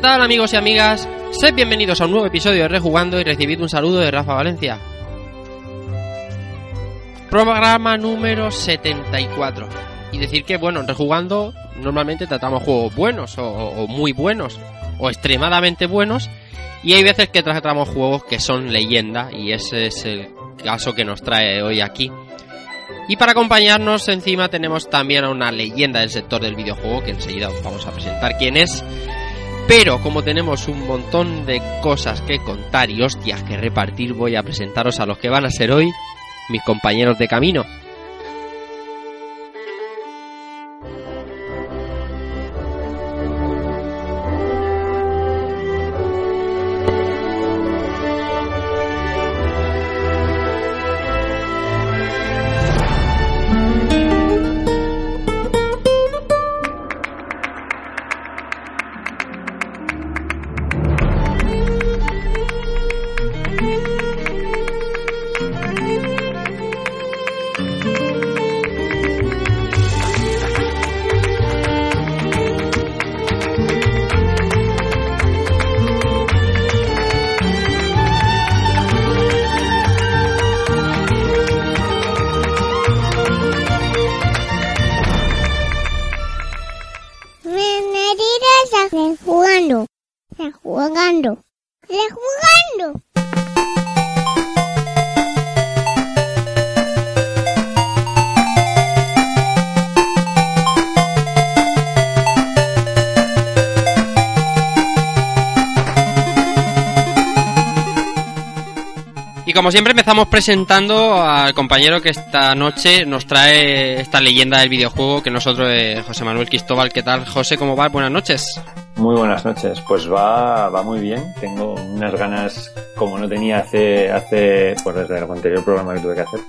Tal amigos y amigas? Sed bienvenidos a un nuevo episodio de Rejugando y recibid un saludo de Rafa Valencia. Programa número 74. Y decir que, bueno, en Rejugando normalmente tratamos juegos buenos o, muy buenos o extremadamente buenos y hay veces que tratamos juegos que son leyenda y ese es el caso que nos trae hoy aquí. Y para acompañarnos encima tenemos también a una leyenda del sector del videojuego que enseguida os vamos a presentar quién es. Pero como tenemos un montón de cosas que contar y hostias que repartir, voy a presentaros a los que van a ser hoy mis compañeros de camino. Como siempre empezamos presentando al compañero que esta noche nos trae esta leyenda del videojuego que nosotros, eh, José Manuel Cristóbal. ¿Qué tal, José? ¿Cómo va? Buenas noches. Muy buenas noches. Pues va, va muy bien. Tengo unas ganas, como no tenía hace, hace, pues desde el anterior programa que tuve que hacer,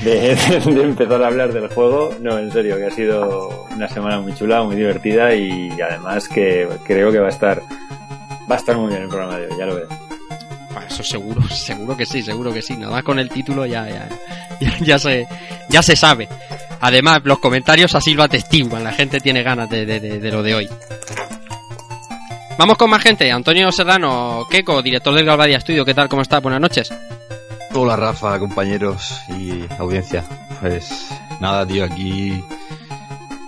de, de empezar a hablar del juego. No, en serio, que ha sido una semana muy chula, muy divertida y además que creo que va a estar, va a estar muy bien el programa de hoy, ya lo veo. Seguro, seguro que sí, seguro que sí. Nada más con el título ya, ya, ya, se, ya se sabe. Además, los comentarios así lo atestiguan. La gente tiene ganas de, de, de, lo de hoy. Vamos con más gente. Antonio Serrano, Keco, director del Galvadia Studio. ¿Qué tal? ¿Cómo está? Buenas noches. Hola Rafa, compañeros y audiencia. Pues nada, tío, aquí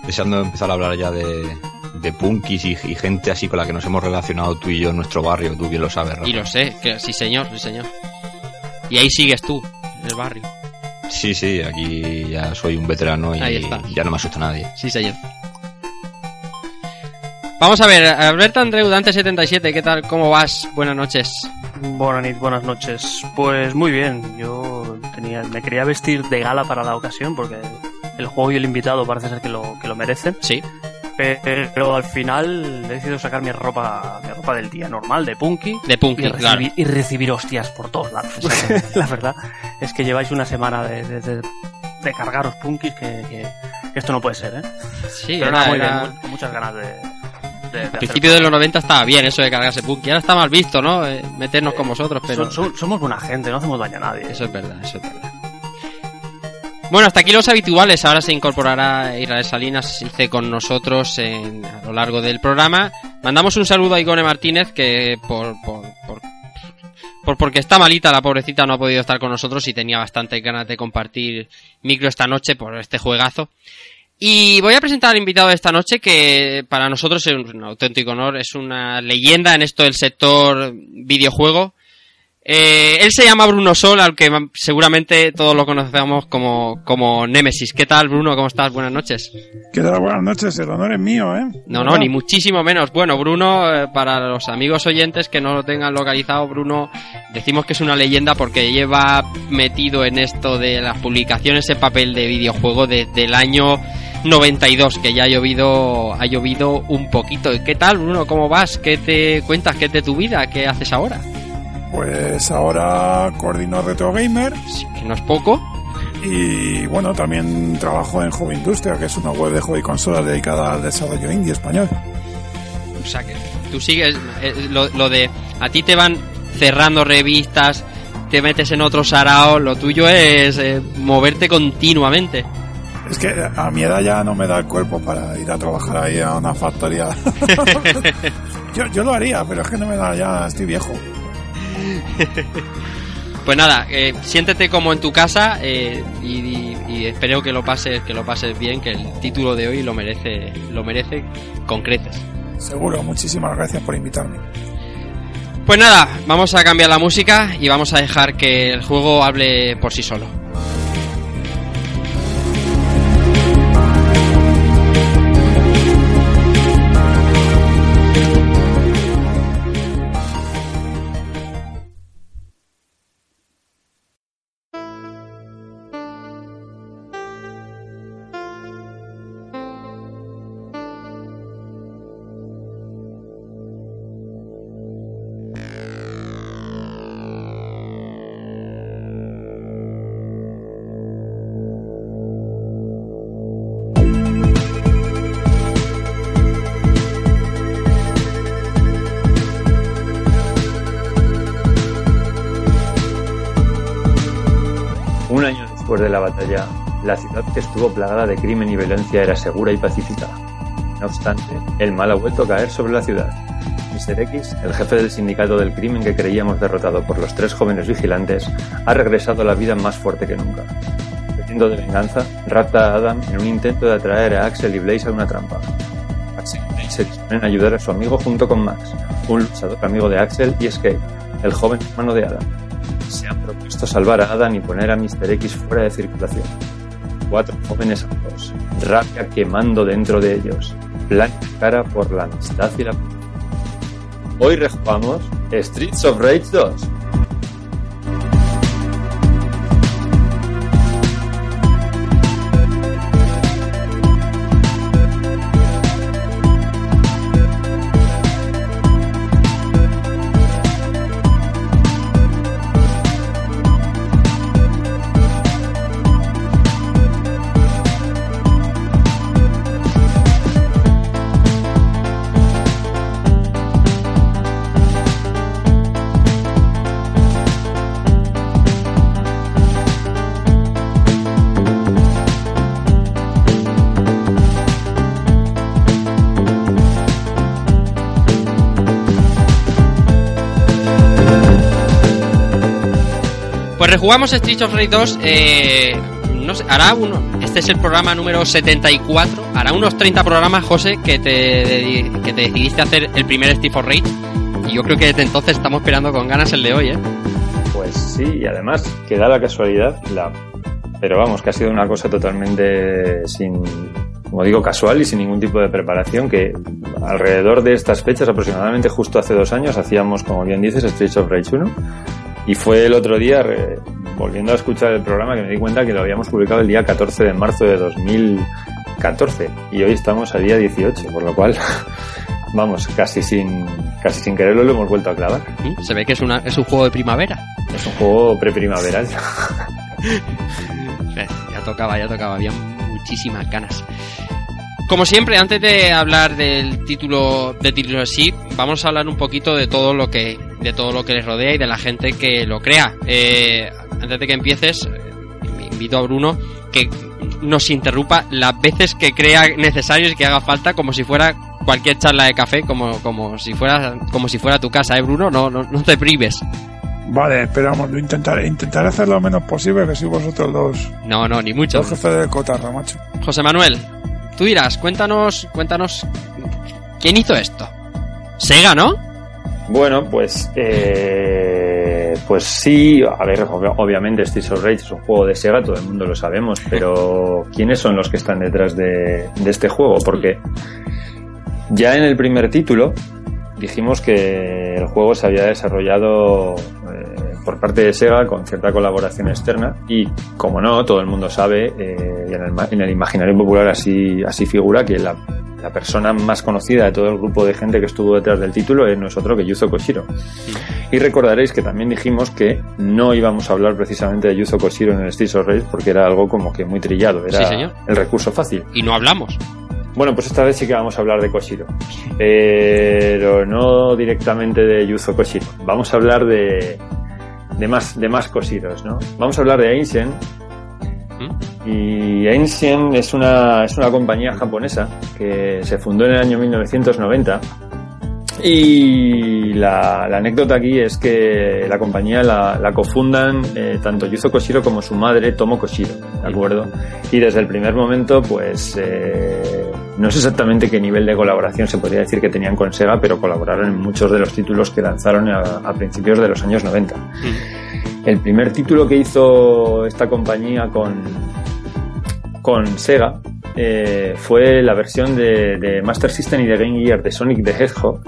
deseando empezar a hablar ya de, de punkis y, y gente así con la que nos hemos relacionado tú y yo en nuestro barrio, tú bien lo sabes, Rafa. Y lo sé, que sí señor, sí señor. Y ahí sigues tú, en el barrio. Sí, sí, aquí ya soy un veterano y, ya no me asusta nadie. Sí señor. Vamos a ver, Alberto Andreu, Dante77, ¿qué tal? ¿Cómo vas? Buenas noches. Buenas noches, buenas noches. Pues muy bien, yo tenía, me quería vestir de gala para la ocasión porque el juego y el invitado parece ser que lo, que lo merecen. Sí. Pero al final he decidido sacar mi ropa, mi ropa del día normal, de punky. De punky, y claro. recibir, y recibir hostias por todos lados. la verdad es que lleváis una semana de, de, de- de cargaros punkis que, que- que esto no puede ser, ¿eh? Sí, Pero era- nada, muy era- bien, mu- con muchas ganas de... de- de Al hacer principio de los 90 estaba bien eso de cargarse punky. Ahora está mal visto, ¿no? Eh, meternos con vosotros, pero... So- so- somos buena gente, no hacemos daño a nadie. Eso es verdad, eso es verdad. Bueno, hasta aquí los habituales. Ahora se incorporará Israel Salinas hice con nosotros en- a lo largo del programa. Mandamos un saludo a Igone Martínez que por, por, por, por- porque está malita la pobrecita no ha podido estar con nosotros y tenía bastante ganas de compartir micro esta noche por este juegazo. Y voy a presentar al invitado de esta noche que para nosotros es un auténtico honor, es una leyenda en esto del sector videojuego. Eh, él se llama Bruno Sol, al que seguramente todos lo conocemos como, como Nemesis. ¿Qué tal, Bruno? ¿Cómo estás? Buenas noches. ¿Qué tal? Buenas noches. El honor es mío, ¿eh? No, no, ni muchísimo menos. Bueno, Bruno, eh, para los amigos oyentes que no lo tengan localizado, Bruno, decimos que es una leyenda porque lleva metido en esto de las publicaciones en papel de videojuego desde el año 92, que ya ha llovido, ha llovido un poquito. ¿Qué tal, Bruno? ¿Cómo vas? ¿Qué te cuentas? ¿Qué es de tu vida? ¿Qué haces ahora? Pues ahora coordino Retro Gamer. que no es poco. Y bueno, también trabajo en Hobby Industria, que es una web de hobby consolas dedicada al desarrollo indie español. O sea que tú sigues eh, lo, de a ti te van cerrando revistas, te metes en otro sarao, lo tuyo es eh, moverte continuamente. Es que a mi edad ya no me da el cuerpo para ir a trabajar ahí a una factoría. yo, yo lo haría, pero es que no me da ya, estoy viejo. pues nada, eh, siéntete como en tu casa eh, y, espero que lo pases, que lo pases bien, que el título de hoy lo merece, lo merece con creces. Seguro, muchísimas gracias por invitarme. Pues nada, vamos a cambiar la música y vamos a dejar que el juego hable por sí solo. De la batalla, la ciudad que estuvo plagada de crimen y violencia era segura y pacífica. No obstante, el mal ha vuelto a caer sobre la ciudad. Mr. X, el jefe del sindicato del crimen que creíamos derrotado por los tres jóvenes vigilantes, ha regresado a la vida más fuerte que nunca. Petiendo de venganza, rapta a Adam en un intento de atraer a Axel y Blaze a una trampa. Axel y Blaze se disponen a ayudar a su amigo junto con Max, un luchador amigo de Axel y Escape, el joven hermano de Adam se han propuesto salvar a Adam y poner a Mr. X fuera de circulación. Cuatro jóvenes amigos, rabia quemando dentro de ellos, plan cara por la amistad y la Hoy rejugamos Streets of Rage 2. Jugamos Street of Rage 2, eh, hará uno, este es el programa número 74, hará unos 30 programas, José, que te, decidiste hacer el primer Street of Rage. Y yo creo que desde entonces estamos esperando con ganas el de hoy, ¿eh? Pues sí, y además, que da la casualidad, la... pero vamos, que ha sido una cosa totalmente sin, como digo, casual y sin ningún tipo de preparación, que alrededor de estas fechas, aproximadamente justo hace dos años, hacíamos, como bien dices, Street of Rage 1 y fue el otro día, volviendo a escuchar el programa, que me di cuenta que lo habíamos publicado el día 14 de marzo de 2014 y hoy estamos a día 18, por lo cual, vamos, casi sin, casi sin quererlo lo hemos vuelto a clavar. Se ve que es, una, es un juego de primavera. Es un juego preprimaveral. ya tocaba, ya tocaba, había muchísimas ganas. Como siempre, antes de hablar del título de título así, vamos a hablar un poquito de todo lo que de todo lo que les rodea y de la gente que lo crea. Eh, antes de que empieces, eh, invito a Bruno que nos interrumpa las veces que crea necesario y que haga falta, como si fuera cualquier charla de café, como, como si fuera como si fuera tu casa, ¿eh, Bruno? No, no, no te prives. Vale, esperamos, lo intentaré, intentaré hacer lo menos posible que si vosotros dos. No, no, ni mucho. Los jefes de cotarra, macho. José Manuel, tú dirás, cuéntanos, cuéntanos, ¿quién hizo esto? Sega, ¿no? Bueno, pues eh, pues sí, a ver, ob- obviamente Streets of Rage es un juego de Sega, todo el mundo lo sabemos, pero ¿quiénes son los que están detrás de, de este juego? Porque ya en el primer título dijimos que el juego se había desarrollado por parte de Sega con cierta colaboración externa y, como no, todo el mundo sabe, eh, y en, el, ma- en el imaginario popular así, así figura que la, la persona más conocida de todo el grupo de gente que estuvo detrás del título es no es otro que Yuzo Koshiro. Y recordaréis que también dijimos que no íbamos a hablar precisamente de Yuzo Koshiro en el Streets of Rage porque era algo como que muy trillado, era Sí, el recurso fácil. Y no hablamos. Bueno, pues esta vez sí que vamos a hablar de Koshiro. Pero no directamente de Yuzo Koshiro. Vamos a hablar de, de más, de más Koshiros, ¿no? Vamos a hablar de Ancient. ¿Mm? Y Ancient es una, es una compañía japonesa que se fundó en el año 1990. Y la, la anécdota aquí es que la compañía la, la cofundan eh, tanto Yuzo Koshiro como su madre Tomo Koshiro, ¿de acuerdo? Y desde el primer momento, pues eh, no sé exactamente qué nivel de colaboración se podría decir que tenían con Sega, pero colaboraron en muchos de los títulos que lanzaron a, a principios de los años 90. El primer título que hizo esta compañía con, con Sega eh, fue la versión de, de Master System y de Game Gear de Sonic the Hedgehog,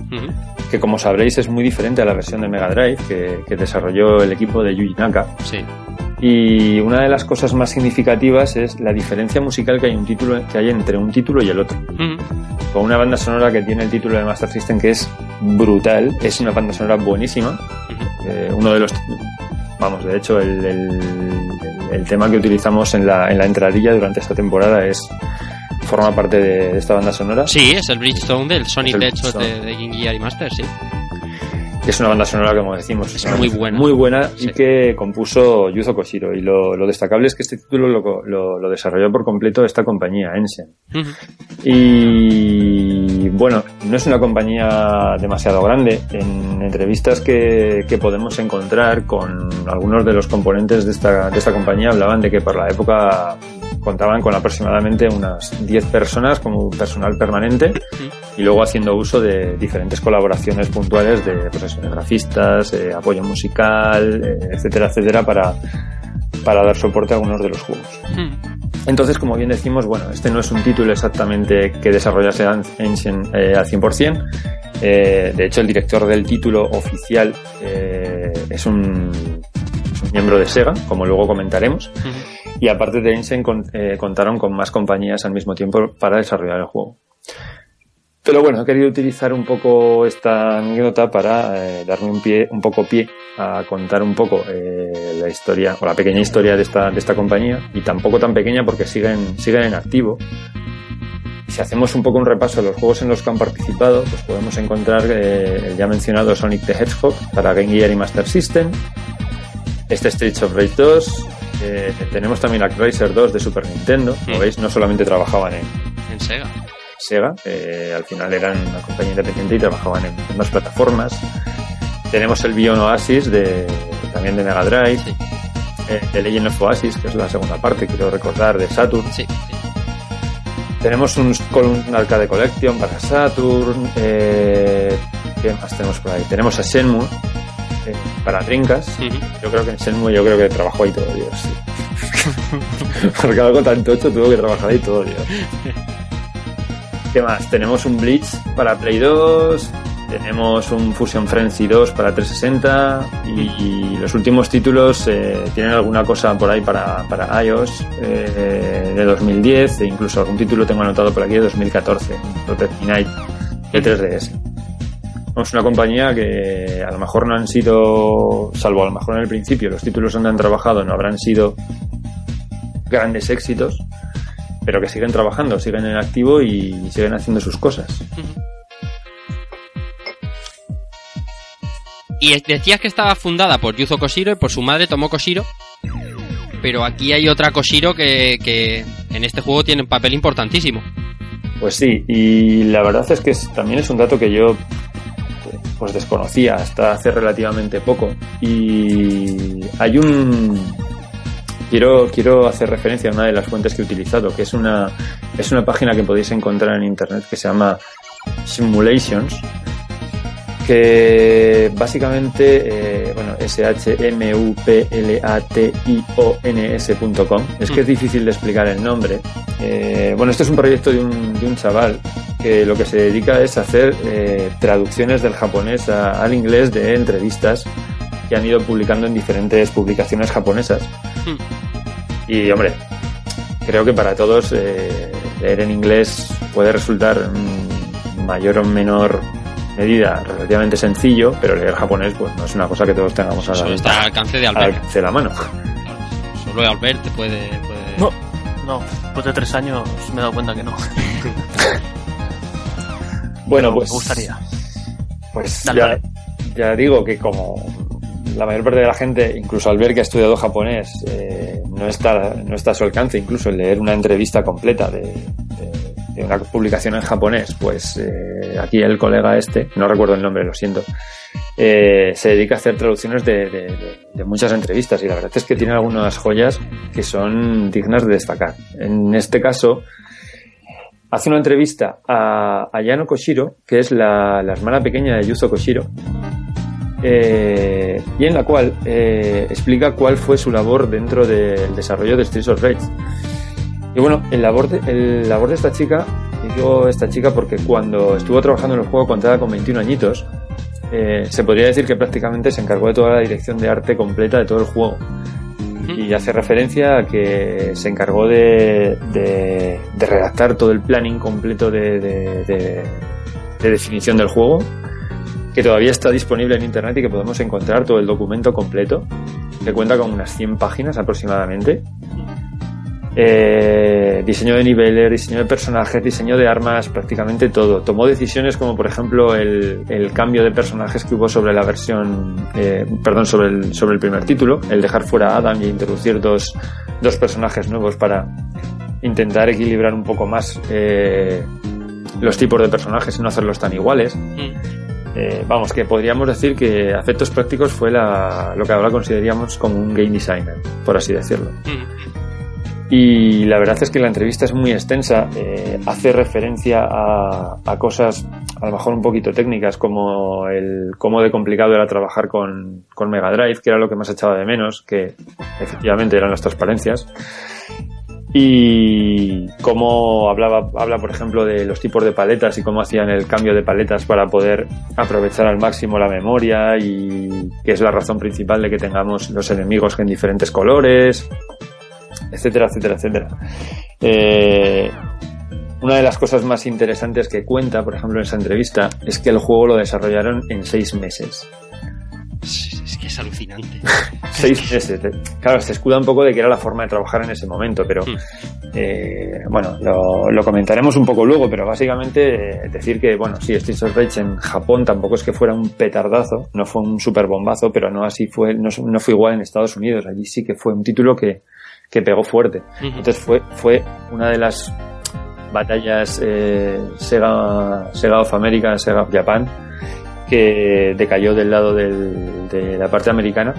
que como sabréis es muy diferente a la versión de Mega Drive que, que desarrolló el equipo de Yuji Naka. Sí. Y una de las cosas más significativas es la diferencia musical que hay, un título, que hay entre un título y el otro. Con una banda sonora que tiene el título de Master System que es brutal, es una banda sonora buenísima. Eh, uno de los vamos de hecho el, el- el tema que utilizamos en la, en la entradilla durante esta temporada es forma parte de, de esta banda sonora Sí, es el Bridgestone del Sonic, el de de Game Gear y Master, sí. Que es una banda sonora como decimos Es muy buena. muy buena Sí. y que compuso Yuzo Koshiro y lo, lo destacable es que este título lo, lo- lo desarrolló por completo esta compañía Ensen. Y bueno, no es una compañía demasiado grande. En entrevistas que, que podemos encontrar con algunos de los componentes de esta, de esta compañía hablaban de que por la época contaban con aproximadamente unas 10 personas como personal permanente y luego haciendo uso de diferentes colaboraciones puntuales de, pues grafistas, eh, apoyo musical, eh, etcétera, etcétera, para, para dar soporte a algunos de los juegos. Ujú. Entonces, como bien decimos, bueno, este no es un título exactamente que desarrollase An- Ancient eh, al 100%. Eh, de hecho, el director del título oficial eh, es un miembro de Sega, como luego comentaremos. Y aparte de con- eh, contaron con más compañías al mismo tiempo para desarrollar el juego. Pero bueno, he querido utilizar un poco esta anécdota para eh, darme un pie, un poco pie a contar un poco eh, la historia, o la pequeña historia de esta, de esta compañía, y tampoco tan pequeña porque siguen, siguen en activo. Si hacemos un poco un repaso de los juegos en los que han participado, pues podemos encontrar eh, el ya mencionado Sonic the Hedgehog para Game Gear y Master System, este Streets of Rage 2, eh, tenemos también a Chrysler 2 de Super Nintendo, como Mm. veis, no solamente trabajaban en, En Sega. Sega, eh, al final eran una compañía independiente y trabajaban en, en más plataformas. Tenemos el Bion Oasis de, también de Mega Drive, Sí, eh, The Legend of Oasis, que es la segunda parte, quiero recordar, de Saturn. sí, sí. Tenemos un, un Arcade Collection para Saturn. Eh, ¿Qué más tenemos por ahí? Tenemos a Shenmue para. Ujú. Yo creo que en Shenmue yo creo que trabajó ahí todo Dios. sí. Porque algo tan tocho tuvo que trabajar ahí todo Dios. ¿Qué más? Tenemos un Blitz para Play 2, tenemos un Fusion Frenzy 2 para 360 y, y los últimos títulos eh, tienen alguna cosa por ahí para, para iOS eh, de 2010 e incluso algún título tengo anotado por aquí de 2014, Protect Night de 3DS. Es una compañía que a lo mejor no han sido, salvo a lo mejor en el principio, los títulos donde han trabajado no habrán sido grandes éxitos, pero que siguen trabajando, siguen en activo y siguen haciendo sus cosas. Y decías que estaba fundada por Yuzo Koshiro y por su madre Tomo Koshiro. Pero aquí hay otra Koshiro que, que en este juego tiene un papel importantísimo. Pues sí, y la verdad es que también es un dato que yo pues desconocía hasta hace relativamente poco. Y hay un quiero quiero hacer referencia a una de las fuentes que he utilizado, que es una es una página que podéis encontrar en internet que se llama Simulations, que básicamente, eh, bueno, shmuplation.com. Es que es difícil de explicar el nombre. Eh, bueno, este es un proyecto de un, de un chaval que lo que se dedica es a hacer eh, traducciones del japonés a- al inglés de entrevistas que han ido publicando en diferentes publicaciones japonesas. Y hombre, creo que para todos eh, leer en inglés puede resultar en mayor o menor medida relativamente sencillo, pero leer japonés pues no es una cosa que todos tengamos a Eso la, está al alcance de al Albert. alcance de la mano. Solo Albert te puede... puede- No, no, después de tres años me he dado cuenta que no. Bueno, pues Me gustaría. Pues Dale, ya, dale. ya digo que como la mayor parte de la gente, incluso al ver que ha estudiado japonés, eh, no, está, no está a su alcance, incluso el leer una entrevista completa de, de- de una publicación en japonés, pues eh, aquí el colega este, no recuerdo el nombre, lo siento, eh, se dedica a hacer traducciones de- de- de muchas entrevistas y la verdad es que tiene algunas joyas que son dignas de destacar. En este caso, hace una entrevista a, a Yano Koshiro, que es la, hermana pequeña de Yuzo Koshiro, eh, y en la cual eh, explica cuál fue su labor dentro del desarrollo de Streets of Rage. Y bueno, el labor de, el labor de esta chica, digo esta chica porque cuando estuvo trabajando en el juego contaba con 21 añitos, eh, se podría decir que prácticamente se encargó de toda la dirección de arte completa de todo el juego. Y hace referencia a que se encargó de, redactar todo el planning completo de- de definición del juego, que todavía está disponible en internet y que podemos encontrar todo el documento completo, que cuenta con unas 100 páginas aproximadamente. Eh, diseño de niveles, diseño de personajes, diseño de armas, prácticamente todo. Tomó decisiones como por ejemplo el, el cambio de personajes que hubo sobre la versión, eh, perdón, sobre el, sobre el primer título, el dejar fuera a Adam y introducir dos, dos personajes nuevos para intentar equilibrar un poco más eh, los tipos de personajes y no hacerlos tan iguales. Eh, vamos, que podríamos decir que a efectos prácticos fue la, lo que ahora consideraríamos como un game designer, por así decirlo. Y la verdad es que la entrevista es muy extensa, eh, hace referencia a, cosas a lo mejor un poquito técnicas como el cómo de complicado era trabajar con, con Mega Drive, que era lo que más echaba de menos, que efectivamente eran las transparencias. Y cómo hablaba, habla, por ejemplo, de los tipos de paletas y cómo hacían el cambio de paletas para poder aprovechar al máximo la memoria y que es la razón principal de que tengamos los enemigos en diferentes colores, etcétera, etcétera, etcétera. Eh, una de las cosas más interesantes que cuenta, por ejemplo, en esa entrevista, es que el juego lo desarrollaron en seis meses. Es, que es alucinante. Seis meses. Claro, se escuda un poco de que era la forma de trabajar en ese momento, pero eh, bueno, lo, lo comentaremos un poco luego, pero básicamente eh, decir que, bueno, sí, Streets of Rage en Japón tampoco es que fuera un petardazo, no fue un super bombazo, pero no así fue, no, no fue igual en Estados Unidos. Allí sí que fue un título que, que pegó fuerte. Entonces fue, fue una de las batallas eh, Sega, Sega of America, Sega of Japan, que decayó del lado del- de la parte americana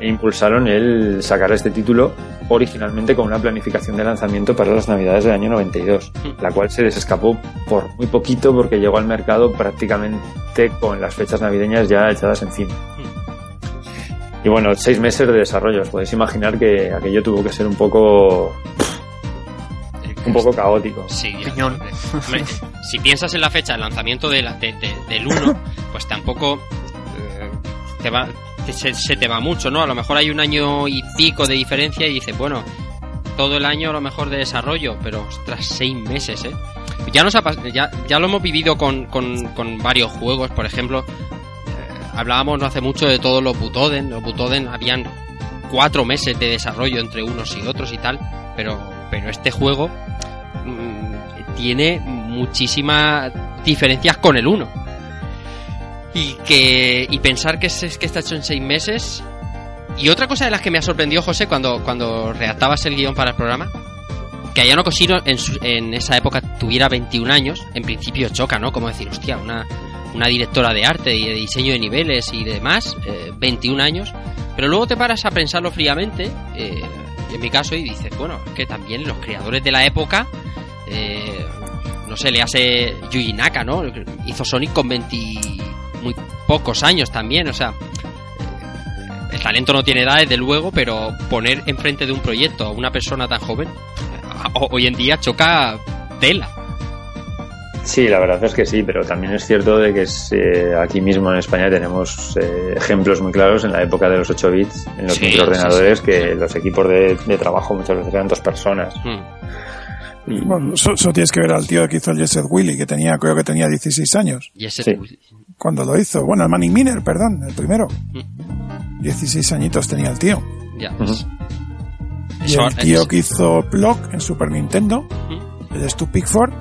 e impulsaron el sacar este título originalmente con una planificación de lanzamiento para las navidades del año 92, la cual se les escapó por muy poquito porque llegó al mercado prácticamente con las fechas navideñas ya echadas encima. Y bueno, seis meses de desarrollo, os podéis imaginar que aquello tuvo que ser un poco un poco caótico. Sí, ya, Piñón. hombre. Si piensas en la fecha de lanzamiento de la- de- de- del 1, pues tampoco eh, te va, te- se, se te va mucho, ¿no? A lo mejor hay un año y pico de diferencia y dices, bueno, todo el año a lo mejor de desarrollo, pero ostras, seis meses, ¿eh? Ya, nos ha ya, ya lo hemos vivido con, con, con varios juegos, por ejemplo, hablábamos no hace mucho de todos los Butoden, los Butoden habían cuatro meses de desarrollo entre unos y otros y tal, pero, pero este juego mm, tiene muchísimas diferencias con el 1. Y que y pensar que, es, que está hecho en seis meses. Y otra cosa de las que me ha sorprendido, José, cuando, cuando redactabas el guion para el programa, que Ayano Koshiro en, su- en esa época tuviera 21 años, en principio choca, ¿no? Como decir, hostia, una, una directora de arte y de diseño de niveles y demás, eh, 21 años. Pero luego te paras a pensarlo fríamente, eh, en mi caso, y dices, bueno, es que también los creadores de la época, eh, no sé, le hace Yuji Naka, ¿no? Hizo Sonic con 20, muy pocos años también, o sea, el talento no tiene edad, desde luego, pero poner enfrente de un proyecto a una persona tan joven, ho- hoy en día choca tela. Sí, la verdad es que sí, pero también es cierto de que es, eh, aquí mismo en España tenemos eh, ejemplos muy claros en la época de los 8 bits, en los Sí, microordenadores, sí, sí, que sí. los equipos de, de trabajo muchas veces eran dos personas. Mm. Y- Bueno, eso, eso tienes que ver al tío que hizo el Jet Willy, que tenía, creo que tenía 16 años. Sí. Cuando lo hizo. Bueno, el Manning Miner, perdón, el primero. 16 añitos tenía el tío. ya, Y el tío que hizo Block en Super Nintendo, Mm. el Stu Pickford,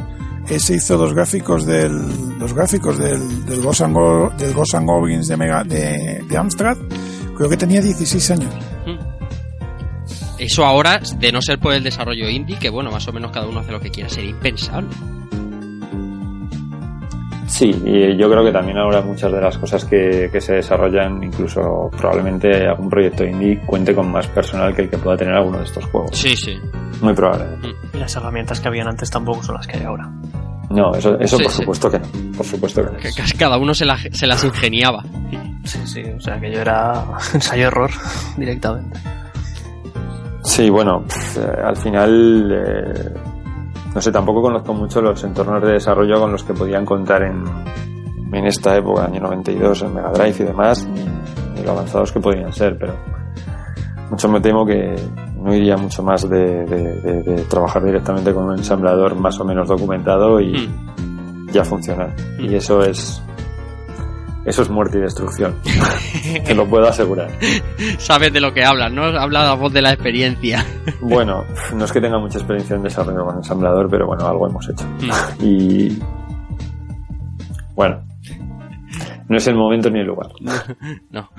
ese hizo los gráficos del, los gráficos del, del Ghosts and, Go- del Ghosts and Goblins de, Mega, de, de Amstrad. Creo que tenía 16 años. Eso ahora, de no ser por el desarrollo indie, que bueno, más o menos cada uno hace lo que quiera, sería impensable. Sí, y yo creo que también ahora muchas de las cosas que, que se desarrollan, incluso probablemente algún proyecto indie cuente con más personal que el que pueda tener alguno de estos juegos. Sí, sí. Muy probablemente. Y las herramientas que habían antes tampoco son las que hay ahora. No, eso, eso Sí, por sí. supuesto que no. Por supuesto que no. Que casi cada uno se, la- se las ingeniaba. Sí, sí, o sea que yo era ensayo-error directamente. Sí, bueno, eh, al final, eh, no sé, tampoco conozco mucho los entornos de desarrollo con los que podían contar en, en esta época, año 92, en Mega Drive y demás, ni, ni lo avanzados que podían ser, pero mucho me temo que no iría mucho más de, de- de- de trabajar directamente con un ensamblador más o menos documentado y Mm. ya funcionar. Mm. Y eso es... Eso es muerte y destrucción. Te lo puedo asegurar. Sabes de lo que hablas, ¿no? Habla la voz de la experiencia. Bueno, no es que tenga mucha experiencia en desarrollo con ensamblador, pero bueno, algo hemos hecho. Mm. Y bueno, no es el momento ni el lugar. No.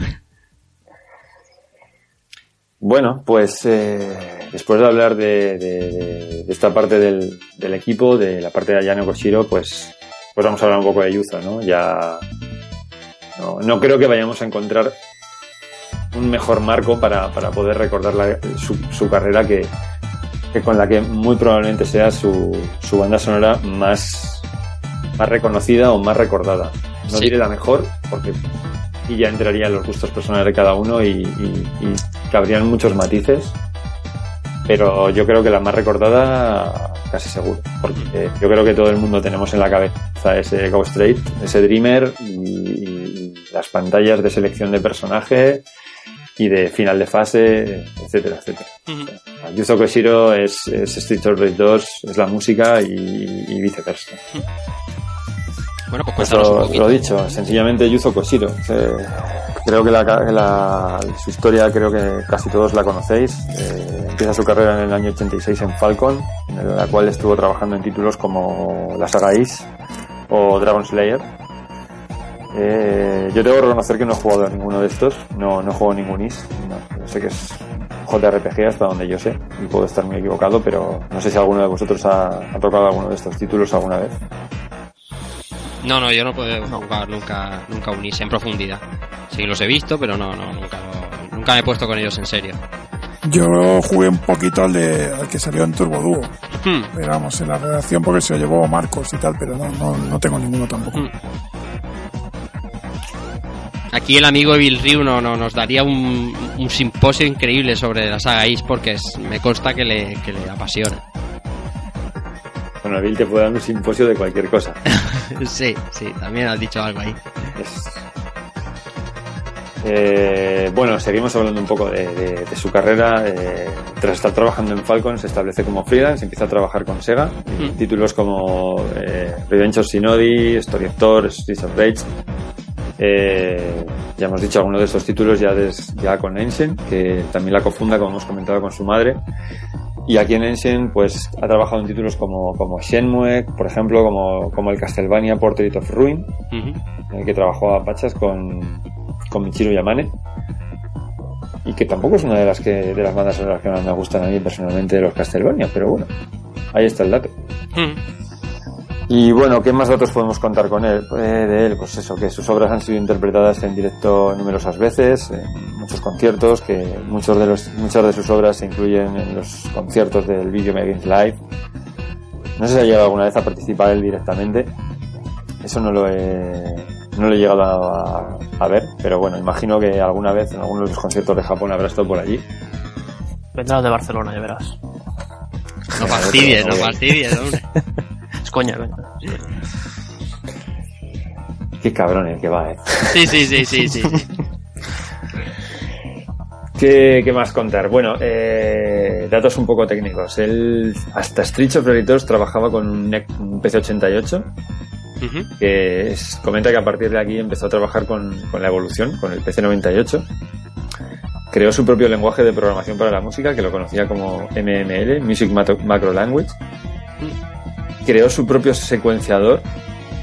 Bueno, pues eh, después de hablar de, de- esta parte del, del equipo, de la parte de Ayano Koshiro, pues, pues vamos a hablar un poco de Yuzo, ¿no? Ya no, no creo que vayamos a encontrar un mejor marco para, para poder recordar la- su, su carrera que, que con la que muy probablemente sea su, su banda sonora más, más reconocida o más recordada. No Sí. diré la mejor, porque y ya entraría en los gustos personales de cada uno y, y, y cabrían muchos matices. Pero yo creo que la más recordada, casi seguro. Porque yo creo que todo el mundo tenemos en la cabeza ese Go Straight, ese Dreamer y, y las pantallas de selección de personaje y de final de fase, etcétera, etcétera. Yuzo Koshiro es, es Street of Rage 2, es la música y, y viceversa. Bueno, pues cuéntanos un lo, lo dicho, sencillamente Yuzo Koshiro. Eh, creo que la, la- su historia creo que casi todos la conocéis. Eh, empieza su carrera en el año 86 en Falcon, en la cual estuvo trabajando en títulos como la saga Is o Dragon Slayer. Eh, yo debo reconocer que no he jugado a ninguno de estos, no, no juego ningún Is. No, sé que es JRPG hasta donde yo sé, y puedo estar muy equivocado, pero no sé si alguno de vosotros ha, ha tocado alguno de estos títulos alguna vez. No, no, yo no puedo jugar nunca, nunca unirse en profundidad. Sí, los he visto, pero no, no, nunca, lo- nunca me he puesto con ellos en serio. Yo jugué un poquito al, de, al que salió en Turbo Duo. Hmm. Pero vamos, en la redacción porque se lo llevó Marcos y tal, pero no, no, no tengo ninguno tampoco. Mm. Aquí el amigo Evil Ryu no, no- nos daría un, un simposio increíble sobre la saga Is porque es- me consta que le, que le apasiona. Bill te puede dar un simposio de cualquier cosa. sí, sí, también has dicho algo ahí. Es- Eh, bueno, seguimos hablando un poco de, de- de su carrera. Eh, tras estar trabajando en Falcon, se establece como freelance, empieza a trabajar con Sega. Mm. Títulos como eh, Revenge of Shinobi, Story of Thor, Streets of Rage. Eh, ya hemos dicho algunos de estos títulos ya, des- ya con Ensign, que también la cofunda, como hemos comentado, con su madre. Y aquí en Ensign, pues ha trabajado en títulos como, como Shenmue, por ejemplo, como, como el Castlevania Portrait of Ruin, en el que trabajó a Pachas con, con Michiro Yamane. Y que tampoco es una de las que de las bandas sonoras que más me gustan a mí personalmente de los Castlevania, pero bueno, ahí está el dato. Y bueno, ¿qué más datos podemos contar con él? Eh, de él, pues eso, que sus obras han sido interpretadas en directo numerosas veces, en muchos conciertos, que muchos de los, muchas de sus obras se incluyen en los conciertos del Video Games Live. No sé si ha llegado alguna vez a participar él directamente. Eso no lo he, no lo he llegado a, a ver, pero bueno, imagino que alguna vez en alguno de los conciertos de Japón habrá estado por allí. Vendrás de Barcelona, ya verás. No fastidies, no fastidies, hombre. Es coña. Qué cabrón el que va, eh. Sí, sí, sí, sí, sí. sí. ¿Qué, qué más contar? Bueno, eh, datos un poco técnicos. Él hasta Streets of Rage 2 trabajaba con un, NEC un PC88 Ujú. que es- comenta que a partir de aquí empezó a trabajar con, con la evolución, con el PC98. Creó su propio lenguaje de programación para la música, que lo conocía como MML, Music Macro, Macro Language. Creó su propio secuenciador,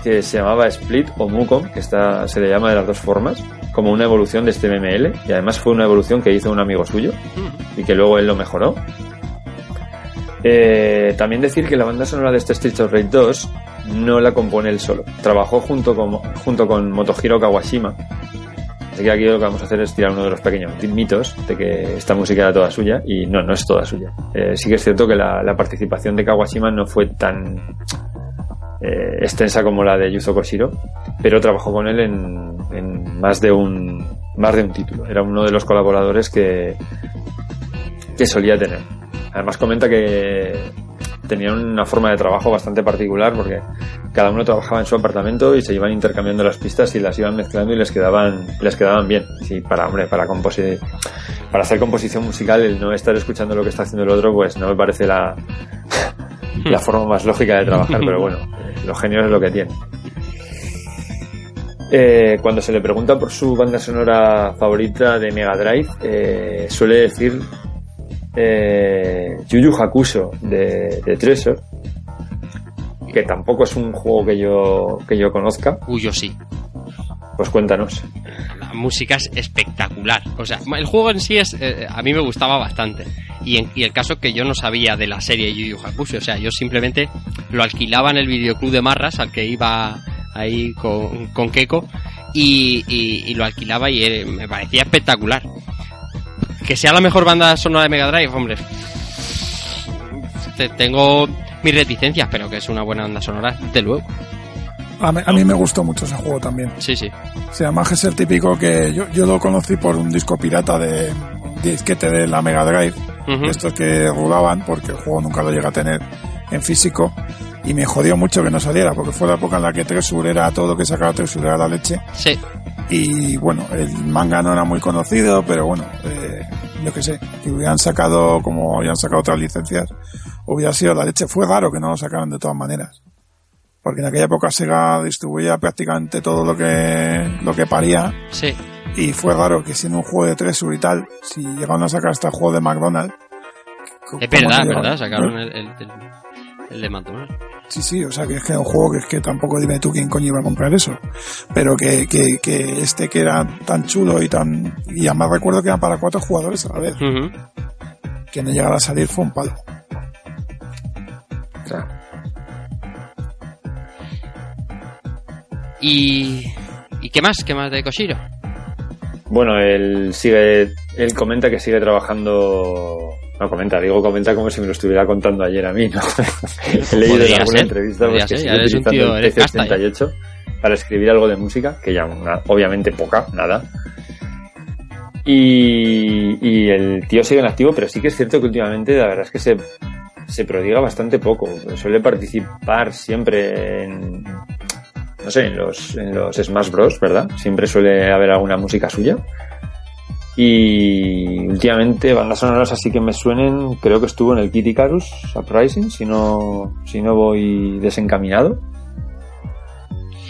que se llamaba Split o Mucom, que está, se le llama de las dos formas, como una evolución de este MML, y además fue una evolución que hizo un amigo suyo, y que luego él lo mejoró. Eh, también decir que la banda sonora de este Streets of Rage 2 no la compone él solo. Trabajó junto con, junto con Motohiro Kawashima. Así que aquí lo que vamos a hacer es tirar uno de los pequeños mitos de que esta música era toda suya y no, no es toda suya. Eh, sí que es cierto que la, participación de Kawashima no fue tan eh, extensa como la de Yuzo Koshiro, pero trabajó con él en, en más de un más de un título. Era uno de los colaboradores que, que solía tener. Además comenta que tenían una forma de trabajo bastante particular porque cada uno trabajaba en su apartamento y se iban intercambiando las pistas y las iban mezclando y les quedaban les quedaban bien. Sí, para hombre, para composi- para hacer composición musical el no estar escuchando lo que está haciendo el otro pues no me parece la la forma más lógica de trabajar, pero bueno, eh, lo genio es lo que tiene. Eh, cuando se le pregunta por su banda sonora favorita de Mega Drive, eh, suele decir eh, Yu Yu Hakusho de, de Treasure, que tampoco es un juego que yo, que yo conozca, Uy, yo sí. pues cuéntanos. La música es espectacular. O sea, el juego en sí es. eh, a mí me gustaba bastante. Y, en, y el caso que yo no sabía de la serie Yu Yu Hakusho. O sea, yo simplemente lo alquilaba en el videoclub de Marras, al que iba ahí con, con Keiko. Y, y- y lo alquilaba y eh, me parecía espectacular. Que sea la mejor banda sonora de Mega Drive, hombre. Te- Tengo mis reticencias, pero que es una buena banda sonora, de luego. A mí, a mí me gustó mucho ese juego también. Sí, sí. Se llama es el típico que yo, yo lo conocí por un disco pirata de disquete de la Mega Drive. Ujú. Estos que rodaban, porque el juego nunca lo llega a tener en físico. Y me jodió mucho que no saliera, porque fue la época en la que Treasure era todo lo que sacaba Treasure era la leche. Sí. Y bueno, el manga no era muy conocido, pero bueno, eh, yo qué sé, que hubieran sacado, como habían sacado otras licencias, hubiera sido la leche. Fue raro que no lo sacaran de todas maneras. Porque en aquella época Sega distribuía prácticamente todo lo que, lo que paría. Sí. Y fue raro que siendo un juego de Treasure y tal, si llegaron a sacar hasta el juego de McDonald's. ¿cómo Es verdad, verdad. Sacaron el, el, el, el de McDonald's. Sí, sí, o sea que es que es un juego que es que tampoco dime tú quién coño iba a comprar eso. Pero que, que, que este que era tan chulo y tan... Y además recuerdo que era para cuatro jugadores a la vez. Que no llegara a salir fue un palo. ¿Y, ¿Y qué más? ¿Qué más de Koshiro? Bueno, él sigue, él comenta que sigue trabajando. No comenta, digo comenta como si me lo estuviera contando ayer a mí, ¿no? He leído en alguna ser, entrevista pues, que sigue utilizando tío, el eres casta, ¿eh? PC88 para escribir algo de música, que ya una- obviamente poca, nada. Y, y el tío sigue en activo, pero sí que es cierto que últimamente la verdad es que se, se prodiga bastante poco. Suele participar siempre en, no sé, en los, en los Smash Bros, ¿verdad? Siempre suele haber alguna música suya. Y últimamente bandas sonoras así que me suenen, creo que estuvo en el Kid Icarus Uprising, si no, si no voy desencaminado.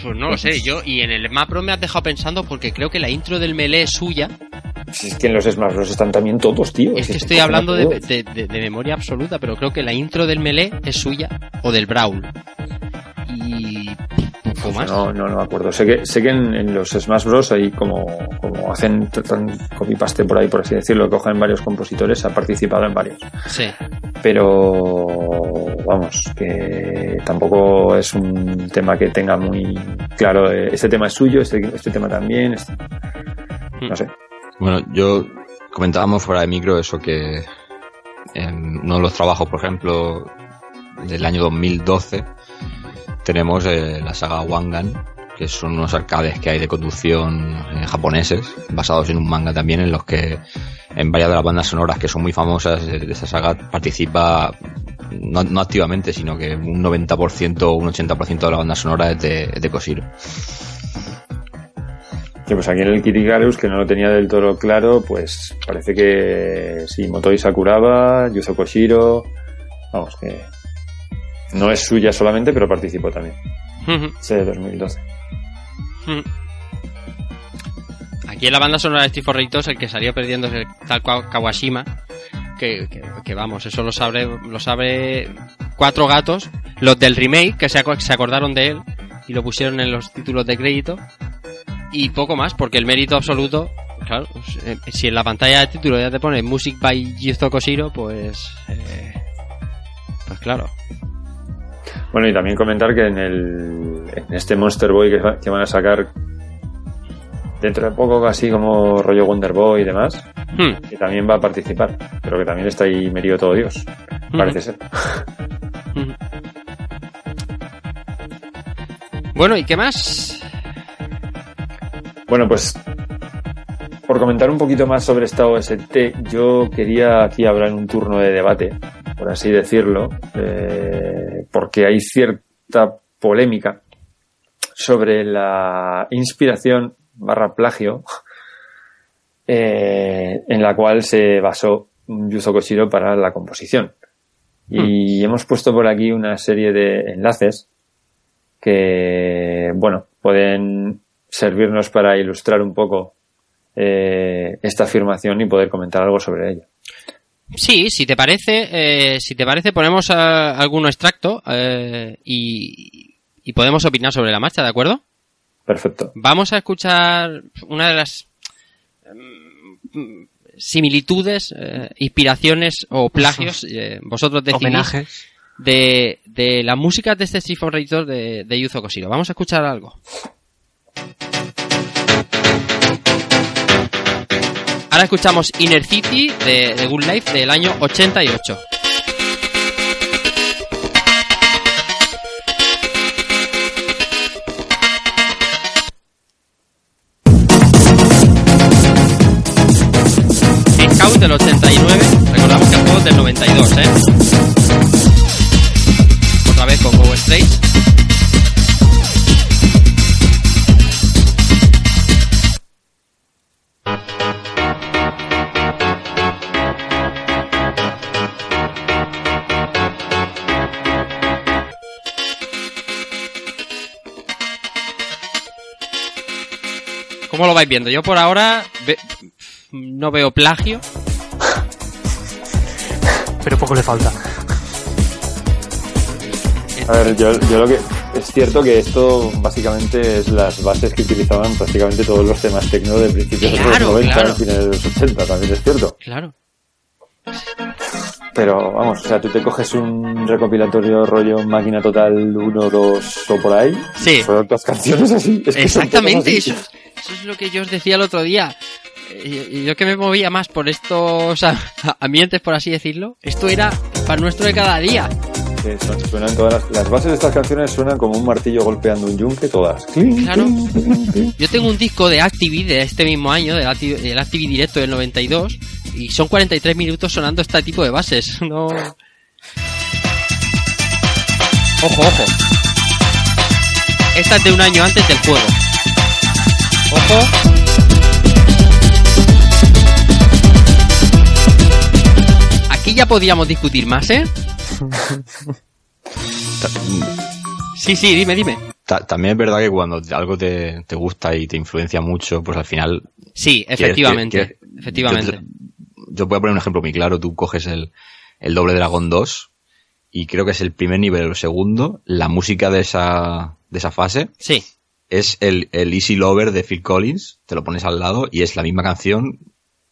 Pues no lo sé, yo. Y en el Mapro me has dejado pensando porque creo que la intro del Melee es suya. Si es que en los Smash Bros están también todos, tío. Es que es estoy hablando de- de- de memoria absoluta, pero creo que la intro del Melee es suya o del Brawl. Y. poco más. No, no, no me acuerdo. Sé que, sé que en, en los Smash Bros. hay como, como hacen tan copy-paste por ahí, por así decirlo, cogen varios compositores, ha participado en varios. Sí. pero vamos, que tampoco es un tema que tenga muy claro, eh, este tema es suyo, este, este tema también, este- no sé. Bueno, yo comentábamos fuera de micro eso que en uno de los trabajos, por ejemplo, del año 2012, tenemos eh, la saga Wangan, que son unos arcades que hay de conducción eh, japoneses, basados en un manga también, en los que en varias de las bandas sonoras que son muy famosas de, de esta saga participa no, activamente, sino que un 90% o un 80% de la banda sonora es de, de Koshiro. Pues aquí en el Kirigarus, que no lo tenía del todo claro, pues parece que sí, Motoi Sakuraba, Yuzo Koshiro, vamos, que no es suya solamente, pero participó también. Ese de 2012. ujú. Aquí en la banda sonora de Steve Forreitos el que salió perdiendo es el tal Kawa- Kawashima. Que, que, que vamos, eso lo sabe, lo sabe cuatro gatos, los del remake, que se acordaron de él y lo pusieron en los títulos de crédito. Y poco más, porque el mérito absoluto, claro, pues, eh, si en la pantalla de título ya te pone Music by Yuzo Koshiro, pues. eh, pues claro. Bueno, y también comentar que en, el, en este Monster Boy que, que van a sacar dentro de poco, así como rollo Wonder Boy y demás, Hmm, que también va a participar, pero que también está ahí metido todo Dios, parece ser. ujú. Bueno, ¿y qué más? Bueno, pues por comentar un poquito más sobre esta OST, yo quería aquí hablar en un turno de debate, por así decirlo, eh, porque hay cierta polémica sobre la inspiración barra plagio eh, en la cual se basó Yuzo Koshiro para la composición. Y hemos puesto por aquí una serie de enlaces que, bueno, pueden servirnos para ilustrar un poco eh, esta afirmación y poder comentar algo sobre ella. Sí, si te parece, eh, si te parece ponemos a- algún extracto eh, y, y podemos opinar sobre la marcha, ¿de acuerdo? Perfecto. Vamos a escuchar una de las mm, similitudes, eh, inspiraciones o plagios, eh, vosotros decidís, Homenajes. de, de la música de este Street Fighter de, de Yuzo Koshiro. Vamos a escuchar algo. Ahora escuchamos Inner City de, Good Life del año 88. Scout del 89, recordamos que el juego del 92, ¿eh? Otra vez con Go Straight. ¿Cómo lo vais viendo? Yo por ahora ve- no veo plagio. Pero poco le falta. A ver, yo, yo lo que. Es cierto que esto básicamente es las bases que utilizaban prácticamente todos los temas tecno de principios de los 90 claro. y finales de los 80, también es cierto. Claro. Pero vamos, o sea, tú te coges un recopilatorio rollo máquina total 1, 2 o por ahí. Sí. Son otras canciones así. Es que son Exactamente, eso, es lo que yo os decía el otro día. Eh, y yo que me movía más por estos ambientes, por así decirlo, esto era para nuestro de cada día. Que son- suenan todas las, las bases de estas canciones suenan como un martillo golpeando un yunque todas. Claro. Yo tengo un disco de Activi de este mismo año, del Activi, del Activi directo del 92, y son 43 minutos sonando este tipo de bases. No. Ojo, ojo. Esta es de un año antes del juego. Ojo. Aquí ya podíamos discutir más, ¿eh? Sí, sí, dime, dime. Ta- También es verdad que cuando algo te, te gusta y te influencia mucho, pues al final... Sí, quieres- efectivamente. quieres- efectivamente. Yo, voy a poner un ejemplo muy claro. Tú coges el, el doble Dragon 2 y creo que es el primer nivel o el segundo. La música de esa, de esa fase Sí. es el, el Easy Lover de Phil Collins. Te lo pones al lado y es la misma canción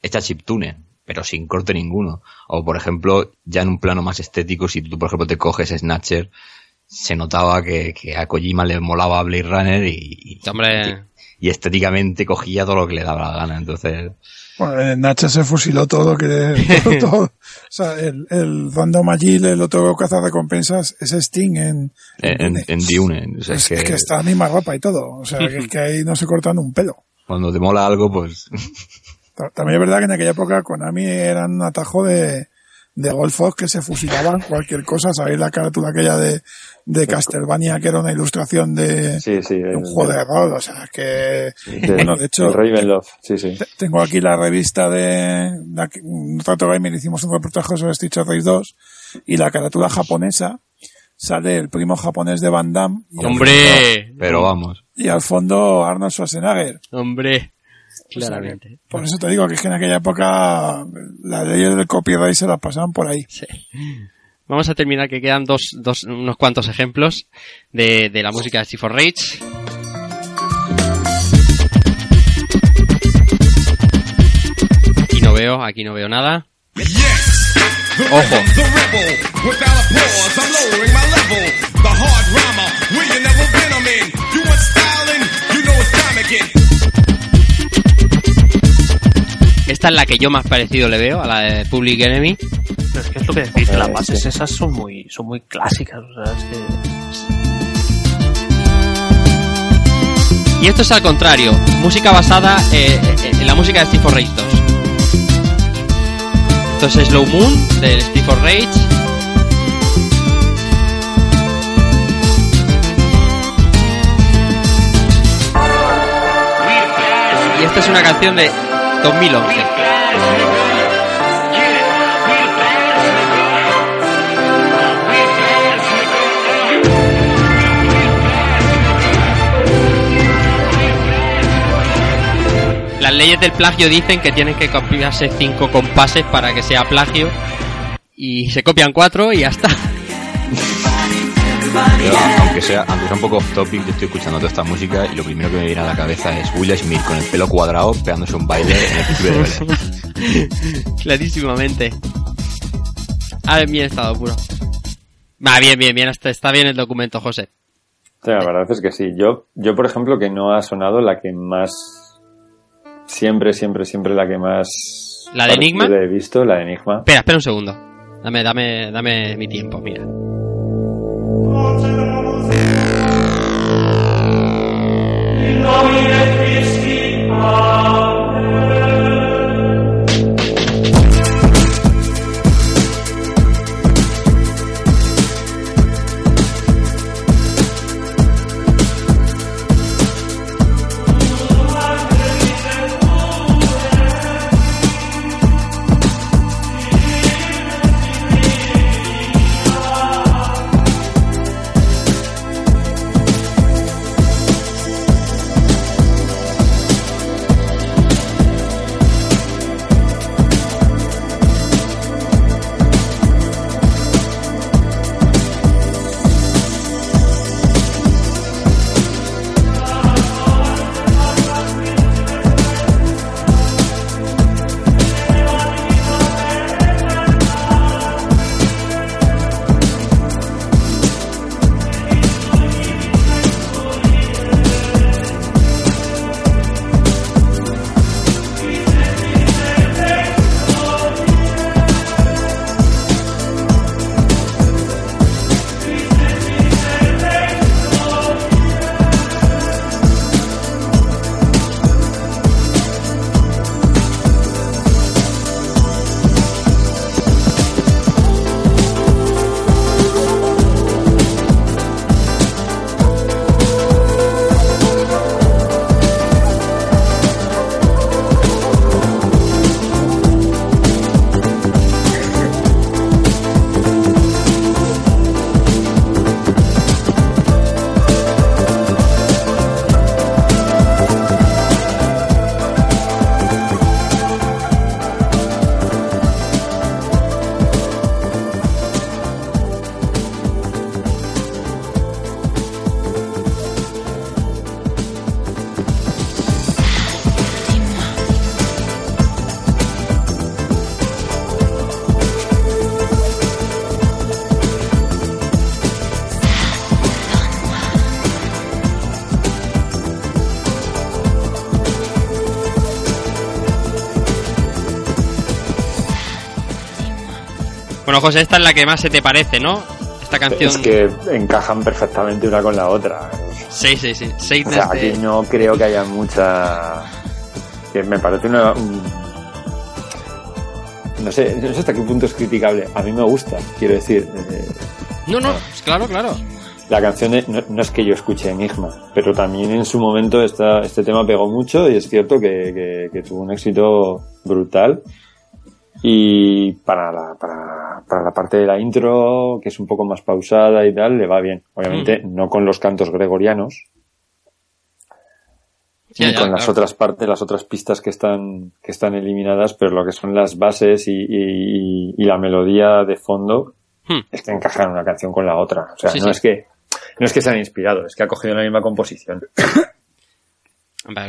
hecha chiptune, pero sin corte ninguno. O por ejemplo, ya en un plano más estético, si tú por ejemplo te coges Snatcher, se notaba que, que a Kojima le molaba Blade Runner y, y- y estéticamente cogía todo lo que le daba la gana. Entonces, Bueno, en Nacha se fusiló todo, que todo, todo. O sea, el, el Random el otro cazarrecompensas, es Sting en, en, en, en Dune, o sea, es, que, es que está ropa y todo. O sea, que, es que ahí no se cortan un pelo. cuando te mola algo, pues Ta- También es verdad que en aquella época Konami eran un atajo de, de golfos que se fusilaban cualquier cosa. ¿Sabéis la carátula aquella de, de Castlevania que era una ilustración de, Sí, sí. de un el- juego de rol? O sea, que, bueno, de hecho, Ravenloft, sí, sí. te- tengo aquí la revista de, un Rato Gamer, hicimos un reportaje sobre Street Fighter 6 y la carátula japonesa sale el primo japonés de Van Damme y, al, hombre, pero vamos. y al fondo Arnold Schwarzenegger. hombre, O sea, claramente. por eso te digo que es que en aquella época las leyes del copyright se las pasaban por ahí. Sí. Vamos a terminar que quedan dos, dos unos cuantos ejemplos de, de la música de Steve for Rage. Aquí no veo, aquí no veo nada. Ojo. Esta es la que yo más parecido le veo a la de Public Enemy. Pero es que es lo que decís, que las Eh, bases sí. esas son muy, son muy clásicas. O sea, es que Y esto es al contrario, música basada eh, eh, en la música de Steve for Rage 2. Entonces Slow Moon del Steve for Rage. Y esta es una canción de 2011. Las leyes del plagio dicen que tienen que copiarse cinco compases para que sea plagio. Y se copian cuatro y ya está. Yo, aunque sea, aunque sea un poco off topic, yo estoy escuchando toda esta música y lo primero que me viene a la cabeza es Will Smith con el pelo cuadrado pegándose un baile en el principio de Belén. Clarísimamente. A ver, bien estado puro. Va, bien, bien, bien. Está, bien el documento, José. Sí, la verdad es que sí. Yo, yo, por ejemplo, que no ha sonado la que más. Siempre, siempre, siempre la que más. ¿La de Enigma? He visto, la de Enigma. Espera, espera un segundo. Dame, dame, dame mi tiempo, mira. In nomine Christi, Amen. Bueno, José, esta es la que más se te parece, ¿no? Esta canción. Es que encajan perfectamente una con la otra. Sí, sí, sí. O sea, desde- aquí no creo que haya mucha. que me parece una. un- No sé, no sé hasta qué punto es criticable. A mí me gusta, quiero decir. eh, No, no, pues claro, claro. la canción de- no, no es que yo escuche Enigma, pero también en su momento esta, este tema pegó mucho y es cierto que, que- que tuvo un éxito brutal. Y para la, para, para la parte de la intro, que es un poco más pausada y tal, le va bien. Obviamente no con los cantos gregorianos, Ya, ni ya, con las otras partes, las otras pistas que están, que están eliminadas, pero lo que son las bases y, y- y- y la melodía de fondo Hmm. es que encajan una canción con la otra. O sea, Sí, no sí. es que, no es que se han inspirado, es que ha cogido la misma composición.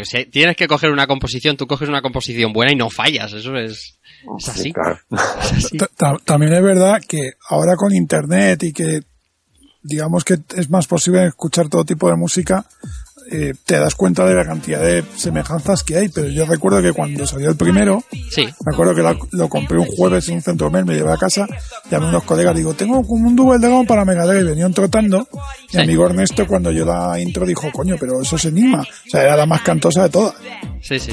Si tienes que coger una composición, tú coges una composición buena y no fallas. Eso es, es así. Sí, claro. Es así. Ta- ta- También es verdad que ahora con internet y que digamos que es más posible escuchar todo tipo de música, eh, te das cuenta de la cantidad de semejanzas que hay. Pero yo recuerdo que cuando salió el primero, Sí. me acuerdo que la- lo compré un jueves en un centro mail, me llevé a casa, llamé a unos colegas, digo, tengo un Double Dragon para Mega Drive, venían trotando, y Sí. mi amigo Ernesto cuando yo la intro dijo, coño, pero eso es Enigma. O sea, era la más cantosa de todas. Sí, sí.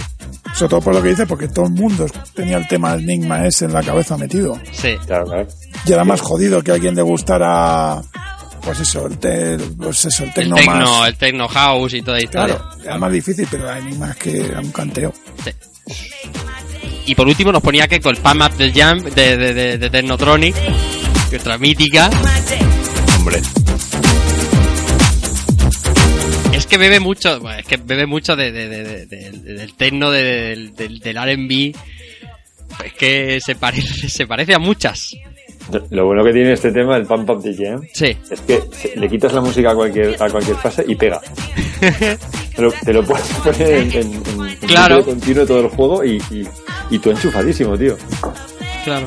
Sobre todo por lo que dice, porque todo el mundo tenía el tema Enigma ese en la cabeza metido. Sí. Claro, claro. Y era más jodido que a alguien le gustara, pues eso, el, te- pues eso, el El tecno techno, más. el techno house y toda la historia. Claro, era más difícil, pero era más que era un canteo. Y por último nos ponía que con el Palm Up del Jam de, de, de, de Technotronic, que otra mítica. Hombre, Es que bebe mucho, bueno, es que bebe mucho de, de- de- de- de- del techno, de- del, del, del R&B. Es que se parece, se parece a muchas. Lo bueno que tiene este tema, el Pump Up the Jam, Sí. es que le quitas la música a cualquier, a cualquier fase y pega. te, lo, te lo puedes poner en, en, Claro. continuo todo el juego y, y, y tú enchufadísimo, tío. Claro.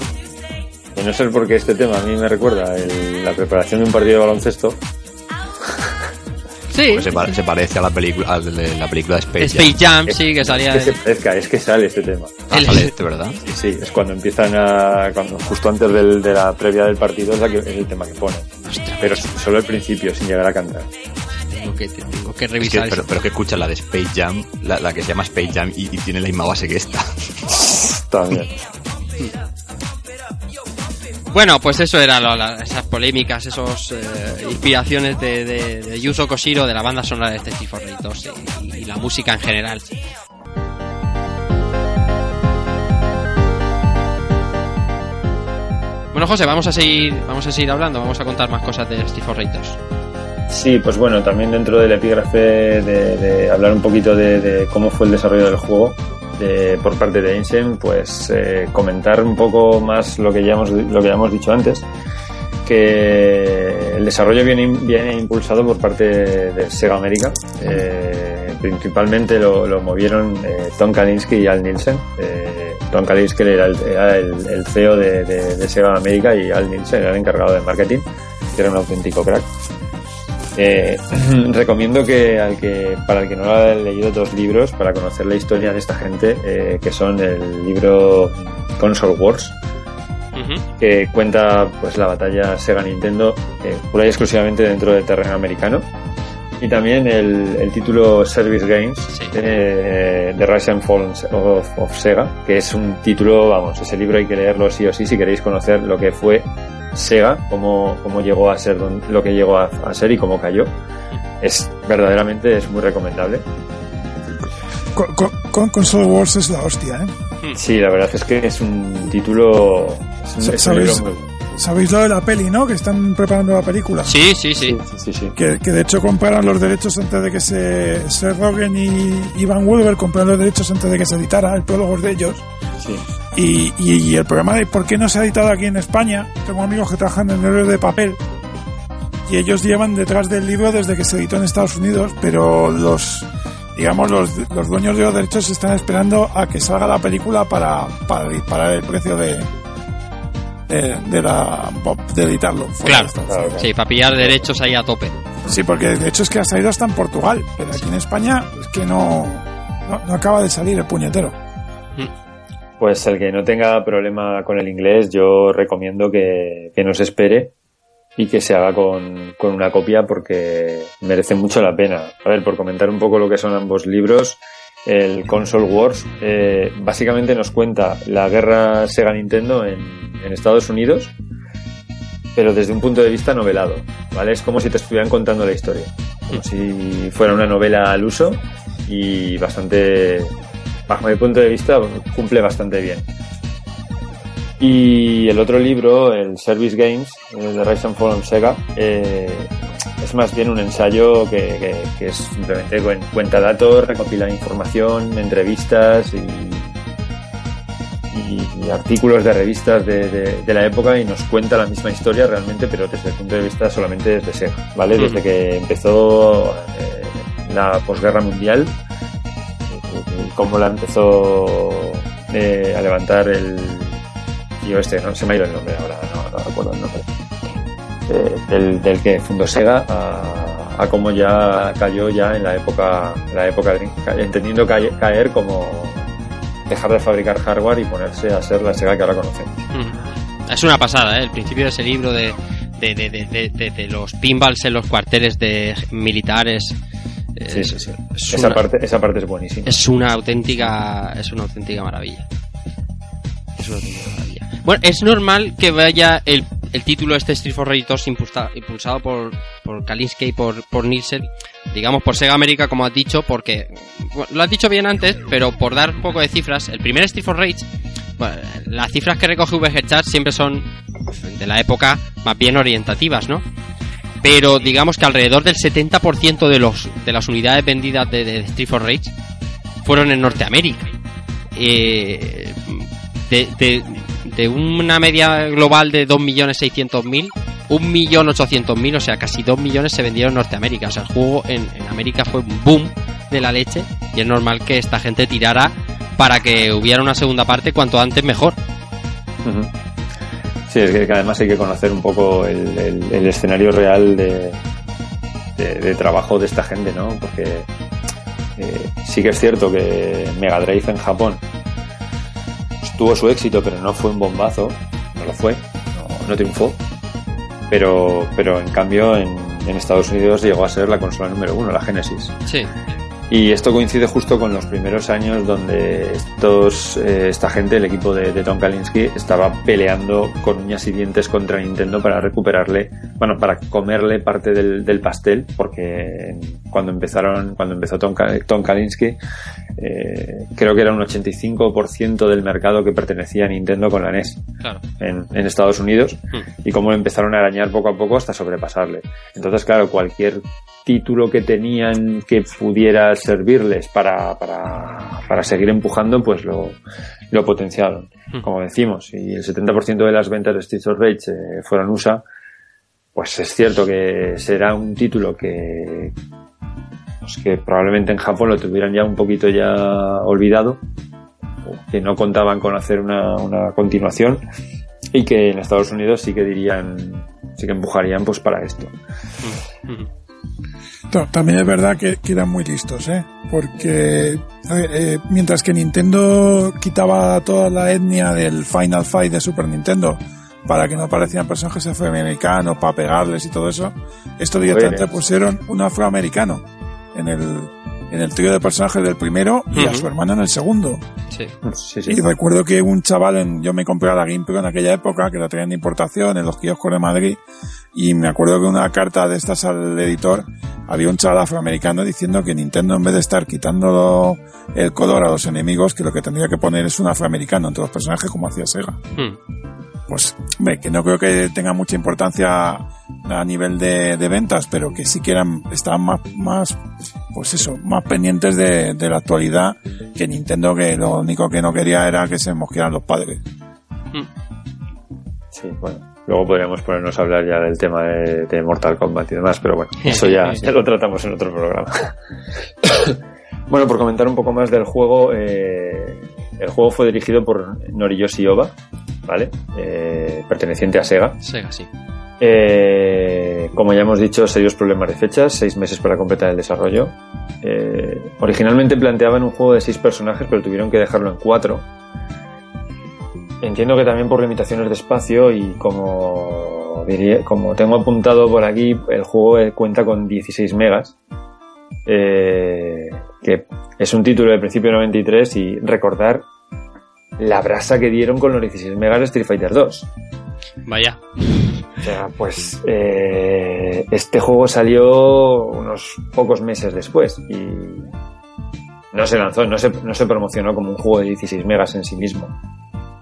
Y no sé por qué este tema a mí me recuerda el- la preparación de un partido de baloncesto. Sí. pues se, pa- se parece a la película, a la película de Space, Space Jam. Jam, sí, que salía. Es que se de- parezca, es que sale este tema. Ah, el- sale este, ¿verdad? Sí, sí, es cuando empiezan a. Cuando, justo antes del- de la previa del partido es, la que, es el tema que pone. Ostras, Pero solo al principio, sin llegar a cantar. tengo que, tengo que Es que, revisar pero, pero que escucha la de Space Jam, la, la que se llama Space Jam y, y tiene la misma base que esta. También. Bueno, pues eso era lo- esas polémicas, esas inspiraciones de, de, de Yuzo Koshiro, de la banda sonora de este Rage 2 y, y la música en general. Bueno, José, vamos a seguir, vamos a seguir hablando, vamos a contar más cosas de Rage 2. Sí, pues bueno, también dentro del epígrafe de, hablar un poquito de cómo fue el desarrollo del juego por parte de Insem, pues eh, comentar un poco más lo que ya hemos, lo que ya hemos dicho antes, que el desarrollo viene, viene impulsado por parte de Sega América. Eh, principalmente lo, lo movieron eh, Tom Kalinske y Al Nielsen. Tom Kalinske era el, el, CEO de, de- de Sega América y Al Nielsen era el encargado de marketing, que era un auténtico crack. Eh, recomiendo que, al que para el que no lo haya leído dos libros para conocer la historia de esta gente, eh, que son el libro Console Wars, que cuenta pues la batalla Sega Nintendo eh, pura y exclusivamente dentro del terreno americano. Y también el, el título Service Games Sí. eh, de Rise and Fall of, of Sega, que es un título, vamos, ese libro hay que leerlo sí o sí si queréis conocer lo que fue Sega, cómo, cómo llegó a ser don- lo que llegó a, a ser y cómo cayó. Es verdaderamente es muy recomendable. Con, con, con Console Wars es la hostia, ¿eh? Sí, la verdad es que es un título, es un, es un ¿Sabéis? libro muy ¿Sabéis lo de la peli, no? Que están preparando la película. Sí, sí, sí. sí, sí, sí. Que, que de hecho compraron los derechos antes de que se... Seth Rogen y Ivan Wilber compraron los derechos antes de que se editara el prólogo de ellos. sí. Y, y, y el programa de por qué no se ha editado aquí en España, tengo amigos que trabajan en héroes de papel y ellos llevan detrás del libro desde que se editó en Estados Unidos, pero los digamos los, los dueños de los derechos están esperando a que salga la película para, para disparar el precio de de, de la de editarlo. Claro. Sí, para pillar derechos ahí a tope. Sí, porque de hecho es que ha salido hasta en Portugal, pero aquí en España es que no, no, no acaba de salir el puñetero. Pues Pues el que no tenga problema con el inglés, yo recomiendo que, que no se espere y que se haga con, con una copia porque merece mucho la pena. A ver, por comentar un poco lo que son ambos libros, el Console Wars eh, básicamente nos cuenta la guerra Sega Nintendo en, Estados Unidos, pero desde un punto de vista novelado, ¿vale? Es como si te estuvieran contando la historia, como si fuera una novela al uso y bastante, bajo mi punto de vista, cumple bastante bien. Y el otro libro, el Service Games, de Rise and Fall Sega, eh, es más bien un ensayo que, que- que es simplemente cuen- cuenta datos, recopila información, entrevistas y, y- y artículos de revistas de, de- de la época y nos cuenta la misma historia realmente, pero desde el punto de vista solamente desde Sega, ¿vale? Desde que empezó eh, la posguerra mundial, eh, cómo la empezó eh, a levantar el tío este, no se me ha ido el nombre ahora, no, no recuerdo el nombre. Eh, del, del que fundó Sega a, a cómo ya cayó ya en la época, la época entendiendo cae- caer como dejar de fabricar hardware y ponerse a ser la Sega que ahora conocemos. Mm. Es una pasada, ¿eh? El principio de ese libro de, de, de, de, los pinballs en los cuarteles de militares. eh, Sí, sí, sí. es Esa una- parte, esa parte es buenísima. es una auténtica es una auténtica maravilla es una auténtica maravilla bueno es normal que vaya el, el título este Street for Rage 2 impulsa- impulsado por por Kalinsky y por Nielsen digamos por Sega América como has dicho porque bueno, lo has dicho bien antes pero por dar un poco de cifras el primer Street for Rage las cifras que recoge VG Chat siempre son de la época más bien orientativas no pero digamos que alrededor del 70% de los de las unidades vendidas de, Street for Rage fueron en Norteamérica. Eh, de una media global de 2.600.000, 1.800.000, o sea, casi 2 millones se vendieron en Norteamérica. O sea, el juego en, América fue un boom de la leche y es normal que esta gente tirara para que hubiera una segunda parte cuanto antes mejor. Sí, es que, además hay que conocer un poco el, escenario real de, de- de trabajo de esta gente, ¿no? Porque eh, sí que es cierto que Mega Drive en Japón tuvo su éxito, pero no fue un bombazo, no lo fue, no, no triunfó. Pero, pero en cambio en, en Estados Unidos llegó a ser la consola número uno, la Genesis. Sí. Y esto coincide justo con los primeros años donde estos, eh, esta gente, el equipo de, de Tom Kalinske, estaba peleando con uñas y dientes contra Nintendo para recuperarle, bueno, para comerle parte del, del pastel, porque cuando empezaron, cuando empezó Tom, Tom Kalinske, eh, creo que era un 85% del mercado que pertenecía a Nintendo con la NES Claro. en, en Estados Unidos y cómo lo empezaron a arañar poco a poco hasta sobrepasarle. Entonces, claro, cualquier título que tenían que pudiera servirles para, para, para seguir empujando, pues lo, lo potenciaron. Como decimos, si el 70% de las ventas de Streets of Rage eh, fueron USA, pues es cierto que será un título que, pues que probablemente en Japón lo tuvieran ya un poquito ya olvidado, que no contaban con hacer una, una continuación y que en Estados Unidos sí que dirían, sí que empujarían pues para esto. Ta- También es verdad que, que eran muy listos, ¿eh? Porque eh, mientras que Nintendo quitaba toda la etnia del Final Fight de Super Nintendo para que no aparecieran personajes afroamericanos para pegarles y todo eso, esto directamente pusieron un afroamericano en el, en el trío de personajes del primero y a su hermano en el segundo. Sí. Sí, sí. Y recuerdo que un chaval, en, yo me compré la GamePro en aquella época, que la traían de importación en los kioscos de Madrid, y me acuerdo que una carta de estas al editor había un chaval afroamericano diciendo que Nintendo en vez de estar quitando el color a los enemigos, que lo que tendría que poner es un afroamericano entre los personajes como hacía Sega. Hmm. Pues, hombre, que no creo que tenga mucha importancia a nivel de, de ventas, pero que sí que eran, estaban más, más, pues eso, más pendientes de, de la actualidad que Nintendo, que lo único que no quería era que se mosquearan los padres. Sí, bueno. Luego podríamos ponernos a hablar ya del tema de, de Mortal Kombat y demás, pero bueno, eso ya, ya lo tratamos en otro programa. bueno, por comentar un poco más del juego, eh, el juego fue dirigido por Noriyoshi Oba, ¿vale? Eh, perteneciente a Sega. Sega, sí. Eh, como ya hemos dicho, serios problemas de fechas, seis meses para completar el desarrollo. Eh, originalmente planteaban un juego de seis personajes, pero tuvieron que dejarlo en cuatro. entiendo que también por limitaciones de espacio y como diría, como tengo apuntado por aquí, el juego cuenta con 16 megas. eh, que es un título de principio de 93 y recordar la brasa que dieron con los 16 megas de Street Fighter 2. Vaya. O sea, pues eh, este juego salió unos pocos meses después y no se lanzó, no se, no se promocionó como un juego de 16 megas en sí mismo,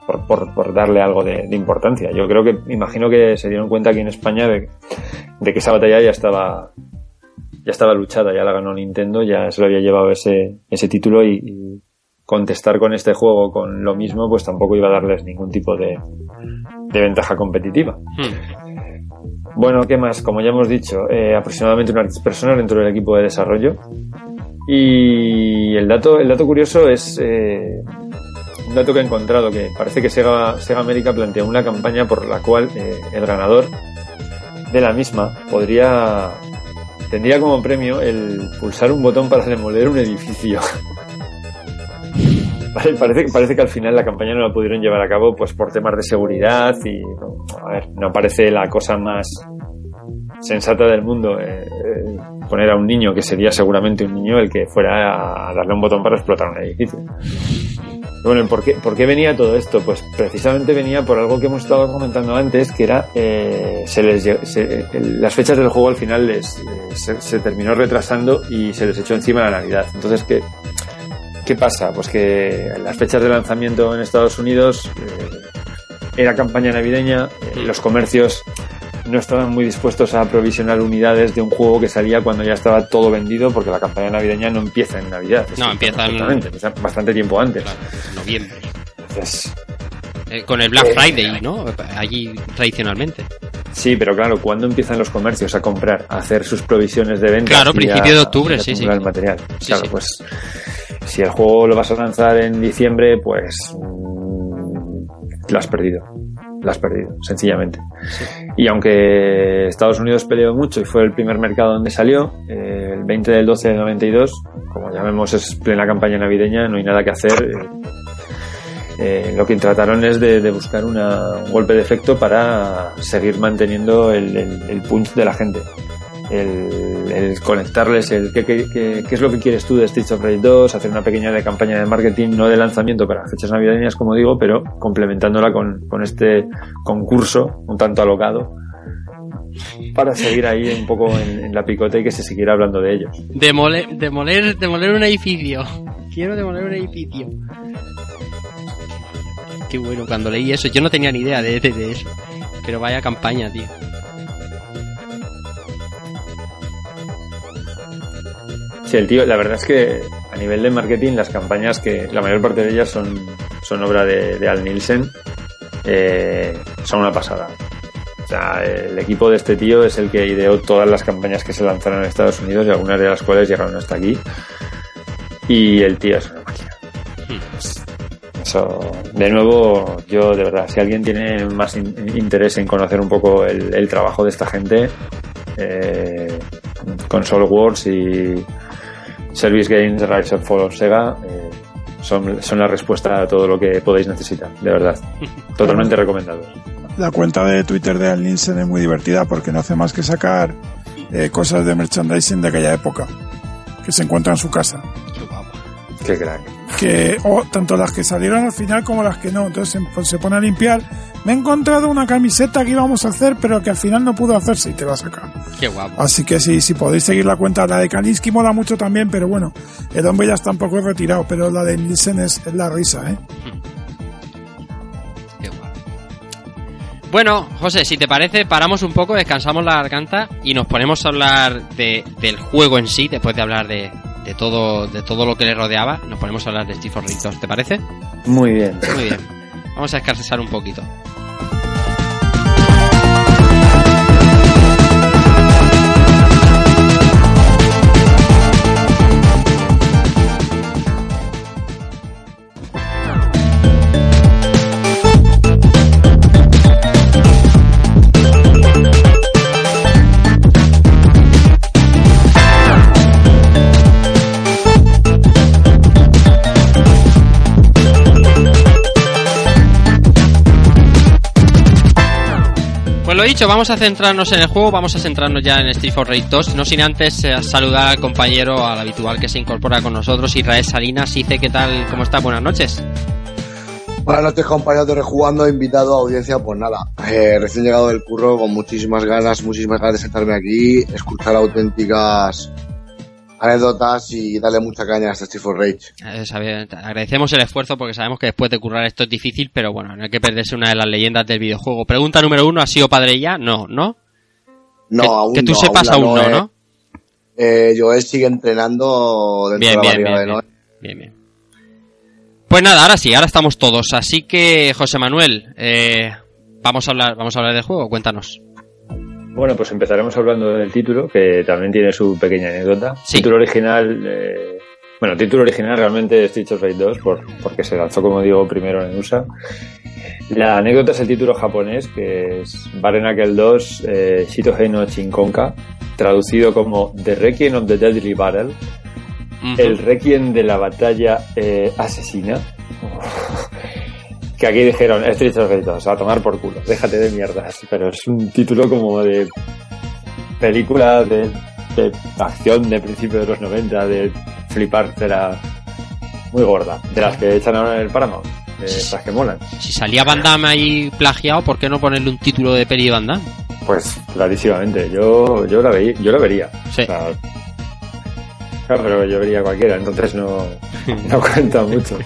por, por, por darle algo de, de importancia. Yo creo que, imagino que se dieron cuenta aquí en España de, de que esa batalla ya estaba ya estaba luchada, ya la ganó Nintendo, ya se lo había llevado ese, ese título y, y contestar con este juego con lo mismo, pues tampoco iba a darles ningún tipo de, de ventaja competitiva. Hmm. Bueno, ¿qué más? Como ya hemos dicho, eh, aproximadamente unas 10 personas dentro del equipo de desarrollo. Y el dato, el dato curioso es eh, un dato que he encontrado, que parece que Sega, Sega América plantea una campaña por la cual eh, el ganador de la misma podría tendría como premio el pulsar un botón para demoler un edificio. Vale, Parece, parece que al final la campaña no la pudieron llevar a cabo pues por temas de seguridad y no, a ver, no parece la cosa más sensata del mundo eh, eh, poner a un niño que sería seguramente un niño el que fuera a darle un botón para explotar un edificio. Bueno, ¿por qué, ¿por qué venía todo esto? Pues precisamente venía por algo que hemos estado comentando antes, que era eh, se les, se- las fechas del juego al final les, eh, se, se terminó retrasando y se les echó encima la Navidad. Entonces, ¿qué, ¿qué pasa? Pues que las fechas de lanzamiento en Estados Unidos eh, era campaña navideña, eh, los comercios no estaban muy dispuestos a aprovisionar unidades de un juego que salía cuando ya estaba todo vendido, porque la campaña navideña no empieza en Navidad. No, empieza en- perfectamente, empieza bastante tiempo antes. Claro, en noviembre. Entonces, Eh, con el Black Eh, Friday, ¿no? Allí tradicionalmente. sí, pero claro, ¿cuándo empiezan los comercios a comprar, a hacer sus provisiones de venta? Claro, principio a- de octubre, sí, sí. el material. Sí, claro, sí. pues si el juego lo vas a lanzar en diciembre, pues mm, lo has perdido. Lo has perdido, sencillamente. Y aunque Estados Unidos peleó mucho y fue el primer mercado donde salió, eh, el 20 del 12 de 92, como ya vemos es plena campaña navideña, no hay nada que hacer. eh, eh, lo que trataron es de, de buscar una- un golpe de efecto para seguir manteniendo el, el- el punch de la gente. El, conectarles el ¿qué, qué, es lo que quieres tú de Streets of Rage 2, hacer una pequeña de campaña de marketing, no de lanzamiento para fechas navideñas, como digo, pero complementándola con, con este concurso un tanto alocado para seguir ahí un poco en, la picota y que se siguiera hablando de ellos. Demoler, demoler, demoler un edificio. Quiero demoler un edificio. Qué bueno, cuando leí eso, yo no tenía ni idea de, de- de eso. Pero vaya campaña, tío. Sí, el tío, la verdad es que a nivel de marketing, las campañas que la mayor parte de ellas son, son obra de, de Al Nielsen, eh, son una pasada. O sea, el equipo de este tío es el que ideó todas las campañas que se lanzaron en Estados Unidos y algunas de las cuales llegaron hasta aquí. Y el tío es una máquina. Eso, de nuevo, yo de verdad, si alguien tiene más in- interés en conocer un poco el, el trabajo de esta gente, eh, Console Wars y Service Games Rise of Fall of Sega eh, son, son la respuesta a todo lo que podéis necesitar, de verdad. Totalmente recomendado. La cuenta de Twitter de Al Nielsen es muy divertida porque no hace más que sacar eh, cosas de merchandising de aquella época que se encuentra en su casa. Qué crack. que o tanto las que salieron al final como las que no. Entonces se, pues, se pone a limpiar. Me he encontrado una camiseta que íbamos a hacer, pero que al final no pudo hacerse y te la saca. Qué guapo. Así que sí, si podéis seguir la cuenta, la de Kalinsky mola mucho también, pero bueno, el hombre ya está un poco retirado, pero la de Nielsen es, es la risa, ¿eh? Qué guapo. Bueno, José, si te parece, paramos un poco, descansamos la garganta y nos ponemos a hablar de, del juego en sí, después de hablar de, de todo de todo lo que le rodeaba, nos ponemos a hablar de Steve Ritos, ¿te parece? Muy bien. Muy bien. Vamos a descansar un poquito. Dicho, vamos a centrarnos en el juego, vamos a centrarnos ya en Street for Rage 2, no sin antes eh, saludar al compañero, al habitual que se incorpora con nosotros, Israel Salinas. Dice, ¿qué tal? ¿Cómo está? Buenas noches. Buenas noches compañeros de Rejugando, invitado a audiencia, pues nada, eh, recién llegado del curro con muchísimas ganas, muchísimas ganas de sentarme aquí, escuchar auténticas anécdotas y darle mucha caña a este Street for Rage. Eh, agradecemos el esfuerzo porque sabemos que después de currar esto es difícil, pero bueno, no hay que perderse una de las leyendas del videojuego. Pregunta número uno, ¿ha sido padre ya? No, ¿no? No, que, aún que tú no, sepas aún no, Noé- ¿no? Eh, Joel sigue entrenando dentro Bien, de la bien, bien, de Noé. bien, bien, bien. Pues nada, ahora sí, ahora estamos todos. Así que, José Manuel, eh, vamos a hablar, vamos a hablar del juego. Cuéntanos. Bueno, pues empezaremos hablando del título, que también tiene su pequeña anécdota. Sí. Título original, eh, bueno, título original realmente Street of Rage 2, por, porque se lanzó, como digo, primero en USA. La anécdota es el título japonés, que es Barenakel 2 eh, Shitohei no Chinkonka, traducido como The Requiem of the Deadly Battle, el Requiem de la batalla eh, asesina. que aquí dijeron Street of Rage 2, a tomar por culo, déjate de mierdas. Pero es un título como de película de, de acción de principio de los 90, de flipar, de la muy gorda, de las que echan ahora en el Paramount, de las que molan. Si salía Van Damme ahí plagiado, ¿por qué no ponerle un título de peli de Van Damme? Pues clarísimamente, yo, yo, la, veía, yo la vería. Sí. O sea, claro, pero yo vería cualquiera, entonces no, no cuenta mucho.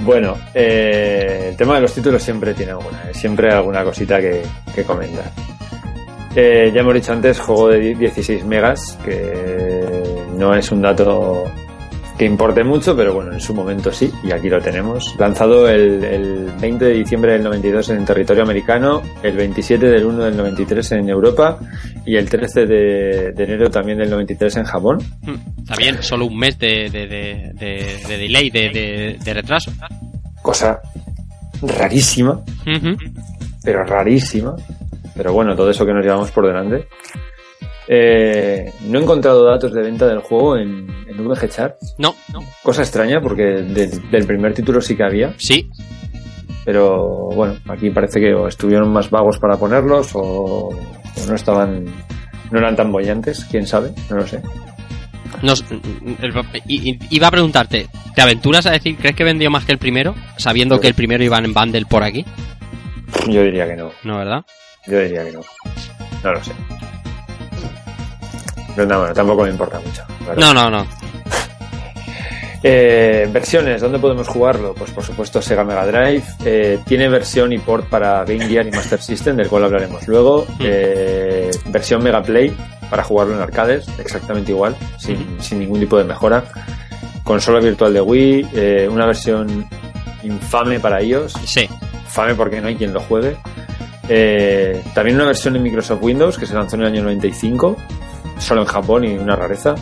Bueno, eh, el tema de los títulos siempre tiene alguna, eh, siempre alguna cosita que, que comentar. Eh, ya hemos dicho antes, juego de 16 megas, que no es un dato que importe mucho, pero bueno, en su momento sí, y aquí lo tenemos. Lanzado el, el 20 de diciembre del 92 en territorio americano, el 27 del 1 del 93 en Europa y el 13 de, de enero también del 93 en Japón. Mm, Está bien, solo un mes de, de, de, de- de delay, de, retraso. Cosa rarísima, Ujú. pero rarísima. Pero bueno, todo eso que nos llevamos por delante. Eh, no he encontrado datos de venta del juego en, en VG Chart. No, no. Cosa extraña porque del, del primer título sí que había. Sí, Pero bueno, aquí parece que o estuvieron más vagos para ponerlos o, o no estaban. No eran tan bollantes, quién sabe, no lo sé. Nos- iba a preguntarte, ¿te aventuras a decir, crees que vendió más que el primero? Sabiendo que el primero iba en bundle por aquí. Yo diría que no. No, ¿verdad? Yo diría que no. No lo sé. Pero no, bueno, tampoco me importa mucho. verdad. No, no, no. Eh, versiones, ¿dónde podemos jugarlo? Pues por supuesto Sega Mega Drive. Eh, tiene versión y port para Game Gear y Master System, del cual hablaremos luego. Eh, versión Mega Play para jugarlo en arcades, exactamente igual, sin, sin ningún tipo de mejora. Consola virtual de Wii, eh, una versión infame para iOS. Sí. Infame porque no hay quien lo juegue. Eh, también una versión en Microsoft Windows que se lanzó en el año 95, solo en Japón y una rareza.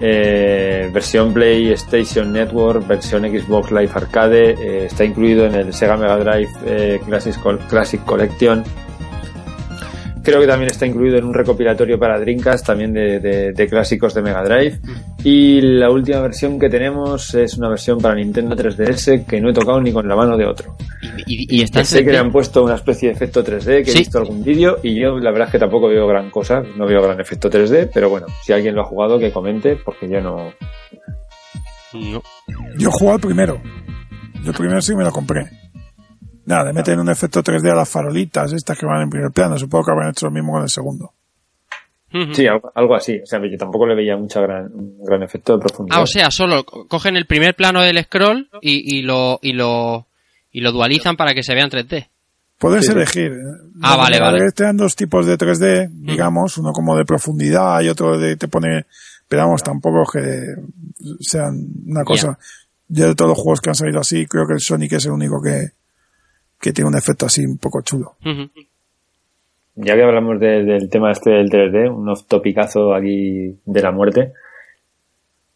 Eh, versión PlayStation Network, versión Xbox Live Arcade, eh, está incluido en el Sega Mega Drive eh, Classic, Col- Classic Collection. Creo que también está incluido en un recopilatorio para Dreamcast, también de, de- de clásicos de Mega Drive. Y la última versión que tenemos es una versión para Nintendo 3DS que no he tocado ni con la mano de otro. Y, y está en sé que 3D. le han puesto una especie de efecto 3D, que Sí. he visto algún vídeo, y yo la verdad es que tampoco veo gran cosa, no veo gran efecto 3D, pero bueno, si alguien lo ha jugado, que comente, porque yo no... No. Yo jugué al primero. Yo el primero sí me lo compré. Nada, le meten un efecto 3D a las farolitas, estas que van en primer plano. Supongo que habrán hecho lo mismo con el segundo. Sí, algo, algo así, o sea, yo tampoco le veía mucho gran, un gran efecto de profundidad. Ah, o sea, solo co- cogen el primer plano del scroll y, y lo y lo y lo dualizan para que se vea en 3D. Puedes Sí, sí. elegir. Ah, vale, vale. Te dan dos tipos de 3D, digamos, uno como de profundidad y otro de te pone, pero vamos, tampoco que sean una cosa. Yo de todos los juegos que han salido así, creo que el Sonic es el único que, que tiene un efecto así un poco chulo. Ya que hablamos de- del tema este del 3D, un off topicazo aquí de la muerte,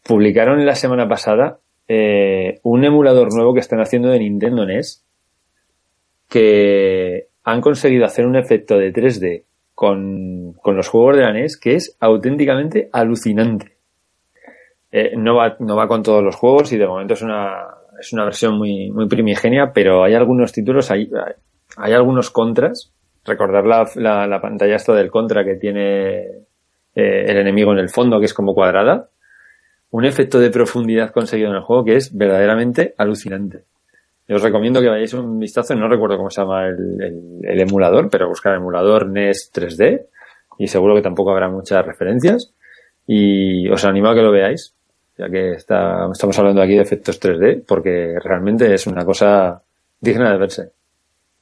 publicaron la semana pasada eh, un emulador nuevo que están haciendo de Nintendo NES que han conseguido hacer un efecto de 3D con, con los juegos de la NES que es auténticamente alucinante. Eh, no, va, no va con todos los juegos y de momento es una, es una versión muy, muy primigenia, pero hay algunos títulos, hay, hay algunos contras recordar la, la, la pantalla esta del contra que tiene eh, el enemigo en el fondo, que es como cuadrada. Un efecto de profundidad conseguido en el juego que es verdaderamente alucinante. Os recomiendo que vayáis un vistazo, no recuerdo cómo se llama el, el- el emulador, pero buscar emulador NES 3D y seguro que tampoco habrá muchas referencias. Y os animo a que lo veáis, ya que está, estamos hablando aquí de efectos 3D, porque realmente es una cosa digna de verse.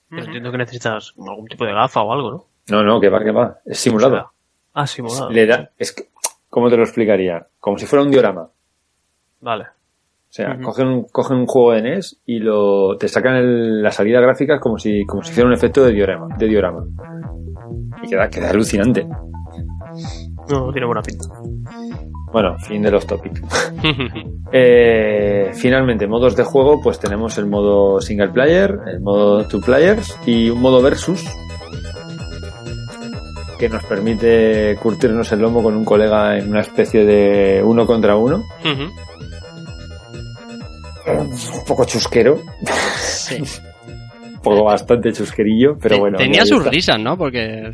Pero entiendo que necesitas algún tipo de gafa o algo, ¿no? No, no, que va, que va. Es simulado. Ah, simulado. Le da, es que, ¿cómo te lo explicaría? Como si fuera un diorama. O Vale. sea, Ujú. cogen, un, cogen un juego de NES y lo, te sacan el- la salida gráfica como si, como si hiciera un efecto de diorama, de diorama. Y queda, queda alucinante. No, tiene buena pinta. Bueno, fin de los topics. Eh, finalmente, modos de juego, pues tenemos el modo single player, el modo two players y un modo versus que nos permite curtirnos el lomo con un colega en una especie de uno contra uno. Un poco chusquero, Sí. un poco bastante chusquerillo, pero Te- bueno. Tenía sus risas, ¿no? Porque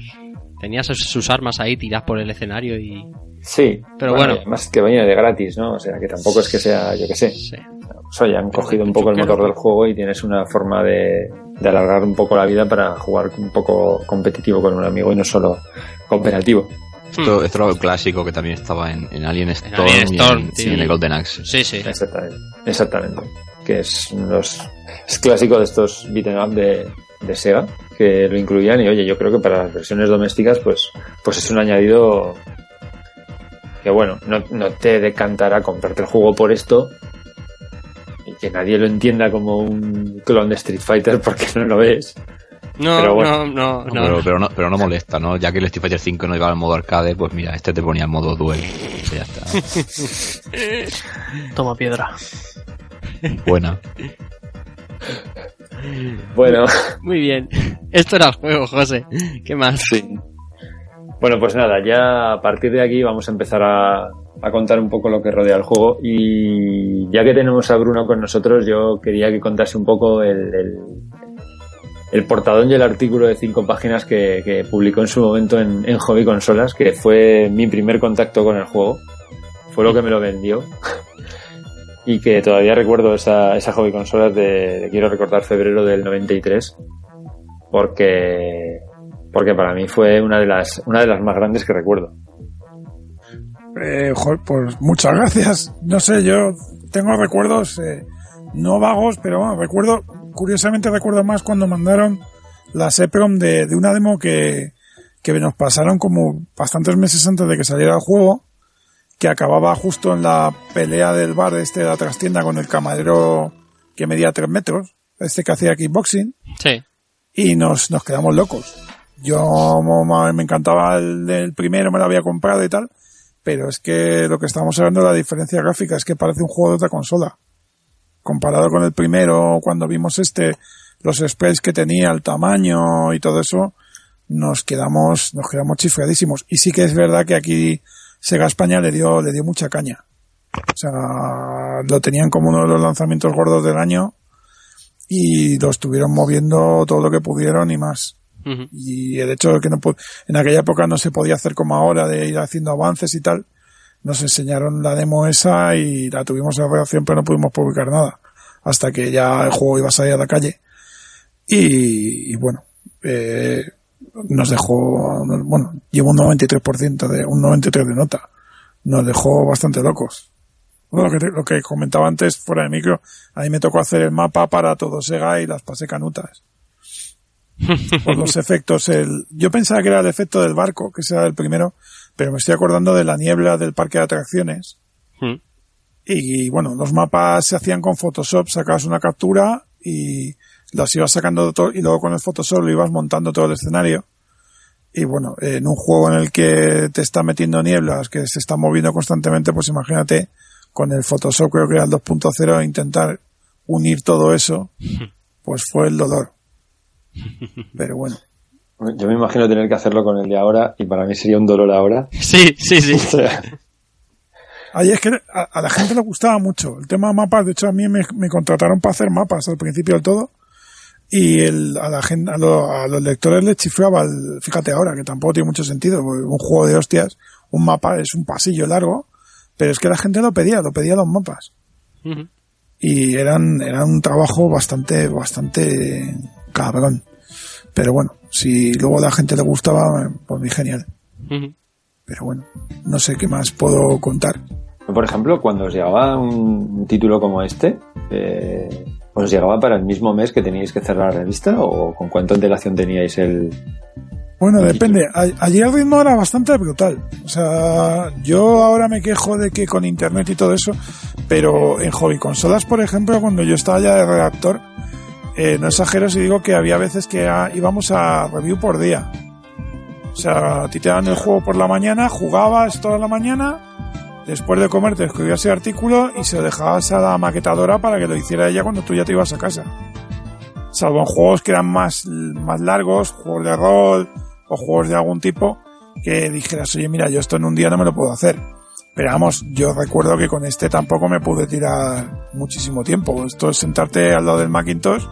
tenía sus, sus armas ahí tiradas por el escenario y... Sí, Pero y bueno. además que venía de gratis, ¿no? O sea, que tampoco es que sea, yo que sé. Sí. Pues oye, han cogido un poco el motor del juego y tienes una forma de, de alargar un poco la vida para jugar un poco competitivo con un amigo y no solo cooperativo. Esto, esto era un clásico que también estaba en, en Alien Storm, Alien y, Storm, en, sí. y en el Golden Axe. Sí, sí. Exactamente. Exactamente. Que es los, es clásico de estos beat'em up de, de Sega, que lo incluían y oye, yo creo que para las versiones domésticas pues, pues es un añadido que bueno, no, no te decantará comprarte el juego por esto y que nadie lo entienda como un clon de Street Fighter porque no lo es. No, Pero bueno. no, no, no. Pero, pero no, pero no molesta, ¿no? Ya que el Street Fighter 5 no iba al modo arcade, pues mira, este te ponía el modo duel. Pues ya está. Toma piedra. Buena. Bueno, Muy bien. Esto era el juego, José. ¿Qué más? Bueno, pues nada, ya a partir de aquí vamos a empezar a, contar un poco lo que rodea el juego. Y ya que tenemos a Bruno con nosotros, yo quería que contase un poco el, portadón y el artículo de cinco páginas que, publicó en su momento en, en Hobby Consolas, que fue mi primer contacto con el juego, fue lo que me lo vendió. Y que todavía recuerdo esa, esa Hobby Consolas de, de, quiero recordar, febrero del 93, porque porque para mí fue una de las una de las más grandes que recuerdo. Eh, joder, pues muchas gracias. No sé, yo tengo recuerdos eh, no vagos, pero bueno, recuerdo, curiosamente recuerdo más cuando mandaron la SEPROM de, de una demo que, que nos pasaron como bastantes meses antes de que saliera el juego, que acababa justo en la pelea del bar este de la trastienda con el camarero que medía tres metros, este que hacía kickboxing, Sí. y nos, nos quedamos locos. Yo me encantaba el del primero, me lo había comprado y tal, pero es que lo que estamos hablando de la diferencia gráfica es que parece un juego de otra consola. Comparado con el primero, cuando vimos este, los sprays que tenía, el tamaño y todo eso, nos quedamos, nos quedamos chifradísimos. Y sí que es verdad que aquí Sega España le dio, le dio mucha caña. O sea, lo tenían como uno de los lanzamientos gordos del año y lo estuvieron moviendo todo lo que pudieron y más. Ujú. Y el hecho de que no en aquella época no se podía hacer como ahora de ir haciendo avances y tal, nos enseñaron la demo esa y la tuvimos en redacción pero no pudimos publicar nada hasta que ya el juego iba a salir a la calle. Y, bueno, eh, nos dejó, bueno, llevo un 93% de, un 93 de nota. Nos dejó bastante locos. Lo que, lo que comentaba antes fuera de micro, a mí me tocó hacer el mapa para todo Sega y las pasé canutas. Por los efectos, el, yo pensaba que era el efecto del barco, que ese era el primero, pero me estoy acordando de la niebla del parque de atracciones. Mm. Y, bueno, los mapas se hacían con Photoshop, sacabas una captura y las ibas sacando de todo, y luego con el Photoshop lo ibas montando todo el escenario. Y bueno, en un juego en el que te está metiendo nieblas, que se está moviendo constantemente, pues imagínate con el Photoshop, creo que era el 2.0, intentar unir todo eso, pues fue el dolor. Pero bueno, Yo me imagino tener que hacerlo con el de ahora y para mí sería un dolor ahora. Sí, sí, sí. O sea, ahí es que a, a la gente le gustaba mucho el tema de mapas. De hecho, a mí me, me contrataron para hacer mapas al principio del todo. y el, a la gente, a, lo- a los lectores les chiflaba, el- fíjate ahora, que tampoco tiene mucho sentido, porque un juego de hostias, un mapa es un pasillo largo, pero es que la gente lo pedía, lo pedía los mapas. Y eran, eran un trabajo bastante, bastante cabrón. Pero bueno, si luego a la gente le gustaba, pues muy genial. Pero bueno, no sé qué más puedo contar. Por ejemplo, cuando os llegaba un título como este, eh, ¿os llegaba para el mismo mes que teníais que cerrar la revista o con cuánta antelación teníais el... Bueno, depende. Allí el ritmo era bastante brutal. O sea, yo ahora me quejo de que con internet y todo eso, pero en hobby consolas, por ejemplo, cuando yo estaba ya de redactor, eh, no exagero si digo que había veces que ah, íbamos a review por día. O sea, a ti te dan el juego por la mañana, jugabas toda la mañana, después de comer te escribías el artículo y se lo dejabas a la maquetadora para que lo hiciera ella cuando tú ya te ibas a casa salvo en juegos que eran más, más largos, juegos de rol o juegos de algún tipo, que dijeras, oye, mira, yo esto en un día no me lo puedo hacer. Pero vamos, yo recuerdo que con este tampoco me pude tirar muchísimo tiempo. Esto es sentarte al lado del Macintosh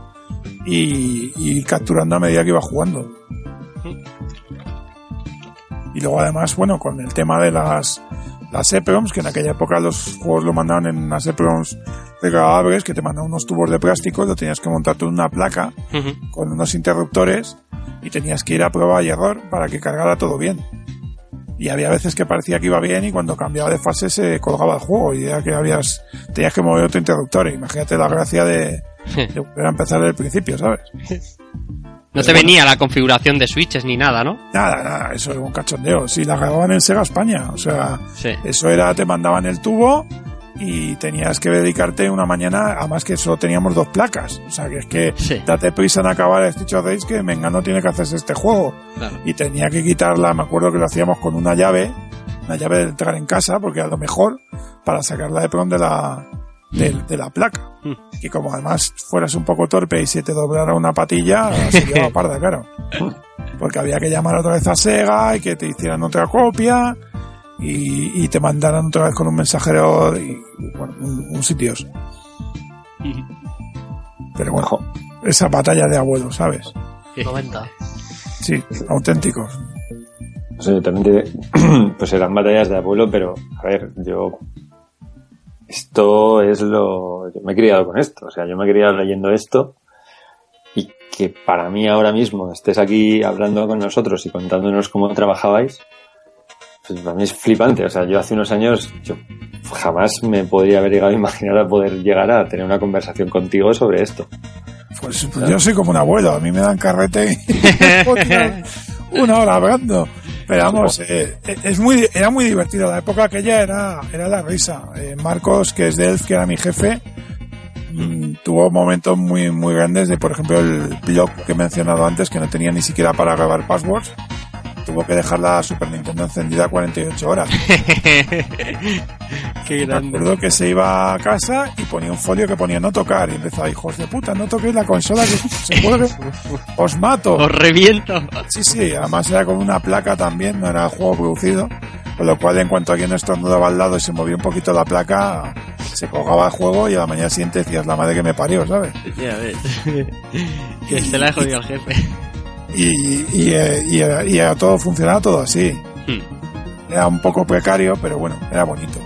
y, y ir capturando a medida que iba jugando. Y luego además, bueno, con el tema de las, las EPROMs, que en aquella época los juegos lo mandaban en las EPROMs regables, que te mandaban unos tubos de plástico, lo tenías que montar tú en una placa con unos interruptores y tenías que ir a prueba y error para que cargara todo bien. Y había veces que parecía que iba bien y cuando cambiaba de fase se colgaba el juego y ya que habías, tenías que mover otro interruptor. Imagínate la gracia de, de volver a empezar desde el principio, ¿sabes? No te venía la configuración de switches ni nada, ¿no? Nada, nada, eso era un cachondeo. Si la grababan en Sega España, o sea, Sí. eso era, te mandaban el tubo y tenías que dedicarte una mañana, además que solo teníamos dos placas. O sea, que es que Sí. date prisa en acabar el Stitch of Days que Mengano tiene que hacerse este juego. Claro. Y tenía que quitarla, me acuerdo que lo hacíamos con una llave, una llave de entrar en casa, porque a lo mejor para sacarla de pronto de la, de, de la placa. Mm. Y como además fueras un poco torpe y se te doblara una patilla, se llevaba parda, claro. Porque había que llamar otra vez a Sega y que te hicieran otra copia y, y te mandaran otra vez con un mensajero y, bueno, un, un sitios. Pero bueno, esa batalla de abuelos, ¿sabes? 90. Sí, auténticos. No sé, también te- pues eran batallas de abuelo, pero a ver, yo esto es lo yo me he criado con esto, o sea, yo me he criado leyendo esto y que para mí ahora mismo estés aquí hablando con nosotros y contándonos cómo trabajabais, para mí es flipante, o sea, yo hace unos años yo jamás me podría haber llegado a imaginar a poder llegar a tener una conversación contigo sobre esto. Pues, pues yo soy como un abuelo, a mí me dan carrete y una hora hablando. Pero vamos, eh, es muy, era muy divertido. La época aquella era, era la risa. Eh, Marcos, que es de Elf, que era mi jefe, mm, tuvo momentos muy, muy grandes de, por ejemplo, el blog que he mencionado antes, que no tenía ni siquiera para grabar passwords. Tuvo que dejar la Super Nintendo encendida 48 horas. Qué Me acuerdo que se iba a casa y ponía un folio que ponía no tocar y empezaba, hijos de puta, no toquéis la consola que se puede, os mato. Os reviento. Sí, sí, además era con una placa también, no era juego producido, con lo cual en cuanto alguien estornudaba al lado y se movía un poquito la placa, se colgaba el juego y a la mañana siguiente decías la madre que me parió, ¿sabes? Ya ves. que se la he jodido al jefe. Y, y, eh, y era- y era todo funcionaba todo así. Hmm. Era un poco precario, pero bueno, era bonito.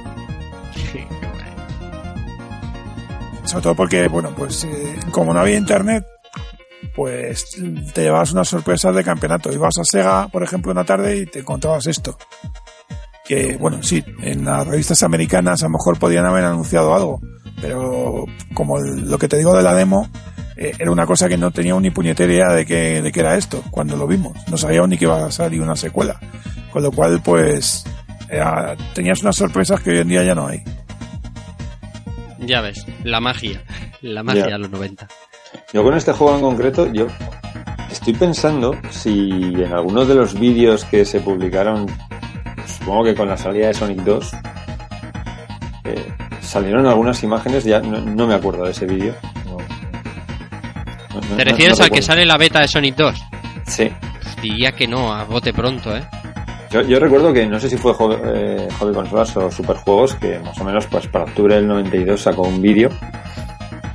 Sobre todo porque, bueno, pues eh, como no había internet, pues te llevabas unas sorpresas de campeonato. Ibas a Sega, por ejemplo, una tarde y te encontrabas esto. Que, bueno, sí, en las revistas americanas a lo mejor podían haber anunciado algo, pero como el- lo que te digo de la demo, eh, era una cosa que no teníamos ni puñetera idea de que, de que era esto cuando lo vimos. No sabíamos ni que iba a salir una secuela. Con lo cual, pues, era- tenías unas sorpresas que hoy en día ya no hay. Ya ves, la magia. La magia Ya. de los 90. Yo con este juego en concreto, yo estoy pensando si en algunos de los vídeos que se publicaron, supongo que con la salida de Sonic 2, eh, salieron algunas imágenes, ya no, no me acuerdo de ese vídeo. No- ¿Te no- refieres al que sale la beta de Sonic 2? Sí. Pues diría que no, a bote pronto, ¿eh? Yo, yo recuerdo que no sé si fue Hobby, eh, Hobby Consolas o Superjuegos, que más o menos pues para octubre del 92 sacó un vídeo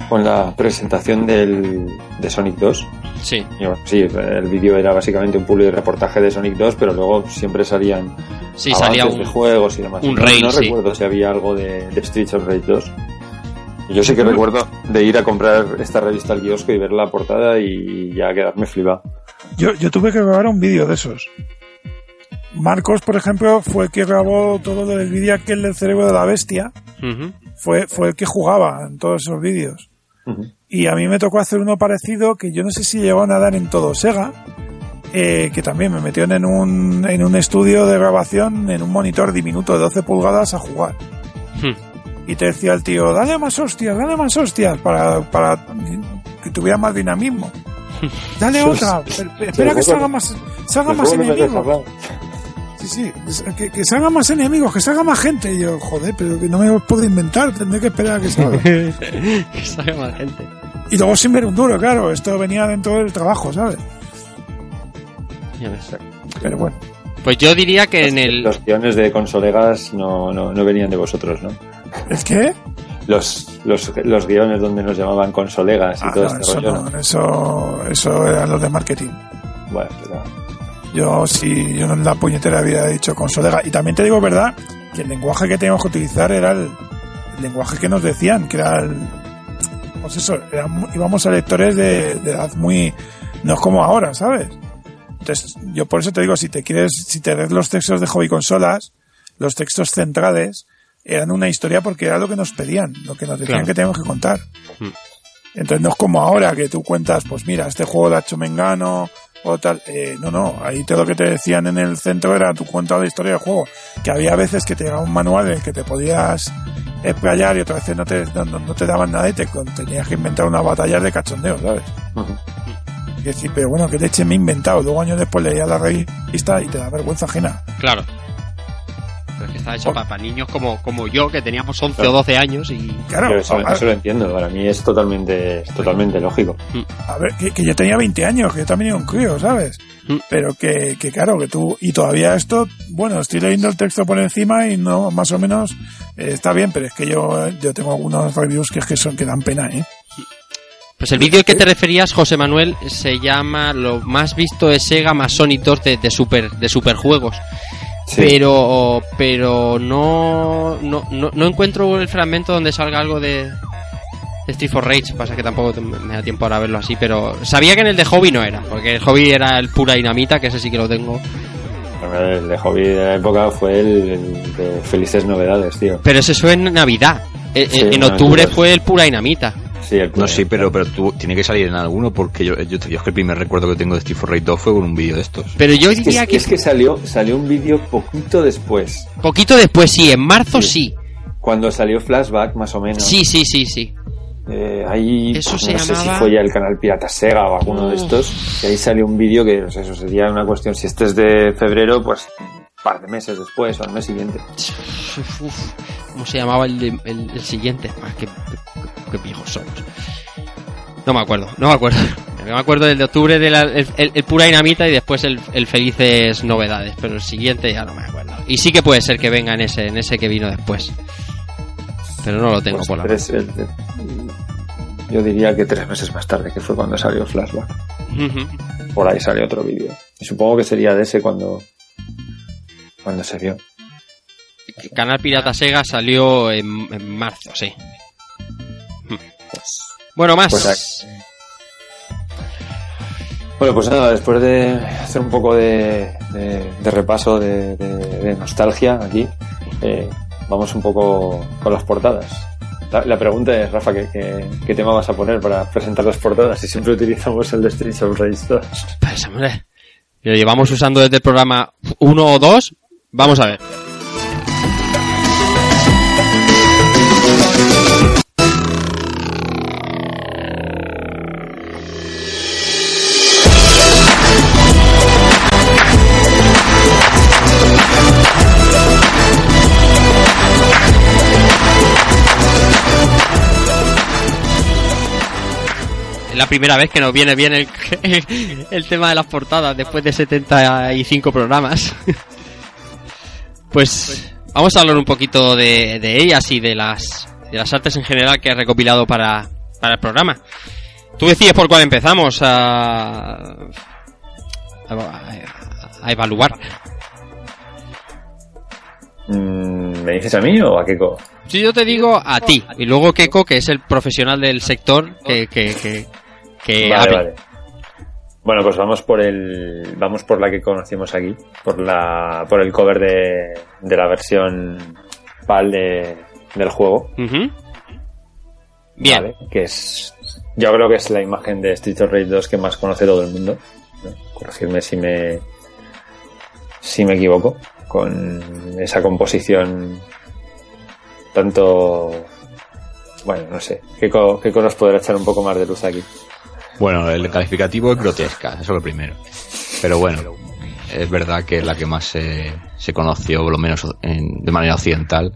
con la presentación del, de Sonic 2. Sí. Y bueno, sí, el vídeo era básicamente un publi reportaje de Sonic 2, pero luego siempre salían Sí, salía de un, juegos y demás. un no, rail, no sí. recuerdo si había algo de, de Streets of Rage 2. Yo sí que recuerdo de ir a comprar esta revista al kiosco y ver la portada y ya quedarme flipado. Yo, yo tuve que grabar un vídeo de esos. Marcos, por ejemplo, fue el que grabó todo lo del vídeo aquel del cerebro de la bestia. Fue, fue el que jugaba en todos esos vídeos. Y a mí me tocó hacer uno parecido que yo no sé si llegaron a dar en todo Sega, eh, que también me metieron en un, en un estudio de grabación en un monitor diminuto de 12 pulgadas a jugar. Y te decía el tío, dale más hostias, dale más hostias para, para que tuviera más dinamismo. Dale otra, espera que salga más, salga más enemigos. Sí, sí, que, que salga más enemigos, que salga más gente. Y yo, joder, pero que no me puedo inventar, tendré que esperar a que salga. que salga más gente. y luego sin ver un duro, claro, esto venía dentro del trabajo, ¿sabes? Ya ves. Pero bueno, Pues yo diría que en el... Los guiones de consolegas no, no, no venían de vosotros, ¿no? ¿Es que? Los, los, los guiones donde nos llamaban consolegas y Ah, todo no, este eso, rollo. ¿no? eso, eso era lo de marketing. Bueno, pero- Yo sí, yo en la puñetera había dicho consolega. Y también te digo, ¿verdad? Que el lenguaje que teníamos que utilizar era el, el lenguaje que nos decían, que era el... Pues eso, era íbamos a lectores de, de edad muy... No es como ahora, ¿sabes? Entonces, yo por eso te digo, si te quieres, si te lees los textos de hobby consolas, los textos centrales eran una historia porque era lo que nos pedían, lo que nos decían Claro. que teníamos que contar. Mm. Entonces no es como ahora que tú cuentas, pues mira, este juego lo ha hecho Mengano o tal. Eh, no, no, ahí todo lo que te decían en el centro era tu cuenta la historia del juego. Que había veces que te llegaba un manual en el que te podías explayar y otras veces no te, no, no- no te daban nada y te tenías que inventar una batalla de cachondeo, ¿sabes? Y decir, pero bueno, que leche me he inventado. Luego años después leía la revista y te da vergüenza ajena. Claro. Es está hecho Oh. para, niños como, como yo, que teníamos 11 Claro. o 12 años y... Claro, pero eso, a- eso lo entiendo. Para mí es totalmente, es totalmente lógico. A ver, que, que yo tenía 20 años, que yo también era un crío, ¿sabes? Mm. Pero que, que claro, que tú, y todavía esto, bueno, estoy leyendo el texto por encima y no, más o menos, eh, está bien, pero es que yo, yo tengo algunos reviews que es que son, que dan pena, ¿eh? Pues el vídeo al que te referías, José Manuel, se llama Lo más visto de Sega más Sonic 2 de, de super de superjuegos. Sí. Pero pero no, no, no, no encuentro el fragmento donde salga algo de, de Street for Rage. Pasa que tampoco me da tiempo ahora verlo así, pero sabía que en el de Hobby no era, porque el Hobby era el pura dinamita, que ese sí que lo tengo. El de hobby de la época fue el, el de Felices Novedades, tío. Pero ese fue en Navidad. Sí, eh, en octubre fue el pura dinamita. Sí, el No, sí, pero, pero tú, tiene que salir en alguno porque yo, yo, yo es que el primer recuerdo que tengo de Steve Rage 2 fue con un vídeo de estos. Pero yo Es que, diría que, es que salió, salió un vídeo poquito después. poquito después, sí, en marzo sí. Cuando salió Flashback, más o menos. Sí, sí, sí, sí. Eh, ahí Eso no se sé si fue ya el canal Pirata Sega o alguno de estos. Y ahí salió un vídeo que, pues eso sería una cuestión. Si este es de febrero, pues par de meses después o al mes siguiente. Uf, ¿Cómo se llamaba el, de- el, el siguiente? Ah, qué, qué- qué viejos somos. No me acuerdo, no me acuerdo. Me acuerdo del de octubre del el, el- el pura dinamita y después el, el felices novedades, pero el siguiente ya no me acuerdo. Y sí que puede ser que venga en ese, en ese que vino después. Pero no lo tengo Pues por la tres- el- el- yo diría que tres meses más tarde, que fue cuando salió Flashback. Por ahí salió otro vídeo. Y supongo que sería de ese cuando, cuando se vio. Canal Pirata Sega salió en, en marzo, sí. Hmm. Bueno, más. Pues Bueno, pues nada, después de hacer un poco de, de- de repaso, de, de- de nostalgia aquí, eh, vamos un poco con las portadas. La, la pregunta es, Rafa, ¿qué, qué, qué tema vas a poner para presentar las portadas? Si siempre utilizamos el de Streets of Rage 2. Pues, hombre, lo llevamos usando desde el programa 1 o 2. Vamos a ver. La primera vez que nos viene bien el, el tema de las portadas después de 75 programas. Pues vamos a hablar un poquito de, de ellas y de las, de las artes en general que he recopilado para, para el programa. Tú decías por cuál empezamos a, a, a evaluar. Mm, ¿Me dices a mí o a Keiko? Si yo te digo a ti, y luego Keiko, que es el profesional del sector, que, que, que, que Vale, hable. vale. Bueno, pues vamos por el, vamos por la que conocimos aquí, por la, por el cover de, de la versión PAL de, del juego. Bien. Vale, que es, yo creo que es la imagen de Street of Rage 2 que más conoce todo el mundo. ¿no? Corregirme si me, si me equivoco, con esa composición tanto, bueno, no sé, ¿qué, co- qué nos podrá echar un poco más de luz aquí? Bueno, el calificativo es grotesca, eso es lo primero. Pero bueno, es verdad que es la que más se, se conoció, por lo menos en- de manera occidental.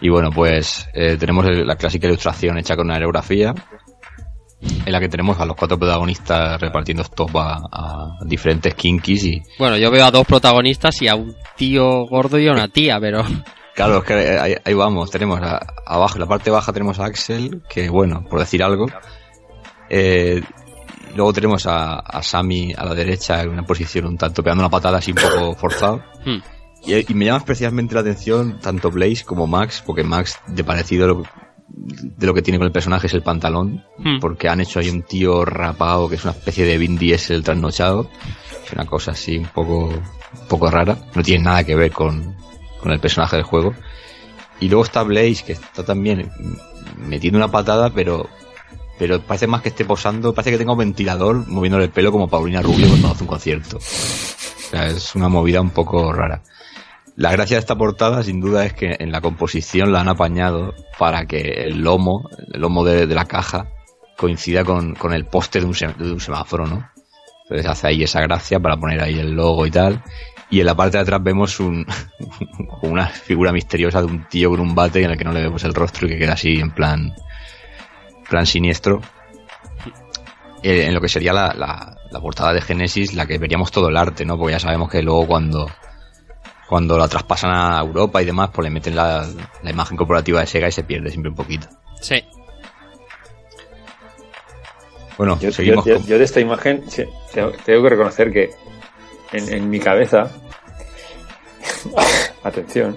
Y bueno, pues eh, tenemos la clásica ilustración hecha con aerografía, en la que tenemos a los cuatro protagonistas repartiendo stop a, a diferentes kinkis y Bueno, yo veo a dos protagonistas y a un tío gordo y a una tía, pero... claro, es que ahí, ahí vamos, tenemos a- abajo, en la parte baja tenemos a Axel, que bueno, por decir algo, eh, luego tenemos a, a Sammy a la derecha en una posición un tanto pegando una patada así un poco forzado. Hmm. Y, y me llama especialmente la atención tanto Blaze como Max, porque Max, de parecido a lo, de lo que tiene con el personaje, es el pantalón, Hmm. porque han hecho ahí un tío rapado que es una especie de Vin Diesel trasnochado. Es una cosa así un poco, un poco rara. No tiene nada que ver con, con el personaje del juego. Y luego está Blaze, que está también metiendo una patada, pero pero parece más que esté posando, parece que tenga un ventilador moviéndole el pelo como Paulina Rubio cuando hace un concierto. O sea, es una movida un poco rara. La gracia de esta portada, sin duda, es que en la composición la han apañado para que el lomo, el lomo de, la caja, coincida con, con el poste de un, de un semáforo, ¿no? Entonces hace ahí esa gracia para poner ahí el logo y tal. Y en la parte de atrás vemos un, una figura misteriosa de un tío con un bate en el que no le vemos el rostro y que queda así en plan, plan siniestro. Eh, en lo que sería la, la, la portada de Genesis, la que veríamos todo el arte, ¿no? Porque ya sabemos que luego cuando, cuando la traspasan a Europa y demás, pues le meten la, la imagen corporativa de Sega y se pierde siempre un poquito. Sí. Bueno, Yo, seguimos yo- yo- con... yo de esta imagen sí, tengo, tengo que reconocer que en, en mi cabeza, atención,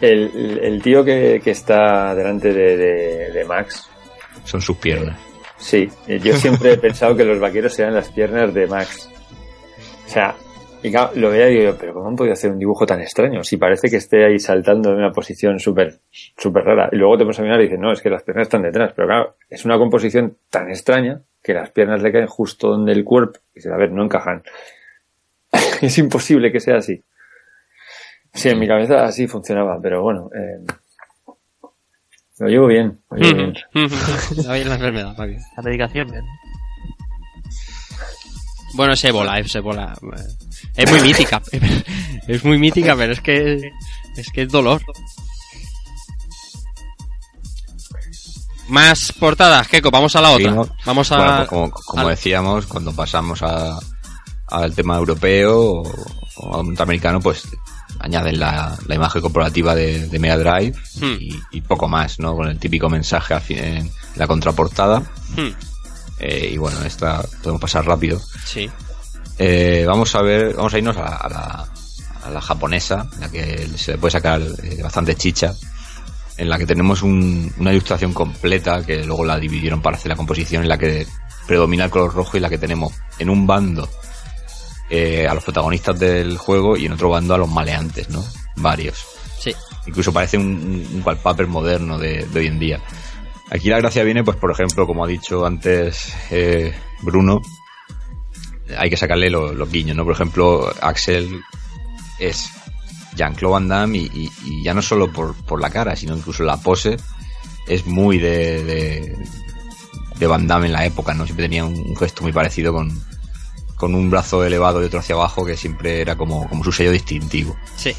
el, el- el tío que, que está delante de, de- de Max, Son sus piernas. sí, eh, yo siempre he pensado que los vaqueros eran las piernas de Max. O sea, y claro, lo veía y digo, pero ¿cómo han podido hacer un dibujo tan extraño? Si parece que esté ahí saltando en una posición súper súper rara. Y luego te pones a mirar y dices, no, es que las piernas están detrás. Pero claro, es una composición tan extraña que las piernas le caen justo donde el cuerpo. Y dices, a ver, no encajan. es imposible que sea así. Sí, en mi cabeza así funcionaba, pero bueno, eh, lo llevo bien. Lo llevo bien. Está bien la enfermedad, va bien. La medicación, bien. Bueno, es ébola, es ébola. Es muy mítica. Es muy mítica, pero es que es que es dolor. Más portadas, Keiko, vamos a la otra. Vamos a Bueno, pues como, decíamos, cuando pasamos a, al tema europeo o, o al norteamericano, pues añaden la, la imagen corporativa de, de Mega Drive Hmm. y, y poco más, ¿no? Con el típico mensaje en la contraportada. Hmm, Eh, y bueno, esta podemos pasar rápido. Sí. Eh, vamos a ver, vamos a irnos a, a la, a la japonesa, en la que se le puede sacar eh, bastante chicha, en la que tenemos un- una ilustración completa que luego la dividieron para hacer la composición, en la que predomina el color rojo y la que tenemos en un bando eh, a los protagonistas del juego y en otro bando a los maleantes, ¿no? Varios. Sí. Incluso parece un, un wallpaper moderno de, de hoy en día. Aquí la gracia viene, pues por ejemplo, como ha dicho antes eh, Bruno, hay que sacarle lo- los guiños, ¿no? Por ejemplo, Axel es Jean-Claude Van Damme y, y- y ya no solo por, por la cara, sino incluso la pose es muy de, de, de Van Damme en la época, ¿no? Siempre tenía un gesto muy parecido con, con un brazo elevado y otro hacia abajo que siempre era como, como su sello distintivo. Sí.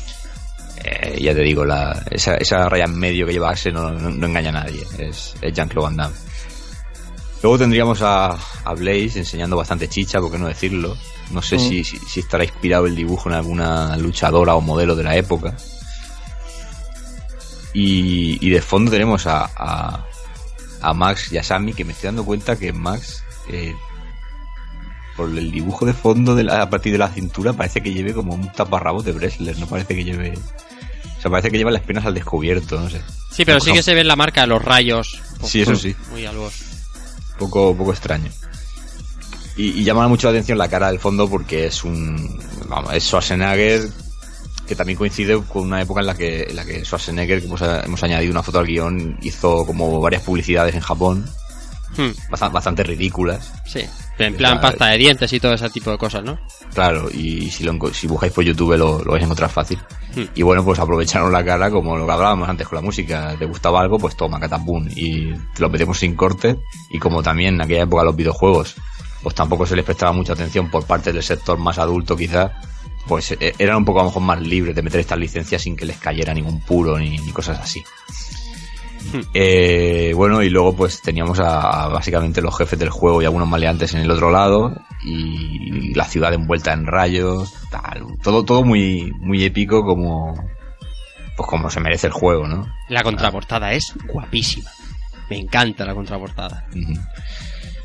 Eh, ya te digo, la, esa, esa raya en medio que lleva Axel no, no- no engaña a nadie, es, es Jean-Claude Van Damme. Luego tendríamos a, a Blaze enseñando bastante chicha, por qué no decirlo. No sé Mm. si, si, si estará inspirado el dibujo en alguna luchadora o modelo de la época. Y, y de fondo tenemos a, a, a Max y a Sammy que me estoy dando cuenta que Max, eh, por el dibujo de fondo de la- a partir de la cintura, parece que lleve como un taparrabos de Bresler, no parece que lleve... O sea, parece que lleva las piernas al descubierto, no sé. Sí, pero sí que se ve la marca de los rayos. Sí, eso sí. Muy algo. poco, poco extraño. Y, y llama mucho la atención la cara del fondo porque es un. Vamos, es Schwarzenegger que también coincide con una época en la que, en la que Schwarzenegger, que hemos, hemos añadido una foto al guion, hizo como varias publicidades en Japón, Hmm, bastante, bastante ridículas. sí. En plan pasta de dientes y todo ese tipo de cosas, ¿no? Claro, y si, lo, si buscáis por YouTube lo, lo vais a encontrar fácil. Hmm. Y bueno, pues aprovecharon la cara como lo que hablábamos antes con la música. ¿Te gustaba algo? Pues toma, catapum. Y te lo metemos sin corte. Y como también en aquella época los videojuegos, pues tampoco se les prestaba mucha atención por parte del sector más adulto quizás, pues eh, eran un poco a lo mejor más libres de meter estas licencias sin que les cayera ningún puro ni, ni cosas así. Eh, bueno, y luego pues teníamos a, a básicamente los jefes del juego y algunos maleantes en el otro lado y la ciudad envuelta en rayos, tal, todo todo muy muy épico como pues como se merece el juego, ¿no? La contraportada es guapísima. Me encanta la contraportada.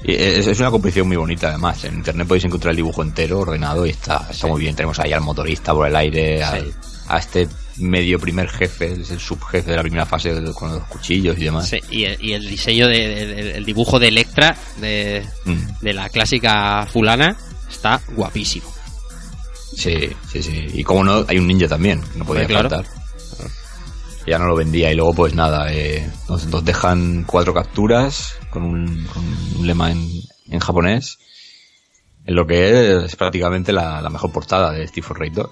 Es, es una composición muy bonita además. En internet podéis encontrar el dibujo entero, ordenado y está, está muy bien. Tenemos ahí al motorista por el aire, al- a este medio primer jefe, es el subjefe de la primera fase con los cuchillos y demás. Sí, y, el, y el diseño de, el dibujo de Electra de, Mm. de la clásica fulana está guapísimo. Sí, sí, sí. Y como no, hay un ninja también, que no podía claro. faltar. Ya no lo vendía y luego pues nada, eh, nos, nos dejan cuatro capturas con un, con un lema en, en japonés, en lo que es prácticamente la, la mejor portada de Steve for Raid 2.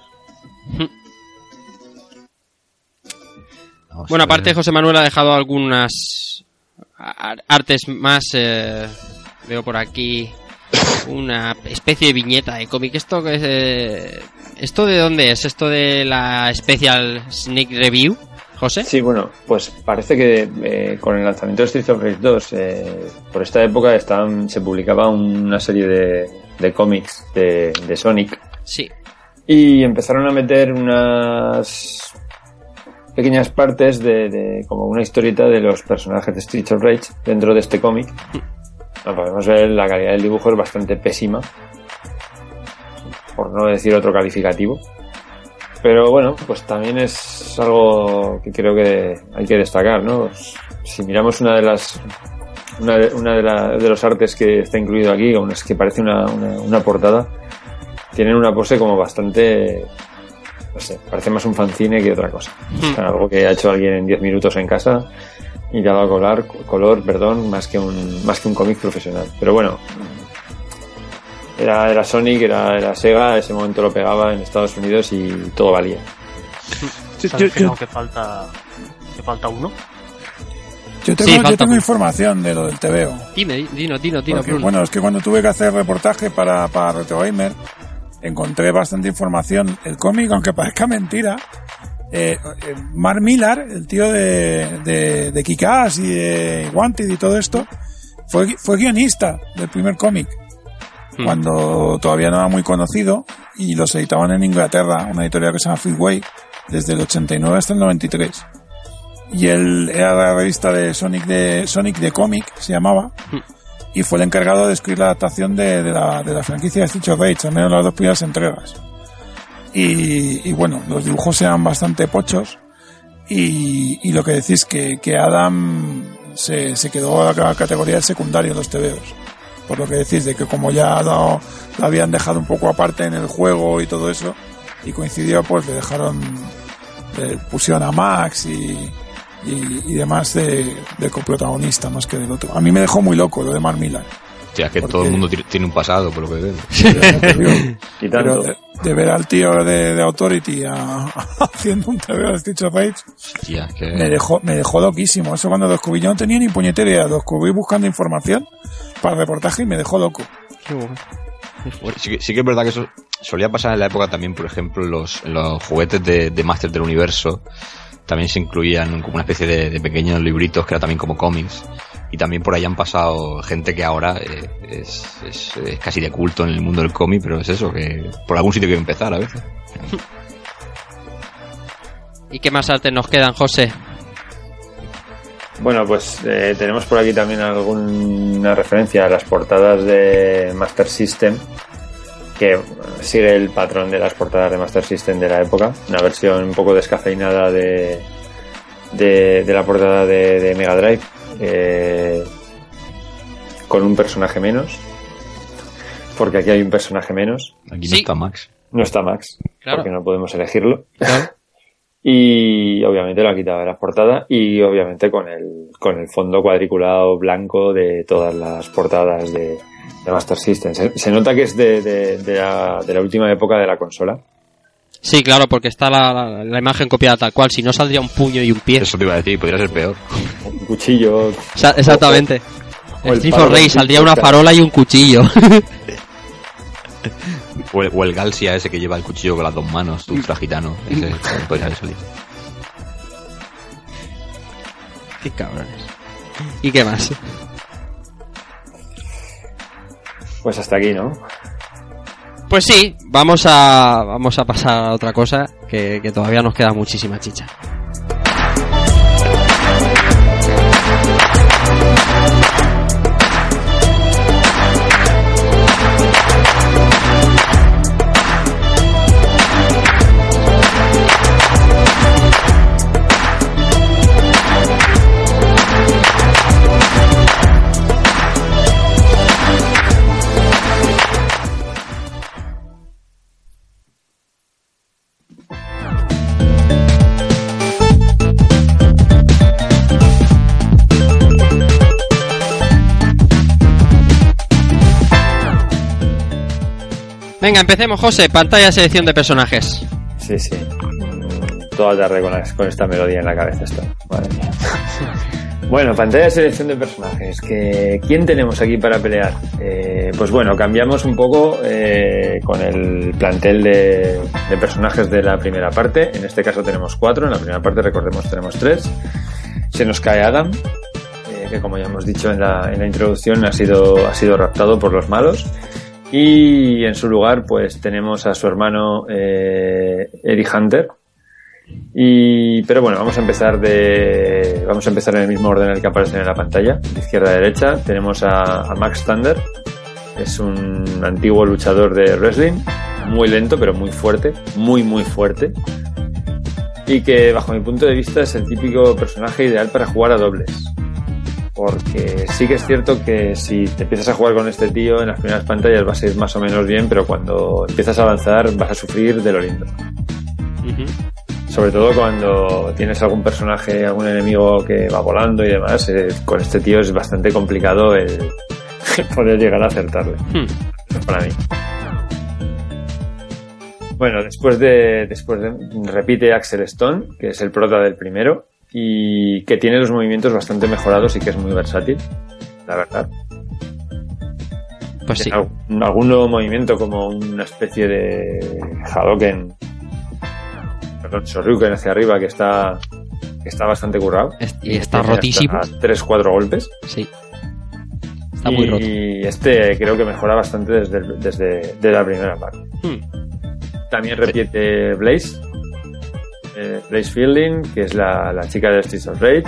Vamos Bueno, aparte José Manuel ha dejado algunas ar- artes más. eh, veo por aquí una especie de viñeta de cómic. ¿Esto es, eh, ¿Esto de dónde es? ¿Esto de la Special Sneak Review, José? Sí, bueno, pues parece que eh, con el lanzamiento de Street of Rage 2, eh, por esta época estaban, se publicaba una serie de, de cómics de, de Sonic Sí. y empezaron a meter unas pequeñas partes de, de como una historieta de los personajes de Street of Rage dentro de este cómic. Bueno, podemos ver la calidad del dibujo es bastante pésima, por no decir otro calificativo. Pero bueno, pues también es algo que creo que hay que destacar, ¿no? Si miramos una de las una de, una de, la- de los artes que está incluido aquí, es que parece una, una, una portada, tienen una pose como bastante no sé, parece más un fanzine que otra cosa. Sea, algo que ha hecho alguien en 10 minutos en casa y le ha dado color, color perdón, más que un, más que un cómic profesional. Pero bueno, era, era Sonic, era, era Sega, ese momento lo pegaba en Estados Unidos y todo valía. ¿Sabes que no, que falta, que falta uno? Yo tengo, Sí, yo tengo información de lo del TVO. Dime, di- dino, dino, dino, Porque, bueno, es que cuando tuve que hacer reportaje para, para Retro Gamer, encontré bastante información. El cómic, aunque parezca mentira, eh, eh, Mark Millar, el tío de, de, de Kick-Ass y de Wanted y todo esto, fue, fue guionista del primer cómic. Hmm. Cuando todavía no era muy conocido y los editaban en Inglaterra, una editorial que se llama Freeway, desde el 89 hasta el 93. Y él era la revista de Sonic de Sonic de cómic, se llamaba, y fue el encargado de escribir la adaptación de, de la, de la franquicia de Street of Rage, al menos las dos primeras entregas. Y, y bueno, los dibujos eran bastante pochos, y, y lo que decís que, que Adam se, se quedó a la categoría del secundario en los TVOs. Por lo que decís de que como ya lo habían dejado un poco aparte en el juego y todo eso, y coincidió, pues le dejaron, le pusieron a Max y, y, y demás de, de coprotagonista más que del otro. A mí me dejó muy loco lo de Mark Millar. Hostia, es que Porque- todo el mundo ti- tiene un pasado, por lo que veo. Pero de, de ver al tío de, de Authority a- haciendo un TV de Stitch of Rage, Hostia, que... me dejó, me dejó loquísimo. Eso cuando lo descubrí, yo no tenía ni puñetera idea. Lo descubrí buscando información para el reportaje y me dejó loco. Sí, que- sí que es verdad que eso solía pasar en la época también, por ejemplo, los, los juguetes de, de Master del Universo. También se incluían como una especie de, de pequeños libritos que era también como cómics. Y también por ahí han pasado gente que ahora eh, es, es- es casi de culto en el mundo del cómic, pero es eso, que por algún sitio que empezar a veces. ¿Y qué más artes nos quedan, José? Bueno, pues eh, tenemos por aquí también alguna referencia a las portadas de Master System, que sigue el patrón de las portadas de Master System de la época, una versión un poco descafeinada de, de, de la portada de, de Mega Drive, eh, con un personaje menos, porque aquí hay un personaje menos, Aquí Sí. no está Max. no está Max, Claro. porque no podemos elegirlo. Claro. Y obviamente lo ha quitado de la portada y obviamente con el, con el fondo cuadriculado blanco de todas las portadas de, de Master System. Se, se nota que es de, de- de la, de la última época de la consola. Sí, claro, porque está la, la- la imagen copiada tal cual. Si no saldría un puño y un pie. Eso te iba a decir, podría ser peor. Un cuchillo. Sa- exactamente. o el el Street Rey saldría una farola y un cuchillo. O el, o el Galsia ese que lleva el cuchillo con las dos manos, tu ultra gitano. Ese podría haber salido. Qué cabrones. ¿Y qué más? Pues hasta aquí, ¿no? Pues sí, vamos a, vamos a pasar a otra cosa que, que todavía nos queda muchísima chicha. Venga, empecemos, José. Pantalla de selección de personajes. Sí, sí. Toda tarde con, la- con esta melodía en la cabeza estoy. Madre mía. Bueno, pantalla de selección de personajes. Que, ¿Quién tenemos aquí para pelear? Eh, pues bueno, cambiamos un poco eh, con el plantel de, de personajes de la primera parte. En este caso tenemos cuatro. En la primera parte, recordemos, tenemos tres. Se nos cae Adam, eh, que como ya hemos dicho en la, en la introducción, ha sido, ha sido raptado por los malos. Y en su lugar, pues tenemos a su hermano eh, Eddie Hunter. Y, pero bueno, vamos a empezar de, vamos a empezar en el mismo orden en el que aparecen en la pantalla, de izquierda a derecha. Tenemos a, a Max Thunder, es un antiguo luchador de wrestling, muy lento pero muy fuerte, muy muy fuerte. Y que bajo mi punto de vista es el típico personaje ideal para jugar a dobles. Porque sí que es cierto que si te empiezas a jugar con este tío en las primeras pantallas vas a ir más o menos bien, pero cuando empiezas a avanzar vas a sufrir de lo lindo. Sobre todo cuando tienes algún personaje, algún enemigo que va volando y demás, eh, con este tío es bastante complicado el poder llegar a acertarle. Hmm. Para mí. Bueno, después de, después de, repite Axel Stone, que es el prota del primero, y que tiene los movimientos bastante mejorados y que es muy versátil, la verdad. Pues sí. Algún, algún nuevo movimiento como una especie de Hadoken, perdón, Shoryuken hacia arriba que está, que está bastante currado. Y está rotísimo. Tres, cuatro golpes. Sí. Está muy y roto. este creo que mejora bastante desde, desde de la primera parte. Hmm. También repite Blaze. Eh, Fielding, que es la, la chica de Streets of Rage,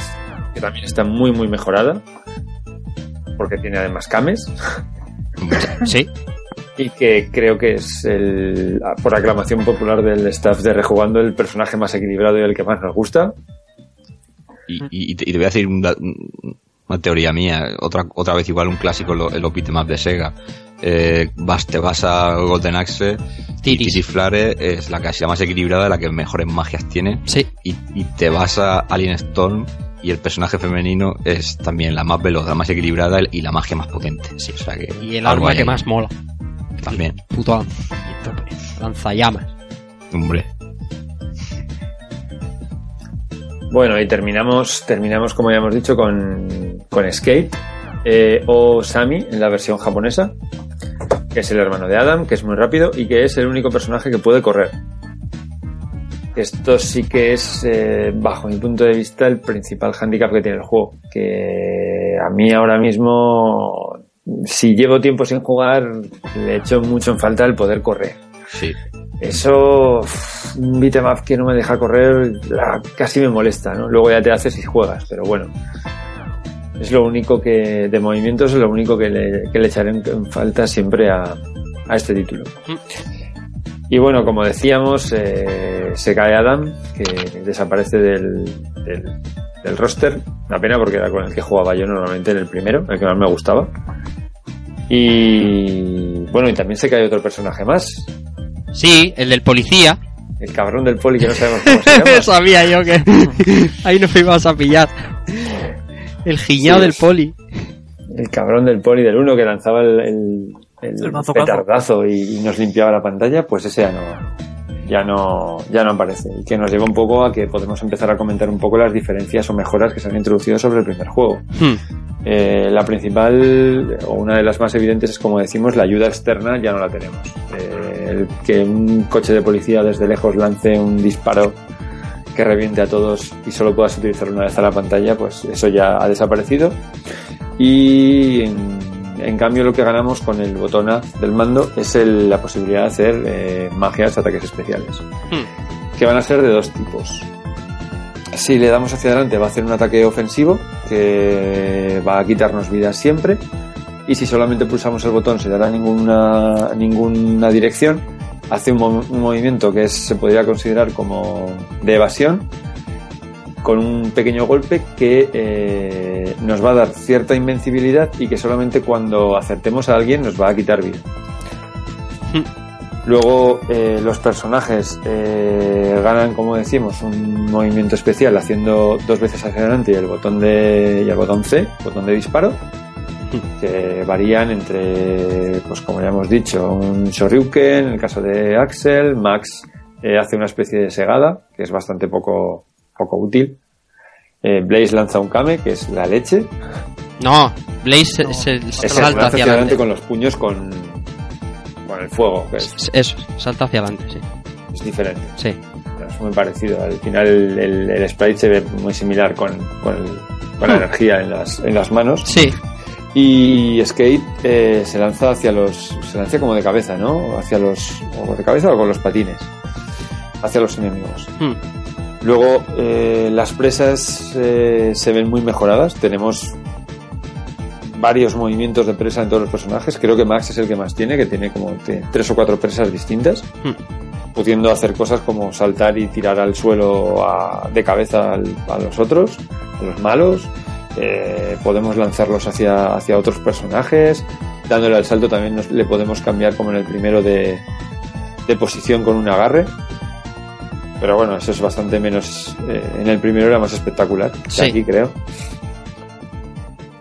que también está muy, muy mejorada. Porque tiene además cames. Sí. Y que creo que es el, por aclamación popular del staff de Rejugando, el personaje más equilibrado y el que más nos gusta. Y, y- y te, voy a decir una teoría mía, otra otra vez igual un clásico en en los beatemaps de Sega. Eh, vas, te vas a Golden Axe y Tiris. Titi Flare es la casi la más equilibrada, la que mejores magias tiene. Sí. Y, y te vas a Alien Storm y el personaje femenino es también la más veloz, la más equilibrada y la magia más potente. Sí, o sea que Y el arma que ahí. más mola. También, Puto lanza- lanzallamas. hombre. Bueno, y terminamos, terminamos como ya hemos dicho, con, con Skate eh, o Sami en la versión japonesa, que es el hermano de Adam, que es muy rápido y que es el único personaje que puede correr. Esto sí que es, eh, bajo mi punto de vista, el principal handicap que tiene el juego. Que a mí ahora mismo, si llevo tiempo sin jugar, le echo mucho en falta el poder correr. Sí. Eso, un beat'em up que no me deja correr, la- casi me molesta, ¿no? Luego ya te haces y juegas, pero bueno. Es lo único que, de movimientos, es lo único que le, que le echaré en, falta siempre a, a este título. Y bueno, como decíamos, eh, se cae Adam, que desaparece del, del, del roster. Una pena porque era con el que jugaba yo normalmente en el primero, el que más me gustaba. Y bueno, y también se cae otro personaje más, Sí, el del policía. el cabrón del poli que no sabemos cómo se llama. Sabía yo que ahí nos íbamos a pillar. El giñado Sí. del poli. El cabrón del poli del uno que lanzaba el, el, el El petardazo y, y nos limpiaba la pantalla, pues ese ya no, ya no, ya no aparece. Y que nos lleva un poco a que podemos empezar a comentar un poco las diferencias o mejoras que se han introducido sobre el primer juego. Hmm. Eh, la principal, o una de las más evidentes, es como decimos, la ayuda externa ya no la tenemos. Eh, el que un coche de policía desde lejos lance un disparo que reviente a todos y solo puedas utilizar una vez a la pantalla, pues eso ya ha desaparecido. Y en, en cambio lo que ganamos con el botón A del mando es el- la posibilidad de hacer eh, magias, ataques especiales, Hmm. que van a ser de dos tipos. Si le damos hacia adelante va a hacer un ataque ofensivo que va a quitarnos vidas siempre y si solamente pulsamos el botón sin dar a ninguna, ninguna dirección hace un, mo- un movimiento que es- se podría considerar como de evasión con un pequeño golpe que eh, nos va a dar cierta invencibilidad y que solamente cuando acertemos a alguien nos va a quitar vida. Luego eh, los personajes eh, ganan, como decimos, un movimiento especial haciendo dos veces hacia adelante y el botón de y el botón C, botón de disparo, que varían entre, pues como ya hemos dicho, un Shoryuken, en el caso de Axel, Max eh, hace una especie de segada, que es bastante poco, poco útil. Eh, Blaze lanza un Kame, que es la leche. No, Blaze se, se- se Es salta hacia adelante. con los puños con, con el fuego, que es, Eso, salta hacia adelante, sí. es diferente. Sí. Es muy parecido. Al final el, el- el sprite se ve muy similar con, con, el- con la Hmm. energía en las, en las manos. Sí, Y Skate eh, se lanza hacia los. Se lanza como de cabeza, ¿no? Hacia los. O de cabeza o con los patines. Hacia los enemigos. Hmm. Luego, eh, las presas eh, se ven muy mejoradas. Tenemos varios movimientos de presa en todos los personajes. Creo que Max es el que más tiene, que tiene como tres o cuatro presas distintas. Hmm. Pudiendo hacer cosas como saltar y tirar al suelo a- de cabeza al- a los otros, a los malos. Eh, podemos lanzarlos hacia, hacia otros personajes. Dándole al salto también nos- le podemos cambiar como en el primero de, de posición con un agarre. Pero bueno, eso es bastante menos. eh, en el primero era más espectacular que Sí. aquí, creo.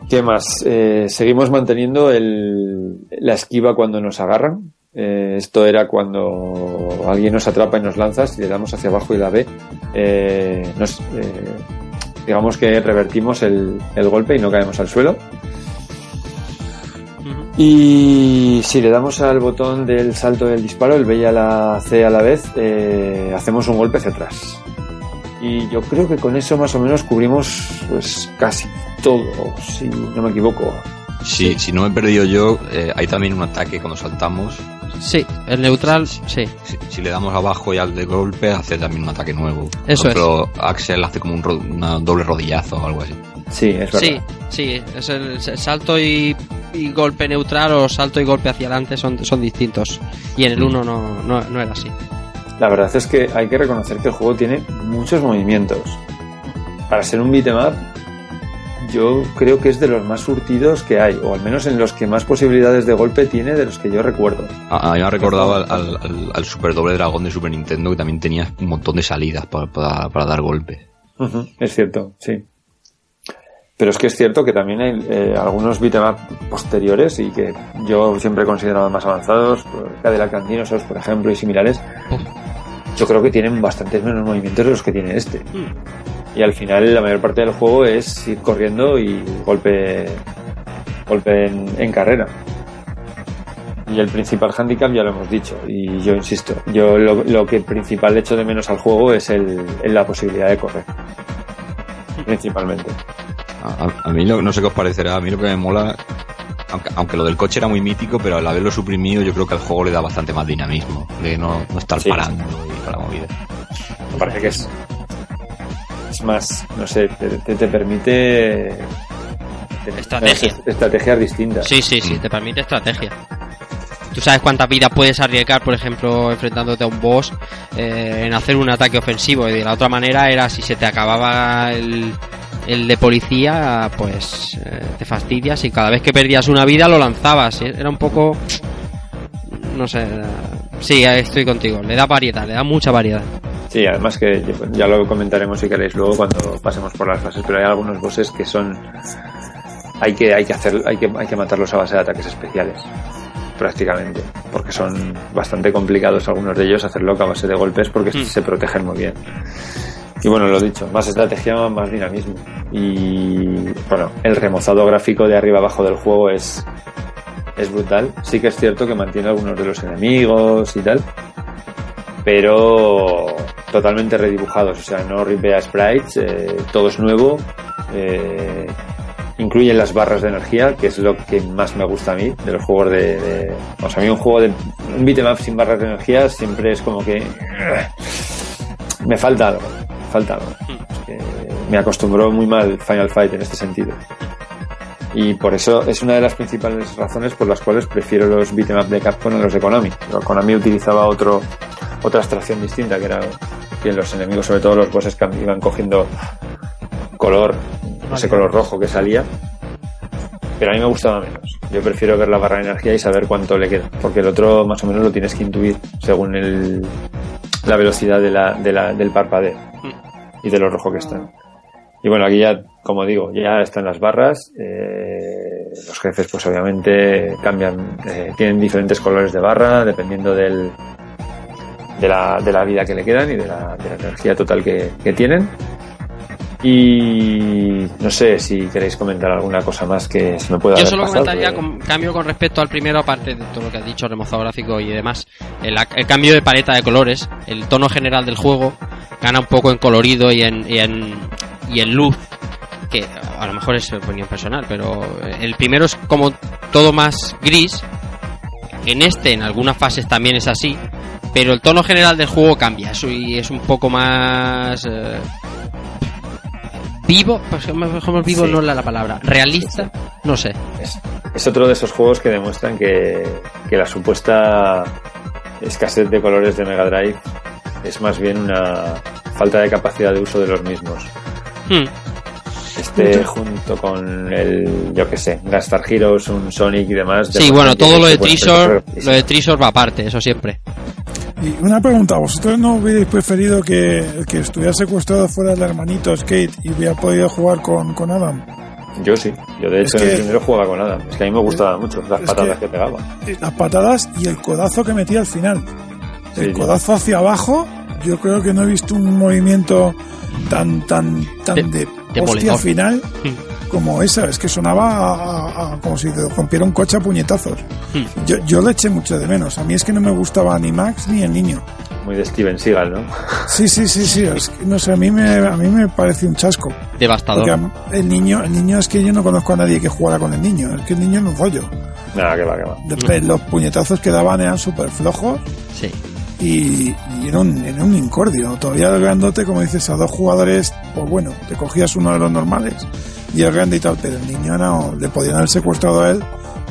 ¿Qué más? Eh, seguimos manteniendo el, la esquiva cuando nos agarran. Eh, esto era cuando alguien nos atrapa y nos lanza, si le damos hacia abajo y la ve, nos, eh, digamos que revertimos el, el golpe y no caemos al suelo. Y si le damos al botón del salto del disparo, el B y a la C a la vez, eh, hacemos un golpe hacia atrás. Y yo creo que con eso más o menos cubrimos pues casi todo, si no me equivoco. Si, si no me he perdido yo, eh, hay también un ataque cuando saltamos. sí, el neutral, sí. Si, si le damos abajo y al de golpe, hace también un ataque nuevo. Eso Por ejemplo, Axel hace como un ro- una doble rodillazo o algo así. Sí, es verdad. Sí, sí, es el, el salto y, y golpe neutral o salto y golpe hacia adelante son, son distintos. Y en el Mm. 1 no, no, no era así. La verdad es que hay que reconocer que el juego tiene muchos movimientos. Para ser un beat'em up, yo creo que es de los más surtidos que hay, o al menos en los que más posibilidades de golpe tiene de los que yo recuerdo. A, a mí me ha recordado al, al, al- al Super Doble Dragón de Super Nintendo que también tenía un montón de salidas para, para, para dar golpe. Ujú, Es cierto, sí. Pero es que es cierto que también hay eh, algunos beat'em up posteriores y que yo siempre he considerado más avanzados, Cadillac and Dinosaurs, por ejemplo, y similares. Yo creo que tienen bastantes menos movimientos de los que tiene este. Y al final la mayor parte del juego es ir corriendo y golpe, golpe en, en carrera. Y el principal handicap ya lo hemos dicho. Y yo insisto, yo lo, lo que principal echo de menos al juego es el, el la posibilidad de correr. Principalmente. A, a- mí lo- no sé qué os parecerá, a mí lo que me mola, aunque, aunque lo del coche era muy mítico, pero al haberlo suprimido yo creo que al juego le da bastante más dinamismo, de no, no estar Sí. parando y para la movida. Me parece que es. Es más, no sé, te, te- te permite Estrategia. estrategias distintas. Sí, sí, sí, te permite estrategia. Tú sabes cuántas vidas puedes arriesgar, por ejemplo, enfrentándote a un boss eh, en hacer un ataque ofensivo. Y de la otra manera era si se te acababa el, el de policía, pues eh, te fastidias y cada vez que perdías una vida lo lanzabas. Era un poco... No sé. Sí, estoy contigo. Le da variedad, le da mucha variedad. Sí, además que ya lo comentaremos si queréis luego cuando pasemos por las fases, pero hay algunos bosses que son hay que hay que hacer hay que hay que matarlos a base de ataques especiales prácticamente, porque son bastante complicados algunos de ellos hacerlo a base de golpes porque Hmm. se protegen muy bien. Y bueno, lo dicho, más estrategia, más dinamismo. Y bueno, el remozado gráfico de arriba abajo del juego es es brutal. Sí que es cierto que mantiene algunos de los enemigos y tal, pero totalmente redibujados, o sea, no ripea sprites, eh, todo es nuevo, eh, incluyen las barras de energía, que es lo que más me gusta a mí de los juegos de, de- o sea, a mí un juego de un beat'em up sin barras de energía siempre es como que me falta algo, me falta algo. Es que me acostumbró muy mal Final Fight en este sentido. Y por eso es una de las principales razones por las cuales prefiero los beat'em up de Capcom a los de Konami. Konami utilizaba otro, otra abstracción distinta, que era que los enemigos, sobre todo los bosses, cam- iban cogiendo color, ese color rojo que salía. Pero a mí me gustaba menos. Yo prefiero ver la barra de energía y saber cuánto le queda. Porque el otro más o menos lo tienes que intuir según el, la velocidad de la, de la- del parpadeo y de lo rojo que está. Y bueno, aquí ya, como digo, ya están las barras. eh, los jefes, pues obviamente cambian, eh, tienen diferentes colores de barra dependiendo del, de, la, de la vida que le quedan y de la, de la energía total que, que tienen. Y no sé si queréis comentar alguna cosa más que se me pueda Yo solo pasado, comentaría pero- con cambio con respecto al primero, aparte de todo lo que has dicho, remozado gráfico y demás. El, el cambio de paleta de colores, el tono general del juego gana un poco en colorido y en, y en, y en luz. Que a lo mejor es opinión personal, pero el primero es como todo más gris. En este, en algunas fases también es así. Pero el tono general del juego cambia y es un poco más. eh, vivo, mejor vivo Sí. no es la palabra. Realista, no sé. es, es otro de esos juegos que demuestran que, que la supuesta escasez de colores de Mega Drive es más bien una falta de capacidad de uso de los mismos. Hmm. Este junto con el, yo que sé, Gastar Heroes, un Sonic y demás. Sí, bueno, todo lo de hacer lo de Trisor va aparte, eso siempre. Y una pregunta, ¿vosotros no hubierais preferido que que estuviera secuestrado fuera el hermanito Skate y hubiera podido jugar con, con Adam? Yo sí, yo de Es hecho en que- el primero jugaba con Adam. Es que a mí me gustaba mucho las patadas que- que, pegaba. Las patadas y el codazo que metía al final. El Sí, codazo hacia abajo, yo creo que no he visto un movimiento tan tan tan De- de, hostia final Hmm. como esa. Es que sonaba a- a- a- como si te rompiera un coche a puñetazos. Hmm. Yo, yo le eché mucho de menos. A mí es que no me gustaba ni Max ni el niño. Muy de Steven Seagal, ¿no? Sí, sí, sí, sí. Es que, no sé, a mí me, a mí me parece un chasco. Devastador. a- el niño, el niño es que yo no conozco a nadie que jugara con el niño. Es que el niño no rollo. Nada, que va, que va. Después, los puñetazos que daban eran súper flojos Sí. Y, y era, un, era un incordio. Todavía el grandote, como dices, a dos jugadores, pues bueno, te cogías uno de los normales y el grande y tal, pero el niño no, le podían haber secuestrado a él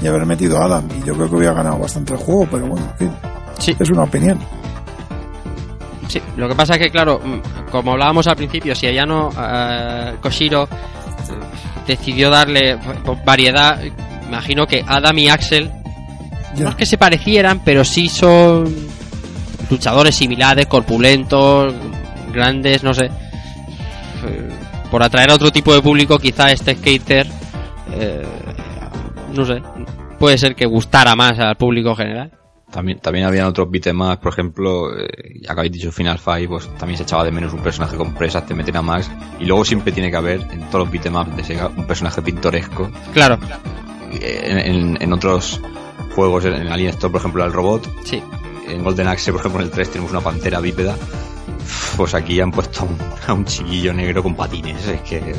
y haber metido a Adam. Y yo creo que hubiera ganado bastante el juego, pero bueno, en fin, Sí, es una opinión. sí. Lo que pasa es que, claro, mm, como hablábamos al principio, si allá no eh, Koshiro eh, decidió darle pues, variedad, imagino que Adam y Axel Ya. no es que se parecieran, pero sí son luchadores similares, corpulentos, grandes, no sé. Por atraer a otro tipo de público, quizá este skater, eh, no sé, puede ser que gustara más al público general. También, también habían otros beatemaps, por ejemplo, eh, ya que habéis dicho Final Fight, pues también se echaba de menos un personaje con presas, te meten a Max, y luego siempre tiene que haber, en todos los beatemaps de Sega, un personaje pintoresco. Claro, En, en- en otros juegos, en Alien Storm, por ejemplo, el robot, sí. En Golden Axe, por ejemplo, en el 3 tenemos una pantera bípeda. Pues aquí han puesto a un, a un chiquillo negro con patines, es que...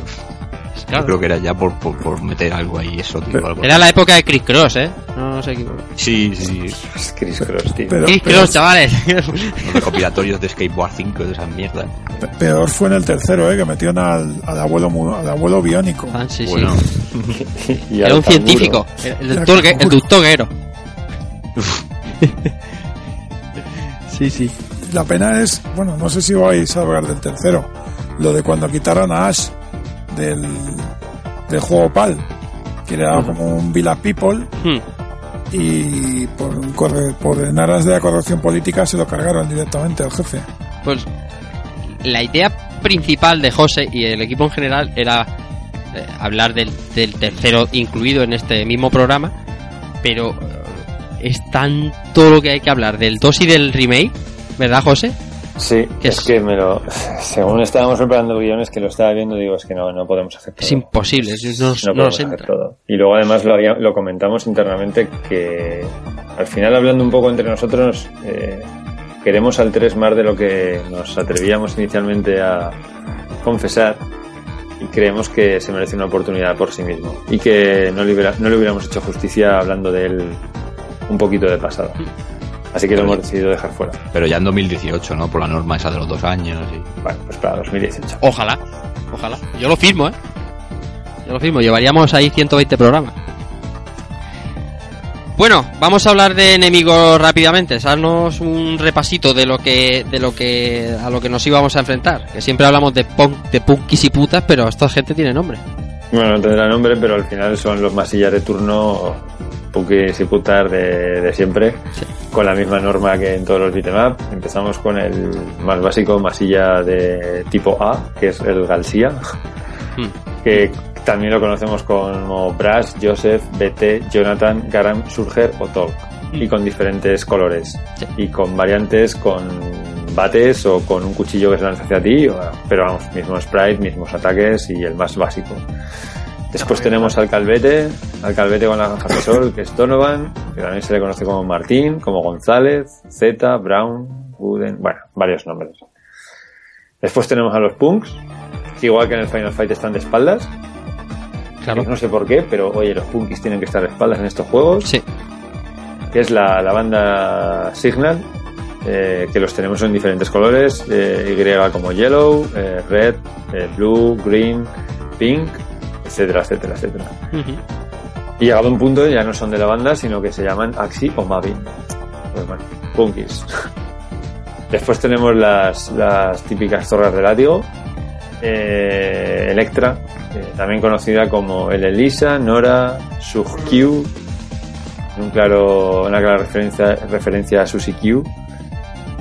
Claro. Yo creo que era ya por, por, por meter algo ahí, eso, tío. algo Era la época de Chris Cross, ¿eh? No, no se equivoque. Sí, sí. Es Chris Cross, tío. Pero- Chris pero- Cross, chavales. Los recopilatorios de Skateboard 5 de esas mierdas. Pe- Peor fue en el tercero, ¿eh? Que metieron al, al abuelo al abuelo biónico. Ah, sí, sí. Y Era un científico. El, el el doctor Guero. Sí, sí. La pena es, bueno, no sé si vais a hablar del tercero, lo de cuando quitaron a Ash del, del juego PAL, que era como un Villa People, Hmm. y por, un corre- por en aras de la corrección política se lo cargaron directamente al jefe. Pues la idea principal de José y el equipo en general era eh, hablar del, del tercero incluido en este mismo programa, pero eh, es tanto lo que hay que hablar del 2 y del remake, ¿verdad, José? Sí, ¿Qué es es? que me lo. Según estábamos preparando guiones que lo estaba viendo, digo, es que no, no podemos hacer todo. Es imposible, es- no, podemos nos hacer todo. Y luego además lo, había- lo comentamos internamente que al final hablando un poco entre nosotros eh, queremos al 3 más de lo que nos atrevíamos inicialmente a confesar y creemos que se merece una oportunidad por sí mismo y que no le, hubiera- no le hubiéramos hecho justicia hablando de él un poquito de pasado. Así que lo hemos decidido dejar fuera. pero ya en 2018, ¿no? Por la norma esa de los dos años. Y... Bueno, pues para 2018. Ojalá, ojalá. Yo lo firmo, ¿eh? Yo lo firmo, llevaríamos ahí 120 programas. Bueno, vamos a hablar de enemigos rápidamente, darnos un repasito de lo que de lo que a lo que nos íbamos a enfrentar, que siempre hablamos de punk, de punkis y putas, pero esta gente tiene nombre. Bueno, no tendrá nombre, pero al final son los masillas de turno, punkis y putas de, de siempre, con la misma norma que en todos los beat'em up. Empezamos con el más básico, masilla de tipo A, que es el Galsia, Hmm. que también lo conocemos como Brass, Joseph, BT, Jonathan, Garam, Surger o Tolk, y con diferentes colores, Sí. y con variantes con bates o con un cuchillo que se lanza hacia ti, o- pero vamos, mismo sprite, mismos ataques y el más básico. Después tenemos al Calvete, al Calvete con las gafas de sol, que es Donovan, que también se le conoce como Martín, como González, Z, Brown, Wooden, bueno, varios nombres. Después tenemos a los Punks, que igual que en el Final Fight están de espaldas. Claro. No sé por qué, pero oye, los Punkis tienen que estar de espaldas en estos juegos. Sí. Que es la, la banda Signal, eh, que los tenemos en diferentes colores, eh, Y como Yellow, eh, Red, eh, Blue, Green, Pink, etcétera, etcétera, etcétera. Y llegado a un punto ya no son de la banda, sino que se llaman Axi o Mavi. Pues bueno, punkis. Después tenemos las, las típicas zorras de látigo. Electra, también conocida como el Elisa, Nora, Sug-Q, un claro, una clara referencia, referencia a Susi Q.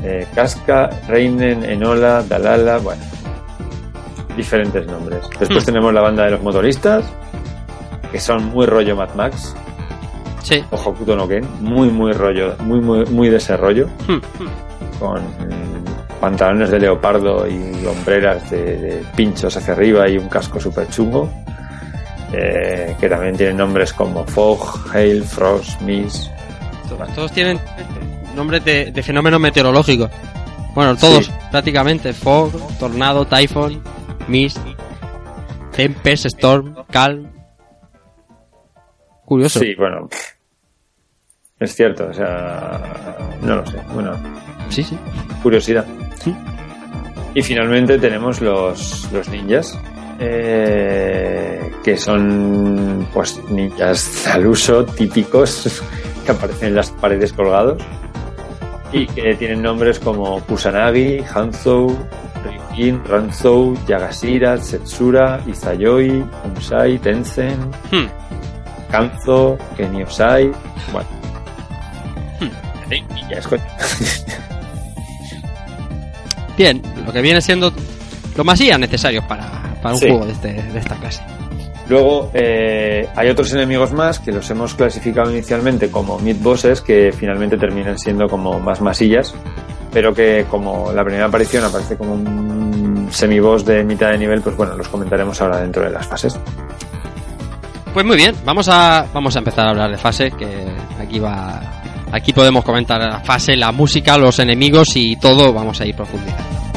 Eh, Casca, Reinen, Enola, Dalala, bueno, diferentes nombres. Después Hmm. tenemos la banda de los motoristas, que son muy rollo Mad Max, Sí. o Hokuto no Ken, muy muy rollo, muy muy muy de ese rollo, Hmm. con mm, pantalones de leopardo y hombreras de, de pinchos hacia arriba y un casco súper chungo, eh, que también tienen nombres como Fog, Hail, Frost, Todos, todos tienen nombres de, de fenómenos meteorológicos. Bueno, todos, Sí. prácticamente. Fog, tornado, typhoon, mist, tempest, storm, calm. Curioso. Sí, bueno, es cierto, o sea, no lo sé, bueno, sí. sí. curiosidad. Sí. Y finalmente tenemos los, los ninjas, eh, que son pues ninjas al uso típicos que aparecen en las paredes colgados y que tienen nombres como Kusanagi, Hanzou, Ryujin, Ranzou, Yagashira, Setsura, Izayoi, Unsai, Tensen, Hmm. Kanzo, Keniosai, bueno. Sí, ninjas, coño. Bien, lo que viene siendo los masías necesarios para, para un Sí. juego de, este, de esta clase. Luego eh, hay otros enemigos más que los hemos clasificado inicialmente como mid bosses que finalmente terminan siendo como más masillas, pero que como la primera aparición aparece como un semiboss de mitad de nivel, pues bueno, los comentaremos ahora dentro de las fases. Pues muy bien, vamos a, vamos a empezar a hablar de fase, que aquí va. Aquí podemos comentar la fase, la música, los enemigos y todo, vamos a ir profundizando.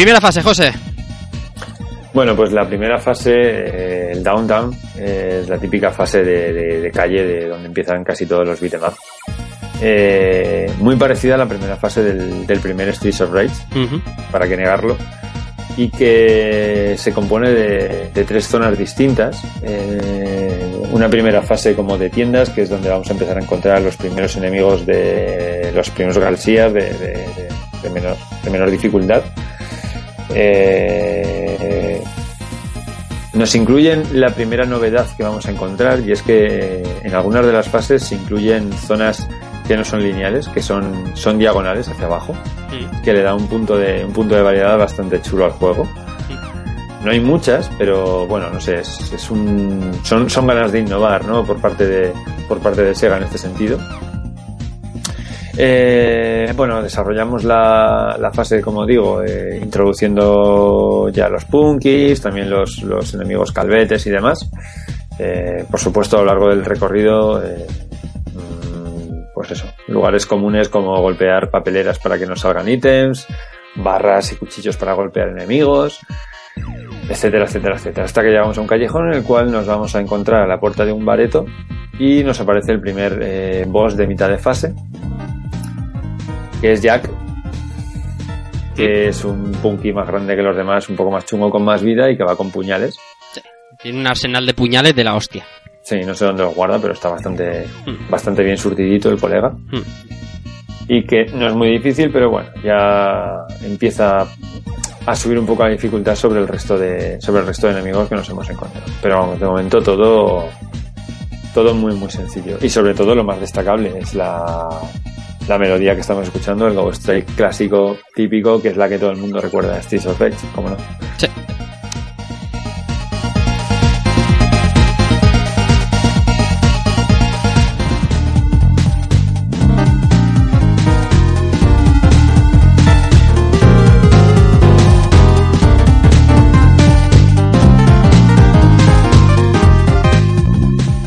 Primera fase, José. Bueno, pues la primera fase, eh, el downtown, eh, es la típica fase de, de- de calle de donde empiezan casi todos los beat'em up. Eh, muy parecida a la primera fase del, del primer Streets of Rage, para que negarlo, y que se compone de, de tres zonas distintas. Una primera fase como de tiendas, que es donde vamos a empezar a encontrar los primeros enemigos de los primeros Garcías de, menor, de menor dificultad. Eh, nos incluyen la primera novedad que vamos a encontrar y es que en algunas de las fases se incluyen zonas que no son lineales, que son, son diagonales hacia abajo, que le da un punto de, un punto de variedad bastante chulo al juego. No hay muchas, pero bueno, no sé, es, es un, son, son ganas de innovar, ¿no? Por parte de, por parte de Sega en este sentido. Eh, bueno, desarrollamos la, fase, como digo, eh, introduciendo ya los punkis, también los, enemigos calvetes y demás. Eh, por supuesto, a lo largo del recorrido, eh, mm, pues eso, lugares comunes como golpear papeleras para que no salgan ítems, barras y cuchillos para golpear enemigos, etcétera, etcétera, etcétera. Hasta que llegamos a un callejón en el cual nos vamos a encontrar a la puerta de un bareto y nos aparece el primer boss de mitad de fase, que es Jack, que es un punky más grande que los demás, un poco más chungo con más vida y que va con puñales. Tiene un arsenal de puñales de la hostia. Sí, no sé dónde los guarda, pero está bastante, bastante bien surtidito el colega. Y que no es muy difícil, pero bueno, ya empieza a subir un poco la dificultad sobre el resto de, sobre el resto de enemigos que nos hemos encontrado. Pero vamos, de momento todo, todo muy muy sencillo. Y sobre todo lo más destacable es la, la melodía que estamos escuchando, el Go Strike clásico típico, que es la que todo el mundo recuerda Streets of Rage, ¿cómo no? Sí.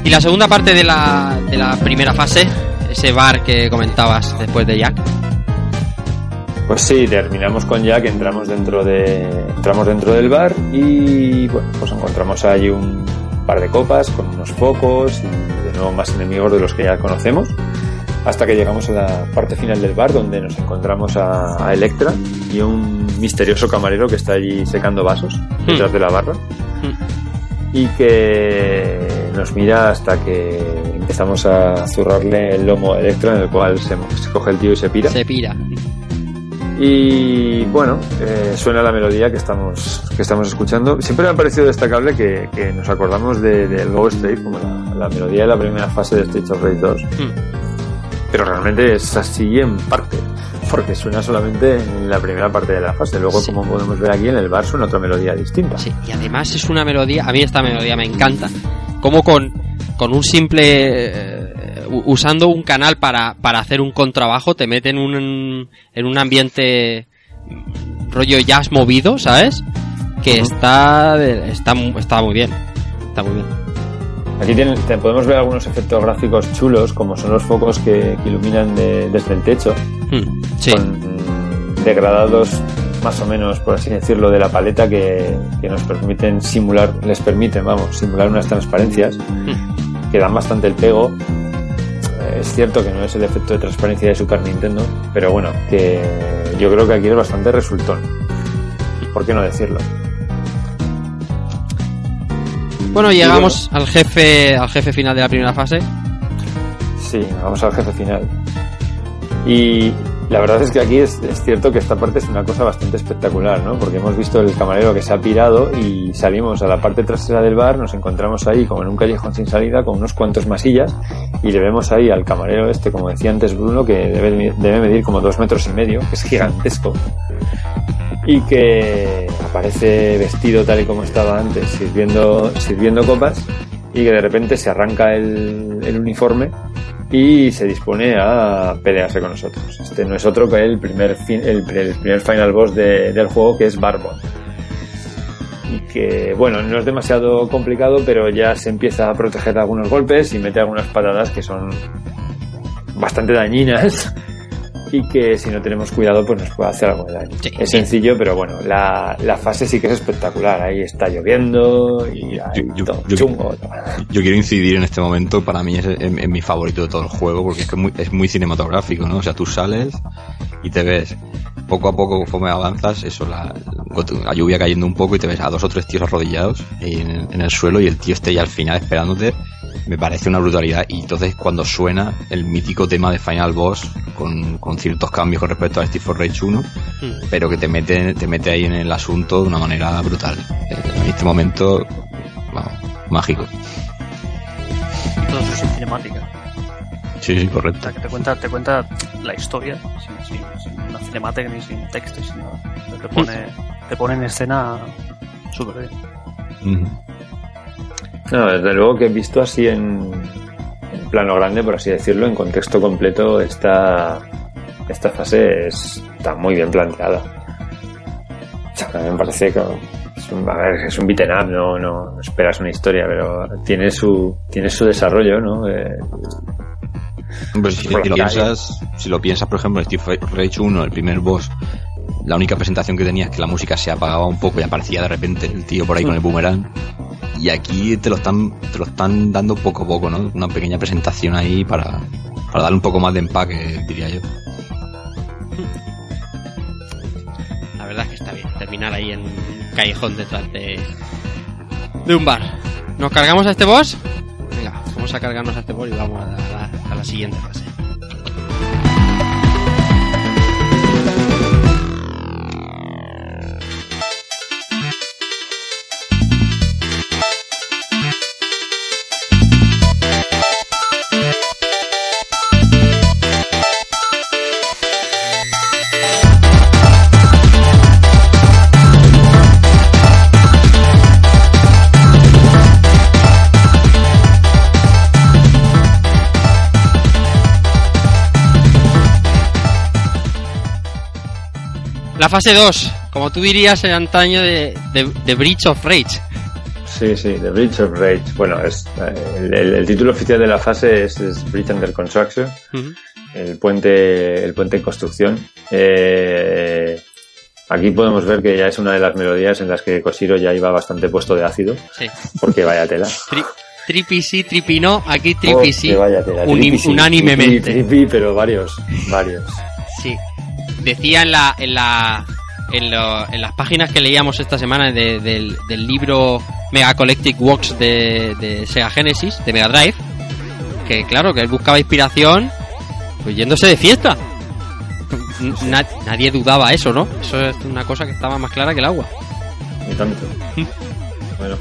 Y la segunda parte de la, de la primera fase, ese bar que comentabas después de Jack. Pues sí, terminamos con Jack, entramos dentro de entramos dentro del bar y bueno, pues encontramos allí un par de copas con unos focos y de nuevo más enemigos de los que ya conocemos. Hasta que llegamos a la parte final del bar donde nos encontramos a, a Electra y un misterioso camarero que está allí secando vasos detrás de la barra y que nos mira hasta que empezamos a zurrarle el lomo a Electra en el cual se, se coge el tío y se pira. Se pira. Y bueno, eh, suena la melodía que estamos, que estamos escuchando. Siempre me ha parecido destacable que, que nos acordamos de- del Go Straight como la, la melodía de la primera fase de Streets of Rage 2. Pero realmente es así en parte, porque suena solamente en la primera parte de la fase. Luego, como podemos ver aquí en el bar, suena otra melodía distinta. Sí, y además es una melodía, a mí esta melodía me encanta, como con, con un simple, eh, usando un canal para, para hacer un contrabajo, te mete en un, en un ambiente mm, rollo jazz movido, ¿sabes? Que está, de- está, mu- está muy bien, está muy bien. Aquí tienen- podemos ver algunos efectos gráficos chulos, como son los focos que, que iluminan de- desde el techo, sí. con mm, degradados más o menos, por así decirlo, de la paleta que, que nos permiten simular, les permiten, vamos, simular unas transparencias que dan bastante el pego. Es cierto que no es el efecto de transparencia de Super Nintendo, pero bueno, que yo creo que aquí es bastante resultón. ¿Por qué no decirlo? Bueno, llegamos al jefe, al jefe final de la primera fase. Sí, vamos al jefe final. Y la verdad es que aquí es, es cierto que esta parte es una cosa bastante espectacular, ¿no? Porque hemos visto el camarero que se ha pirado y salimos a la parte trasera del bar, nos encontramos ahí como en un callejón sin salida con unos cuantos masillas y le vemos ahí al camarero este, como decía antes Bruno, que debe, debe medir como dos metros y medio, que es gigantesco y que aparece vestido tal y como estaba antes, sirviendo, sirviendo copas, y que de repente se arranca el, el uniforme y se dispone a pelearse con nosotros. Este no es otro que el primer, fin- el, el primer final boss de- del juego, que es Barbon. Y que, bueno, no es demasiado complicado, pero ya se empieza a proteger de algunos golpes y mete algunas patadas que son bastante dañinas y que si no tenemos cuidado pues nos puede hacer algo de daño. Sí, es sí. sencillo, pero bueno, la, la fase sí que es espectacular. Ahí está lloviendo y hay Yo- yo- todo yo- chungo. Yo quiero incidir en este momento, para mí es, es mi favorito de todo el juego, porque es que muy, es muy cinematográfico, ¿no? O sea, tú sales y te ves poco a poco conforme avanzas, eso, la, la lluvia cayendo un poco y te ves a dos o tres tíos arrodillados en, el- en el suelo y el tío esté ya al final esperándote, me parece una brutalidad. Y entonces cuando suena el mítico tema de Final Boss, con, con ciertos cambios con respecto a Steve for Rage 1, Hmm. pero que te mete, te mete ahí en el asunto de una manera brutal. Eh, En este momento, vamos, mágico. Todo eso sin cinemática. Sí, sí, O correcto. sea, que te cuenta, te cuenta la historia sin, sin, sin una cinemática ni sin texto, sin nada. Te pone, te pone en escena súper bien. No, desde luego que he visto así en, en plano grande, por así decirlo, en contexto completo, esta, esta fase es- está muy bien planteada. O sea, me parece que es un, a ver, es un beaten up, no, no esperas una historia, pero tiene su, tiene su desarrollo, ¿no? Eh, Pues si, lo piensas, si lo piensas, por ejemplo, en Steve Rage 1, el primer boss, la única presentación que tenía es que la música se apagaba un poco y aparecía de repente el tío por ahí con el boomerang. Y aquí te lo están, te lo están dando poco a poco, ¿no? Una pequeña presentación ahí para, para darle un poco más de empaque, diría yo. La verdad es que está bien terminar ahí en un callejón detrás de, de un bar. ¿Nos cargamos a este boss? Vamos a cargarnos a este boss y vamos a la siguiente fase. Fase 2, como tú dirías en antaño de, de, de Bridge of Rage. Sí, sí, The Bridge of Rage. Bueno, es, eh, el, el- el título oficial de la fase es, es Bridge Under Construction, el puente, el puente en construcción. Eh, aquí podemos ver que ya es una de las melodías en las que Koshiro ya iba bastante puesto de ácido, Sí. porque vaya tela. Tri, tripi sí, tripi no, aquí Oh, tripi sí. que vaya tela. Tripi sí, unánimemente. tripi, tripi, pero varios, varios. Sí. Decía en la, en la, en, lo- en las páginas que leíamos esta semana de- del, del libro Mega Collective Works de, de Sega Genesis, de Mega Drive, que claro, que él buscaba inspiración pues yéndose de fiesta. Na- nadie dudaba eso, ¿no? Eso es una cosa que estaba más clara que el agua. Ni tanto. Bueno.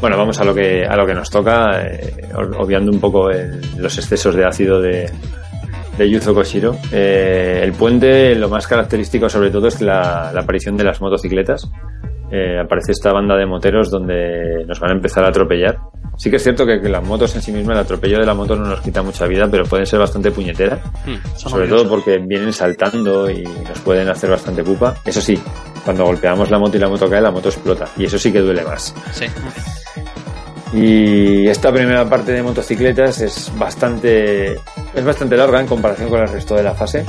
Bueno, vamos a lo que a lo que nos toca, eh, ob- obviando un poco el- los excesos de ácido de, de Yuzo Koshiro. Eh, el puente, lo más característico sobre todo es la, la aparición de las motocicletas. Eh, aparece esta banda de moteros donde nos van a empezar a atropellar. Sí que es cierto que, que las motos en sí mismas, el atropello de la moto no nos quita mucha vida, pero pueden ser bastante puñeteras. Son Sobre odiosos. todo porque vienen saltando y nos pueden hacer bastante pupa. Eso sí, cuando golpeamos la moto y la moto cae, la moto explota. Y eso sí que duele más. Sí. Y esta primera parte de motocicletas es bastante, es bastante larga en comparación con el resto de la fase.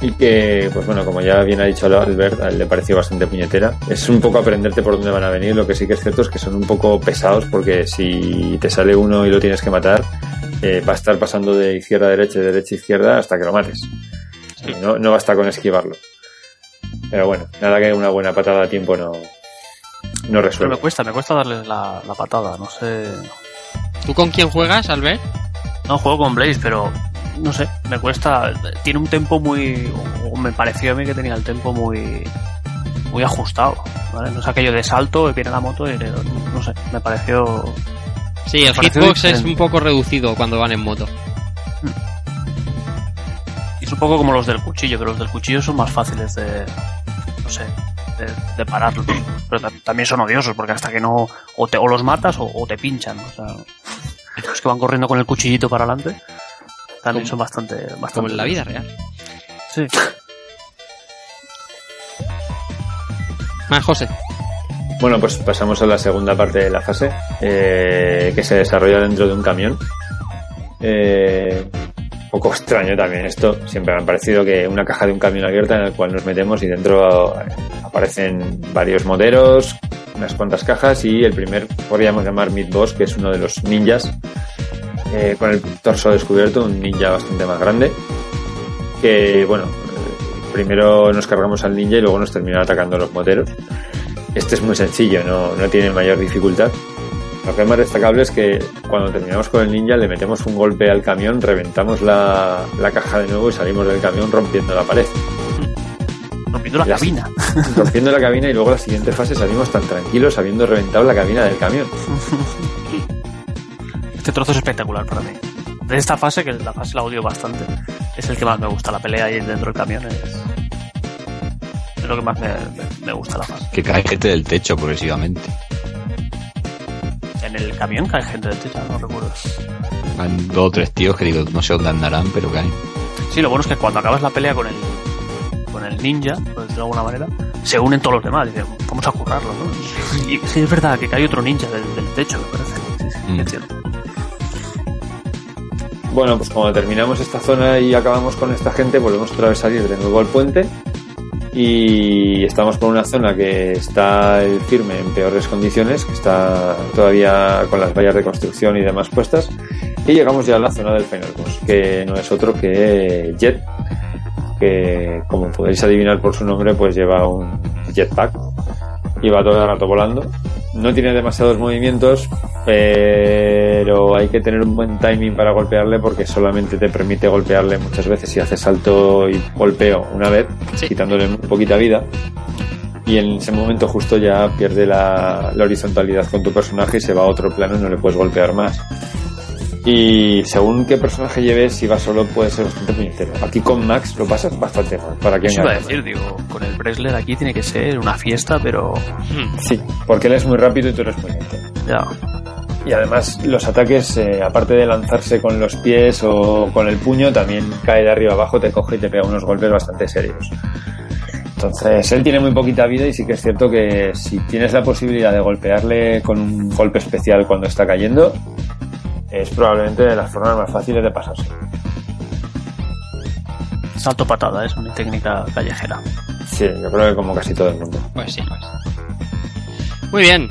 Y que, pues bueno, como ya bien ha dicho Albert, a él le pareció bastante puñetera. Es un poco aprenderte por dónde van a venir. Lo que sí que es cierto es que son un poco pesados porque si te sale uno y lo tienes que matar, eh, va a estar pasando de izquierda a derecha, de derecha a izquierda hasta que lo mates. O sea, no, no basta con esquivarlo. Pero bueno, nada que una buena patada a tiempo no, no Pero resuelve. me cuesta, me cuesta darle la, la patada, no sé. ¿Tú con quién juegas, Albert? No juego con Blaze, pero no sé, me cuesta. Tiene un tempo muy. O me pareció a mí que tenía el tempo muy. Muy ajustado, ¿vale? No es aquello de salto, viene la moto y no sé, me pareció. Sí, el pareció hitbox es un poco reducido cuando van en moto. Y es un poco como los del cuchillo, pero los del cuchillo son más fáciles de. No sé, de, de pararlos. Pero ta- también son odiosos, porque hasta que no. O, te, o los matas o, o te pinchan, o sea. Los que van corriendo con el cuchillito para adelante también son bastante. bastante Como en la vida real. Sí. Más José. Bueno, pues pasamos a la segunda parte de la fase, eh, que se desarrolla dentro de un camión. Eh, un poco extraño también esto. Siempre me ha parecido que una caja de un camión abierta en el cual nos metemos y dentro eh, aparecen varios modelos, unas cuantas cajas y el primer podríamos llamar Mid Boss, que es uno de los ninjas eh, con el torso descubierto, un ninja bastante más grande. Que bueno, eh, primero nos cargamos al ninja y luego nos terminan atacando los moteros. Este es muy sencillo, no, no tiene mayor dificultad. Lo que es más destacable es que cuando terminamos con el ninja le metemos un golpe al camión, reventamos la, la caja de nuevo y salimos del camión rompiendo la pared. Rompiendo la cabina. Rompiendo la cabina y luego la siguiente fase salimos tan tranquilos habiendo reventado la cabina del camión. Este trozo es espectacular para mí. De esta fase, que la fase la odio bastante, es el que más me gusta. La pelea ahí dentro del camión es, es lo que más me, me- me gusta la fase. Que cae gente del techo progresivamente. En el camión cae gente del techo, no recuerdo. Van dos o tres tíos que digo, no sé dónde andarán, pero caen. Sí, lo bueno es que cuando acabas la pelea con el con el ninja, por decirlo de alguna manera, se unen todos los demás. Dicen, vamos a currarlo, ¿no? Y, sí, es verdad que cae otro ninja del, del techo, me parece. Sí, sí, Mm. es cierto. Bueno, pues cuando terminamos esta zona y acabamos con esta gente, volvemos otra vez a salir de nuevo al puente y estamos por una zona que está el firme en peores condiciones, que está todavía con las vallas de construcción y demás puestas y llegamos ya a la zona del final que no es otro que Jet, que como podéis adivinar por su nombre, pues lleva un jetpack y va todo el rato volando. No tiene demasiados movimientos, pero hay que tener un buen timing para golpearle porque solamente te permite golpearle muchas veces si hace salto y golpeo una vez, Sí. quitándole muy poquita vida. Y en ese momento justo ya pierde la, la horizontalidad con tu personaje y se va a otro plano y no le puedes golpear más. Y según qué personaje lleves, si va solo puede ser bastante puñetero. Aquí con Max lo pasas bastante mal. ¿Para quién Eso iba a decir, digo, con el Bresler aquí tiene que ser una fiesta, pero Sí, porque él es muy rápido y tú eres muy lento. ya. Y además los ataques, eh, aparte de lanzarse con los pies o con el puño, también cae de arriba abajo, te coge y te pega unos golpes bastante serios. Entonces, él tiene muy poquita vida y sí que es cierto que si tienes la posibilidad de golpearle con un golpe especial cuando está cayendo, es probablemente de las formas más fáciles de pasarse. Salto patada, es una técnica callejera. Sí, yo creo que como casi todo el mundo. Pues sí, pues. Muy bien.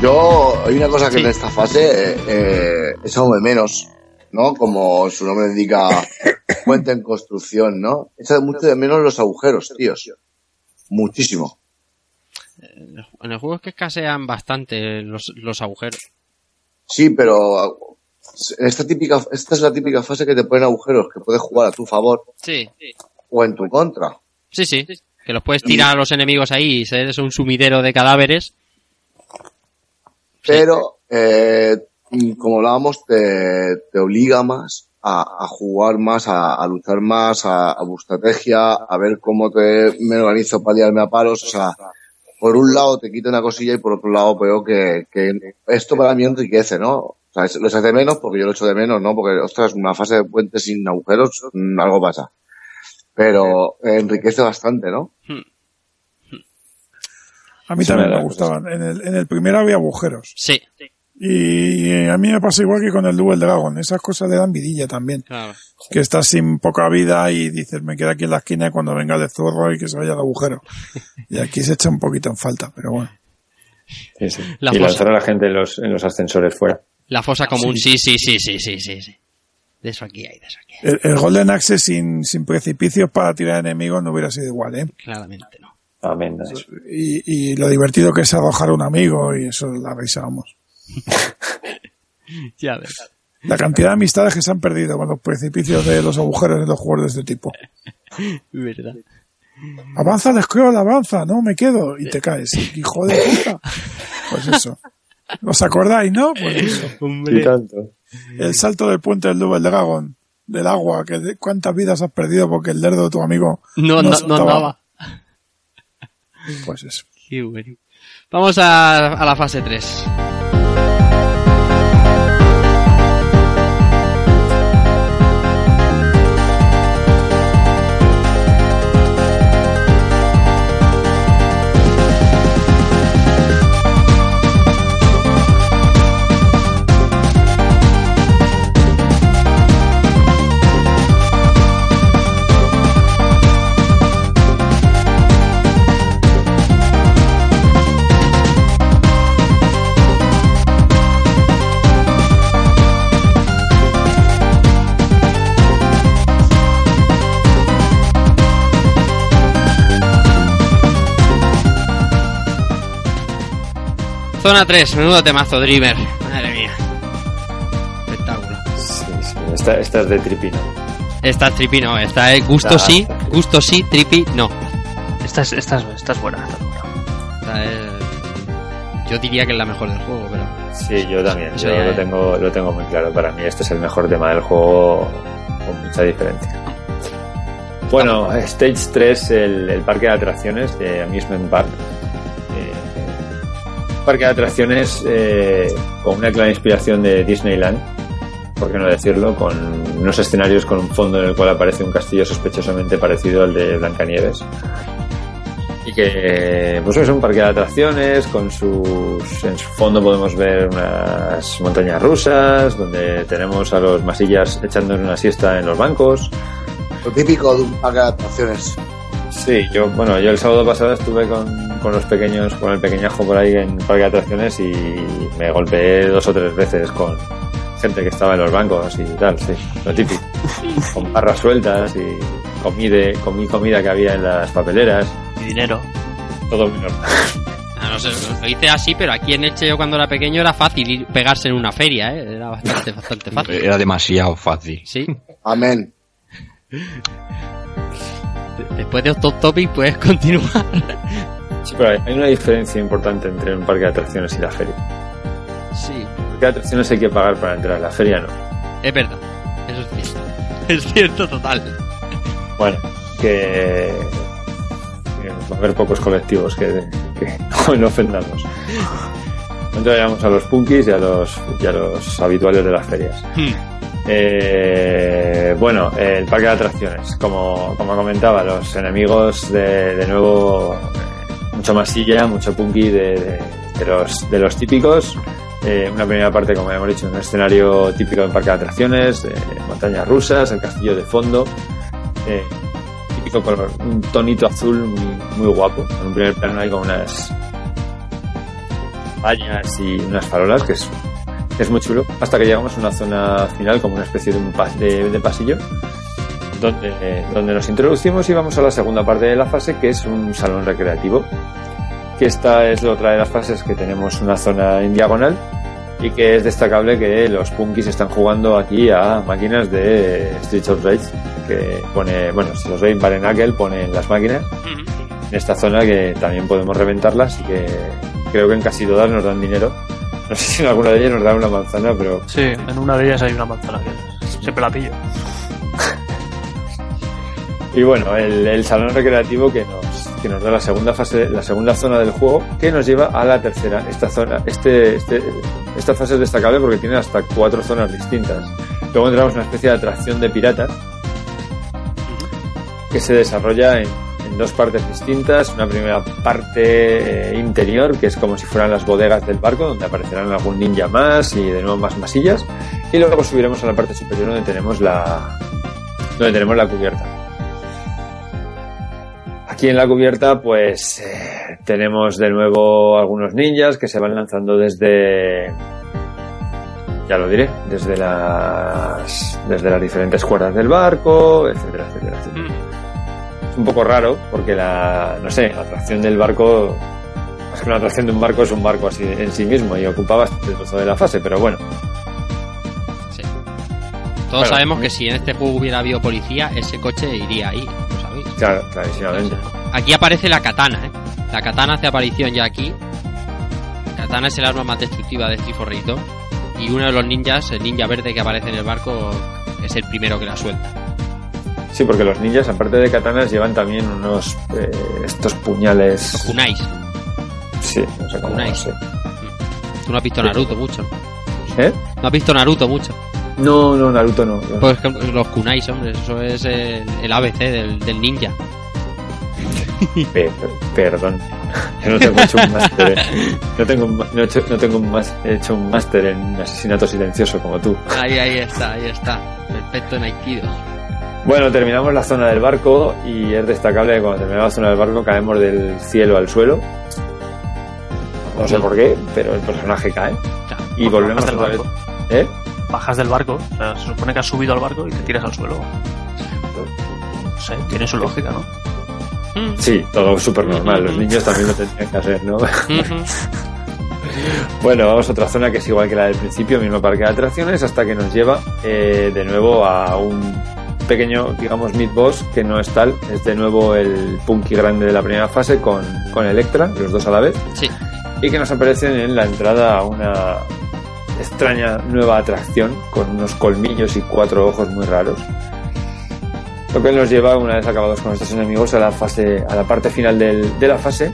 Yo, hay una cosa que Sí. en esta fase eh, eh, de menos, ¿no? Como su nombre indica, puente en construcción, ¿no? Echo mucho de menos los agujeros, tíos. Muchísimo. En el juego es que escasean bastante los, los agujeros. Sí, pero en esta típica, esta es la típica fase que te ponen agujeros que puedes jugar a tu favor Sí, o en tu contra. sí, sí. Que los puedes tirar a los enemigos ahí y ser un sumidero de cadáveres. Pero, eh, como hablábamos, te, te obliga más a, a jugar más, a, a luchar más, a, a buscar estrategia, a ver cómo te, me organizo para liarme a palos. O sea, por un lado te quita una cosilla y por otro lado veo que, que esto para mí enriquece, ¿no? O sea, es- lo echo de menos porque yo lo echo de menos, ¿no? Porque, ostras, una fase de puente sin agujeros, mm, algo pasa. Pero enriquece bastante, ¿no? A mí Sí, también me gustaban. En el, en el primero había agujeros. Sí, Y eh, a mí me pasa igual que con el Double Dragon. Esas cosas le dan vidilla también. claro. Que estás sin poca vida y dices, me queda aquí en la esquina y cuando venga el zorro y que se vaya al agujero. Y aquí se echa un poquito en falta, pero bueno. Sí, sí. La y lanzar a la gente en los, en los ascensores fuera. La fosa común, sí, sí, sí, sí, sí, sí, sí. De eso aquí hay, de eso aquí hay. El, el Golden Axe sin, sin precipicios para tirar enemigos no hubiera sido igual, ¿eh? Claramente no. Amén. Y, y lo divertido que es arrojar a un amigo y eso la risa, vamos. Ya ves. La cantidad de amistades que se han perdido con los precipicios de los agujeros de los juegos de este tipo. Verdad. Avanza el scroll, avanza, no me quedo. Y te caes, hijo de puta. Pues eso. ¿Os acordáis, no? Pues eso. Y Hombre. tanto. El salto del puente del Double Dragon, del agua, que de- cuántas vidas has perdido porque el lerdo de tu amigo No, no, no andaba. Pues eso. Qué bueno. Vamos a, a la fase 3. Zona 3, menudo temazo, Dreamer. Madre mía. Espectáculo. Sí, sí, esta, esta es de Tripino. Esta es trippy, no. Esta es gusto Ah, sí, está gusto sí, trippy no. Esta es, esta es, esta es buena. esta es buena. Esta es- Yo diría que es la mejor del juego, pero. Sí, yo también. Eso Yo lo es. tengo, lo tengo muy claro. Para mí este es el mejor tema del juego con mucha diferencia. Bueno, Stage 3, el, el parque de atracciones de Amusement Park. Parque de atracciones eh, con una clara inspiración de Disneyland, por qué no decirlo, con unos escenarios con un fondo en el cual aparece un castillo sospechosamente parecido al de Blancanieves. Y que pues es un parque de atracciones, con sus en su fondo podemos ver unas montañas rusas, donde tenemos a los masillas echando una siesta en los bancos. Lo típico de un parque de atracciones. Sí, yo, bueno, yo el sábado pasado estuve con, con los pequeños, con el pequeñajo por ahí en parque de atracciones y me golpeé dos o tres veces con gente que estaba en los bancos y tal, sí, lo típico. Con barras sueltas y comide, comí comida que había en las papeleras, Y dinero. todo. Ah, no sé, lo hice así, pero aquí en Eche yo cuando era pequeño era fácil ir pegarse en una feria, ¿eh? Era bastante, bastante fácil. Era demasiado fácil. Sí. Amén. Después de Top Topic puedes continuar. Sí, pero hay- una diferencia importante entre un parque de atracciones y la feria. Sí, En el parque de atracciones hay que pagar para entrar, la feria no. es verdad. Eso es cierto. Es cierto total. Bueno, que, va a haber pocos colectivos que, que no, ofendamos. Entonces vayamos a los punkis y a los, y a los habituales de las ferias. Hmm. Eh, bueno, el parque de atracciones, como, como comentaba, los enemigos de, de nuevo, eh, mucho masilla, mucho punky de, de- de los, de los típicos. Eh, una primera parte, como hemos dicho, un escenario típico de un parque de atracciones, eh, montañas rusas, el castillo de fondo, eh, típico color, un tonito azul muy, muy guapo. En un primer plano hay como unas vallas y unas farolas que es es muy chulo, hasta que llegamos a una zona final, como una especie de, un pa- de, de pasillo, donde, donde nos introducimos y vamos a la segunda parte de la fase, que es un salón recreativo. Que esta es otra de las fases que tenemos una zona en diagonal y que es destacable que los punkis están jugando aquí a máquinas de Streets of Rage, que pone, bueno, si los veis, Barenakel pone en las máquinas en esta zona que también podemos reventarlas y que creo que en casi todas nos dan dinero. No sé si en alguna de ellas nos dan una manzana, pero Sí, en una de ellas hay una manzana que siempre la pillo. Y bueno, el, el salón recreativo que nos, que nos da la segunda fase, la segunda zona del juego, que nos lleva a la tercera. Esta zona, este, este, esta fase es destacable porque tiene hasta cuatro zonas distintas. Luego entramos en una especie de atracción de piratas que se desarrolla en, dos partes distintas. Una primera parte eh, interior, que es como si fueran las bodegas del barco, donde aparecerán algún ninja más y de nuevo más masillas. Y luego subiremos a la parte superior donde tenemos la, donde tenemos la cubierta. Aquí en la cubierta, pues eh, tenemos de nuevo algunos ninjas que se van lanzando desde, ya lo diré, desde las, desde las diferentes cuerdas del barco, etcétera, etcétera, etcétera. Un poco raro porque la, no sé, la atracción del barco, más que una atracción de un barco es un barco así en sí mismo y ocupa bastante trozo de la fase, pero bueno, Sí. Todos sabemos que si en este juego hubiera habido policía, ese coche iría ahí, lo sabéis. claro, clarísimamente. Aquí aparece la katana, ¿eh? La katana hace aparición ya aquí. La katana es el arma más destructiva de Street for Rage 2. Y uno de los ninjas, el ninja verde que aparece en el barco, es el primero que la suelta. Sí, porque los ninjas, aparte de katanas, llevan también unos, eh, estos puñales. Kunais. Sí, no sé cómo, no Kunais. sé. Tú no has visto Naruto mucho. ¿no? ¿Eh? No has visto Naruto mucho. No, no, Naruto no. Pues que los kunais, hombre, eso es el, el ABC del, del ninja. Pe- perdón. Yo no tengo hecho un máster no tengo, no he hecho, no tengo un más- he hecho un máster en asesinato silencioso como tú. Ahí, ahí está, ahí está. Perfecto en Aikido. Bueno, terminamos la zona del barco y es destacable que cuando terminamos la zona del barco caemos del cielo al suelo. No sé por qué, pero el personaje cae. Claro. Y volvemos Bajas del otra vez. barco. ¿Eh? Bajas del barco, o sea, se supone que has subido al barco y te tiras al suelo. No sé, tiene su lógica, ¿no? Mm. Sí, todo súper normal. Los niños también lo tendrían que hacer, ¿no? Bueno, vamos a otra zona que es igual que la del principio, mismo parque de atracciones, hasta que nos lleva eh, de nuevo a un pequeño, digamos, mid boss que no es tal, es de nuevo el Punky grande de la primera fase con, con Electra, los dos a la vez, Sí. y que nos aparecen en la entrada a una extraña nueva atracción con unos colmillos y cuatro ojos muy raros. Lo que nos lleva, una vez acabados con estos enemigos, a la fase, a la parte final del- de la fase,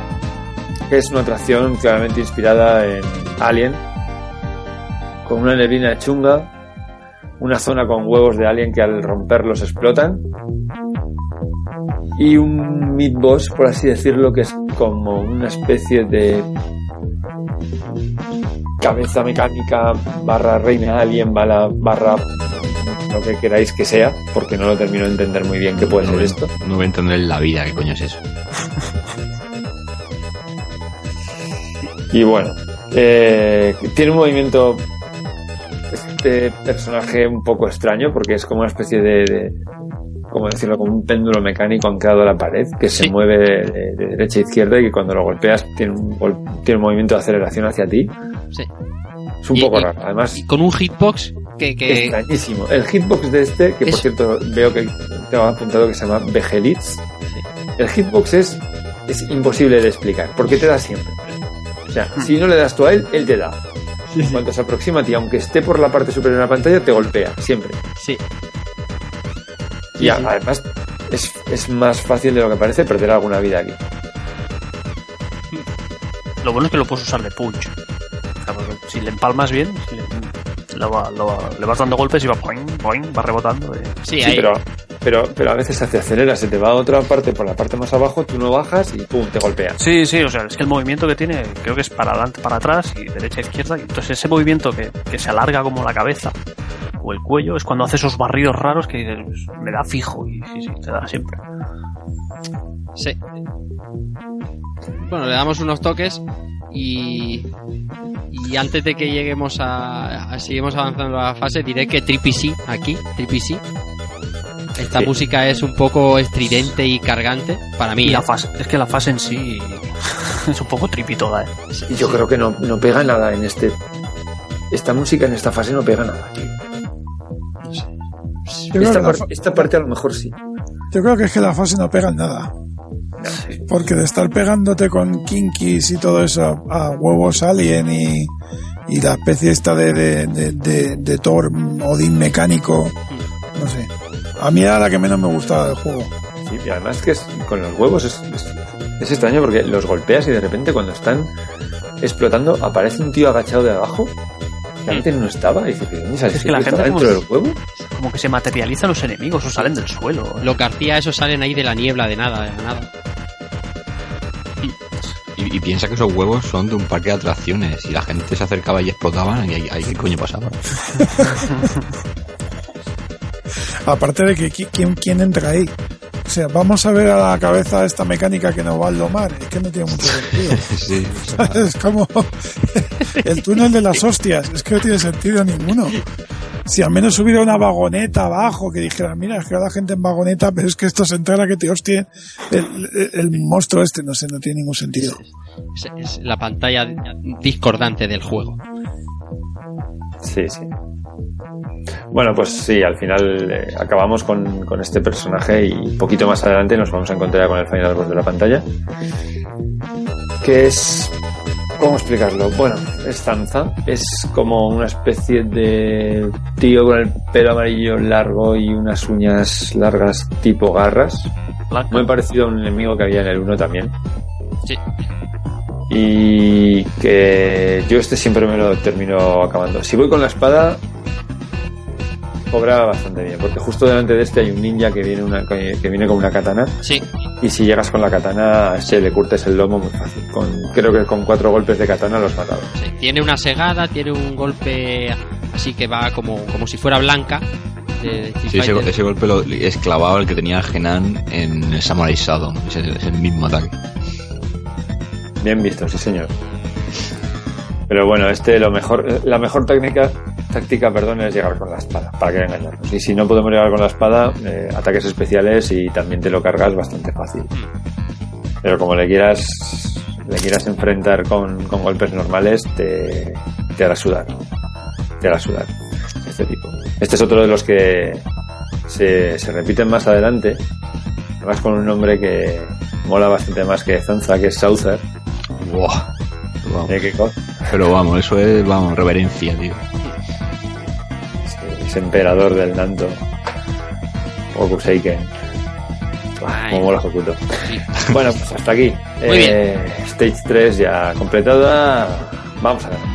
que es una atracción claramente inspirada en Alien, con una neblina chunga, una zona con huevos de Alien que al romperlos explotan, y un mid boss, por así decirlo, que es como una especie de cabeza mecánica barra reina alien bala, barra lo que queráis que sea, porque no lo termino de entender muy bien qué puede ser esto. No voy a entender en la vida qué coño es eso. Y bueno, eh, tiene un movimiento este personaje un poco extraño porque es como una especie de, de como decirlo, como un péndulo mecánico anclado a la pared que se mueve de, de derecha a izquierda y que cuando lo golpeas tiene un, gol- tiene un movimiento de aceleración hacia ti. Sí. Es un Y- poco y- raro. Además, Y con un hitbox que, que extrañísimo. El hitbox de este, que por cierto veo que te ha apuntado que se llama Vegelitz. El hitbox es, es imposible de explicar, porque te da siempre. O sea, si no le das tú a él, él te da. En cuanto se aproxima a ti, aunque esté por la parte superior de la pantalla, te golpea, siempre. sí. Y a- además, es, es más fácil de lo que parece perder alguna vida aquí. Lo bueno es que lo puedes usar de punch. Si le empalmas bien, si le, lo va- lo va- le vas dando golpes y va boing, boing, va rebotando. eh. Sí, Sí, ahí. pero, pero, pero a veces se acelera, se te va a otra parte por la parte más abajo, tú no bajas y pum, te golpea. Sí, sí, o sea, es que el movimiento que tiene creo que es para adelante, para atrás y derecha izquierda. Y entonces ese movimiento que, que se alarga como la cabeza o el cuello es cuando hace esos barridos raros que dices, "Pues, me da fijo y sí, sí, te da siempre. Sí. Bueno, le damos unos toques y, y antes de que lleguemos a, a seguimos avanzando a la fase, diré que Trippy sí, aquí, Trippy sí. Esta Sí. música es un poco estridente y cargante para mí. Y la fase, es que la fase en sí es un poco trippy toda, ¿eh? Y yo creo que no, no pega nada en este. Esta música en esta fase no pega nada. Esta, par- fa- esta parte a lo mejor sí. yo creo que es que la fase no pega en nada. Porque de estar pegándote con kinkis y todo eso a huevos alien y, y la especie esta de, de, de, de, de Thor, Odín mecánico, no sé. A mí era la que menos me gustaba del juego. Sí, y además que es, con los huevos es, es, es extraño porque los golpeas y de repente cuando están explotando aparece un tío agachado de abajo que antes no estaba y dice, ¿de dónde sale Es que la gente ¿Está como dentro del huevo? Como que se materializan los enemigos o salen del suelo. ¿eh? Lo que hacía eso salen ahí de la niebla, de nada, de nada. Y, y piensa que esos huevos son de un parque de atracciones y la gente se acercaba y explotaban y ahí, ahí qué coño pasaba. Aparte de que qui- quién, quién entra ahí. O sea, vamos a ver a la cabeza esta mecánica que nos va a domar. Es que no tiene mucho sentido. Sí. Es como el túnel de las hostias. Es que no tiene sentido ninguno. Si al menos hubiera una vagoneta abajo que dijera, mira, es que la gente en vagoneta, pero es que esto se entra a que te hostien el, el- el monstruo este. No sé, no tiene ningún sentido. Es, es la pantalla discordante del juego. Sí, sí. Bueno, pues sí, al final eh, acabamos con, con este personaje y poquito más adelante nos vamos a encontrar con el final boss de la pantalla. Que es... ¿Cómo explicarlo? Bueno, es Zanza. Es como una especie de tío con el pelo amarillo largo y unas uñas largas tipo garras. Blanca. Muy parecido a un enemigo que había en el 1 también. Sí. Y que yo este siempre me lo termino acabando. Si voy con la espada, cobra bastante bien, porque justo delante de este hay un ninja que viene, una, que viene con una katana. Sí, Y si llegas con la katana, se le curtes el lomo muy fácil. Con, creo que con cuatro golpes de katana los matado. sí. Tiene una segada, tiene un golpe así que va como, como si fuera blanca. de- Sí, ese, golpe lo, es clavado el que tenía Genan en Samurai el, es el mismo ataque. Bien visto, sí señor. Pero bueno, este lo mejor, la mejor técnica, táctica, perdón, es llegar con la espada, para que engañarnos. Y si no podemos llegar con la espada, eh, ataques especiales y también te lo cargas bastante fácil. Pero como le quieras le quieras enfrentar con, con golpes normales, te, te hará sudar. Te hará sudar. Este tipo. Este es otro de los que se, se repiten más adelante. Además con un nombre que mola bastante más que Zanza, que es Saucer. Buah. Vamos. Eh, qué. Pero vamos, eso es, vamos, reverencia, tío. Emperador del Nanto. Goku Seiken. Buah, Ay. Como Hokuto. Sí. Bueno, pues hasta aquí. Muy Eh, Stage 3 ya completada. Vamos a ver.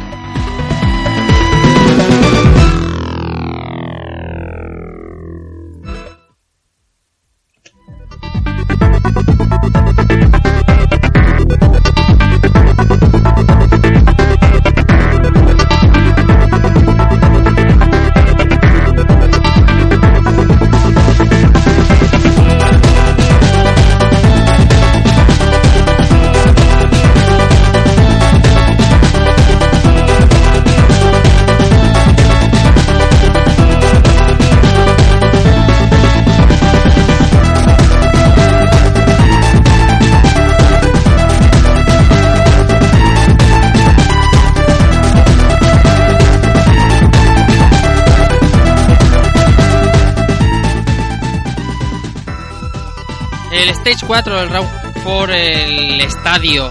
4, el Round 4, el estadio.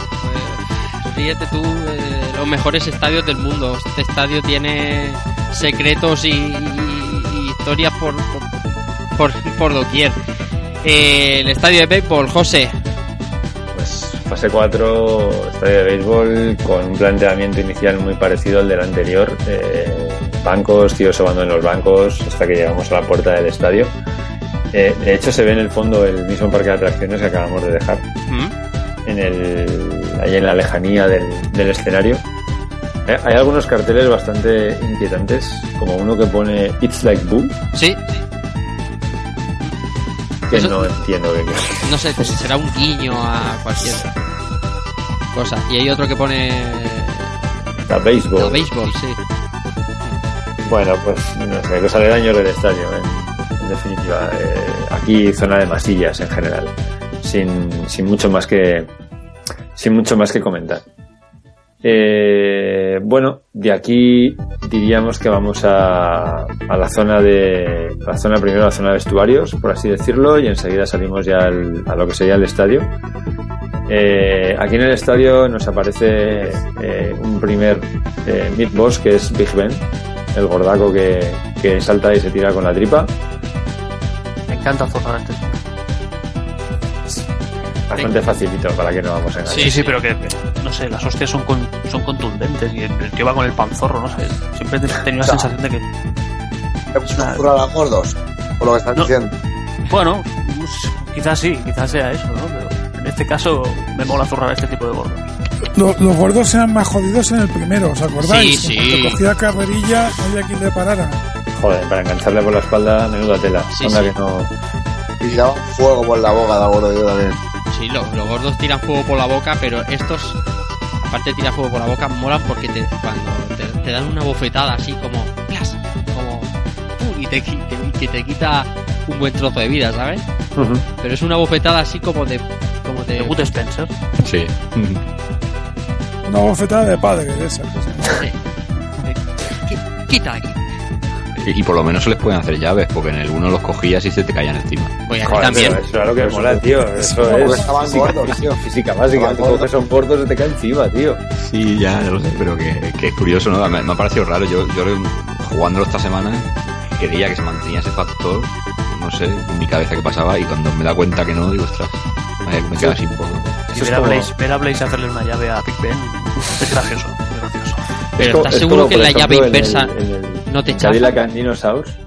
Fíjate tú, eh, los mejores estadios del mundo. Este estadio tiene secretos y, y- historias por, por, por, por doquier. Eh, el estadio de béisbol, José. Pues fase 4, estadio de béisbol, con un planteamiento inicial muy parecido al del anterior. Eh, bancos, tíos sobando en los bancos hasta que llegamos a la puerta del estadio. Eh, de hecho, se ve en el fondo el mismo parque de atracciones que acabamos de dejar. ¿Mm? en el, ahí en la lejanía del, del escenario. Eh, Hay algunos carteles bastante inquietantes, como uno que pone It's like Boo, Sí, que Eso- no entiendo qué no sé, pues será un guiño a cualquier cosa. Y hay otro que pone. La béisbol. El béisbol, sí. Bueno, pues no sé, los aledaños del estadio, en, definitiva. Eh, aquí zona de masillas en general, sin, sin mucho más que sin mucho más que comentar. Eh, bueno, de aquí diríamos que vamos a, a la zona de la zona primero, la zona de vestuarios, por así decirlo, y enseguida salimos ya a lo que sería el estadio. Eh, aquí en el estadio nos aparece un primer eh, mid boss que es Big Ben, el gordaco que, que salta y se tira con la tripa. Me encanta zorrar este. Bastante facilito para que no vamos a engañar. Sí, sí, pero que, no sé, las hostias son, con- son contundentes y el, tío va con el panzorro, no sé. Siempre he tenido la O sea, sensación de que, ¿Hemos zurrar a gordos? Por lo que estás No. diciendo. bueno, pues, quizás sí, quizás sea eso, ¿no? Pero en este caso me mola zurrar a este tipo de gordos. Lo- los gordos eran más jodidos en el primero, ¿os acordáis? Sí, sí. cuanto cogía carrerilla, no había quien le parara. Joder, para engancharle por la espalda, menuda tela. Sí, que no. Y fuego por la boca de gordo yo también. Sí, lo- los gordos tiran fuego por la boca, pero estos, aparte de tirar fuego por la boca, molan porque te, cuando te, te dan una bofetada así como, ¡plas! como, ¡pum! y, te, te- y que te quita un buen trozo de vida, ¿sabes? Pero es una bofetada así como de, como de, Good Spencer. Sí. Una bofetada de padre qui- quita aquí. Y, y por lo menos se les pueden hacer llaves, porque en el uno los cogías y se te caían encima. Pues aquí Joder, también. eso es lo que mola, tío. Eso es estaban física, gordos, tío. física básica. Tú coges un gordo se te cae encima, tío. Sí, ya, ya lo sé, pero que, que es curioso, ¿no? Me, me ha parecido raro. Yo, yo jugándolo esta semana creía que se mantenía ese factor, no sé, en mi cabeza que pasaba, y cuando me da cuenta que no, digo, ostras, me, me queda así un poco. Eso ver a, Blaze, ver a Blaze hacerle una llave a Big Ben es gracioso, es gracioso. Pero ¿estás es seguro que la llave en el- inversa en el- no te en chafa? Cadillac and Dinosaurs,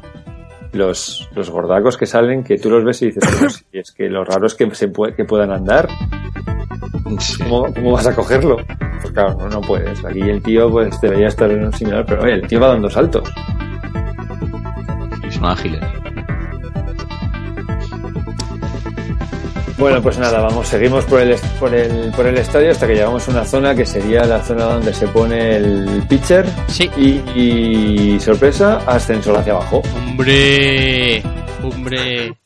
los, los gordacos que salen, que tú los ves y dices, "Pero si es que lo raro es que, se pue- que puedan andar. Sí. ¿Cómo, cómo vas a cogerlo? Pues claro, no, no puedes. Aquí el tío pues debería estar en un similar, pero oye, el tío va dando saltos. Y son ágiles. Bueno, pues nada, vamos, seguimos por el, por el, por el estadio hasta que llegamos a una zona que sería la zona donde se pone el pitcher Sí. y, y sorpresa, ascensor hacia abajo. Hombre, hombre.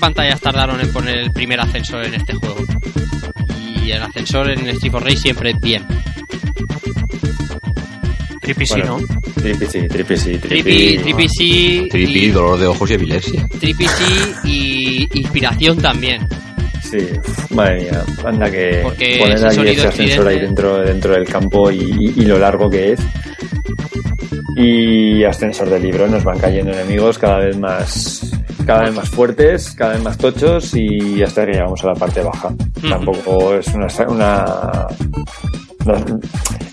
Pantallas tardaron en poner el primer ascensor en este juego. Y el ascensor en Street of Rage siempre es bien. Trippy sí, ¿no? Trippy sí, Trippy sí, Trippy, Trippy sí. Trippy, y- dolor de ojos y epilepsia. Trippy sí y inspiración también. Sí, madre mía, anda que Porque poner ese aquí ese ascensor ahí dentro, dentro del campo y, y- y lo largo que es. Y ascensor de libro, nos van cayendo enemigos cada vez más cada vez más fuertes, cada vez más tochos y hasta que llegamos a la parte baja. Tampoco es una, una- no-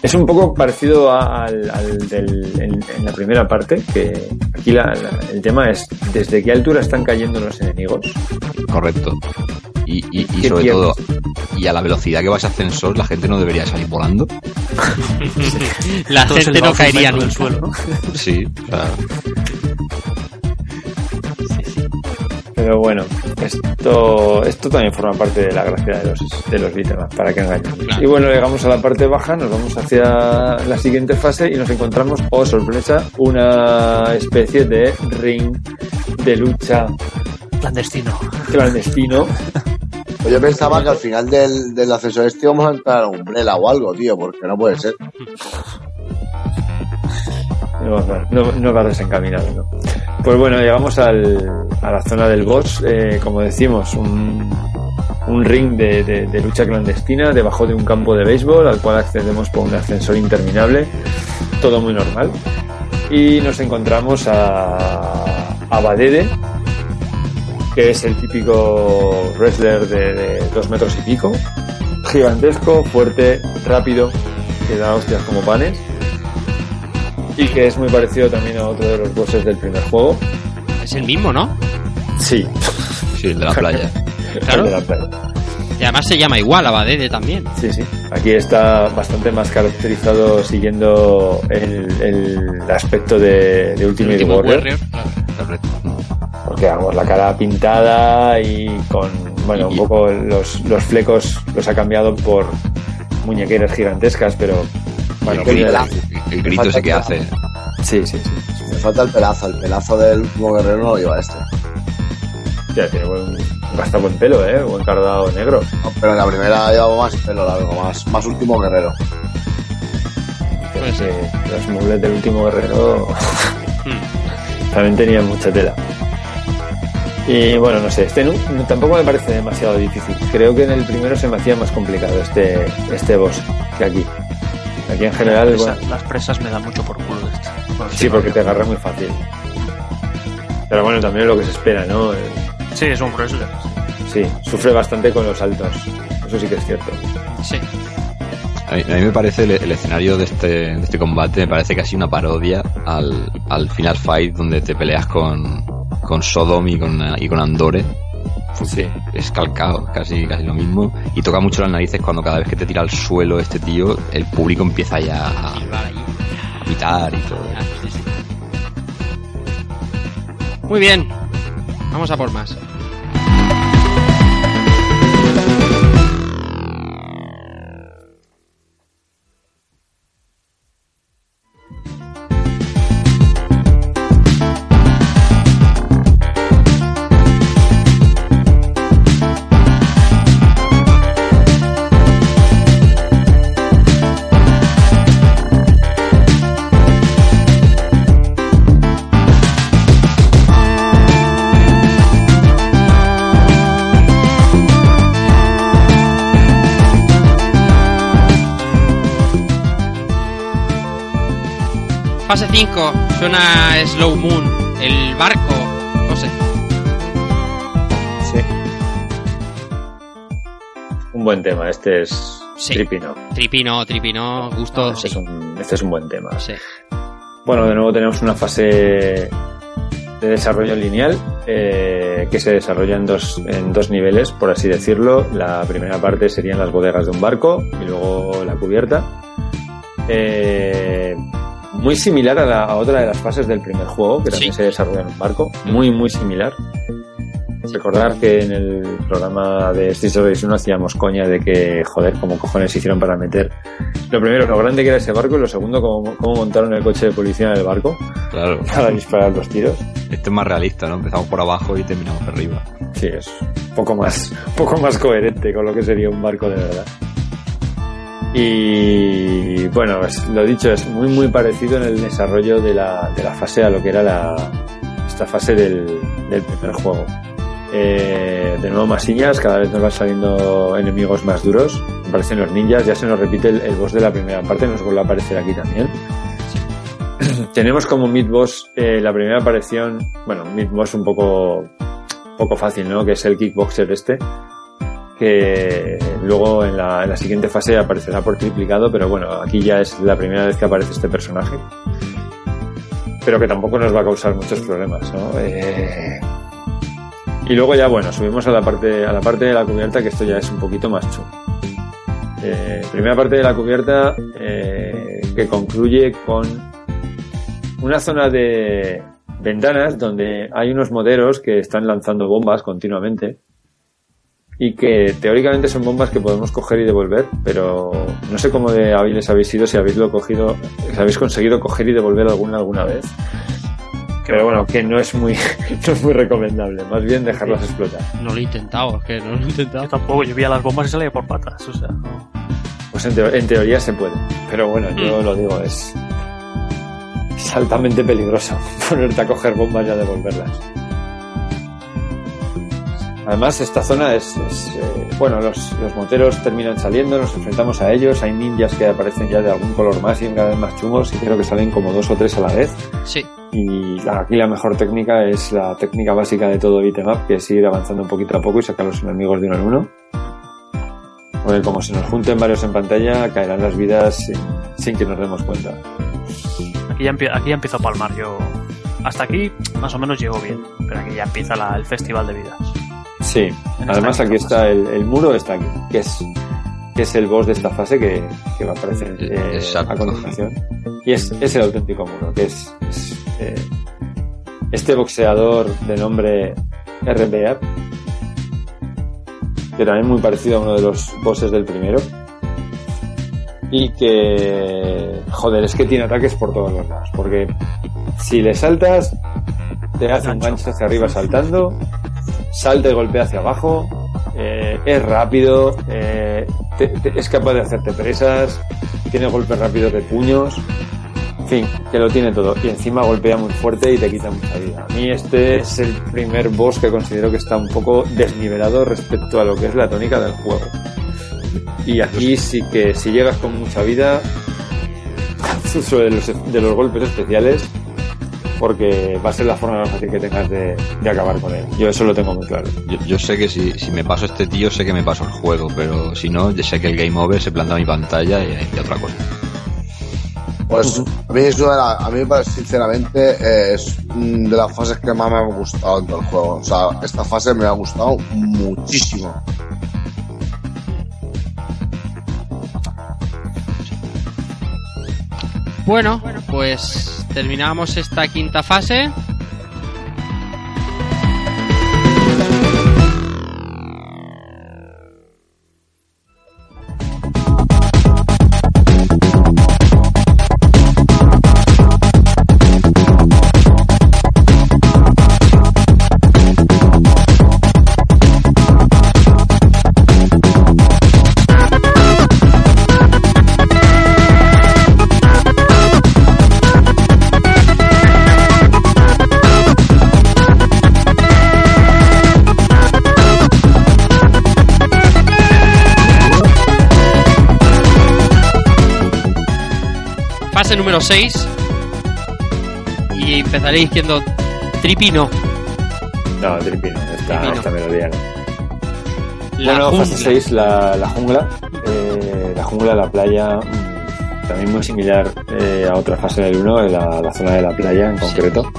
es un poco parecido a- al, al del, en, en la primera parte, que aquí la- la- el tema es desde qué altura están cayendo los enemigos. Correcto. Y, y, y ¿Qué sobre pierdes? todo, y a la velocidad que va ese ascensor, la gente no debería salir volando. La gente no a caería del nunca. suelo, ¿no? Sí, o Pero bueno, esto, esto también forma parte de la gracia de los, de los beat'em up, para que engañen. Claro. Y bueno, llegamos a la parte baja, nos vamos hacia la siguiente fase y nos encontramos, oh sorpresa, una especie de ring de lucha Clandestino. clandestino. Pues yo pensaba que al final del, del ascensor este íbamos a entrar a Umbrella o algo, tío, porque no puede ser. No, no, no, no va desencaminado, ¿no? Pues bueno, llegamos al, a la zona del boss, eh, como decimos, un, ring de, lucha clandestina debajo de un campo de béisbol al cual accedemos por un ascensor interminable, todo muy normal. Y nos encontramos a, a Badede, que es el típico wrestler de dos metros y pico, gigantesco, fuerte, rápido, que da hostias como panes y que es muy parecido también a otro de los bosses del primer juego. Es el mismo, ¿no? Sí, sí, el de la playa. Claro. el de la playa. Y además se llama igual, Abadede también. Sí, sí. Aquí está bastante más caracterizado siguiendo el, el aspecto de, de Ultimate Último Warrior, Warrior, porque vamos, la cara pintada y con, bueno, un poco los, los flecos los ha cambiado por muñequeras gigantescas, pero bueno, el, grito, el grito ese que hace. sí, sí, sí. Me falta el pelazo, el pelazo del último guerrero no lo lleva este. Ya tiene buen, bastante buen pelo, eh, buen cardado negro. No, pero en la primera llevaba más pelo largo, más, más último guerrero. Que los muebles del último guerrero también tenían mucha tela. Y bueno, no sé, este no- no- tampoco me parece demasiado difícil. Creo que en el primero se me hacía más complicado este, este boss que aquí. Aquí en general, Esa- bueno, Las presas me dan mucho por culo de este. Bueno, sí, porque te agarra muy fácil. Pero bueno, también es lo que se espera, ¿no? Sí, es un wrestler. Sí, sufre bastante con los saltos. Eso sí que es cierto. Sí. A mí, a mí me parece el, el escenario de este, de este combate, me parece casi una parodia al, al Final Fight donde te peleas con, con Sodom y con, y con Andore. Sí. Es calcado, casi, casi lo mismo. Y toca mucho las narices cuando cada vez que te tira al suelo este tío, el público empieza ya a, pitar y todo. Ah. Muy bien. Vamos a por más. Fase 5. Suena Slow Moon. El barco. No sé. Sí. Un buen tema. Este es Sí. Tripino. Tripino, tripino. Gusto. Este, Sí. es un, este es un buen tema. Sí. Bueno, de nuevo tenemos una fase de desarrollo lineal eh, que se desarrolla en dos, en dos niveles, por así decirlo. La primera parte serían las bodegas de un barco y luego la cubierta. Eh, muy similar a, la, a otra de las fases del primer juego, que también Sí. se desarrolla en un barco. Muy, muy similar. Recordar que en el programa de Streets of Rage 1 hacíamos coña de que, joder, como cojones hicieron para meter lo primero, lo grande que era ese barco y lo segundo, cómo, cómo montaron el coche de policía en el barco Claro. para disparar los tiros. Este es más realista, ¿no? Empezamos por abajo y terminamos arriba. Sí, es poco más, poco más coherente con lo que sería un barco de verdad. Y bueno, es- lo dicho, es muy muy parecido en el desarrollo de la, de la fase a lo que era la, esta fase del, primer juego. Eh, de nuevo masillas, cada vez nos van saliendo enemigos más duros. Aparecen los ninjas, ya se nos repite el, el boss de la primera parte, nos vuelve a aparecer aquí también. Tenemos como mid boss eh, la primera aparición, bueno, mid boss un poco poco fácil, ¿no? Que es el kickboxer este. Que luego en la, en la siguiente fase aparecerá por triplicado, pero bueno, aquí ya es la primera vez que aparece este personaje. Pero que tampoco nos va a causar muchos problemas, ¿no? Eh, Y luego ya, bueno, subimos a la parte, a la parte de la cubierta, que esto ya es un poquito más chulo. Eh, primera parte de la cubierta, eh, que concluye con una zona de ventanas donde hay unos modelos que están lanzando bombas continuamente y que teóricamente son bombas que podemos coger y devolver, pero no sé cómo de hábiles habéis sido si habéis lo cogido, si habéis conseguido coger y devolver alguna alguna vez. Pero bueno, que no es muy, no es muy recomendable, más bien dejarlas explotar. No lo he intentado, es que no lo he Yo intentado. tampoco, yo veía las bombas y salía por patas. O sea, no. Pues en, teo- en teoría se puede, pero bueno, yo Mm. lo digo, es, es altamente peligroso ponerte a coger bombas y a devolverlas. Además, esta zona es, es, eh, bueno, los, los moteros terminan saliendo, nos enfrentamos a ellos, hay ninjas que aparecen ya de algún color más y cada vez más chungos y creo que salen como dos o tres a la vez. Sí, Y aquí la mejor técnica es la técnica básica de todo beat'em up, que es ir avanzando un poquito a poco y sacar los enemigos de uno en uno. Porque como se nos junten varios en pantalla, caerán las vidas sin, sin que nos demos cuenta. Aquí ya, aquí ya empiezo a palmar. Yo hasta aquí más o menos llego bien, pero aquí ya empieza la- el festival de vidas. Sí, además aquí está el, el muro, está aquí, que es, que es el boss de esta fase que, que va a aparecer eh, Exacto. a continuación. Y es, es el auténtico muro, que es, es, eh, este boxeador de nombre RBA, que también es muy parecido a uno de los bosses del primero. Y que, joder, es que tiene ataques por todos los lados, porque si le saltas, te hace un gancho hacia arriba saltando, salta y golpea hacia abajo, eh, es rápido, eh, te- te- es capaz de hacerte presas, tiene golpes rápidos de puños, en fin, que lo tiene todo. Y encima golpea muy fuerte y te quita mucha vida. A mí este es el primer boss que considero que está un poco desnivelado respecto a lo que es la tónica del juego. Y aquí sí que si llegas con mucha vida, uso de los, de los golpes especiales, porque va a ser la forma más fácil que tengas de, de acabar con él. Yo eso lo tengo muy claro. Yo, yo sé que si, si me paso este tío, sé que me paso el juego, pero si no, yo sé que el game over se planta mi pantalla y, y otra cosa. Pues a mí, es una de la- a mí parece, sinceramente, eh, es de las fases que más me han gustado en todo el juego. O sea, esta fase me ha gustado muchísimo. Bueno, pues terminamos esta quinta fase. Fase número 6. Y empezaré diciendo Tripino. No, Tripino, esta, Tripino. esta melodía no. La bueno, fase 6, la, la jungla. Eh, la jungla, la playa, también muy similar eh, a otra fase del 1, la, la zona de la playa en concreto.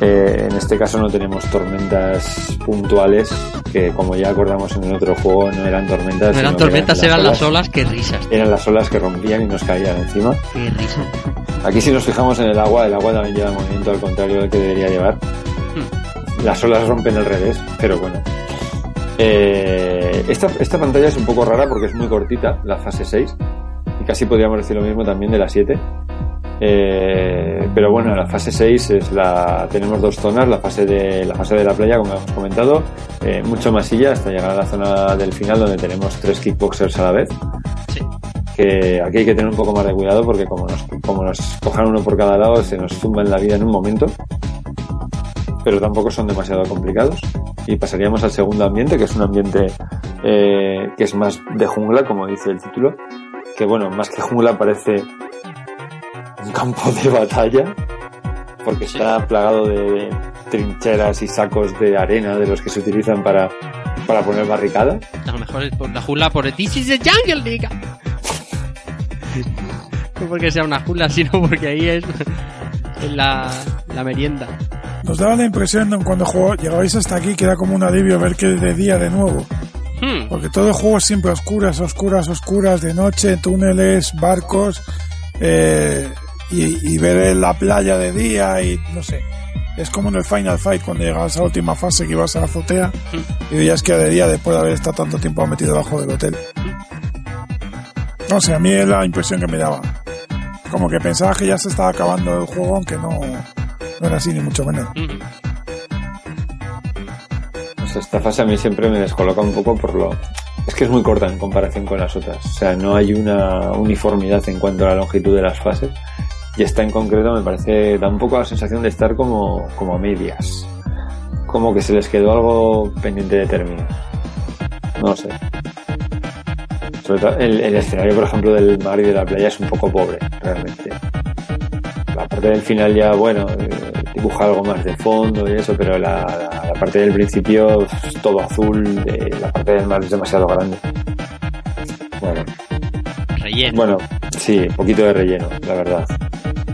Eh, en este caso no tenemos tormentas puntuales, que como ya acordamos en el otro juego no eran tormentas. No eran que tormentas, eran las olas, qué risas. Eran las olas que rompían y nos caían encima. Qué risa. Aquí si nos fijamos en el agua, el agua también lleva movimiento al contrario del que debería llevar. las olas rompen al revés, pero bueno. Eh, esta, esta pantalla es un poco rara porque es muy cortita, la fase 6, y casi podríamos decir lo mismo también de la 7. Eh, pero bueno, la fase 6 es la, tenemos dos zonas, la fase de la fase de la playa, como hemos comentado, eh, mucho masilla hasta llegar a la zona del final donde tenemos tres kickboxers a la vez. Sí. Que aquí hay que tener un poco más de cuidado porque como nos, como nos cojan uno por cada lado se nos zumban la vida en un momento. Pero tampoco son demasiado complicados. Y pasaríamos al segundo ambiente, que es un ambiente eh, que es más de jungla, como dice el título. Que bueno, más que jungla parece un campo de batalla porque Sí. está plagado de trincheras y sacos de arena de los que se utilizan para, para poner barricadas. A lo mejor es por la jungla por This is the jungle, diga. No porque sea una jungla, sino porque ahí es, es la, la merienda. Nos daba la impresión de cuando jugó, llegabais hasta aquí que era como un alivio ver que es de día de nuevo. Hmm, Porque todo el juego es siempre oscuras, oscuras, oscuras, de noche, túneles, barcos, eh, y, y ver la playa de día y no sé. Es como en el Final Fight cuando llegabas a la última fase que ibas a la azotea y veías que de día después de haber estado tanto tiempo metido debajo del hotel. No sé, a mí es la impresión que me daba. Como que pensaba que ya se estaba acabando el juego, aunque no, no era así ni mucho menos. esta fase a mí siempre me descoloca un poco por lo... Es que es muy corta en comparación con las otras. O sea, no hay una uniformidad en cuanto a la longitud de las fases. Y esta en concreto me parece... Da un poco la sensación de estar como, como a medias. Como que se les quedó algo pendiente de terminar. No sé. Sobre todo el, el escenario, por ejemplo, del mar y de la playa es un poco pobre, realmente. La parte del final ya, bueno, eh, dibuja algo más de fondo y eso, pero la, la- la parte del principio es todo azul, eh, la parte del mar es demasiado grande. Bueno, Relleno. bueno, sí, un poquito de relleno, la verdad.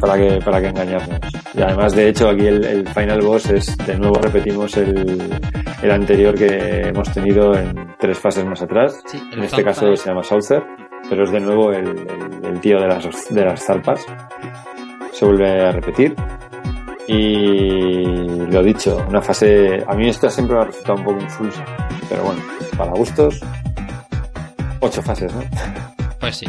Para que, para que engañarnos. Y además, de hecho, aquí el, el final boss es, de nuevo repetimos el, el anterior que hemos tenido en tres fases más atrás. Sí, En este caso se llama Saucer, pero es de nuevo el tío de las, de las zarpas. Se vuelve a repetir. Y lo dicho, una fase. A mí esta siempre me ha resultado un poco insulsa. Pero bueno, para gustos. Ocho fases, ¿no? Pues sí.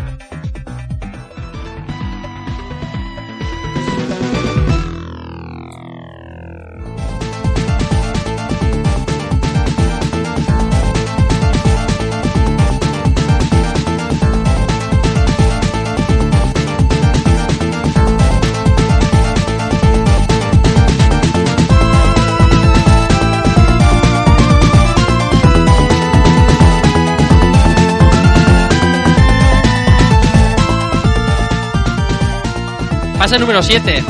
Fase número 7.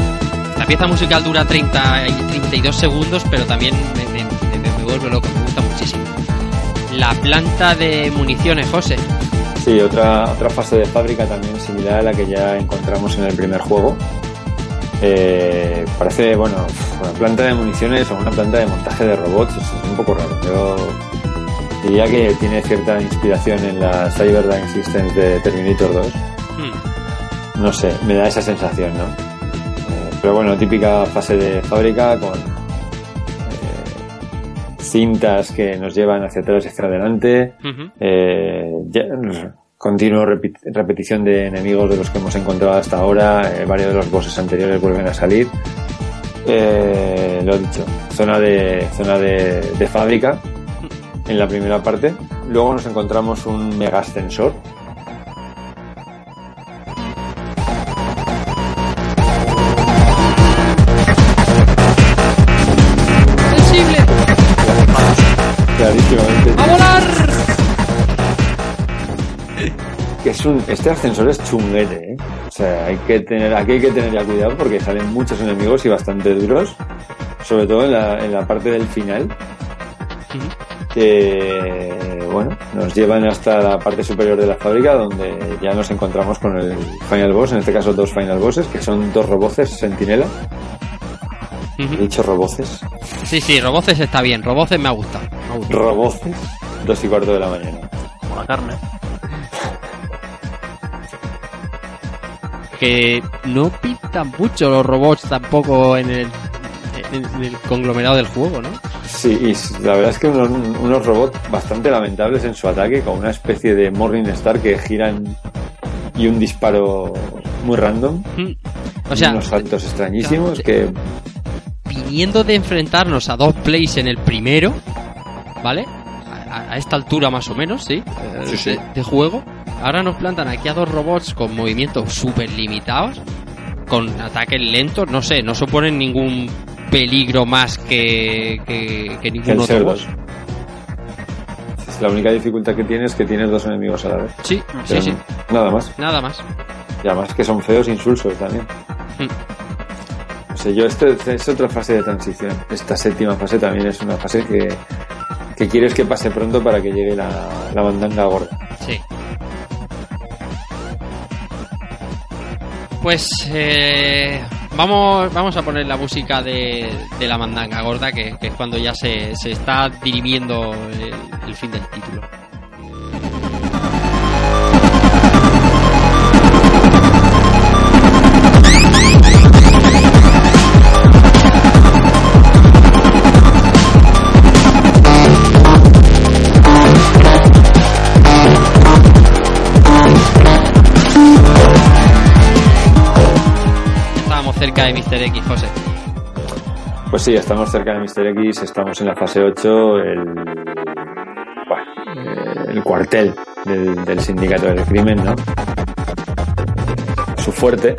La pieza musical dura 30 y 32 segundos, pero también me, me- me- me vuelve loco, me gusta muchísimo. La planta de municiones, José. Sí, otra, otra fase de fábrica también similar a la que ya encontramos en el primer juego. Eh, parece, bueno, una planta de municiones o una planta de montaje de robots, es un poco raro. Yo diría que tiene cierta inspiración en la Cyberdyne Systems de Terminator 2. No sé, me da esa sensación, ¿no? Eh, pero bueno, típica fase de fábrica con eh, cintas que nos llevan hacia atrás y hacia adelante. ujú. Eh, ya- repi- repetición de enemigos de los que hemos encontrado hasta ahora. varios de los bosses anteriores vuelven a salir. Lo dicho, zona de zona de, de fábrica en la primera parte. Luego nos encontramos un mega ascensor. Un, este ascensor es chunguete, ¿eh? O sea, hay que tener, aquí hay que tener ya cuidado porque salen muchos enemigos y bastante duros, sobre todo en la, en la parte del final, que, bueno, nos llevan hasta la parte superior de la fábrica donde ya nos encontramos con el final boss, en este caso dos final bosses, que son dos roboces sentinela. He dicho roboces. Sí, sí, Roboces está bien. Roboces me ha gustado. Me ha gustado. Roboces. Dos y cuarto de la mañana. La carne. Que no pintan mucho los robots tampoco en el, en, en el conglomerado del juego, ¿no? Sí, y la verdad es que unos, unos robots bastante lamentables en su ataque, con una especie de Morningstar que giran y un disparo muy random. Mm. O sea, unos saltos extrañísimos que viniendo de enfrentarnos a dos plays en el primero, ¿vale? A, a esta altura más o menos, ¿sí? Eh, Sí, sí. De, de juego. Ahora nos plantan aquí a dos robots con movimientos súper limitados, con ataques lentos, no sé, no suponen ningún peligro más que, que, que ningún otro boss. La única dificultad que tienes es que tienes dos enemigos a la vez. Sí, sí, sí. Nada más. Nada más. Y además que son feos insulsos también. Mm. No sé, yo esto es otra fase de transición. Esta séptima fase también es una fase que, que quieres que pase pronto para que llegue la, la bandanga gorda. Sí. Pues eh, vamos, vamos a poner la música de, de la mandanga gorda, que, que es cuando ya se, se está dirimiendo el, el fin del título. Mr. X, José. Pues sí, estamos cerca de Mr. X, estamos en la fase 8, el, bueno, eh, el cuartel del, del sindicato del crimen, ¿no? Su fuerte.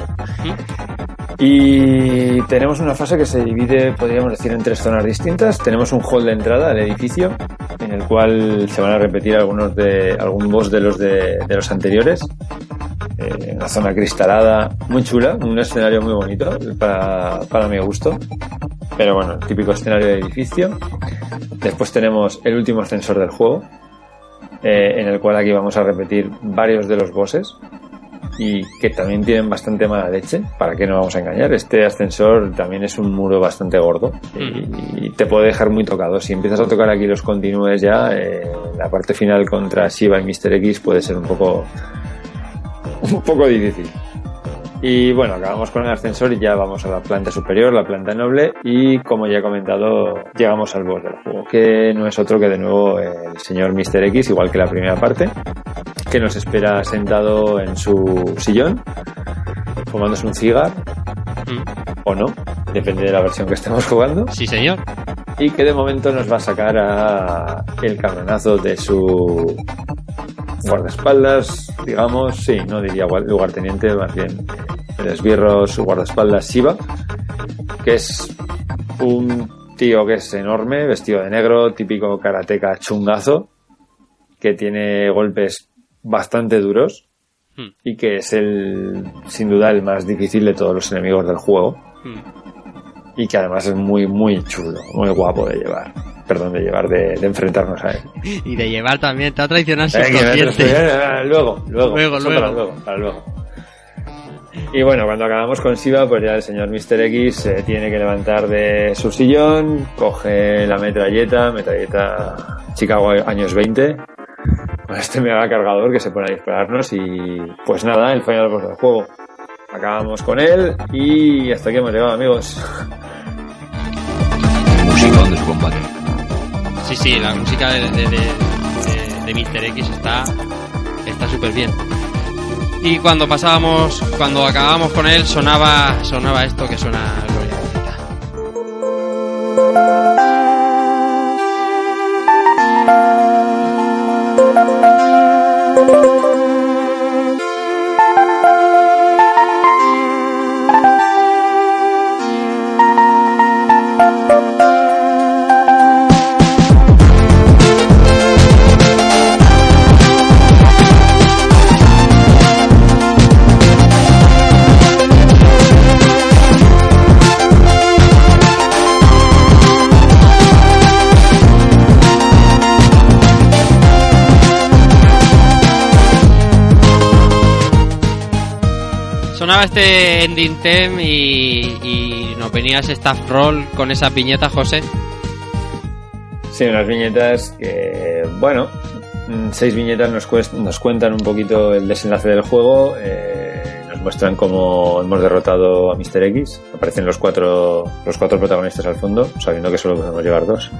Y tenemos una fase que se divide, podríamos decir, en tres zonas distintas. Tenemos un hall de entrada al edificio, en el cual se van a repetir algunos de algún boss de los de, de los anteriores. Eh, una zona cristalada, muy chula, un escenario muy bonito para, para mi gusto. Pero bueno, típico escenario de edificio. Después tenemos el último ascensor del juego, eh, en el cual aquí vamos a repetir varios de los bosses y que también tienen bastante mala leche, para que no vamos a engañar. Este ascensor también es un muro bastante gordo y, y te puede dejar muy tocado. Si empiezas a tocar aquí los continúes ya, eh, la parte final contra Shiva y Mr. X puede ser un poco un poco difícil. Y bueno, acabamos con el ascensor y ya vamos a la planta superior, la planta noble, y como ya he comentado, llegamos al boss del juego, que no es otro que de nuevo el señor Mr. X, igual que la primera parte, que nos espera sentado en su sillón, fumándose un o no, depende de la versión que estemos jugando. Sí, señor. Y que de momento nos va a sacar a el cabronazo de su guardaespaldas, digamos, sí, no diría lugarteniente, más bien el esbirro, su guardaespaldas Shiva, que es un tío que es enorme, vestido de negro, típico karateca chungazo, que tiene golpes bastante duros Hmm. y que es el, sin duda, el más difícil de todos los enemigos del juego y que además es muy, muy chulo, muy guapo de llevar. Perdón, de llevar, de, de enfrentarnos a él. Y de llevar también, te va a traicionar Eh, eh, luego, luego, Luego, luego. Para luego, para luego. Y bueno, cuando acabamos con Shiva, pues ya el señor Mr. X se tiene que levantar de su sillón, coge la metralleta, metralleta Chicago años 20, con este mega cargador que se pone a dispararnos y pues nada, el final boss del juego. Acabamos con él y hasta aquí hemos llegado, amigos. Musicón de su combate. Sí, sí, la música de, de, de, de- de Mr. X está está súper bien. Y cuando pasábamos, cuando acabábamos con él, sonaba sonaba esto que suena Gloria Sonaba este ending theme y, y nos venías staff roll con esa piñeta, José. Sí, unas viñetas que, bueno, mm, seis viñetas nos cuentan un poquito el desenlace del juego, eh, nos muestran cómo hemos derrotado a Mr. X. Aparecen los cuatro, los cuatro protagonistas al fondo, sabiendo que solo podemos llevar dos.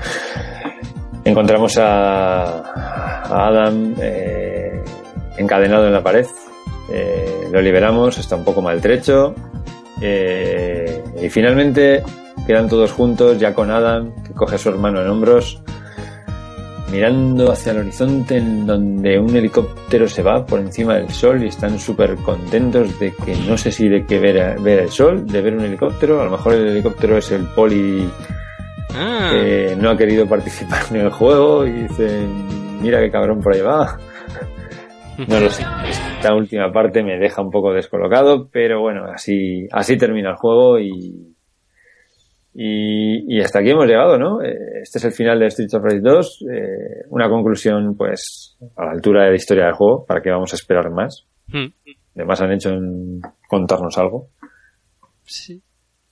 Encontramos a, a Adam eh, encadenado en la pared. Eh, lo liberamos, está un poco maltrecho. Eh, y finalmente quedan todos juntos, ya con Adam, que coge a su hermano en hombros, mirando hacia el horizonte en donde un helicóptero se va por encima del sol y están súper contentos de que no sé si de que ver, ver el sol, de ver un helicóptero, a lo mejor el helicóptero es el poli Ah, que no ha querido participar en el juego y dice, mira qué cabrón por ahí va. No lo sé. Esta última parte me deja un poco descolocado, pero bueno, así, así termina el juego y, y, y hasta aquí hemos llegado, ¿no? Eh, Este es el final de Streets of Rage 2. eh, una conclusión, pues, a la altura de la historia del juego, para que vamos a esperar más. hmm, Además han hecho en contarnos algo. sí.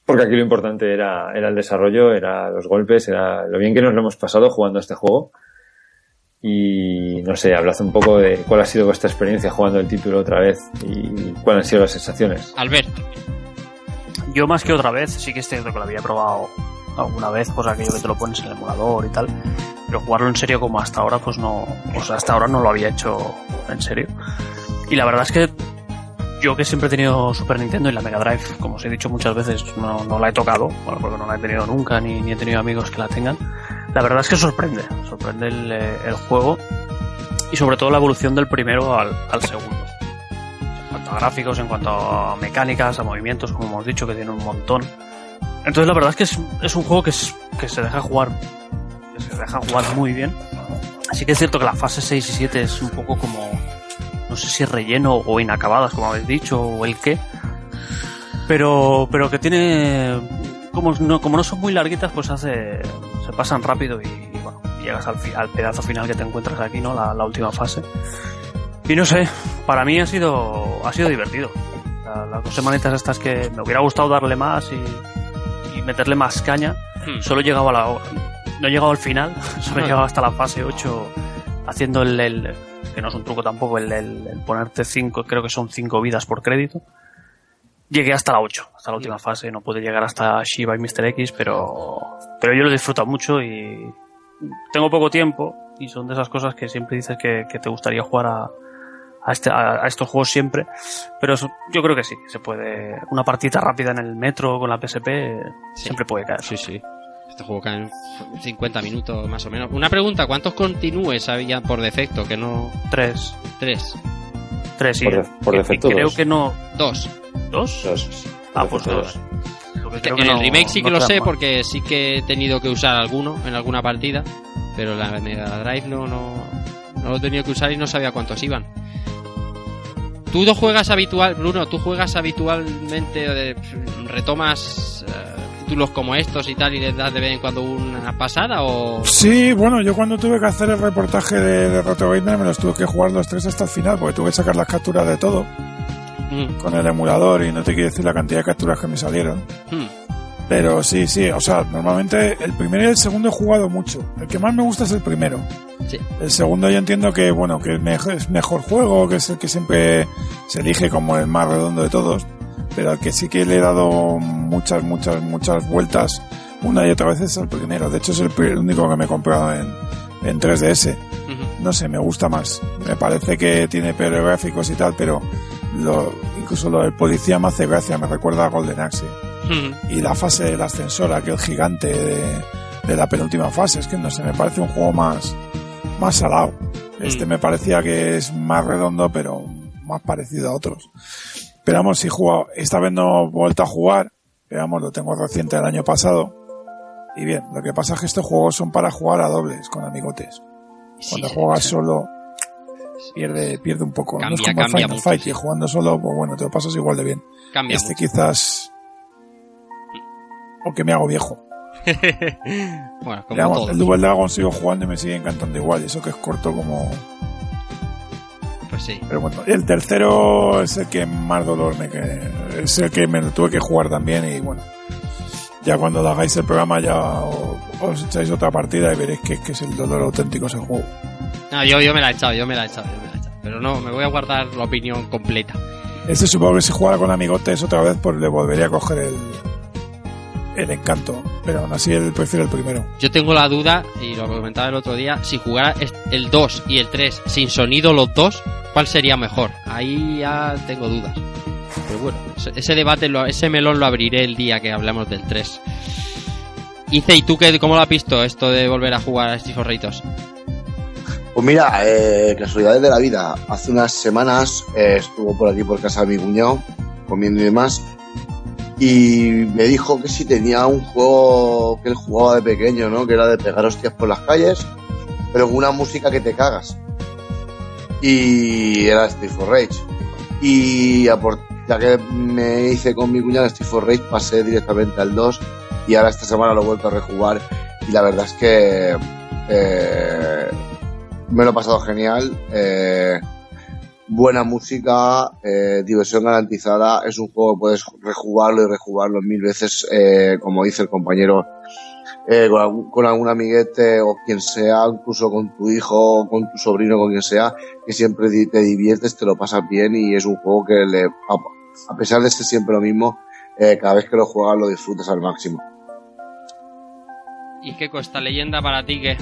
Porque aquí lo importante era, era el desarrollo, era los golpes, era lo bien que nos lo hemos pasado jugando a este juego. Y no sé, hablad un poco de cuál ha sido vuestra experiencia jugando el título otra vez y cuáles han sido las sensaciones. Albert, Yo más que otra vez, sí que es cierto que lo había probado alguna vez, pues aquello que te lo pones en el emulador y tal, pero jugarlo en serio como hasta ahora, pues no, pues hasta ahora no lo había hecho en serio. Y la verdad es que yo que siempre he tenido Super Nintendo y la Mega Drive, como os he dicho muchas veces, no, no la he tocado, bueno, porque no la he tenido nunca, ni, ni he tenido amigos que la tengan. La verdad es que sorprende, sorprende el, eh, el juego y sobre todo la evolución del primero al, segundo. En cuanto a gráficos, en cuanto a mecánicas, a movimientos, como hemos dicho, que tiene un montón. Entonces la verdad es que es, un juego que, es- que se deja jugar que se deja jugar muy bien. Así que es cierto que la fase 6 y 7 es un poco como no sé si relleno o inacabadas, como habéis dicho, o el qué. Pero, pero que tiene, como no, como no son muy larguitas, pues hace, se pasan rápido y, y bueno, llegas al, al pedazo final que te encuentras aquí, ¿no? La, la última fase. Y no sé, para mí ha sido, ha sido divertido. La- Las dos semanitas estas que me hubiera gustado darle más y, y meterle más caña, Hmm. solo he llegado a la, no he llegado al final, solo he llegado hasta la fase 8 haciendo el, el- que no es un truco tampoco, el, el- el ponerte 5, creo que son 5 vidas por crédito. Llegué hasta la 8, hasta la última fase, no pude llegar hasta Shiva y Mr. X, pero, pero yo lo disfruto mucho y tengo poco tiempo y son de esas cosas que siempre dices que, que te gustaría jugar a, a, este- a- a estos juegos siempre, pero eso- yo creo que sí, se puede, una partida rápida en el metro con la PSP siempre puede caer. Sí, sí. Este juego cae en 50 minutos más o menos. Una pregunta, ¿cuántos continúes había por defecto? Que no... Tres, Tres. tres, sí. Por de- por Que- defecto, creo dos. que no, Dos. ¿Dos? Dos. Ah, pues dos. Que en el no- remake sí que no lo sé porque sí que he tenido que usar alguno en alguna partida, pero la Mega Drive no, no, no lo he tenido que usar y no sabía cuántos iban. Tú no juegas habitual, Bruno, tú juegas habitualmente, eh, retomas eh, títulos como estos y tal y les das de vez en cuando una pasada o... Sí, bueno, yo cuando tuve que hacer el reportaje de, de Retro Gamer me los tuve que jugar los tres hasta el final, porque tuve que sacar las capturas de todo Mm, con el emulador y no te quiero decir la cantidad de capturas que me salieron. mm, Pero sí, sí, o sea, normalmente el primero y el segundo he jugado mucho. El que más me gusta es el primero. Sí. El segundo yo entiendo que, bueno, que es mejor, juego, que es el que siempre se elige como el más redondo de todos. Pero al que sí que le he dado muchas, muchas, muchas vueltas una y otra vez es el primero. De hecho es el, único que me he comprado en, en 3DS. ujú. No sé, me gusta más. Me parece que tiene peores gráficos y tal, pero lo, incluso lo del policía me hace gracia, me recuerda a Golden Axe y la fase del ascensor, aquel gigante de, de la penúltima fase, es que no sé, me parece un juego más, más salado. Este Mm. me parecía que es más redondo, pero más parecido a otros. Pero vamos, si he jugado, esta vez no he vuelto a jugar, pero vamos, lo tengo reciente del año pasado. Y bien, lo que pasa es que estos juegos son para jugar a dobles, con amigotes. Cuando Sí, juegas sí. solo, pierde, pierde un poco. no es como el cambia Final mucho, Fight, sí. que jugando solo, pues bueno, te lo pasas igual de bien. Cambia Este mucho. quizás... O que me hago viejo. bueno, como Digamos, todo. el Double Dragon sigo jugando y me sigue encantando igual. Y eso que es corto como... Pues sí. Pero bueno, el tercero es el que más dolor me... Que... Es el que me lo tuve que jugar también y bueno... Ya cuando lo hagáis el programa ya os echáis otra partida y veréis que que es el dolor auténtico ese juego. No, yo, yo me la he echado, yo me la he echado, yo me la he echado. Pero no, me voy a guardar la opinión completa. Este supongo que si jugara con amigotes otra vez, pues le volvería a coger el, el encanto. Pero aún así, él prefiere el primero. Yo tengo la duda, y lo comentaba el otro día, si jugara el 2 y el 3 sin sonido los dos, ¿cuál sería mejor? Ahí ya tengo dudas. Pero bueno, ese- ese debate, ese melón lo abriré el día que hablemos del 3. Ice, ¿y tú qué, cómo lo has visto esto de volver a jugar a Steve Reitos? Pues mira, eh, casualidades de la vida. Hace unas semanas eh, estuvo por aquí por casa de mi cuñado, comiendo y demás, y me dijo que si tenía un juego que él jugaba de pequeño, ¿no? Que era de pegar hostias por las calles, pero con una música que te cagas. Y era Steve for Rage. Y ya que me hice con mi cuñado Steve for Rage, pasé directamente al 2 y ahora esta semana lo he vuelto a rejugar y la verdad es que eh, me lo he pasado genial. eh, buena música, eh, diversión garantizada. Es un juego que puedes rejugarlo y rejugarlo mil veces, eh, como dice el compañero, con, algún, amiguete o quien sea, incluso con tu hijo, con tu sobrino, con quien sea, que siempre te diviertes, te lo pasas bien y es un juego que le, a, pesar de ser siempre lo mismo, cada vez que lo juegas lo disfrutas al máximo. ¿Y qué cuesta leyenda para ti que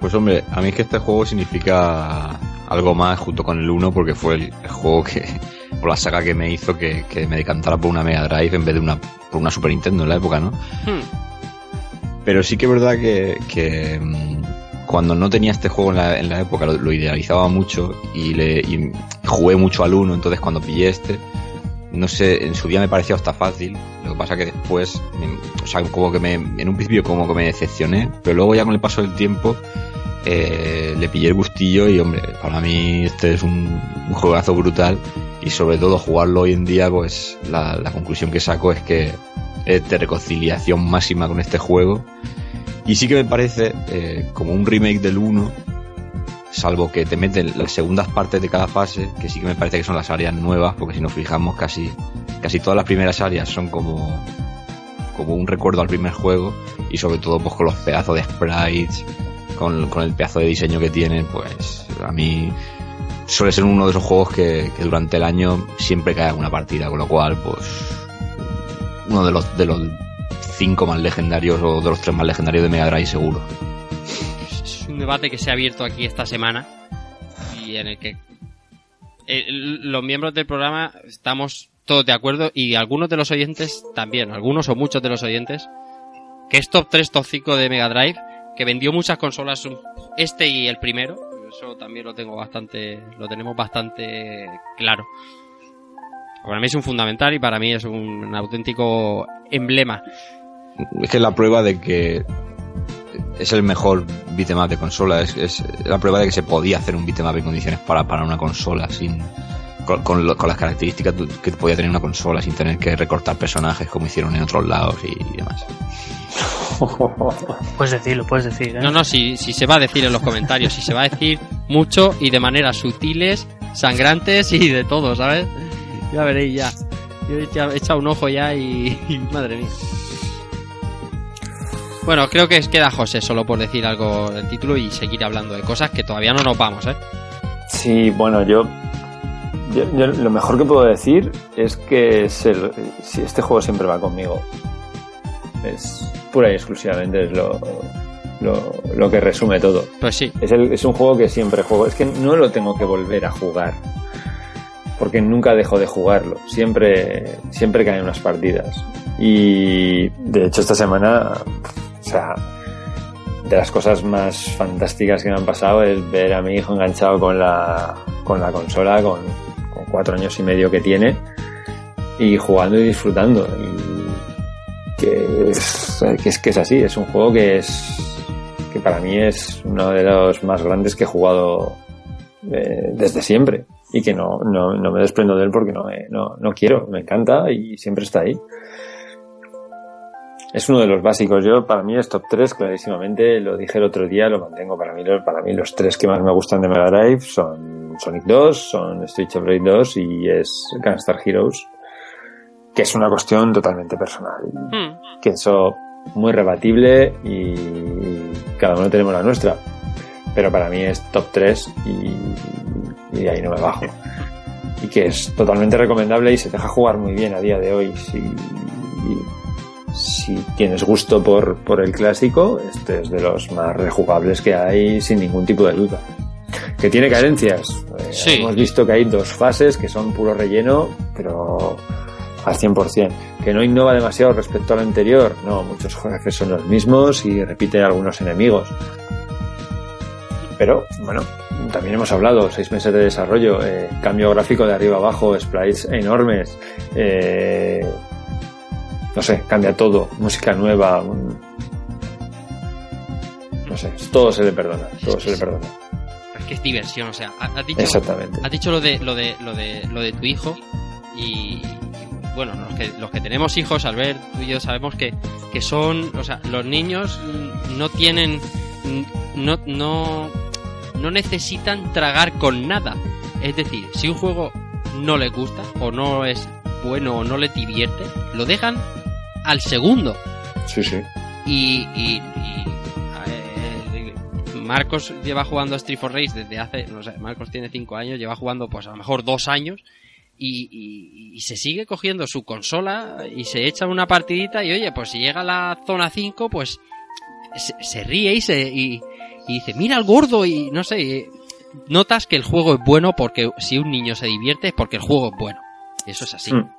Pues hombre, a mí es que este juego significa algo más junto con el 1 porque fue el, el juego que, o la saga que me hizo que, que me decantara por una Mega Drive en vez de una, por una Super Nintendo en la época, ¿no? Hmm. Pero sí que es verdad que, que, mm, cuando no tenía este juego en la, en la época lo, lo idealizaba mucho y, le, y jugué mucho al 1, entonces cuando pillé este, no sé, en su día me pareció hasta fácil, lo que pasa que después, o sea, como que me, en un principio como que me decepcioné, pero luego ya con el paso del tiempo eh, le pillé el gustillo y hombre, para mí este es un, un juegazo brutal. Y sobre todo jugarlo hoy en día, pues la, la conclusión que saco es que es de reconciliación máxima con este juego. Y sí que me parece eh, como un remake del 1 salvo que te meten las segundas partes de cada fase que sí que me parece que son las áreas nuevas porque si nos fijamos casi casi todas las primeras áreas son como como un recuerdo al primer juego y sobre todo pues con los pedazos de sprites con, con el pedazo de diseño que tienen pues a mí suele ser uno de esos juegos que, que durante el año siempre cae alguna partida con lo cual pues uno de los de los cinco más legendarios o de los tres más legendarios de Mega Drive seguro un debate que se ha abierto aquí esta semana y en el que eh, los miembros del programa estamos todos de acuerdo y algunos de los oyentes también, algunos o muchos de los oyentes, que es top 3, top 5 de Mega Drive, que vendió muchas consolas, este y el primero, eso también lo tengo bastante, lo tenemos bastante claro. Para mí es un fundamental y para mí es un auténtico emblema. es que la prueba de que es el mejor beatmap de consola es, es la prueba de que se podía hacer un beatmap en condiciones para, para una consola sin con, con lo- con las características que podía tener una consola sin tener que recortar personajes como hicieron en otros lados y demás Puedes decirlo, puedes decir. ¿eh? No, no, si, si se va a decir en los comentarios, si se va a decir mucho y de maneras sutiles, sangrantes y de todo, ¿sabes? Ya veréis ya. Yo he echado, he echado un ojo ya y, y madre mía. Bueno, creo que queda José solo por decir algo del título y seguir hablando de cosas que todavía no nos vamos, ¿eh? Sí, bueno, yo, yo, yo lo mejor que puedo decir es que es el- si este juego siempre va conmigo. Es pura y exclusivamente es lo, lo, lo que resume todo. Pues sí. Es, el- es un juego que siempre juego. Es que no lo tengo que volver a jugar. Porque nunca dejo de jugarlo. Siempre, siempre caen unas partidas. Y de hecho esta semana, o sea, de las cosas más fantásticas que me han pasado es ver a mi hijo enganchado con la, con la consola, con, con cuatro años y medio que tiene, y jugando y disfrutando. Y que es, que es que es así, es un juego que es que para mí es uno de los más grandes que he jugado eh, desde siempre y que no, no, no me desprendo de él porque no, me- no, no quiero, me encanta y siempre está ahí. Es uno de los básicos. Yo, para mí, es top 3, clarísimamente. Lo dije el otro día, lo mantengo. Para mí, para mí los tres que más me gustan de Mega Drive son Sonic 2, son Street of Rage 2 y es Gunstar Heroes, que es una cuestión totalmente personal. Hmm. Que eso muy rebatible y cada uno tenemos la nuestra. Pero para mí es top 3 y, y de ahí no me bajo. y que es totalmente recomendable y se deja jugar muy bien a día de hoy. Si tienes gusto por, por el clásico, este es de los más rejugables que hay sin ningún tipo de duda. Que tiene carencias. Eh. Hemos visto que hay dos fases que son puro relleno, pero al 100%. Que no innova demasiado respecto al anterior. No, muchos jefes son los mismos y repiten algunos enemigos. Pero, bueno, también hemos hablado, seis meses de desarrollo, eh, cambio gráfico de arriba abajo, sprites enormes, eh, no sé, cambia todo, música nueva, un- no sé, todo se le perdona, todo se le perdona. Es que es diversión, o sea, ha- has dicho, Exactamente. has dicho lo de lo de lo de lo de tu hijo y bueno, los que los que tenemos hijos, al ver tú y yo sabemos que que son, o sea, los niños no tienen no no no necesitan tragar con nada. Es decir, si un juego no les gusta o no es bueno o no les divierte, lo dejan al segundo. Sí, sí. Y, y- y, eh, Marcos lleva jugando a Street for Race desde hace, no sé, Marcos tiene 5 años, lleva jugando pues a lo mejor 2 años y, y- y se sigue cogiendo su consola y se echa una partidita y oye, pues si llega a la zona 5 pues se, se ríe y se y, y dice, mira al gordo y no sé, notas que el juego es bueno porque si un niño se divierte es porque el juego es bueno. Eso es así. Mm.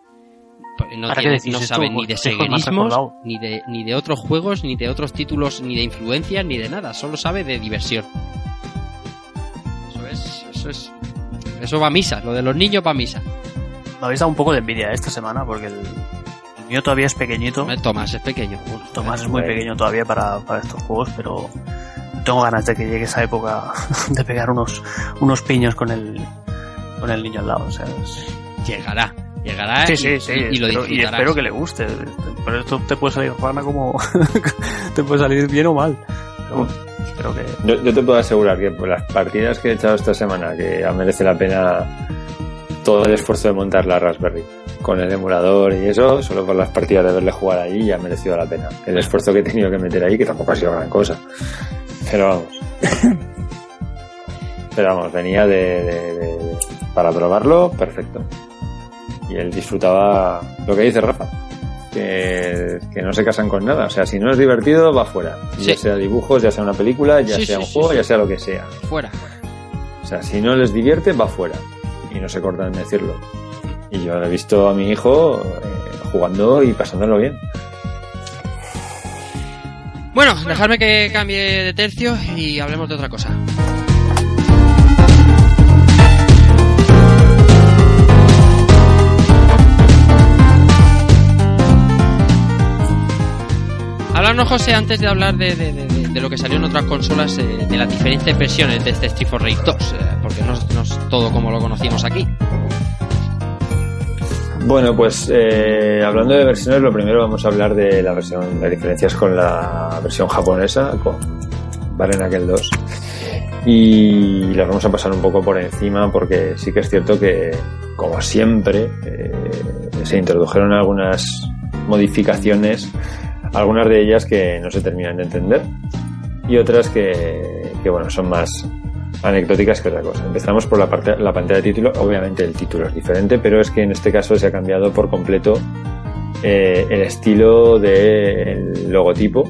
No, tiene- sabe ni de recordado. ni de, ni de otros juegos, ni de otros títulos, ni de influencias, ni de nada. Solo sabe de diversión. Eso es, eso es, eso va a misa. Lo de los niños va a misa. Me habéis dado un poco de envidia esta semana porque el, el mío todavía es pequeñito. Tomás es pequeño. Bueno, Tomás es muy pequeño todavía para, para estos juegos, pero tengo ganas de que llegue esa época de pegar unos, unos piños con el, con el niño al lado. O sea, es- Llegará, llegará sí, y, sí, sí. y- y lo espero, y disfrutarás. espero que le guste. Pero esto te puede salir rana como. te puede salir bien o mal. Pero espero que. Yo, yo te puedo asegurar que por las partidas que he echado esta semana, que ya merece la pena todo el esfuerzo de montar la Raspberry con el emulador y eso, solo por las partidas de verle jugar allí ya ha merecido la pena. El esfuerzo que he tenido que meter ahí, que tampoco ha sido gran cosa. Pero vamos. Pero vamos, venía de, de- de- de- para probarlo, perfecto. Y él disfrutaba lo que dice Rafa. Que, que no se casan con nada. O sea, si no es divertido, va fuera. Ya sea dibujos, ya sea una película, ya Sí, sea sí, un juego, ya sea lo que sea. Fuera. O sea, si no les divierte, va fuera. Y no se cortan en decirlo. Y yo he visto a mi hijo eh, jugando y pasándolo bien. Bueno, dejadme que cambie de tercio y hablemos de otra cosa. Háblanos, José, antes de hablar de, lo que salió en otras consolas, eh, de las diferentes versiones de este Street for Rage 2, eh, porque no, es- todo como lo conocimos aquí. Bueno, pues eh, hablando de versiones, lo primero vamos a hablar de la versión, las diferencias con la versión japonesa, con Barenakel 2. Y las vamos a pasar un poco por encima porque sí que es cierto que, como siempre, eh, se introdujeron algunas modificaciones, algunas de ellas que no se terminan de entender y otras que, bueno, son más anecdóticas que otra cosa. Empezamos por la, parte, la pantalla de título. Obviamente el título es diferente, pero es que en este caso se ha cambiado por completo eh, el estilo del logotipo.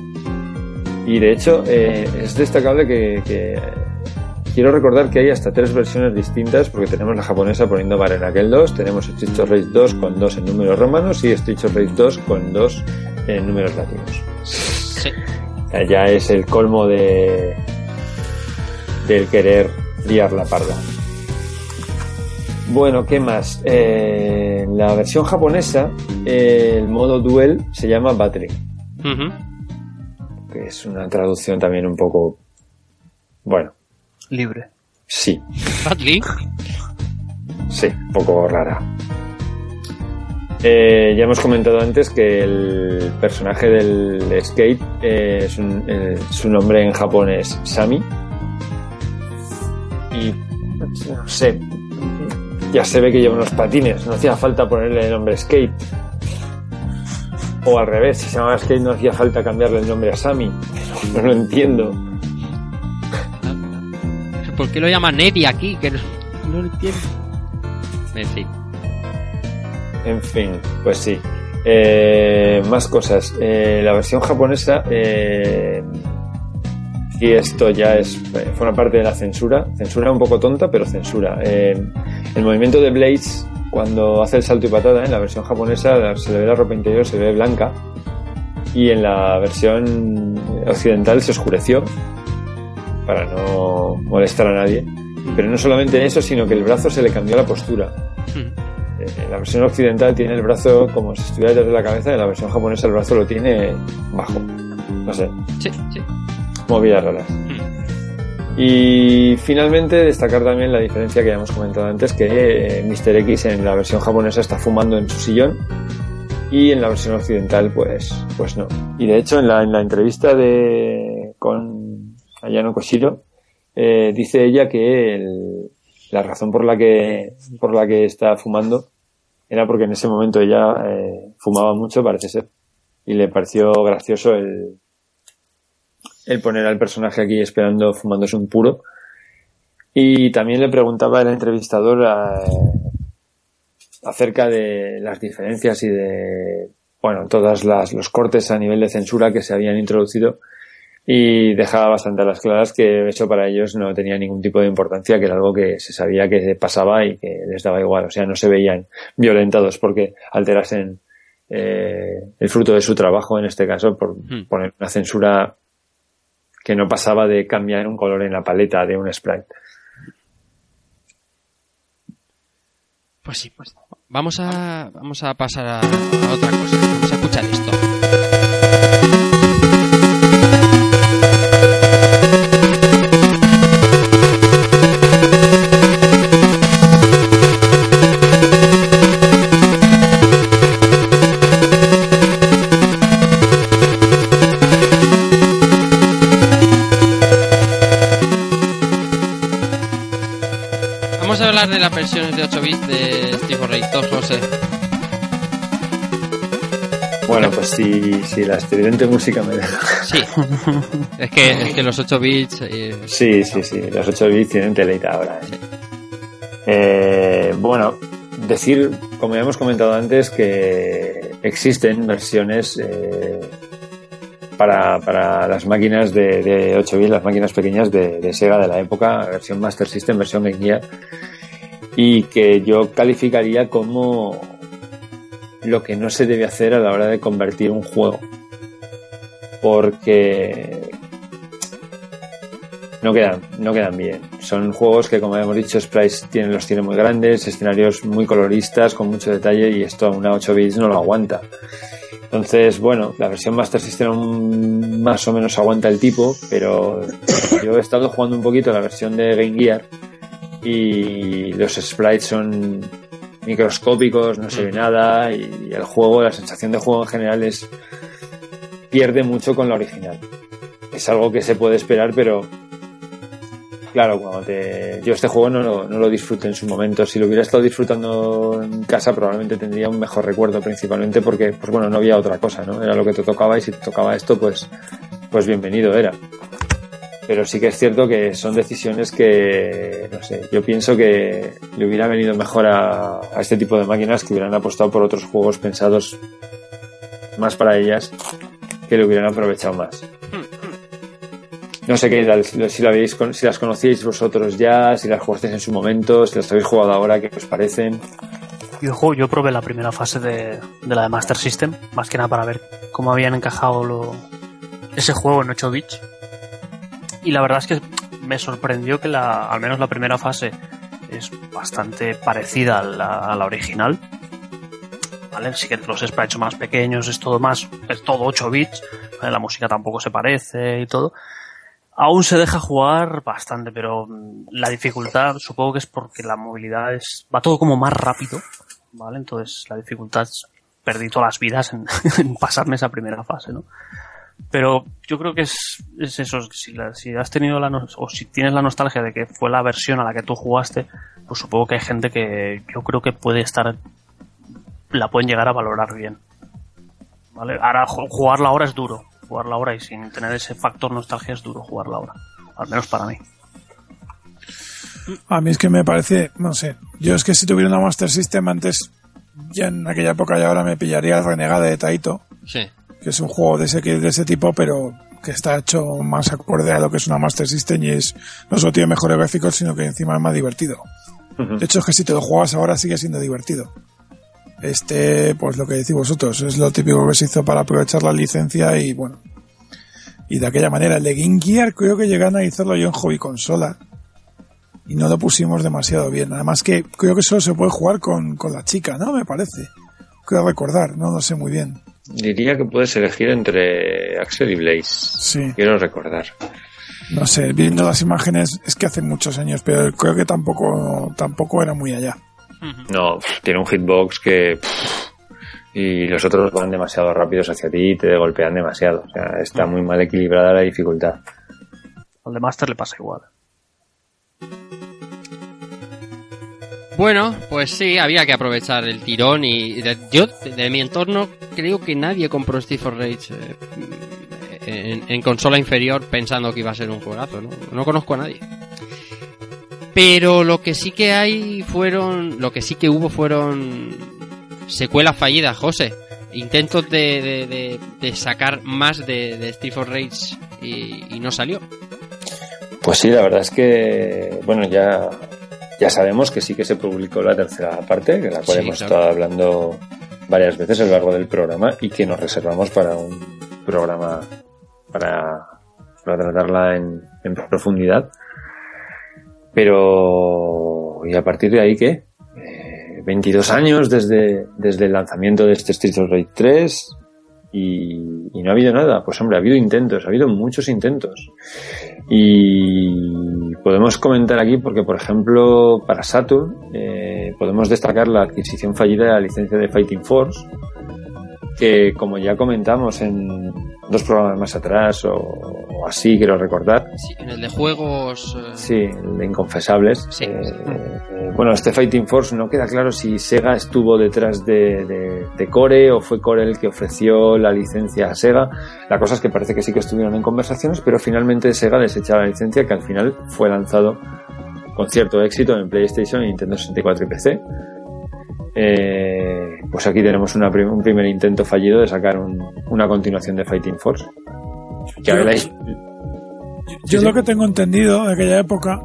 Y de hecho eh, es destacable que, quiero recordar que hay hasta tres versiones distintas porque tenemos la japonesa poniendo Barenakel 2, tenemos Street of Rage 2 con 2 en números romanos y Street of Rage 2 con 2 en números latinos. Sí. Ya es el colmo de del querer liar la parda. Bueno, ¿qué más? Eh, en la versión japonesa, eh, el modo duel se llama Battery, Ujú. que es una traducción también un poco. Bueno, Libre. sí, Badly. sí, un poco rara. Eh, ya hemos comentado antes que el personaje del skate eh, es un- eh, su nombre en Japón es Sami. Y no sé, ya se ve que lleva unos patines, no hacía falta ponerle el nombre skate. O al revés, si se llamaba skate no hacía falta cambiarle el nombre a Sami. No lo entiendo. ¿Por qué lo llama Neddy aquí? Que no, no lo entiendo. En fin. En fin, pues sí. Eh, más cosas. Eh, la versión japonesa, eh, y esto ya es eh, forma parte de la censura. Censura un poco tonta, pero censura. Eh, el movimiento de Blades, cuando hace el salto y patada, en la versión japonesa se le ve la ropa interior, se ve blanca. Y en la versión occidental se oscureció para no molestar a nadie. Pero no solamente eso, sino que el brazo se le cambió la postura. Mm. Eh, En la versión occidental tiene el brazo como si estuviera detrás de la cabeza, en la versión japonesa el brazo lo tiene bajo. No sé, Sí, sí. movidas raras. Y finalmente destacar también la diferencia que ya hemos comentado antes, que eh, Mr. X en la versión japonesa está fumando en su sillón y en la versión occidental pues, pues no. Y de hecho en la, en la entrevista de con Ayano Koshiro eh, dice ella que el- la razón por la que por la que está fumando era porque en ese momento ella eh, fumaba mucho parece ser. Y le pareció gracioso el el poner al personaje aquí esperando fumándose un puro. Y también le preguntaba el entrevistador eh, acerca de las diferencias y de bueno todas las los cortes a nivel de censura que se habían introducido y dejaba bastante a las claras que eso para ellos no tenía ningún tipo de importancia, que era algo que se sabía que pasaba y que les daba igual, o sea, no se veían violentados porque alterasen eh, el fruto de su trabajo, en este caso, por Hmm. poner una censura que no pasaba de cambiar un color en la paleta de un sprite. Pues sí, pues vamos a vamos a pasar a, a otra cosa. Vamos a escuchar esto. Si la estridente música me deja. Sí. es que es que los 8 bits eh, Sí, sí, sí, los 8 bits tienen teleita ahora. ¿eh? Eh, bueno, decir, como ya hemos comentado antes, que existen versiones eh, para, para las máquinas de, de 8 bits, las máquinas pequeñas de, de Sega de la época, versión Master System, versión Game Gear, y que yo calificaría como lo que no se debe hacer a la hora de convertir un juego. Porque no quedan, no quedan bien. Son juegos que, como hemos dicho, sprites tienen, los tienen muy grandes, escenarios muy coloristas, con mucho detalle, y esto a una 8 bits no lo aguanta. Entonces, bueno, la versión Master System más o menos aguanta el tipo, pero yo he estado jugando un poquito la versión de Game Gear y los sprites son microscópicos, no se ve nada y el juego, la sensación de juego en general es pierde mucho con la original. Es algo que se puede esperar, pero claro, cuando te yo este juego no lo, no lo disfruté en su momento. Si lo hubiera estado disfrutando en casa, probablemente tendría un mejor recuerdo, principalmente porque, pues bueno, no había otra cosa, ¿no? Era lo que te tocaba y si te tocaba esto, pues, pues bienvenido era. Pero sí que es cierto que son decisiones que, no sé, yo pienso que le hubiera venido mejor a, este tipo de máquinas que hubieran apostado por otros juegos pensados más para ellas, que le hubieran aprovechado más. No sé qué si, las conocíais vosotros ya, si las jugasteis en su momento, si las habéis jugado ahora, qué os parecen. Yo, yo probé la primera fase de, de la de Master System, más que nada para ver cómo habían encajado lo- ese juego en 8 bits. Y la verdad es que me sorprendió que la, al menos la primera fase es bastante parecida a la, original. ¿Vale? Sí que los sprites son más pequeños, es todo más, es todo 8 bits, la música tampoco se parece y todo. Aún se deja jugar bastante, pero mm, la dificultad supongo que es porque la movilidad es va todo como más rápido, ¿vale? Entonces la dificultad perdí todas las vidas en pasarme esa primera fase, ¿no? Pero yo creo que es, es eso, si, la- si has tenido la nos- o si tienes la nostalgia de que fue la versión a la que tú jugaste, pues supongo que hay gente que yo creo que puede estar la pueden llegar a valorar bien. ¿Vale? Ahora ju- jugarla ahora es duro, jugarla ahora y sin tener ese factor nostalgia es duro jugarla ahora, al menos para mí. A mí es que me parece, no sé, yo es que si tuviera una Master System antes, ya en aquella época y ahora me pillaría el Renegade de Taito, Sí. Que es un juego de ese, de ese tipo, pero que está hecho más acorde a lo que es una Master System y es, no solo tiene mejores gráficos, sino que encima es más divertido. De hecho, es que si te lo juegas ahora sigue siendo divertido. Este, pues lo que decís vosotros, es lo típico que se hizo para aprovechar la licencia y bueno. Y de aquella manera, el de Game Gear creo que llegan a hacerlo yo en hobby consola. Y no lo pusimos demasiado bien. Además que creo que solo se puede jugar con, con la chica, ¿no? Me parece. Creo recordar, no lo sé muy bien. Diría que puedes elegir entre Axel y Blaze. Sí. Quiero recordar. No sé, viendo las imágenes, es que hace muchos años, pero creo que tampoco, tampoco era muy allá. No, tiene un hitbox que... pff, y los otros van demasiado rápidos hacia ti y te golpean demasiado. O sea, está muy mal equilibrada la dificultad. Al de Master le pasa igual. Bueno, pues sí, había que aprovechar el tirón y de- yo de, mi entorno creo que nadie compró Steve for Rage eh, en, consola inferior pensando que iba a ser un juegazo, ¿no? No conozco a nadie. Pero lo que sí que hay fueron, lo que sí que hubo fueron secuelas fallidas, José. Intentos de, de- de- sacar más de, de Steve for Rage y, y no salió. Pues sí, la verdad es que, bueno, ya, ya sabemos que sí que se publicó la tercera parte, de la cual Sí, hemos claro. estado hablando varias veces a lo largo del programa y que nos reservamos para un programa para, para tratarla en, en profundidad. Pero, ¿y a partir de ahí qué? Eh, 22 años desde, desde el lanzamiento de este Street of Rage 3 y, y no ha habido nada. Pues hombre, ha habido intentos, ha habido muchos intentos. Y podemos comentar aquí porque, por ejemplo, para Saturn eh, podemos destacar la adquisición fallida de la licencia de Fighting Force, que como ya comentamos en dos programas más atrás o, o así, quiero recordar, Sí, en el de juegos... eh, Sí, el de Inconfesables. Sí. Eh, eh, bueno, este Fighting Force no queda claro si Sega estuvo detrás de, de- de Core o fue Core el que ofreció la licencia a Sega. La cosa es que parece que sí que estuvieron en conversaciones, pero finalmente Sega desecha la licencia que al final fue lanzado con cierto éxito en PlayStation, Nintendo 64 y PC. Eh, pues aquí tenemos una prim- un primer intento fallido de sacar un- una continuación de Fighting Force. Que ver, la- Yo Sí, lo sí. que tengo entendido de aquella época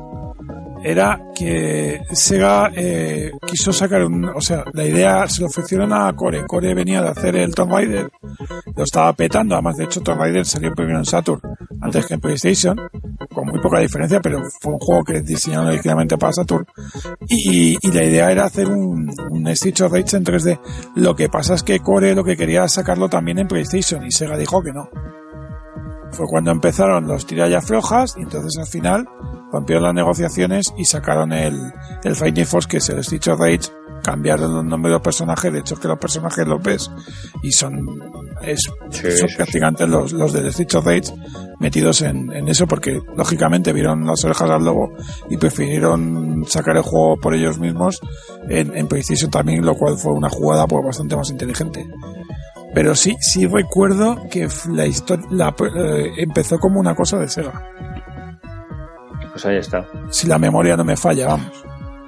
era que Sega eh, quiso sacar un, o sea, la idea se lo ofrecieron a Core. Core venía de hacer el Tomb Raider, lo estaba petando, además de hecho Tomb Raider salió primero en Saturn antes que en PlayStation, con muy poca diferencia, pero fue un juego que diseñaron originalmente para Saturn. Y, y la idea era hacer un, un Street of Rage en 3D. Lo que pasa es que Core lo que quería sacarlo también en PlayStation y Sega dijo que no fue cuando empezaron los tiralla flojas y entonces al final rompieron las negociaciones y sacaron el, el Fighting Force que es el Stitch of Rage cambiaron los nombres de los personajes de hecho que los personajes los ves y son es, Sí, son sí, prácticamente los, los del Stitch of Rage metidos en, en eso porque lógicamente vieron las orejas al lobo y prefirieron sacar el juego por ellos mismos en, en PlayStation también lo cual fue una jugada pues bastante más inteligente pero sí, sí recuerdo que la historia la, eh, empezó como una cosa de Sega. pues ahí está. Si la memoria no me falla, vamos.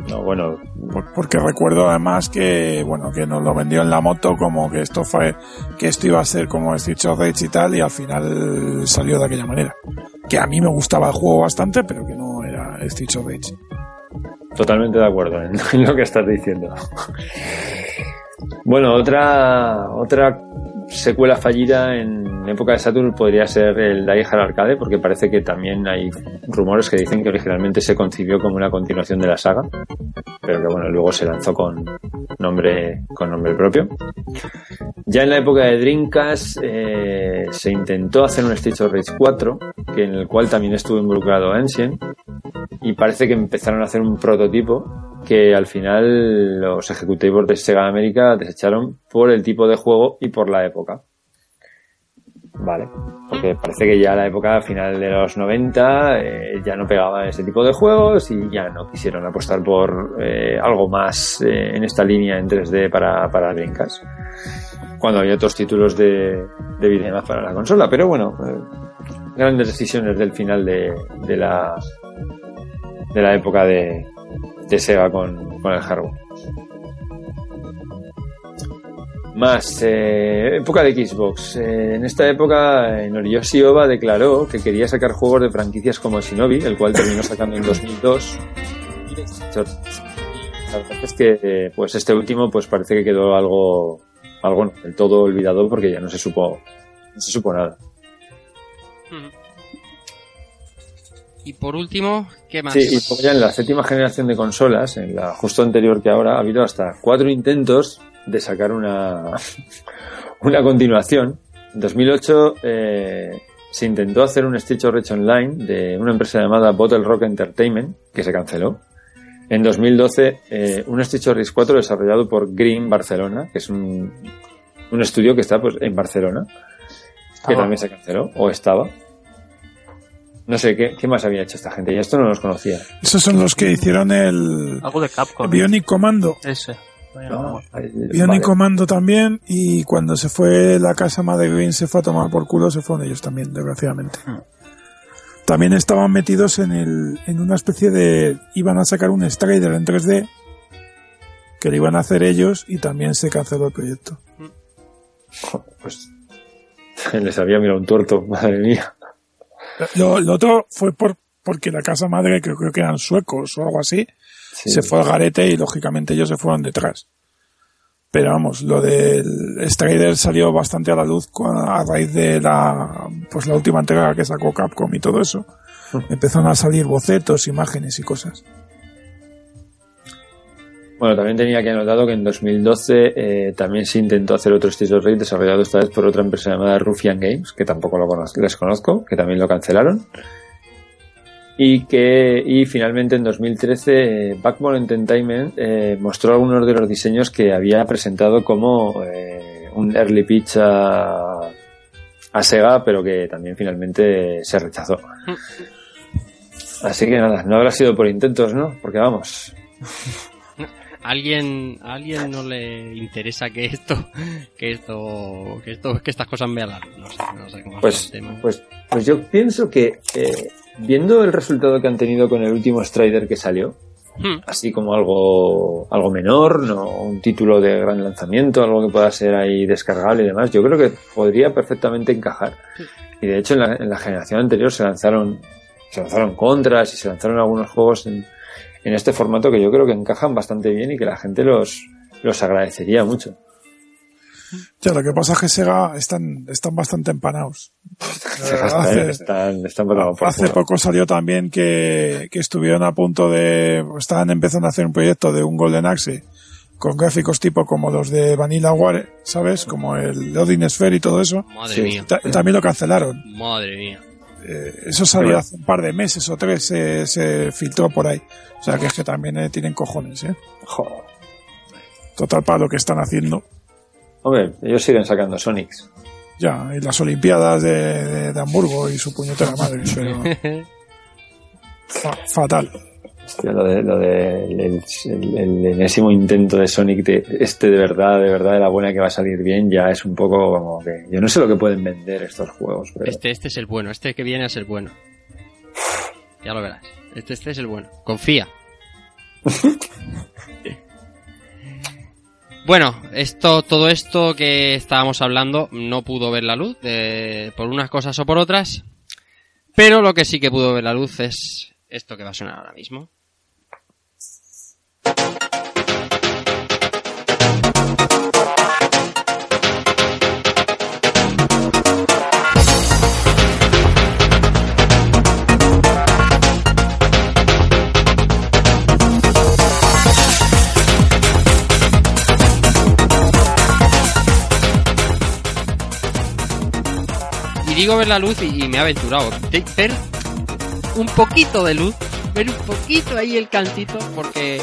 No, bueno, Por- Porque recuerdo además que, bueno, que nos lo vendió en la moto como que esto fue, que esto iba a ser como Street of Rage y tal, y al final salió de aquella manera. Que a mí me gustaba el juego bastante, pero que no era Street of Rage. Totalmente de acuerdo en, en lo que estás diciendo. Bueno, otra otra secuela fallida en época de Saturn podría ser el Die Arcade, porque parece que también hay rumores que dicen que originalmente se concibió como una continuación de la saga, pero que bueno, luego se lanzó con nombre con nombre propio. Ya en la época de Dreamcast eh, se intentó hacer un Street of Rage 4, que en el cual también estuvo involucrado Ancient, y parece que empezaron a hacer un prototipo que al final los ejecutivos de Sega América desecharon por el tipo de juego y por la época. Vale, porque parece que ya la época al final de los 90 eh, ya no pegaba ese tipo de juegos y ya no quisieron apostar por eh, algo más eh, en esta línea en 3D para, para Dreamcast. Cuando había otros títulos de, de videojuegos para la consola, pero bueno, grandes decisiones del final de, de la de la época de, de Sega con, con el hardware. Más, eh, época de Xbox. Eh, en esta época, Noriyoshi Oba declaró que quería sacar juegos de franquicias como Shinobi, el cual terminó sacando en 2002. La verdad es que, pues este último, pues parece que quedó algo, algo del todo olvidado porque ya no se supo, no se supo nada. Y por último, ¿qué más? Sí, y ya en la séptima generación de consolas, en la justo anterior que ahora, ha habido hasta cuatro intentos de sacar una, una continuación. En 2008 eh, se intentó hacer un Street of Rage Online de una empresa llamada Bottle Rock Entertainment, que se canceló. En 2012, eh, un of Rage 4 desarrollado por Green Barcelona, que es un, un estudio que está pues en Barcelona, que Ah. también se canceló, o estaba. No sé, ¿qué, ¿qué más había hecho esta gente? Y esto no los conocía. Esos son los que hicieron el Algo de Capcom. Bionic Commando. Ese. No, vamos. ahí- Bionic vale. Commando también. Y cuando se fue la casa madre Green se fue a tomar por culo, se fueron ellos también, desgraciadamente. Hmm. También estaban metidos en el, en una especie de, iban a sacar un Strider en 3D, que lo iban a hacer ellos y también se canceló el proyecto. Pues les había mirado un tuerto, madre mía. Lo, lo otro fue por, porque la casa madre, que creo que eran suecos o algo así, Sí. se fue al garete y lógicamente ellos se fueron detrás. Pero vamos, lo del Strider salió bastante a la luz a raíz de la, pues la última entrega que sacó Capcom y todo eso. Empezaron a salir bocetos, imágenes y cosas. Bueno, también tenía que anotado que en 2012 eh, también se intentó hacer otro Streets of Rage desarrollado esta vez por otra empresa llamada Ruffian Games, que tampoco lo conozco, les conozco, que también lo cancelaron. Y que y finalmente en 2013 eh, Backbone Entertainment eh, mostró algunos de los diseños que había presentado como eh, un early pitch a, a Sega, pero que también finalmente se rechazó. Así que nada, no habrá sido por intentos, ¿no? Porque vamos, ¿A alguien, a alguien no le interesa que esto, que esto, que esto, que estas cosas la luz? No sé, no sé cómo Pues, el tema. pues, pues yo pienso que eh, viendo el resultado que han tenido con el último Strider que salió, Hmm. así como algo, algo menor, no un título de gran lanzamiento, algo que pueda ser ahí descargable y demás, yo creo que podría perfectamente encajar. Y de hecho en la, en la generación anterior se lanzaron, se lanzaron contras y se lanzaron algunos juegos en, en este formato que yo creo que encajan bastante bien y que la gente los, los agradecería mucho. Ya, lo que pasa es que Sega están, están bastante empanados. Están, están Hace poco salió también que, que estuvieron a punto de, estaban empezando a hacer un proyecto de un Golden Axe con gráficos tipo como los de Vanilla Ware, ¿sabes? Como el Loading Sphere y todo eso. Madre Sí. mía, Ta- también lo cancelaron. madre mía. Eh, eso salió hace un par de meses o tres, se, se filtró por ahí. O sea que es que también eh, tienen cojones, ¿eh? Joder. Total para lo que están haciendo. Hombre, ellos siguen sacando Sonics. Ya, y las Olimpiadas de, de- de Hamburgo y su puñetera madre, pero fa- fatal. Hostia, lo de, lo de el, el- el enésimo intento de Sonic de este de verdad, de verdad, de la buena que va a salir bien, ya es un poco como que yo no sé lo que pueden vender estos juegos, pero Este, este es el bueno, este que viene es el bueno. Ya lo verás. Este, este es el bueno. Confía. Bueno, esto, todo esto que estábamos hablando no pudo ver la luz de- por unas cosas o por otras, pero lo que sí que pudo ver la luz es esto que va a sonar ahora mismo. Y digo ver la luz y, y me he aventurado. Ver un poquito de luz, ver un poquito ahí el cantito, porque.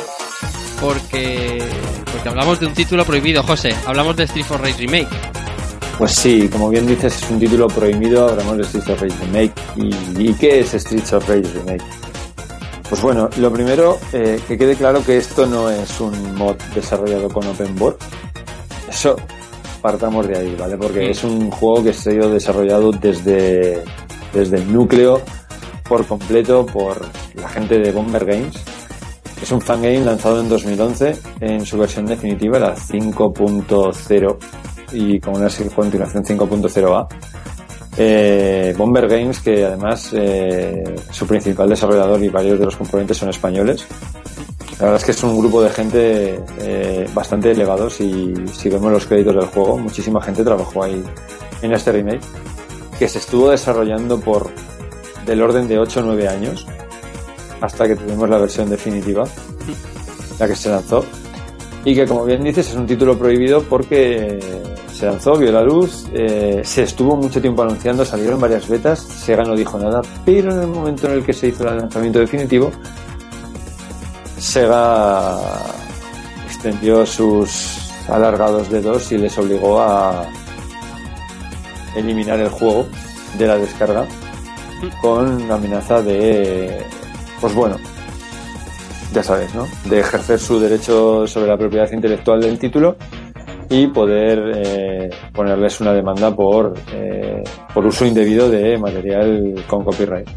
Porque. Porque hablamos de un título prohibido, José. Hablamos de Street for Rage Remake. pues sí, como bien dices, es un título prohibido, hablamos de Streets of Rage Remake. ¿Y, y qué es Streets of Rage Remake? Pues bueno, lo primero, eh, que quede claro que esto no es un mod desarrollado con Open Board. Eso partamos de ahí, ¿vale? Porque es un juego que se ha ido desarrollado desde, desde el núcleo por completo por la gente de Bomber Games. Es un fangame lanzado en 2011 en su versión definitiva, la 5.0 y con una continuación 5.0a. Eh, Bomber Games, que además eh, su principal desarrollador y varios de los componentes son españoles. La verdad es que es un grupo de gente eh, bastante elevados y si vemos los créditos del juego, muchísima gente trabajó ahí en este remake, que se estuvo desarrollando por del orden de 8 o 9 años hasta que tuvimos la versión definitiva, la que se lanzó. Y que, como bien dices, es un título prohibido porque se lanzó, vio la luz, eh, se estuvo mucho tiempo anunciando, salieron varias betas, Sega no dijo nada, pero en el momento en el que se hizo el lanzamiento definitivo, Sega extendió sus alargados dedos y les obligó a eliminar el juego de la descarga con la amenaza de, pues bueno, ya sabes, ¿no? De ejercer su derecho sobre la propiedad intelectual del título y poder eh, ponerles una demanda por, eh, por uso indebido de material con copyright.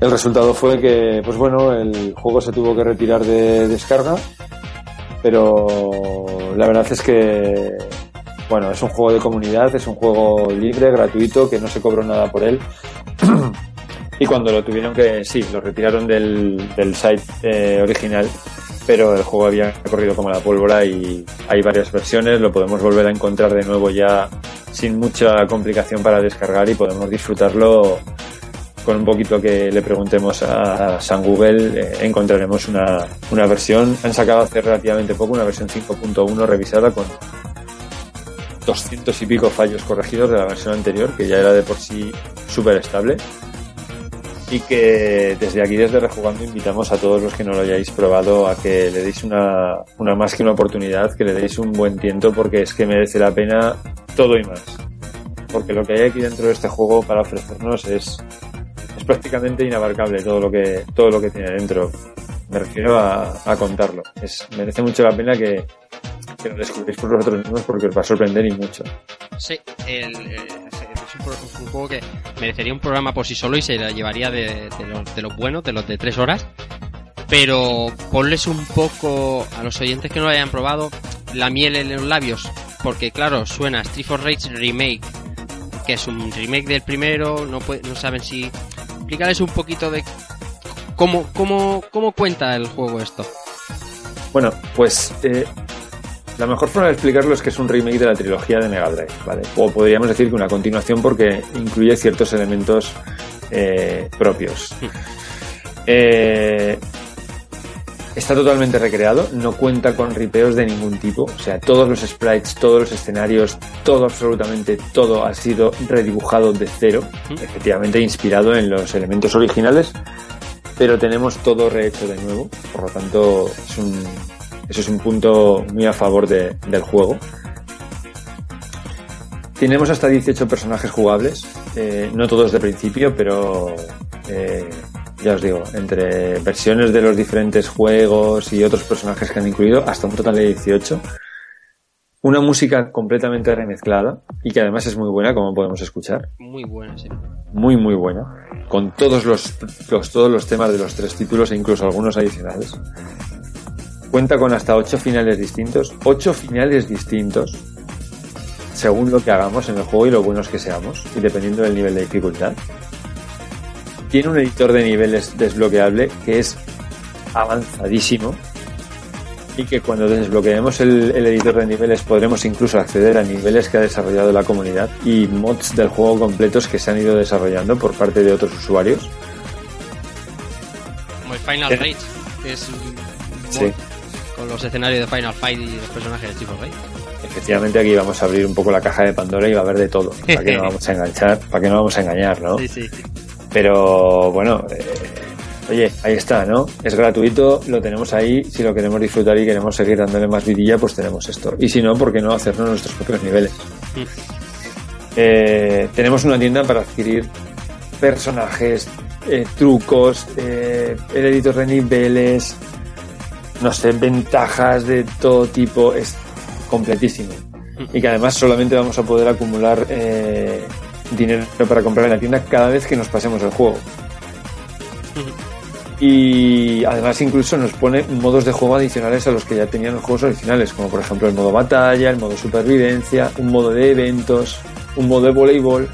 El resultado fue que, pues bueno, el juego se tuvo que retirar de descarga, pero la verdad es que, bueno, es un juego de comunidad, es un juego libre, gratuito, que no se cobró nada por él. y cuando lo tuvieron que, sí, lo retiraron del, del site eh, original, pero el juego había corrido como la pólvora y hay varias versiones, lo podemos volver a encontrar de nuevo ya sin mucha complicación para descargar y podemos disfrutarlo con un poquito que le preguntemos a San Google, eh, encontraremos una, una versión. Han sacado hace relativamente poco una versión 5.1 revisada con 200 y pico fallos corregidos de la versión anterior, que ya era de por sí súper estable. Y que desde aquí, desde Rejugando, invitamos a todos los que no lo hayáis probado a que le deis una, una más que una oportunidad, que le deis un buen tiento, porque es que merece la pena todo y más. Porque lo que hay aquí dentro de este juego para ofrecernos es es prácticamente inabarcable todo lo que todo lo que tiene dentro. Me refiero a, a contarlo. Es, merece mucho la pena que, que lo descubréis por vosotros mismos porque os va a sorprender y mucho. Sí, el, el- es un, juego que merecería un programa por sí solo y se la llevaría de, de los, de buenos, de los de tres horas. Pero ponles un poco a los oyentes que no lo hayan probado la miel en los labios. Porque claro, suena Street for Rage Remake, que es un remake del primero, no, saben si... Explícales un poquito de cómo, cómo, cómo cuenta el juego esto. Bueno, pues eh, la mejor forma de explicarlo es que es un remake de la trilogía de Mega Drive, ¿vale? O podríamos decir que una continuación porque incluye ciertos elementos eh, propios. Eh, está totalmente recreado, no cuenta con ripeos de ningún tipo, o sea, todos los sprites, todos los escenarios, todo, absolutamente todo ha sido redibujado de cero, efectivamente inspirado en los elementos originales, pero tenemos todo rehecho de nuevo, por lo tanto, es un, eso es un punto muy a favor de- del juego. Tenemos hasta 18 personajes jugables, eh, no todos de principio, pero eh, ya os digo, entre versiones de los diferentes juegos y otros personajes que han incluido, hasta un total de 18. Una música completamente remezclada y que además es muy buena, como podemos escuchar. Muy buena, sí. Muy, muy buena. Con todos los, los- todos los temas de los tres títulos e incluso algunos adicionales. Cuenta con hasta ocho finales distintos. Ocho finales distintos. Según lo que hagamos en el juego y lo buenos que seamos. Y dependiendo del nivel de dificultad. Tiene un editor de niveles desbloqueable que es avanzadísimo. Y que cuando desbloqueemos el, el editor de niveles podremos incluso acceder a niveles que ha desarrollado la comunidad y mods del juego completos que se han ido desarrollando por parte de otros usuarios. Como el Final Eh, Rage, que es un Sí. Con los escenarios de Final Fight y los personajes de for Rage. Efectivamente aquí vamos a abrir un poco la caja de Pandora y va a haber de todo. ¿Para qué no vamos a enganchar? ¿Para qué no vamos a engañar, no? Sí, sí. Pero bueno, eh, oye, ahí está, ¿no? Es gratuito, lo tenemos ahí. Si lo queremos disfrutar y queremos seguir dándole más vidilla, pues tenemos esto. Y si no, ¿por qué no hacernos nuestros propios niveles? Eh, tenemos una tienda para adquirir personajes, eh, trucos, eh, el editor de niveles, no sé, ventajas de todo tipo. Es completísimo. Y que además solamente vamos a poder acumular eh, dinero para comprar en la tienda cada vez que nos pasemos el juego. Y además incluso nos pone modos de juego adicionales a los que ya tenían los juegos originales, como por ejemplo el modo batalla, el modo supervivencia, un modo de eventos, un modo de voleibol.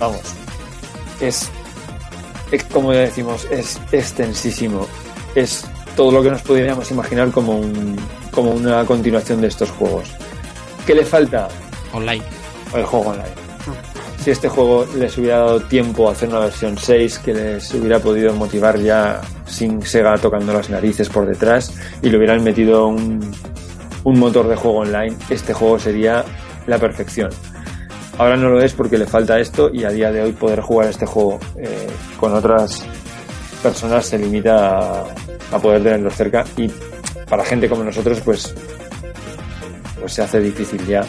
Vamos, es, es como ya decimos, es extensísimo. Es todo lo que nos podríamos imaginar como, un, como una continuación de estos juegos. ¿Qué le falta? Online. El juego online. Si este juego les hubiera dado tiempo a hacer una versión 6 que les hubiera podido motivar ya sin Sega tocando las narices por detrás y le hubieran metido un, un motor de juego online, este juego sería la perfección. Ahora no lo es porque le falta esto y a día de hoy poder jugar este juego eh, con otras personas se limita a, a poder tenerlo cerca y para gente como nosotros pues pues se hace difícil ya.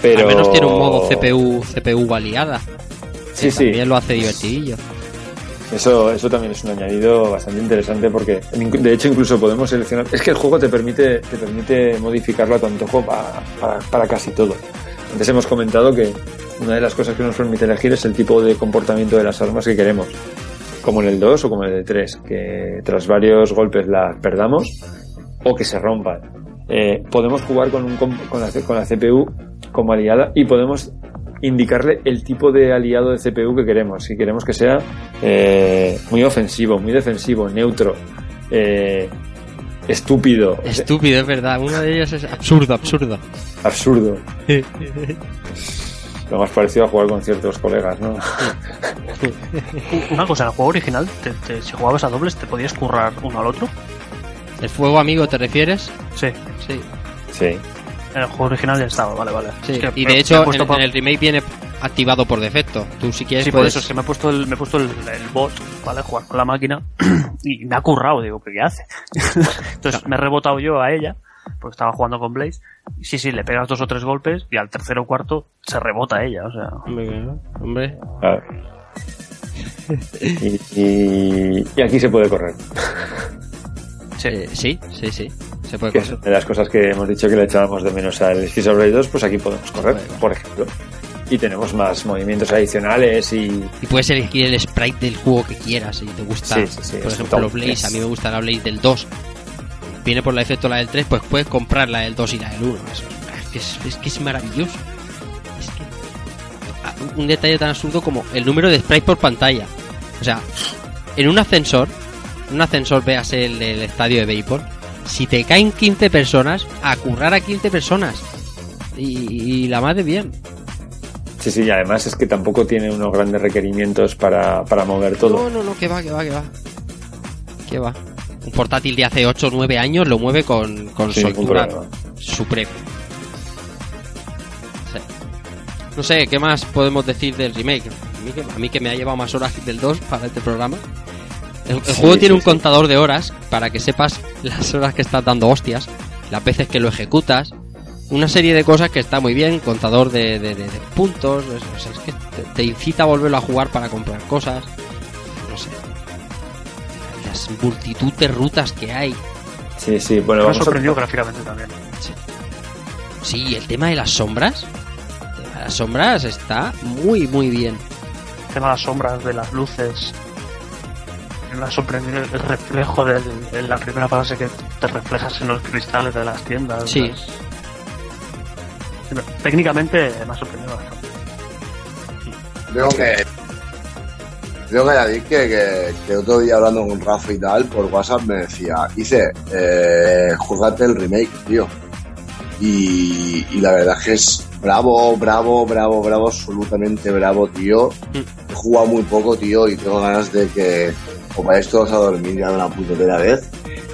Pero Al menos tiene un modo CPU, CPU baleada. Sí, que sí. También lo hace divertidillo. Eso, eso también es un añadido bastante interesante porque de hecho incluso podemos seleccionar. Es que el juego te permite, te permite modificarlo a tu antojo pa- para, para casi todo. Antes hemos comentado que una de las cosas que nos permite elegir es el tipo de comportamiento de las armas que queremos. Como en el 2 o como en el 3, que tras varios golpes las perdamos o que se rompan. Eh, podemos jugar con, un, con, la, con la CPU como aliada y podemos indicarle el tipo de aliado de CPU que queremos. Si queremos que sea eh, muy ofensivo, muy defensivo, neutro, eh, estúpido, Estúpido, es verdad. Uno de ellos es absurdo, absurdo. absurdo. Lo más parecido a jugar con ciertos colegas, ¿no? Una cosa, en el juego original, te- te- si jugabas a dobles, ¿te podías currar uno al otro? ¿El fuego amigo te refieres? Sí. Sí. Sí. En el juego original ya estaba, vale, vale. Sí, Es que y de hecho he en, en el remake viene activado por defecto. Tú si quieres Sí, por eso es que me he puesto el, me he puesto el, el bot, ¿vale? Jugar con la máquina y me ha currado, digo, ¿pero qué hace? Entonces me he rebotado yo a ella, porque estaba jugando con Blaze. y Sí, sí, le pegas dos o tres golpes y al tercero o cuarto se rebota a ella, o sea. Hombre, hombre. Y, y- y aquí se puede correr. Sí. Eh, sí, sí, sí. Se puede Que es correr. una de las cosas que hemos dicho que le echábamos de menos al Rage 2, pues aquí podemos correr, por ejemplo. Y tenemos más movimientos adicionales y Y puedes elegir el sprite del juego que quieras si te gusta. Sí, sí, sí, por ejemplo, top Blaze. A mí me gusta la Blaze del 2. Viene por defecto la del 3, pues puedes comprar la del 2 y la del 1. Eso es, que es, es que es maravilloso. Es que. ah, Un detalle tan absurdo como el número de sprites por pantalla. O sea, en un ascensor, en un ascensor veas el estadio de béisbol, si te caen 15 personas, a currar a 15 personas. Y, y la madre bien. Sí, sí, y además es que tampoco tiene unos grandes requerimientos para, para mover todo. No, no, no, que va, que va, que va. Que va. Un portátil de hace 8 o 9 años lo mueve con, con soltura suprema. Sí. No sé, ¿qué más podemos decir del remake? A mí que, a mí que me ha llevado más horas del 2 para este programa. El, el Sí, juego tiene un contador de horas para que sepas las horas que estás dando hostias, las veces que lo ejecutas, una serie de cosas que está muy bien, contador de, de- de- de puntos, es, o sea, es que te, te incita a volverlo a jugar para comprar cosas. Las multitud de rutas que hay. Sí, sí, bueno, me ha vamos a... sorprendido gráficamente también. Sí, el tema de las sombras, el tema de las sombras está muy, muy bien. El tema de las sombras, de las luces. Me ha sorprendido el reflejo en la primera fase que te reflejas en los cristales de las tiendas. Sí. Técnicamente me ha sorprendido bastante. Tengo que. Tengo que añadir que, que, que otro día hablando con Rafa y tal, por WhatsApp me decía, dice, eh, jugate el remake, tío. Y, y la verdad es que es bravo, bravo, bravo, bravo, absolutamente bravo, tío. He jugado muy poco, tío, y tengo ganas de que os vayáis todos a dormir ya de una puñetera vez.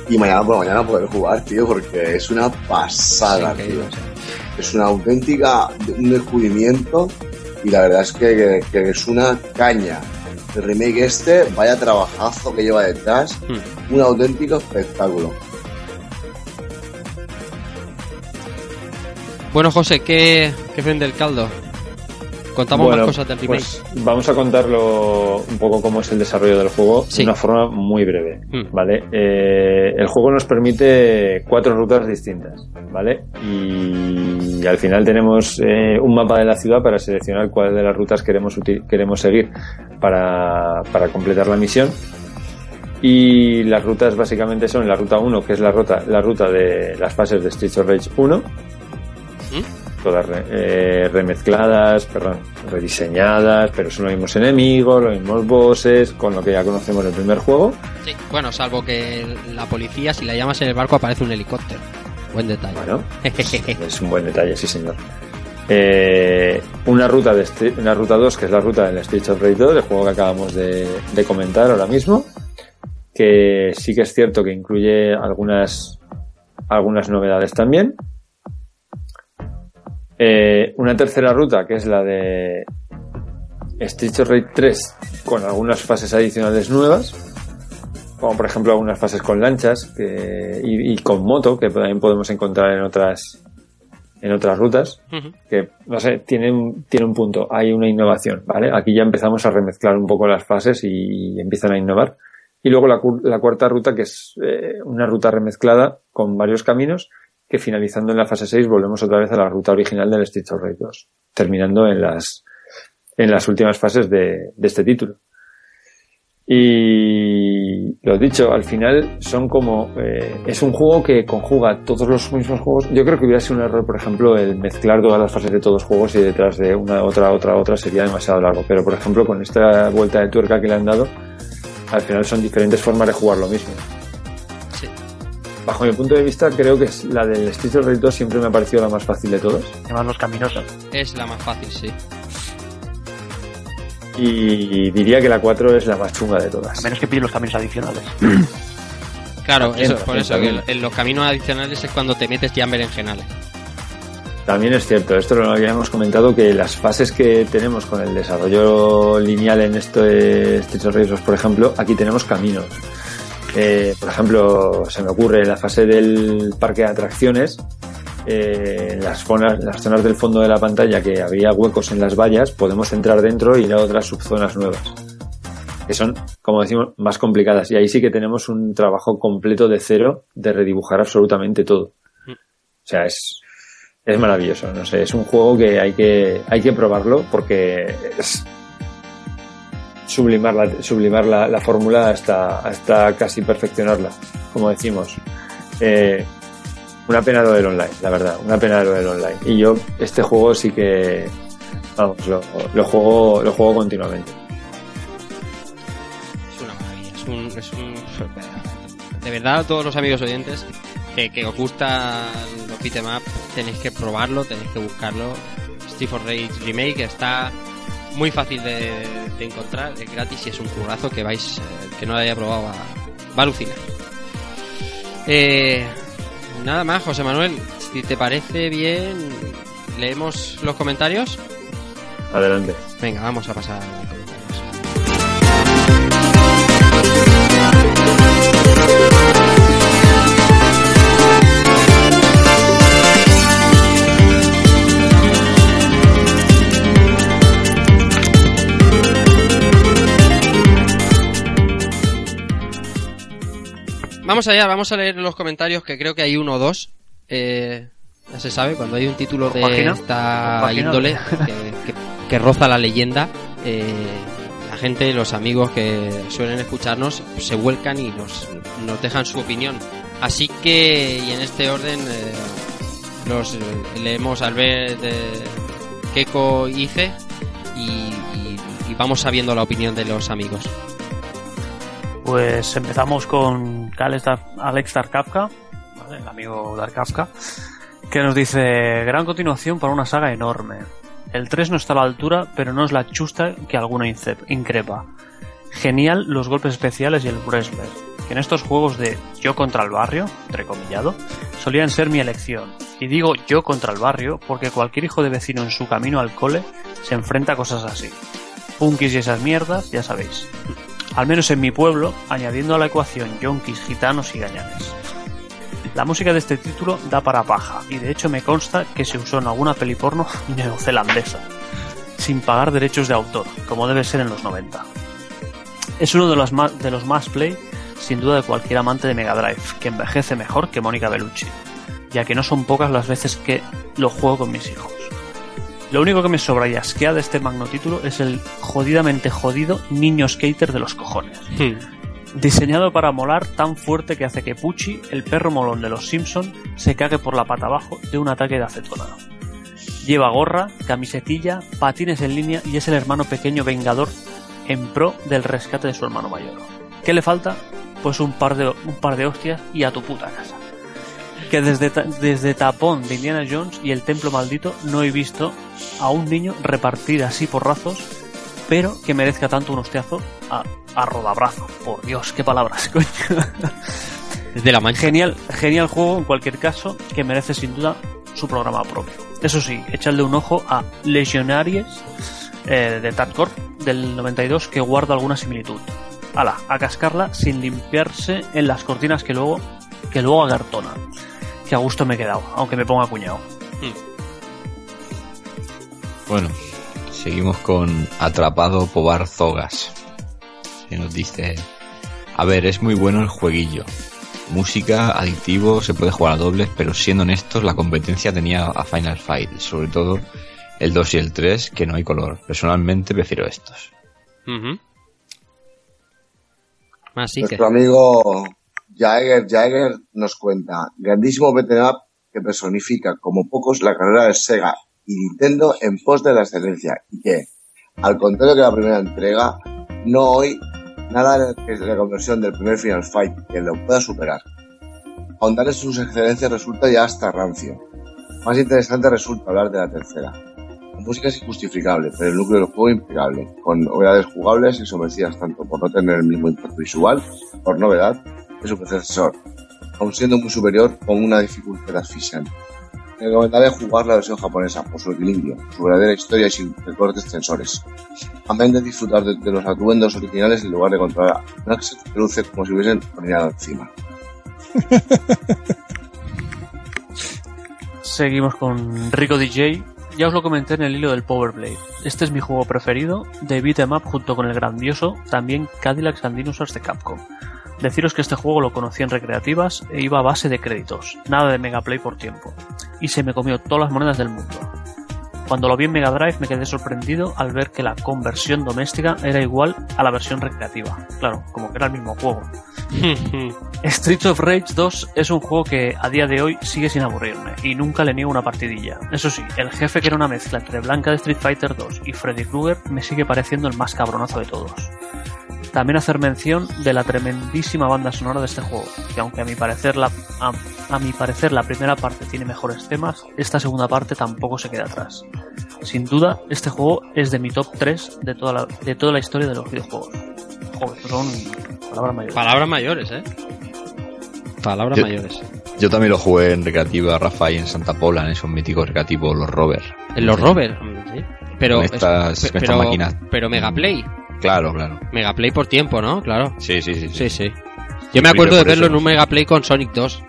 Y mañana por la mañana poder jugar, tío, porque es una pasada, Sí, tío. Es una auténtica, un descubrimiento y la verdad es que, que- que es una caña. El remake este, vaya trabajazo que lleva detrás, un auténtico espectáculo. Bueno, José, ¿qué, qué vende el caldo? Contamos Bueno, más cosas del remake. pues vamos a contarlo un poco cómo es el desarrollo del juego Sí. de una forma muy breve, Mm. ¿vale? Eh, el juego nos permite cuatro rutas distintas, ¿vale? Y, al final tenemos eh, un mapa de la ciudad para seleccionar cuál de las rutas queremos, queremos seguir para, para completar la misión. Y las rutas básicamente son la ruta 1, que es la ruta, la ruta de las fases de Streets of Rage 1, todas re- eh, remezcladas, perdón, rediseñadas, pero son los mismos enemigos, los mismos bosses, con lo que ya conocemos del primer juego. Sí, bueno, salvo que la policía, si la llamas en el barco, aparece un helicóptero. Buen detalle. Bueno, es un buen detalle, sí señor. Eh, una ruta de una ruta 2, que es la ruta del Streets of Rage 2, el juego que acabamos de, de comentar ahora mismo, que sí que es cierto que incluye algunas algunas novedades también. Eh, una tercera ruta, que es la de Streets of Rage 3, con algunas fases adicionales nuevas, como por ejemplo algunas fases con lanchas que, y, y con moto, que también podemos encontrar en otras en otras rutas, que no sé, tiene un, tiene un punto, hay una innovación, ¿vale? Aquí ya empezamos a remezclar un poco las fases y empiezan a innovar. Y luego la, la cuarta ruta, que es eh, una ruta remezclada con varios caminos, que finalizando en la fase 6 volvemos otra vez a la ruta original del Streets of Rage 2, terminando en las, en las últimas fases de, de este título. Y lo dicho, al final son como. eh, es un juego que conjuga todos los mismos juegos. Yo creo que hubiera sido un error, por ejemplo, el mezclar todas las fases de todos los juegos y detrás de una, otra, otra, otra sería demasiado largo. Pero, por ejemplo, con esta vuelta de tuerca que le han dado, al final son diferentes formas de jugar lo mismo. Bajo mi punto de vista, creo que es la del Streets of Rage 2 siempre me ha parecido la más fácil de todos. Además, los caminos. Es la más fácil, sí. Y diría que la 4 es la más chunga de todas. A menos que pille los caminos adicionales. Claro, También, eso, por eso, que en los caminos adicionales es cuando te metes ya en berenjenales. También es cierto, esto lo habíamos comentado, que las fases que tenemos con el desarrollo lineal en esto de Streets of Rage 2, por ejemplo, aquí tenemos caminos. Eh, por ejemplo, se me ocurre la fase del parque de atracciones, eh, en las, zonas, las zonas del fondo de la pantalla que había huecos en las vallas, podemos entrar dentro y ir a otras subzonas nuevas, que son, como decimos, más complicadas. Y ahí sí que tenemos un trabajo completo de cero de redibujar absolutamente todo. O sea, es, es maravilloso, no sé, es un juego que hay que, hay que probarlo porque es sublimar la, sublimar la, la fórmula hasta, hasta casi perfeccionarla, como decimos. Eh, una pena lo del online, la verdad, una pena lo del online. Y yo este juego sí que, vamos, lo, lo juego, lo juego continuamente. Es una maravilla. Es un, es un- De verdad, todos los amigos oyentes que, que os gustan los beat'em up, tenéis que probarlo, tenéis que buscarlo. Steve of Rage Remake está muy fácil de, de encontrar, es gratis y es un currazo que vais, eh, que no lo haya probado va, va a alucinar. Eh, nada más, José Manuel, si te parece bien, leemos los comentarios. Adelante. Venga, vamos a pasar Vamos allá, vamos a leer los comentarios que creo que hay uno o dos. Eh, ya se sabe, cuando hay un título de Página. esta Página. índole que, que- que roza la leyenda, eh, la gente, los amigos que suelen escucharnos, se vuelcan y nos, nos dejan su opinión. Así que, y en este orden, eh, los leemos al ver de Keiko Ice y, y- y vamos sabiendo la opinión de los amigos. Pues empezamos con Alex Dar- Alex Darkafka, el amigo Darkafka, que nos dice, gran continuación para una saga enorme. El 3 no está a la altura, pero no es la chusta que alguno increpa. Genial los golpes especiales y el wrestler, que en estos juegos de yo contra el barrio, entrecomillado, solían ser mi elección. Y digo yo contra el barrio porque cualquier hijo de vecino en su camino al cole se enfrenta a cosas así. Punkis y esas mierdas, ya sabéis. Al menos en mi pueblo, añadiendo a la ecuación yonkis, gitanos y gañanes. La música de este título da para paja, y de hecho me consta que se usó en alguna peli porno neozelandesa. sin pagar derechos de autor, como debe ser en los 90. Es uno de los más, de los más play, sin duda, de cualquier amante de Mega Drive, que envejece mejor que Mónica Bellucci, ya que no son pocas las veces que lo juego con mis hijos. Lo único que me sobra y asquea de este magno título es el jodidamente jodido niño skater de los cojones. Diseñado para molar tan fuerte que hace que Pucci, el perro molón de los Simpson, se cague por la pata abajo de un ataque de acetona. Lleva gorra, camisetilla, patines en línea y es el hermano pequeño vengador en pro del rescate de su hermano mayor. ¿Qué le falta? Pues un par de, un par de hostias y a tu puta casa. Que desde, desde Tapón de Indiana Jones y el Templo Maldito no he visto a un niño repartir así porrazos, pero que merezca tanto un hostiazo a, a rodabrazo. Por Dios, qué palabras, coño. La mancha. Genial, genial juego en cualquier caso, que merece sin duda su programa propio. Eso sí, echadle un ojo a Legionaries eh, de Tatcorp del 92 que guarda alguna similitud. Ala, a cascarla sin limpiarse en las cortinas que luego que luego agartona. Que a gusto me he quedado, aunque me ponga cuñado. Bueno, seguimos con Atrapado Pobar Zogas. Que nos dice: A ver, es muy bueno el jueguillo. Música, adictivo, se puede jugar a dobles, pero siendo honestos, la competencia tenía a Final Fight, sobre todo el 2 y el 3, que no hay color. Personalmente prefiero estos. Ujú. Así que. Nuestro amigo Jagger Jagger nos cuenta, grandísimo beat'em que personifica como pocos la carrera de Sega y Nintendo en pos de la excelencia y que, al contrario que la primera entrega, no hay nada que la conversión del primer Final Fight que lo pueda superar. Ahondar en sus excelencias resulta ya hasta rancio. Más interesante resulta hablar de la tercera. La música es injustificable, pero el núcleo del juego impecable, con novedades jugables y sometidas tanto por no tener el mismo impacto visual, por novedad, su predecesor, aun siendo muy superior con una dificultad asfixiante. Me recomendaré jugar la versión japonesa por su equilibrio, su verdadera historia y sin recortes tensores. Amén de disfrutar de, de los atuendos originales en lugar de controlar un Axel que luce como si hubiesen orinado encima. Seguimos con Rico DJ. Ya os lo comenté en el hilo del Power Blade. Este es mi juego preferido de beat'em up junto con el grandioso también Cadillacs and de Capcom. Deciros que este juego lo conocí en recreativas e iba a base de créditos, nada de Megaplay por tiempo, y se me comió todas las monedas del mundo. Cuando lo vi en Mega Drive me quedé sorprendido al ver que la conversión doméstica era igual a la versión recreativa. Claro, como que era el mismo juego. Streets of Rage 2 es un juego que a día de hoy sigue sin aburrirme y nunca le niego una partidilla. Eso sí, el jefe que era una mezcla entre Blanca de Street Fighter 2 y Freddy Krueger me sigue pareciendo el más cabronazo de todos. También hacer mención de la tremendísima banda sonora de este juego, que aunque a mi parecer la, a, a mi parecer la primera parte tiene mejores temas, esta segunda parte tampoco se queda atrás. Sin duda, este juego es de mi top 3 de toda la, de toda la historia de los videojuegos. Joder, estos son palabras mayores. Palabras mayores, ¿eh? Palabras Yo- mayores. Yo también lo jugué en recreativa, Rafa, y en Santa Pola, en esos míticos recreativos, los Rover. En los Rover. Sí. Pero, Con estas- es- con estas pero, máquinas. pero Megaplay. Claro, claro. Megaplay por tiempo, ¿no? Claro. Sí, sí, sí. Sí, sí. Yo me acuerdo de verlo en un Megaplay con Sonic 2.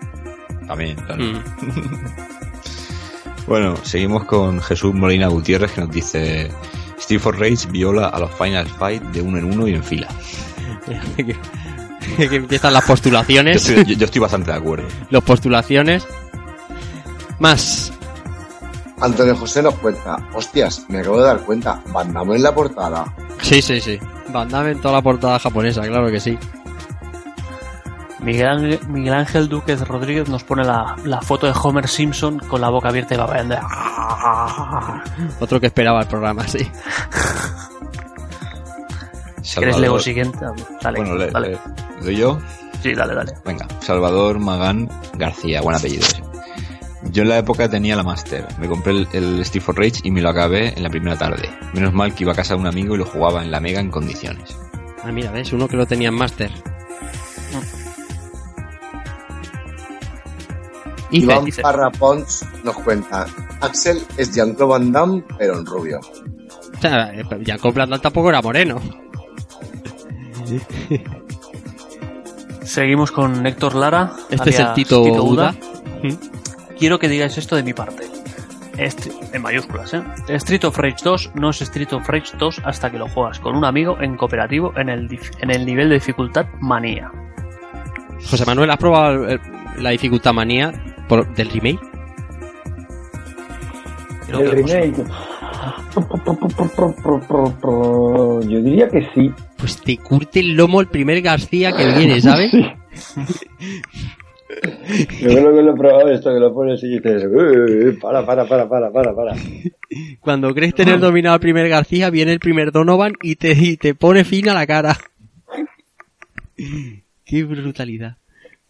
También, claro. Mm. Bueno, seguimos con Jesús Molina Gutiérrez que nos dice Steve for Rage viola a los Final Fight de uno en uno y en fila. que empiezan las Yo postulaciones. estoy, yo- yo estoy bastante de acuerdo. Los postulaciones. Más. Antonio José nos cuenta, hostias, me acabo de dar cuenta, mandamos en la portada. Sí, sí, sí. Van Damme en toda la portada japonesa, claro que sí. Miguel Ángel, Miguel Ángel Duquez Rodríguez nos pone la, la foto de Homer Simpson con la boca abierta y babeando. Otro que esperaba el programa, sí. ¿Quieres leo siguiente? Dale, Bueno, le, dale. le- ¿le doy yo. Sí, dale, dale. Venga, Salvador Magán García, buen apellido ese. Yo en la época tenía la Master. Me compré el, el Steve for Rage y me lo acabé en la primera tarde. Menos mal que iba a casa de un amigo y lo jugaba en la Mega en condiciones. Ah, mira, ves, uno que lo tenía en Master. Y Iván Parra Pons nos cuenta, Axel es Jean-Claude Van Damme, pero en rubio. O sea, eh, Jacob Blandal tampoco era moreno. Seguimos con Héctor Lara. Este es el Tito Uda. Quiero que digáis esto de mi parte. Est- en mayúsculas, ¿eh? Street of Rage 2 no es Street of Rage 2 hasta que lo juegas con un amigo en cooperativo en el, en el nivel de dificultad manía. José Manuel, ¿has probado la dificultad manía por- del remake? Creo El que hemos- remake. Yo diría que sí. Pues te curte el lomo el primer García que viene, ¿sabes? Yo creo que lo he probado esto, que lo pones y dices, "Eh, eh, para, para, para, para, para, para. Cuando crees tener dominado al primer García, viene el primer Donovan y te, y te pone fin a la cara. Qué brutalidad.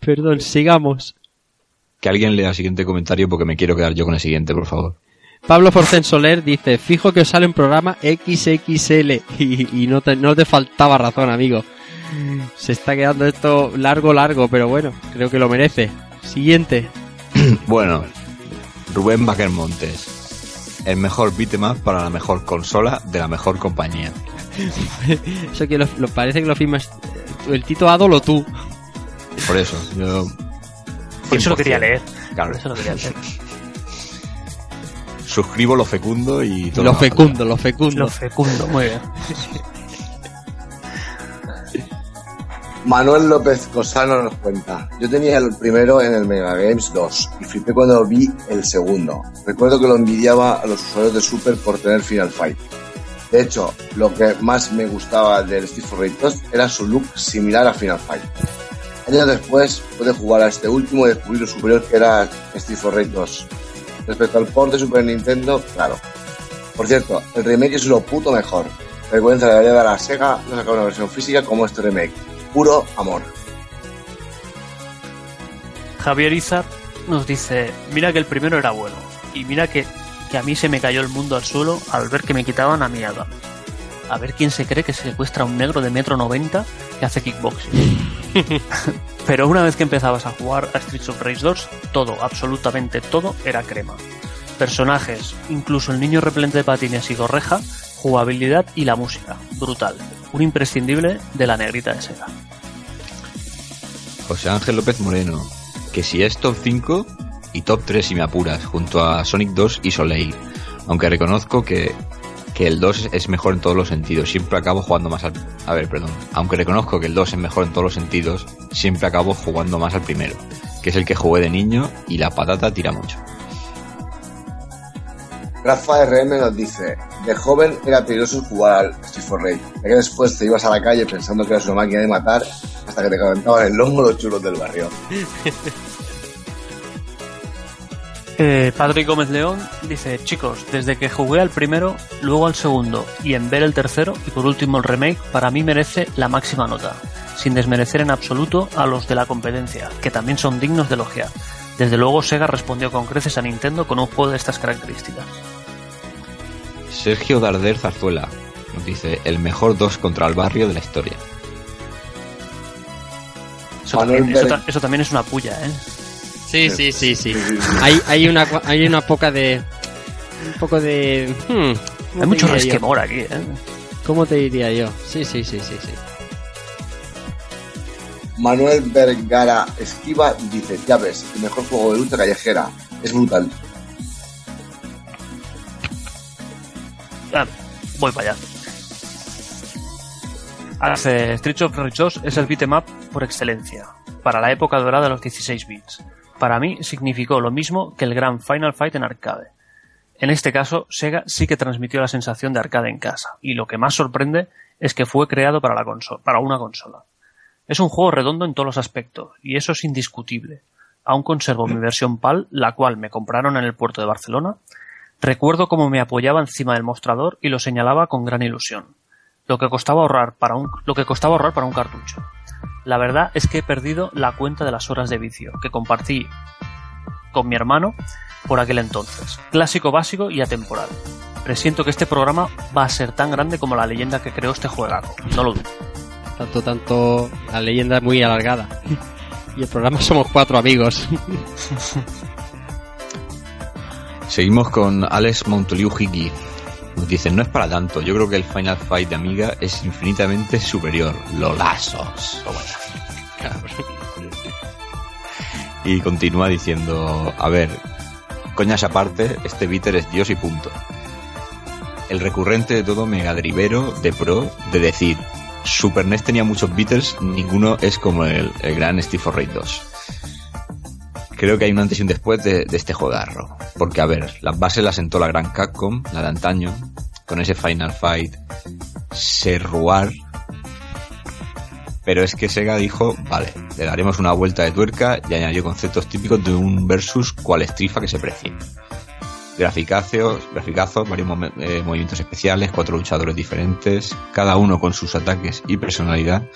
Perdón, sigamos. Que alguien lea el siguiente comentario porque me quiero quedar yo con el siguiente, por favor. Pablo Forcén Soler dice, fijo que os sale un programa XXL y, y no, te, no te faltaba razón, amigo. Se está quedando esto largo, largo, pero bueno, creo que lo merece. Siguiente. Bueno, Rubén Baquer Montes. El mejor beatmap para la mejor consola de la mejor compañía. Eso que lo, lo- parece que lo firmas el Tito Adol o tú. Por eso, yo... Por eso lo quería leer. Claro. Por eso lo quería leer. Suscribo lo fecundo y todo. Lo fecundo, lo fecundo. Lo fecundo, muy bien. Manuel López Cosano nos cuenta. Yo tenía el primero en el Mega Games 2 y flipé cuando vi el segundo. Recuerdo que lo envidiaba a los usuarios de Super por tener Final Fight. De hecho, lo que más me gustaba del Rage 2 era su look similar a Final Fight. Años después pude jugar a este último y descubrir lo superior que era Rage 2. Respecto al port de Super Nintendo, claro. Por cierto, el remake es lo puto mejor. Vergüenza debería dar a Sega no sacar una versión física como este remake. Puro amor. Javier Izar nos dice, mira que el primero era bueno, y mira que, que a mí se me cayó el mundo al suelo al ver que me quitaban a mi Adam. A ver quién se cree que secuestra a un negro de metro 90 que hace kickboxing. Pero una vez que empezabas a jugar a Streets of Rage 2, todo, absolutamente todo, era crema. Personajes, incluso el niño repelente de patines y gorreja, jugabilidad y la música. Brutal. Un imprescindible de la negrita de Sega. José Ángel López Moreno. Que si es top 5 y top 3 si me apuras, junto a Sonic 2 y Soleil. Aunque reconozco que, que el 2 es mejor en todos los sentidos. Siempre acabo jugando más al... A ver, perdón. Aunque reconozco que el 2 es mejor en todos los sentidos, siempre acabo jugando más al primero. Que es el que jugué de niño y la patata tira mucho. Rafa RM nos dice, de joven era peligroso jugar al Rage, ya que después te ibas a la calle pensando que eras una máquina de matar hasta que te calentaban el lomo los chulos del barrio. Eh, Padre Gómez León dice, chicos, desde que jugué al primero, luego al segundo y en ver el tercero y por último el remake, para mí merece la máxima nota, sin desmerecer en absoluto a los de la competencia, que también son dignos de elogiar. Desde luego Sega respondió con creces a Nintendo con un juego de estas características. Sergio Darder Zarzuela nos dice el mejor 2 contra el barrio de la historia. Eso, también, eso Pérez. ta- eso también es una puya, ¿eh? Sí, sí, sí, sí. Hay, hay una hay una poca de un poco de hmm, ¿cómo Hay mucho yo? resquemor aquí, ¿eh? ¿Cómo te diría yo? Sí, sí, sí, sí, sí. Manuel Vergara Esquiva dice, ya ves, el mejor juego de lucha callejera, es brutal. Ah, voy para allá. Hace Street of Rage 2 es el beat'em up por excelencia, para la época dorada de los 16 bits. Para mí significó lo mismo que el gran Final Fight en arcade. En este caso, Sega sí que transmitió la sensación de arcade en casa, y lo que más sorprende es que fue creado para, la consola, para una consola. Es un juego redondo en todos los aspectos, y eso es indiscutible. Aún conservo mi versión PAL, la cual me compraron en el puerto de Barcelona, Recuerdo cómo me apoyaba encima del mostrador y lo señalaba con gran ilusión. Lo que costaba ahorrar para un, lo que costaba ahorrar para un cartucho. La verdad es que he perdido la cuenta de las horas de vicio que compartí con mi hermano por aquel entonces. Clásico básico y atemporal. Presiento que este programa va a ser tan grande como la leyenda que creó este juegazo. No lo dudo. Tanto, tanto, la leyenda es muy alargada. Y el programa somos cuatro amigos. Seguimos con Alex Montoliu Higgy. Nos dice, no es para tanto, yo creo que el Final Fight de Amiga es infinitamente superior. Lolazos. Y continúa diciendo, a ver, Coñas aparte, este bitter es Dios y punto. El recurrente de todo megadrivero de pro de decir, Super NES tenía muchos beaters, ninguno es como el, el gran Steve Raid 2. Creo que hay un antes y un después de, este jodarro. Porque, a ver, las bases las sentó la gran Capcom, la de antaño, con ese Final Fight Serruar. Pero es que Sega dijo, vale, le daremos una vuelta de tuerca y añadió conceptos típicos de un versus cual estrifa que se precie. Graficazos, graficazos, varios eh, movimientos especiales, cuatro luchadores diferentes, cada uno con sus ataques y personalidad,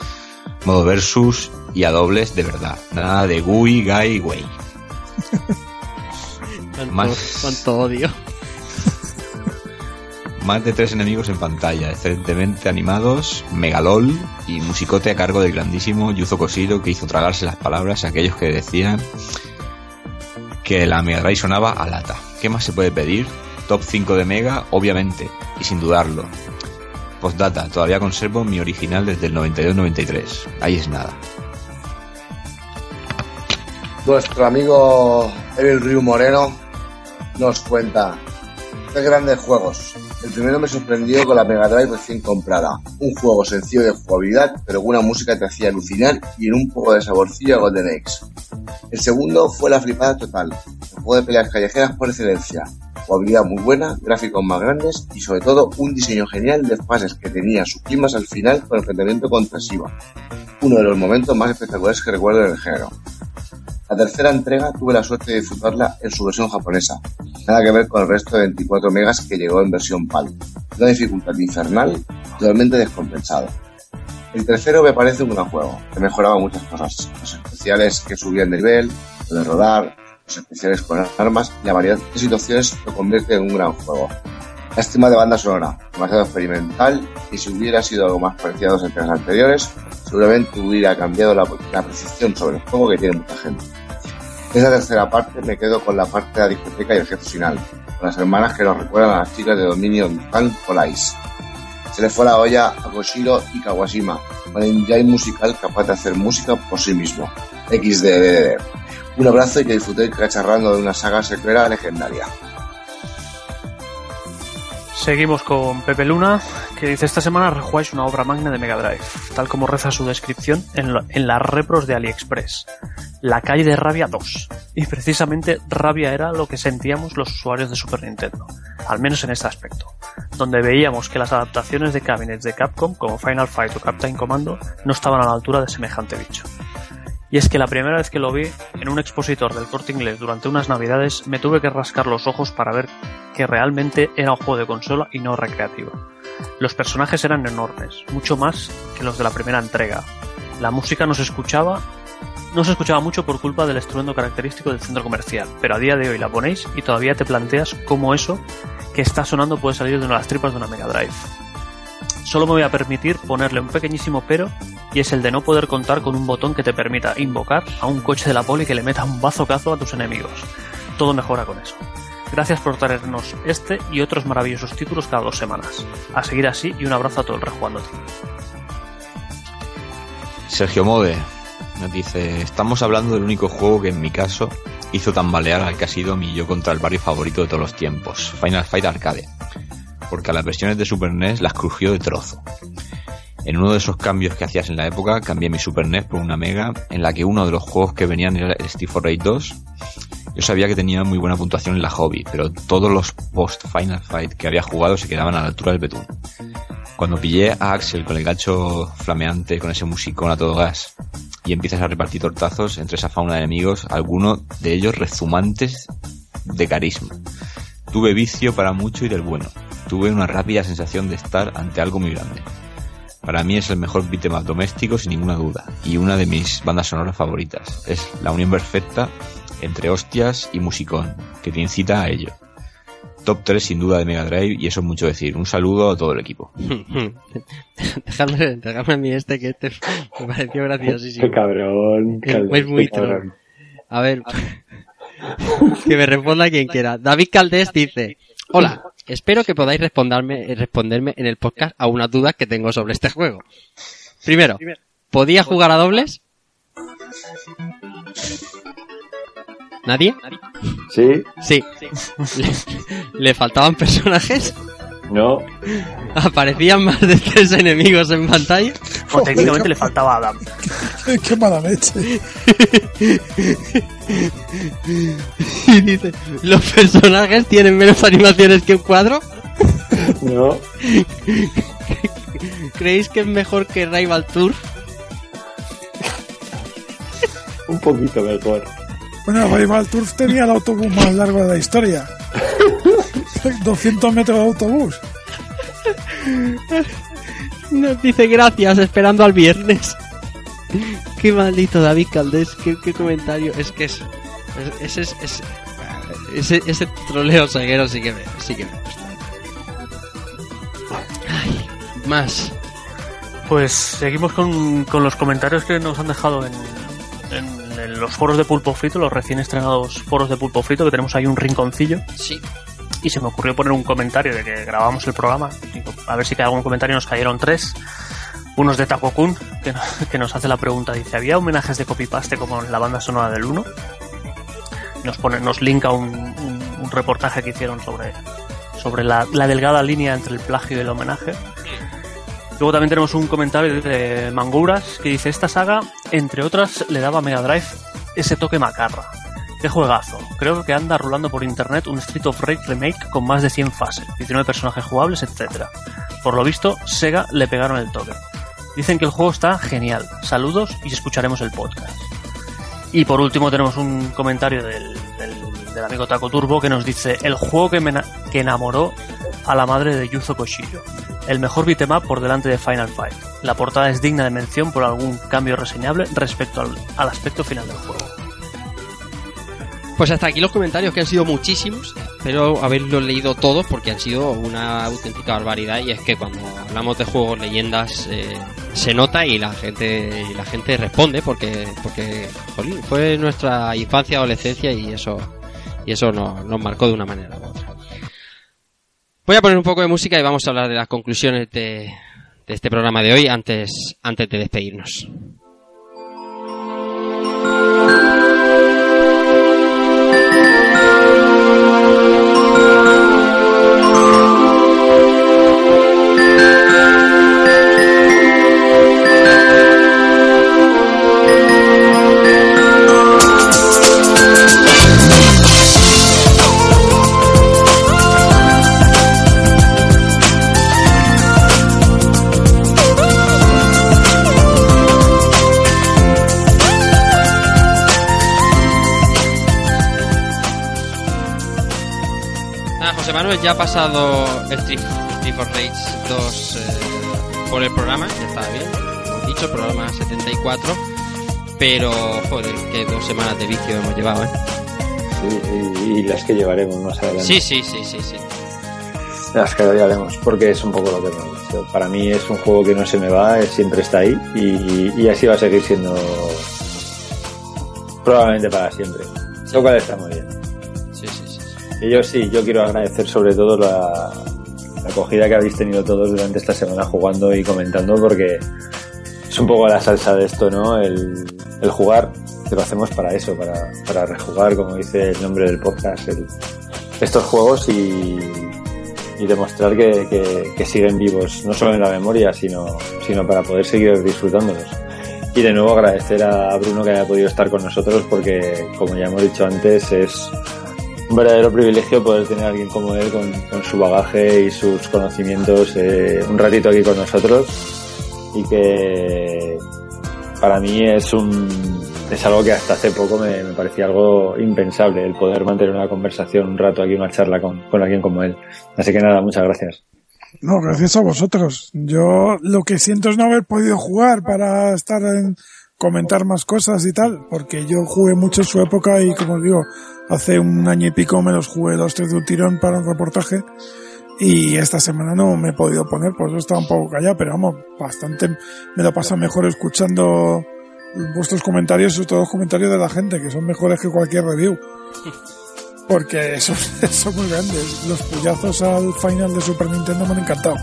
modo versus y a dobles de verdad. Nada de Gui, Gai, Wei. Cuánto, Más- cuánto odio. Más de tres enemigos en pantalla, excelentemente animados, megalol y musicote a cargo del grandísimo Yuzo Koshiro que hizo tragarse las palabras a aquellos que decían que la Mega Drive sonaba a lata. ¿Qué más se puede pedir? Top 5 de Mega, obviamente, y sin dudarlo. Postdata, todavía conservo mi original desde el 92-93. Ahí es nada. Nuestro amigo Evil Ryu Moreno nos cuenta tres grandes juegos. El primero me sorprendió con la Mega Drive recién comprada. Un juego sencillo de jugabilidad, pero con una música que te hacía alucinar y en un poco de saborcillo a Golden Axe. El segundo fue la flipada total. El juego de peleas callejeras por excelencia. Jugabilidad muy buena, gráficos más grandes y sobre todo un diseño genial de fases que tenía sus climas al final con enfrentamiento contra Shiva. Uno de los momentos más espectaculares que recuerdo en el género. La tercera entrega tuve la suerte de disfrutarla en su versión japonesa, nada que ver con el resto de 24 megas que llegó en versión PAL. Una dificultad infernal, totalmente descompensado. El tercero me parece un gran juego, que mejoraba muchas cosas. Los especiales que subían de nivel, lo de rodar, los especiales con armas y la variedad de situaciones lo convierte en un gran juego. Lástima de banda sonora, demasiado experimental y si hubiera sido algo más parecido a entregas anteriores, seguramente hubiera cambiado la, la percepción sobre el juego que tiene mucha gente. Esa tercera parte me quedo con la parte de la discoteca y el jefe final, con las hermanas que nos recuerdan a las chicas de Dominion Tank Police. Se le fue la olla a Koshiro y Kawashima, el engine musical capaz de hacer música por sí mismo. XDDD. Un abrazo y que disfrutéis cacharrando de una saga secuela legendaria. Seguimos con Pepe Luna, que dice esta semana rejugáis una obra magna de Mega Drive, tal como reza su descripción en, en las repros de AliExpress. La calle de Rabia 2. Y precisamente rabia era lo que sentíamos los usuarios de Super Nintendo, al menos en este aspecto, donde veíamos que las adaptaciones de cabinets de Capcom, como Final Fight o Captain Commando, no estaban a la altura de semejante bicho. Y es que la primera vez que lo vi en un expositor del corte inglés durante unas navidades me tuve que rascar los ojos para ver que realmente era un juego de consola y no recreativo. Los personajes eran enormes, mucho más que los de la primera entrega. La música no se escuchaba, no se escuchaba mucho por culpa del estruendo característico del centro comercial, pero a día de hoy la ponéis y todavía te planteas cómo eso que está sonando puede salir de una de las tripas de una Mega Drive. Solo me voy a permitir ponerle un pequeñísimo pero y es el de no poder contar con un botón que te permita invocar a un coche de la poli que le meta un bazocazo a tus enemigos. Todo mejora con eso. Gracias por traernos este y otros maravillosos títulos cada dos semanas. A seguir así y un abrazo a todo el Rejugando Team. Sergio Mode nos dice, estamos hablando del único juego que en mi caso hizo tambalear al que ha sido mi yo contra el barrio favorito de todos los tiempos, Final Fight Arcade, porque a las versiones de Super NES las crujió de trozo. En uno de esos cambios que hacías en la época, cambié mi Super NES por una Mega, en la que uno de los juegos que venían era Steve Raid 2. Yo sabía que tenía muy buena puntuación en la hobby, pero todos los post Final Fight que había jugado se quedaban a la altura del betún. Cuando pillé a Axel con el gancho flameante, con ese musicón a todo gas, y empiezas a repartir tortazos entre esa fauna de enemigos, algunos de ellos rezumantes de carisma. Tuve vicio para mucho y del bueno. Tuve una rápida sensación de estar ante algo muy grande. Para mí es el mejor beat'em doméstico sin ninguna duda, y una de mis bandas sonoras favoritas. Es la unión perfecta entre hostias y musicón, que te incita a ello. Top 3 sin duda de Mega Drive, y eso es mucho decir. Un saludo a todo el equipo. dejadme, dejadme a mí este que este me pareció graciosísimo. Qué cabrón. Es Caldes, muy qué cabrón. A ver, que me responda quien quiera. David Caldés dice, hola, espero que podáis responderme, responderme en el podcast a unas dudas que tengo sobre este juego. Primero, ¿podía jugar a dobles? ¿Nadie? Sí, Sí. Le, le faltaban personajes. No, Aparecían más de tres enemigos en pantalla. O técnicamente le faltaba a Adam. Qué, qué mala leche. Y dice, ¿los personajes tienen menos animaciones que un cuadro? no. ¿Creéis que es mejor que Rival Tour? Un poquito mejor. Bueno, Rival Turf tenía el autobús más largo de la historia. 200 metros de autobús. Nos dice gracias, esperando al viernes. Qué maldito David Caldés, qué, qué comentario. Es que es. es- Ese es. es- ese, ese troleo ceguero sí que me, sí que me gusta. Ay, más. Pues seguimos con, con los comentarios que nos han dejado en, en- los foros de Pulpo Frito, los recién estrenados foros de Pulpo Frito, que tenemos ahí un rinconcillo. Sí. Y se me ocurrió poner un comentario de que grabamos el programa. Digo, A ver si cae algún comentario. Nos cayeron tres. Unos de Taco Kun, que, no- que nos hace la pregunta. Dice, ¿había homenajes de copypaste como en la banda sonora del 1? Nos pone, nos linka un, un- un reportaje que hicieron sobre, sobre la, la delgada línea entre el plagio y el homenaje. Luego también tenemos un comentario de Manguras que dice, esta saga, entre otras, le daba a Mega Drive ese toque macarra. Qué juegazo. Creo que anda rulando por internet un Street of Rage remake con más de 100 fases, 19 personajes jugables, etc. Por lo visto, Sega le pegaron el toque. Dicen que el juego está genial. Saludos y escucharemos el podcast. Y por último tenemos un comentario del, del- amigo Taco Turbo que nos dice el juego que, me, que enamoró a la madre de Yuzo Koshiro. El mejor beat'em up por delante de Final Fight. La portada es digna de mención por algún cambio reseñable respecto al, al aspecto final del juego. Pues hasta aquí los comentarios, que han sido muchísimos. Espero haberlos leído todos porque han sido una auténtica barbaridad. Y es que cuando hablamos de juegos leyendas eh, se nota y la gente la gente responde porque porque fue nuestra infancia, adolescencia y eso y eso nos marcó de una manera u otra. Voy a poner un poco de música y vamos a hablar de las conclusiones de, de este programa de hoy antes antes de despedirnos. Ya ha pasado el Street, Street for Rage 2 eh, por el programa, ya está bien, hemos dicho, programa 74, pero joder, que dos semanas de vicio hemos llevado, ¿eh? Sí, y, y las que llevaremos más adelante. Sí, sí, sí, sí, sí. Las que llevaremos, porque es un poco lo que hemos dicho. Para mí es un juego que no se me va, siempre está ahí y, y así va a seguir siendo probablemente para siempre. Lo cual está muy bien. Y yo sí, yo quiero agradecer sobre todo la, acogida que habéis tenido todos durante esta semana jugando y comentando porque es un poco la salsa de esto, ¿no? El, jugar, que lo hacemos para eso, para, para rejugar, como dice el nombre del podcast, el- estos juegos y, y demostrar que, que- que siguen vivos, no solo en la memoria, sino, sino para poder seguir disfrutándolos. Y de nuevo agradecer a Bruno que haya podido estar con nosotros porque, como ya hemos dicho antes, es un verdadero privilegio poder tener a alguien como él con, su bagaje y sus conocimientos eh, un ratito aquí con nosotros. Y que para mí es un es algo que hasta hace poco me, me parecía algo impensable el poder mantener una conversación un rato aquí una charla con, con alguien como él. Así que nada muchas gracias. No, gracias a vosotros. Yo lo que siento es no haber podido jugar para estar en comentar más cosas y tal, porque yo jugué mucho en su época y como os digo, hace un año y pico me los jugué los tres de un tirón para un reportaje y esta semana no me he podido poner, por eso estaba un poco callado, pero vamos, bastante me lo pasa mejor escuchando vuestros comentarios, sobre todo los comentarios de la gente, que son mejores que cualquier review. Porque son, son muy grandes. Los puyazos al final de Super Nintendo me han encantado.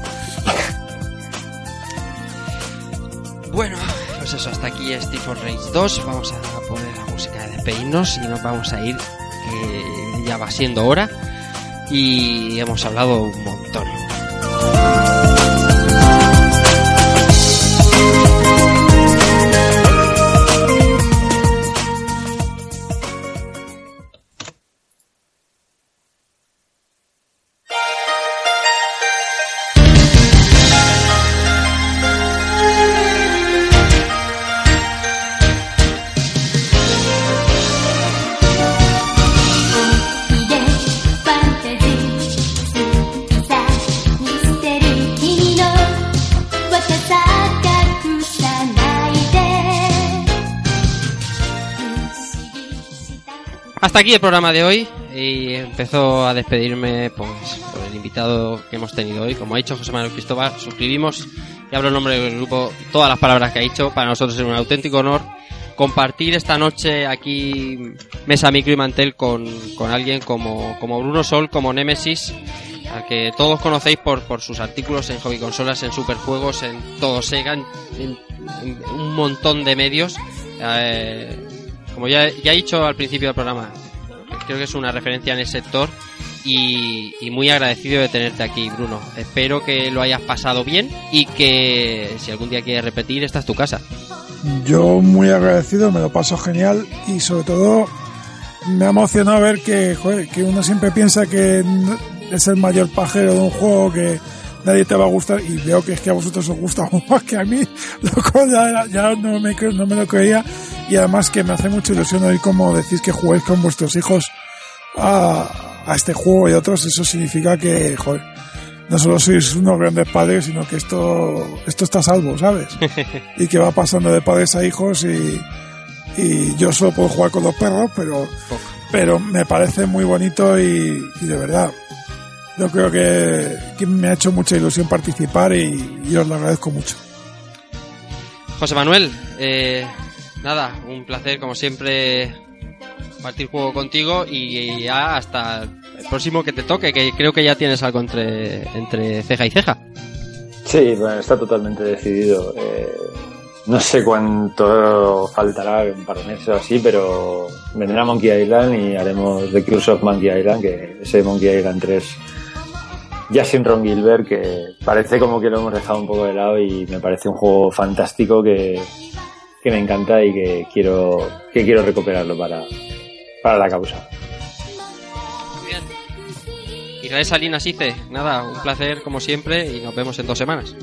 Pues eso, hasta aquí Street for Rage 2. Vamos a poner la música de despedirnos y nos vamos a ir, que ya va siendo hora y hemos hablado un montón. Hasta aquí el programa de hoy y empezó a despedirme pues, por el invitado que hemos tenido hoy. Como ha dicho José Manuel Cristóbal, suscribimos y hablo en nombre del grupo todas las palabras que ha dicho. Para nosotros es un auténtico honor compartir esta noche aquí mesa micro y mantel con, con alguien como, como Bruno Sol, como Nemesis, al que todos conocéis por, por sus artículos en hobby consolas, en superjuegos, en todo Sega, en, un montón de medios. Eh, como ya, ya he dicho al principio del programa, creo que es una referencia en el sector y, muy agradecido de tenerte aquí, Bruno. Espero que lo hayas pasado bien y que si algún día quieres repetir, esta es tu casa. Yo muy agradecido, me lo paso genial y sobre todo me ha emocionado ver que, que uno siempre piensa que es el mayor pajero de un juego que nadie te va a gustar. Y veo que es que a vosotros os gusta más que a mí, lo cual ya, ya no, me, no me lo creía. Y además que me hace mucha ilusión oír como decís que juguéis con vuestros hijos a, a este juego y a otros, eso significa que, joder, no solo sois unos grandes padres, sino que esto, esto está a salvo, ¿sabes? y que va pasando de padres a hijos y, y yo solo puedo jugar con los perros, pero, pero me parece muy bonito y, y de verdad, yo creo que, que me ha hecho mucha ilusión participar y, y os lo agradezco mucho. José Manuel, eh, nada, un placer como siempre compartir juego contigo y ya hasta el próximo que te toque, que creo que ya tienes algo entre, entre ceja y ceja. Sí, bueno, está totalmente decidido. Eh, no sé cuánto faltará, un par de meses o así, pero vendrá Monkey Island y haremos The Curse of Monkey Island, que ese Monkey Island 3 ya sin Ron Gilbert, que parece como que lo hemos dejado un poco de lado y me parece un juego fantástico que, que me encanta y que quiero, que quiero recuperarlo para, para la causa. Israel Salinas Ice, nada, un placer como siempre y nos vemos en dos semanas.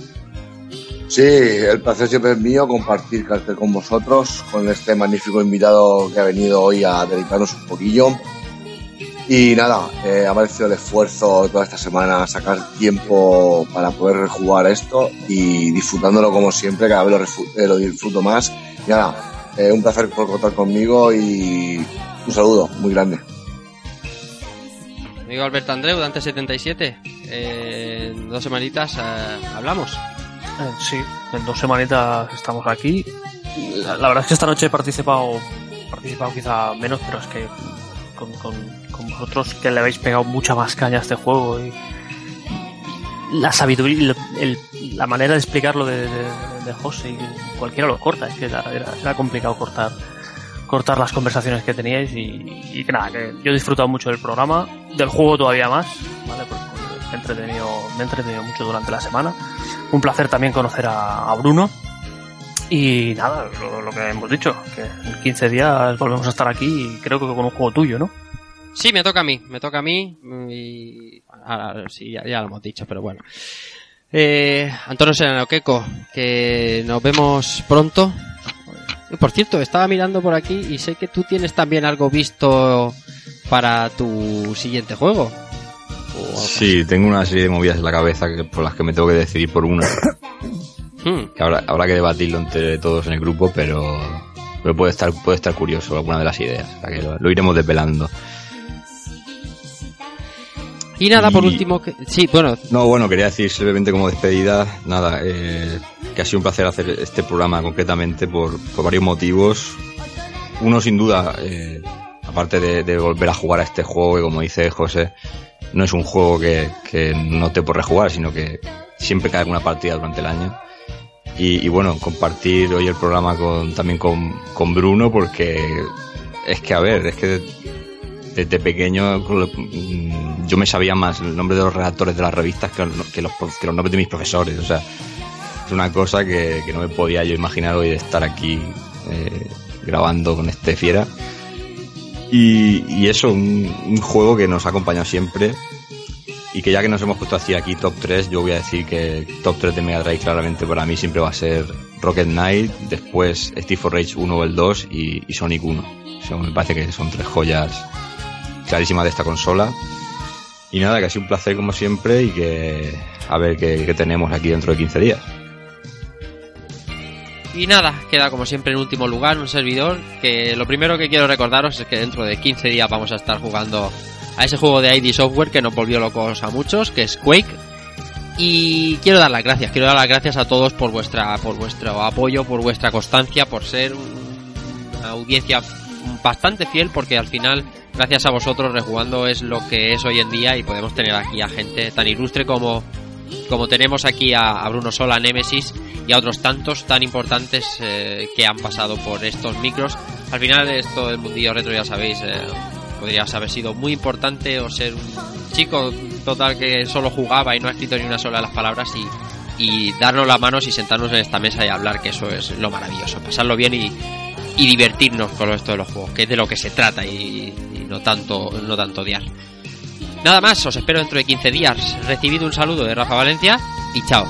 Sí, el placer siempre es mío compartir cartel con vosotros, con este magnífico invitado que ha venido hoy a dedicarnos un poquillo. Y nada, eh, ha merecido el esfuerzo toda esta semana sacar tiempo para poder rejugar esto y disfrutándolo como siempre, cada vez lo, refu- eh, lo disfruto más. Y nada, eh, un placer por contar conmigo y un saludo muy grande. Amigo Alberto Andreu, Dante77, eh, en dos semanitas eh, hablamos. Eh, sí, en dos semanitas estamos aquí. La, la verdad es que esta noche he participado, participado quizá menos, pero es que con, con- con vosotros que le habéis pegado mucha más caña a este juego y, la sabiduría, el- la manera de explicarlo de, de, José, cualquiera lo corta, es que era, complicado cortar cortar las conversaciones que teníais y, que nada, que yo he disfrutado mucho del programa, del juego todavía más, ¿vale? Porque me he entretenido, me entretenido mucho durante la semana. Un placer también conocer a, Bruno. Y nada, lo, lo que hemos dicho, que en 15 días volvemos a estar aquí y creo que con un juego tuyo, ¿no? Sí, me toca a mí, me toca a mí y ahora sí, ya, ya lo hemos dicho, pero bueno. Eh, Antonio Serrano Queco, que nos vemos pronto. Por cierto, estaba mirando por aquí y sé que tú tienes también algo visto para tu siguiente juego. Sí, tengo una serie de movidas en la cabeza que, por las que me tengo que decidir por una. Hmm. Que habrá, habrá que debatirlo entre todos en el grupo, pero, pero puede estar puede estar curioso alguna de las ideas. O sea que lo, lo iremos desvelando. Y nada, por último, que... sí, bueno, No, bueno, quería decir simplemente como despedida, nada, eh, que ha sido un placer hacer este programa concretamente por, por varios motivos. Uno, sin duda, eh, aparte de, de volver a jugar a este juego, que como dice José, no es un juego que, que no te por rejugar, sino que siempre cae alguna partida durante el año. Y, y bueno, compartir hoy el programa con, también con, con Bruno, porque es que, a ver, es que desde pequeño mm, yo me sabía más el nombre de los redactores de las revistas que, los- que los, nombres de mis profesores. O sea, es una cosa que, no me podía yo imaginar hoy de estar aquí eh, grabando con este fiera. Y, y eso, un, un juego que nos ha acompañado siempre y que ya que nos hemos puesto así aquí top 3, yo voy a decir que top 3 de Mega Drive claramente para mí siempre va a ser Rocket Knight, después Steve for Rage 1 o el 2 y, Sonic 1. Eso me parece que son tres joyas clarísimas de esta consola. Y nada, que ha sido un placer como siempre y que a ver qué, qué tenemos aquí dentro de 15 días. Y nada, queda como siempre en último lugar un servidor que lo primero que quiero recordaros es que dentro de 15 días vamos a estar jugando a ese juego de ID Software que nos volvió locos a muchos, que es Quake. Y quiero dar las gracias, quiero dar las gracias a todos por vuestra por vuestro apoyo, por vuestra constancia, por ser una audiencia bastante fiel porque al final gracias a vosotros rejugando es lo que es hoy en día y podemos tener aquí a gente tan ilustre como como tenemos aquí a, a Bruno Sola, Nemesis y a otros tantos tan importantes eh, que han pasado por estos micros. Al final esto del mundillo retro ya sabéis, eh, haber sido muy importante o ser un chico total que solo jugaba y no ha escrito ni una sola de las palabras y, y darnos las manos y sentarnos en esta mesa y hablar, que eso es lo maravilloso, pasarlo bien y, y divertirnos con esto de los juegos, que es de lo que se trata y, no tanto no tanto odiar. Nada más, os espero dentro de 15 días. Recibid un saludo de Rafa Valencia y chao.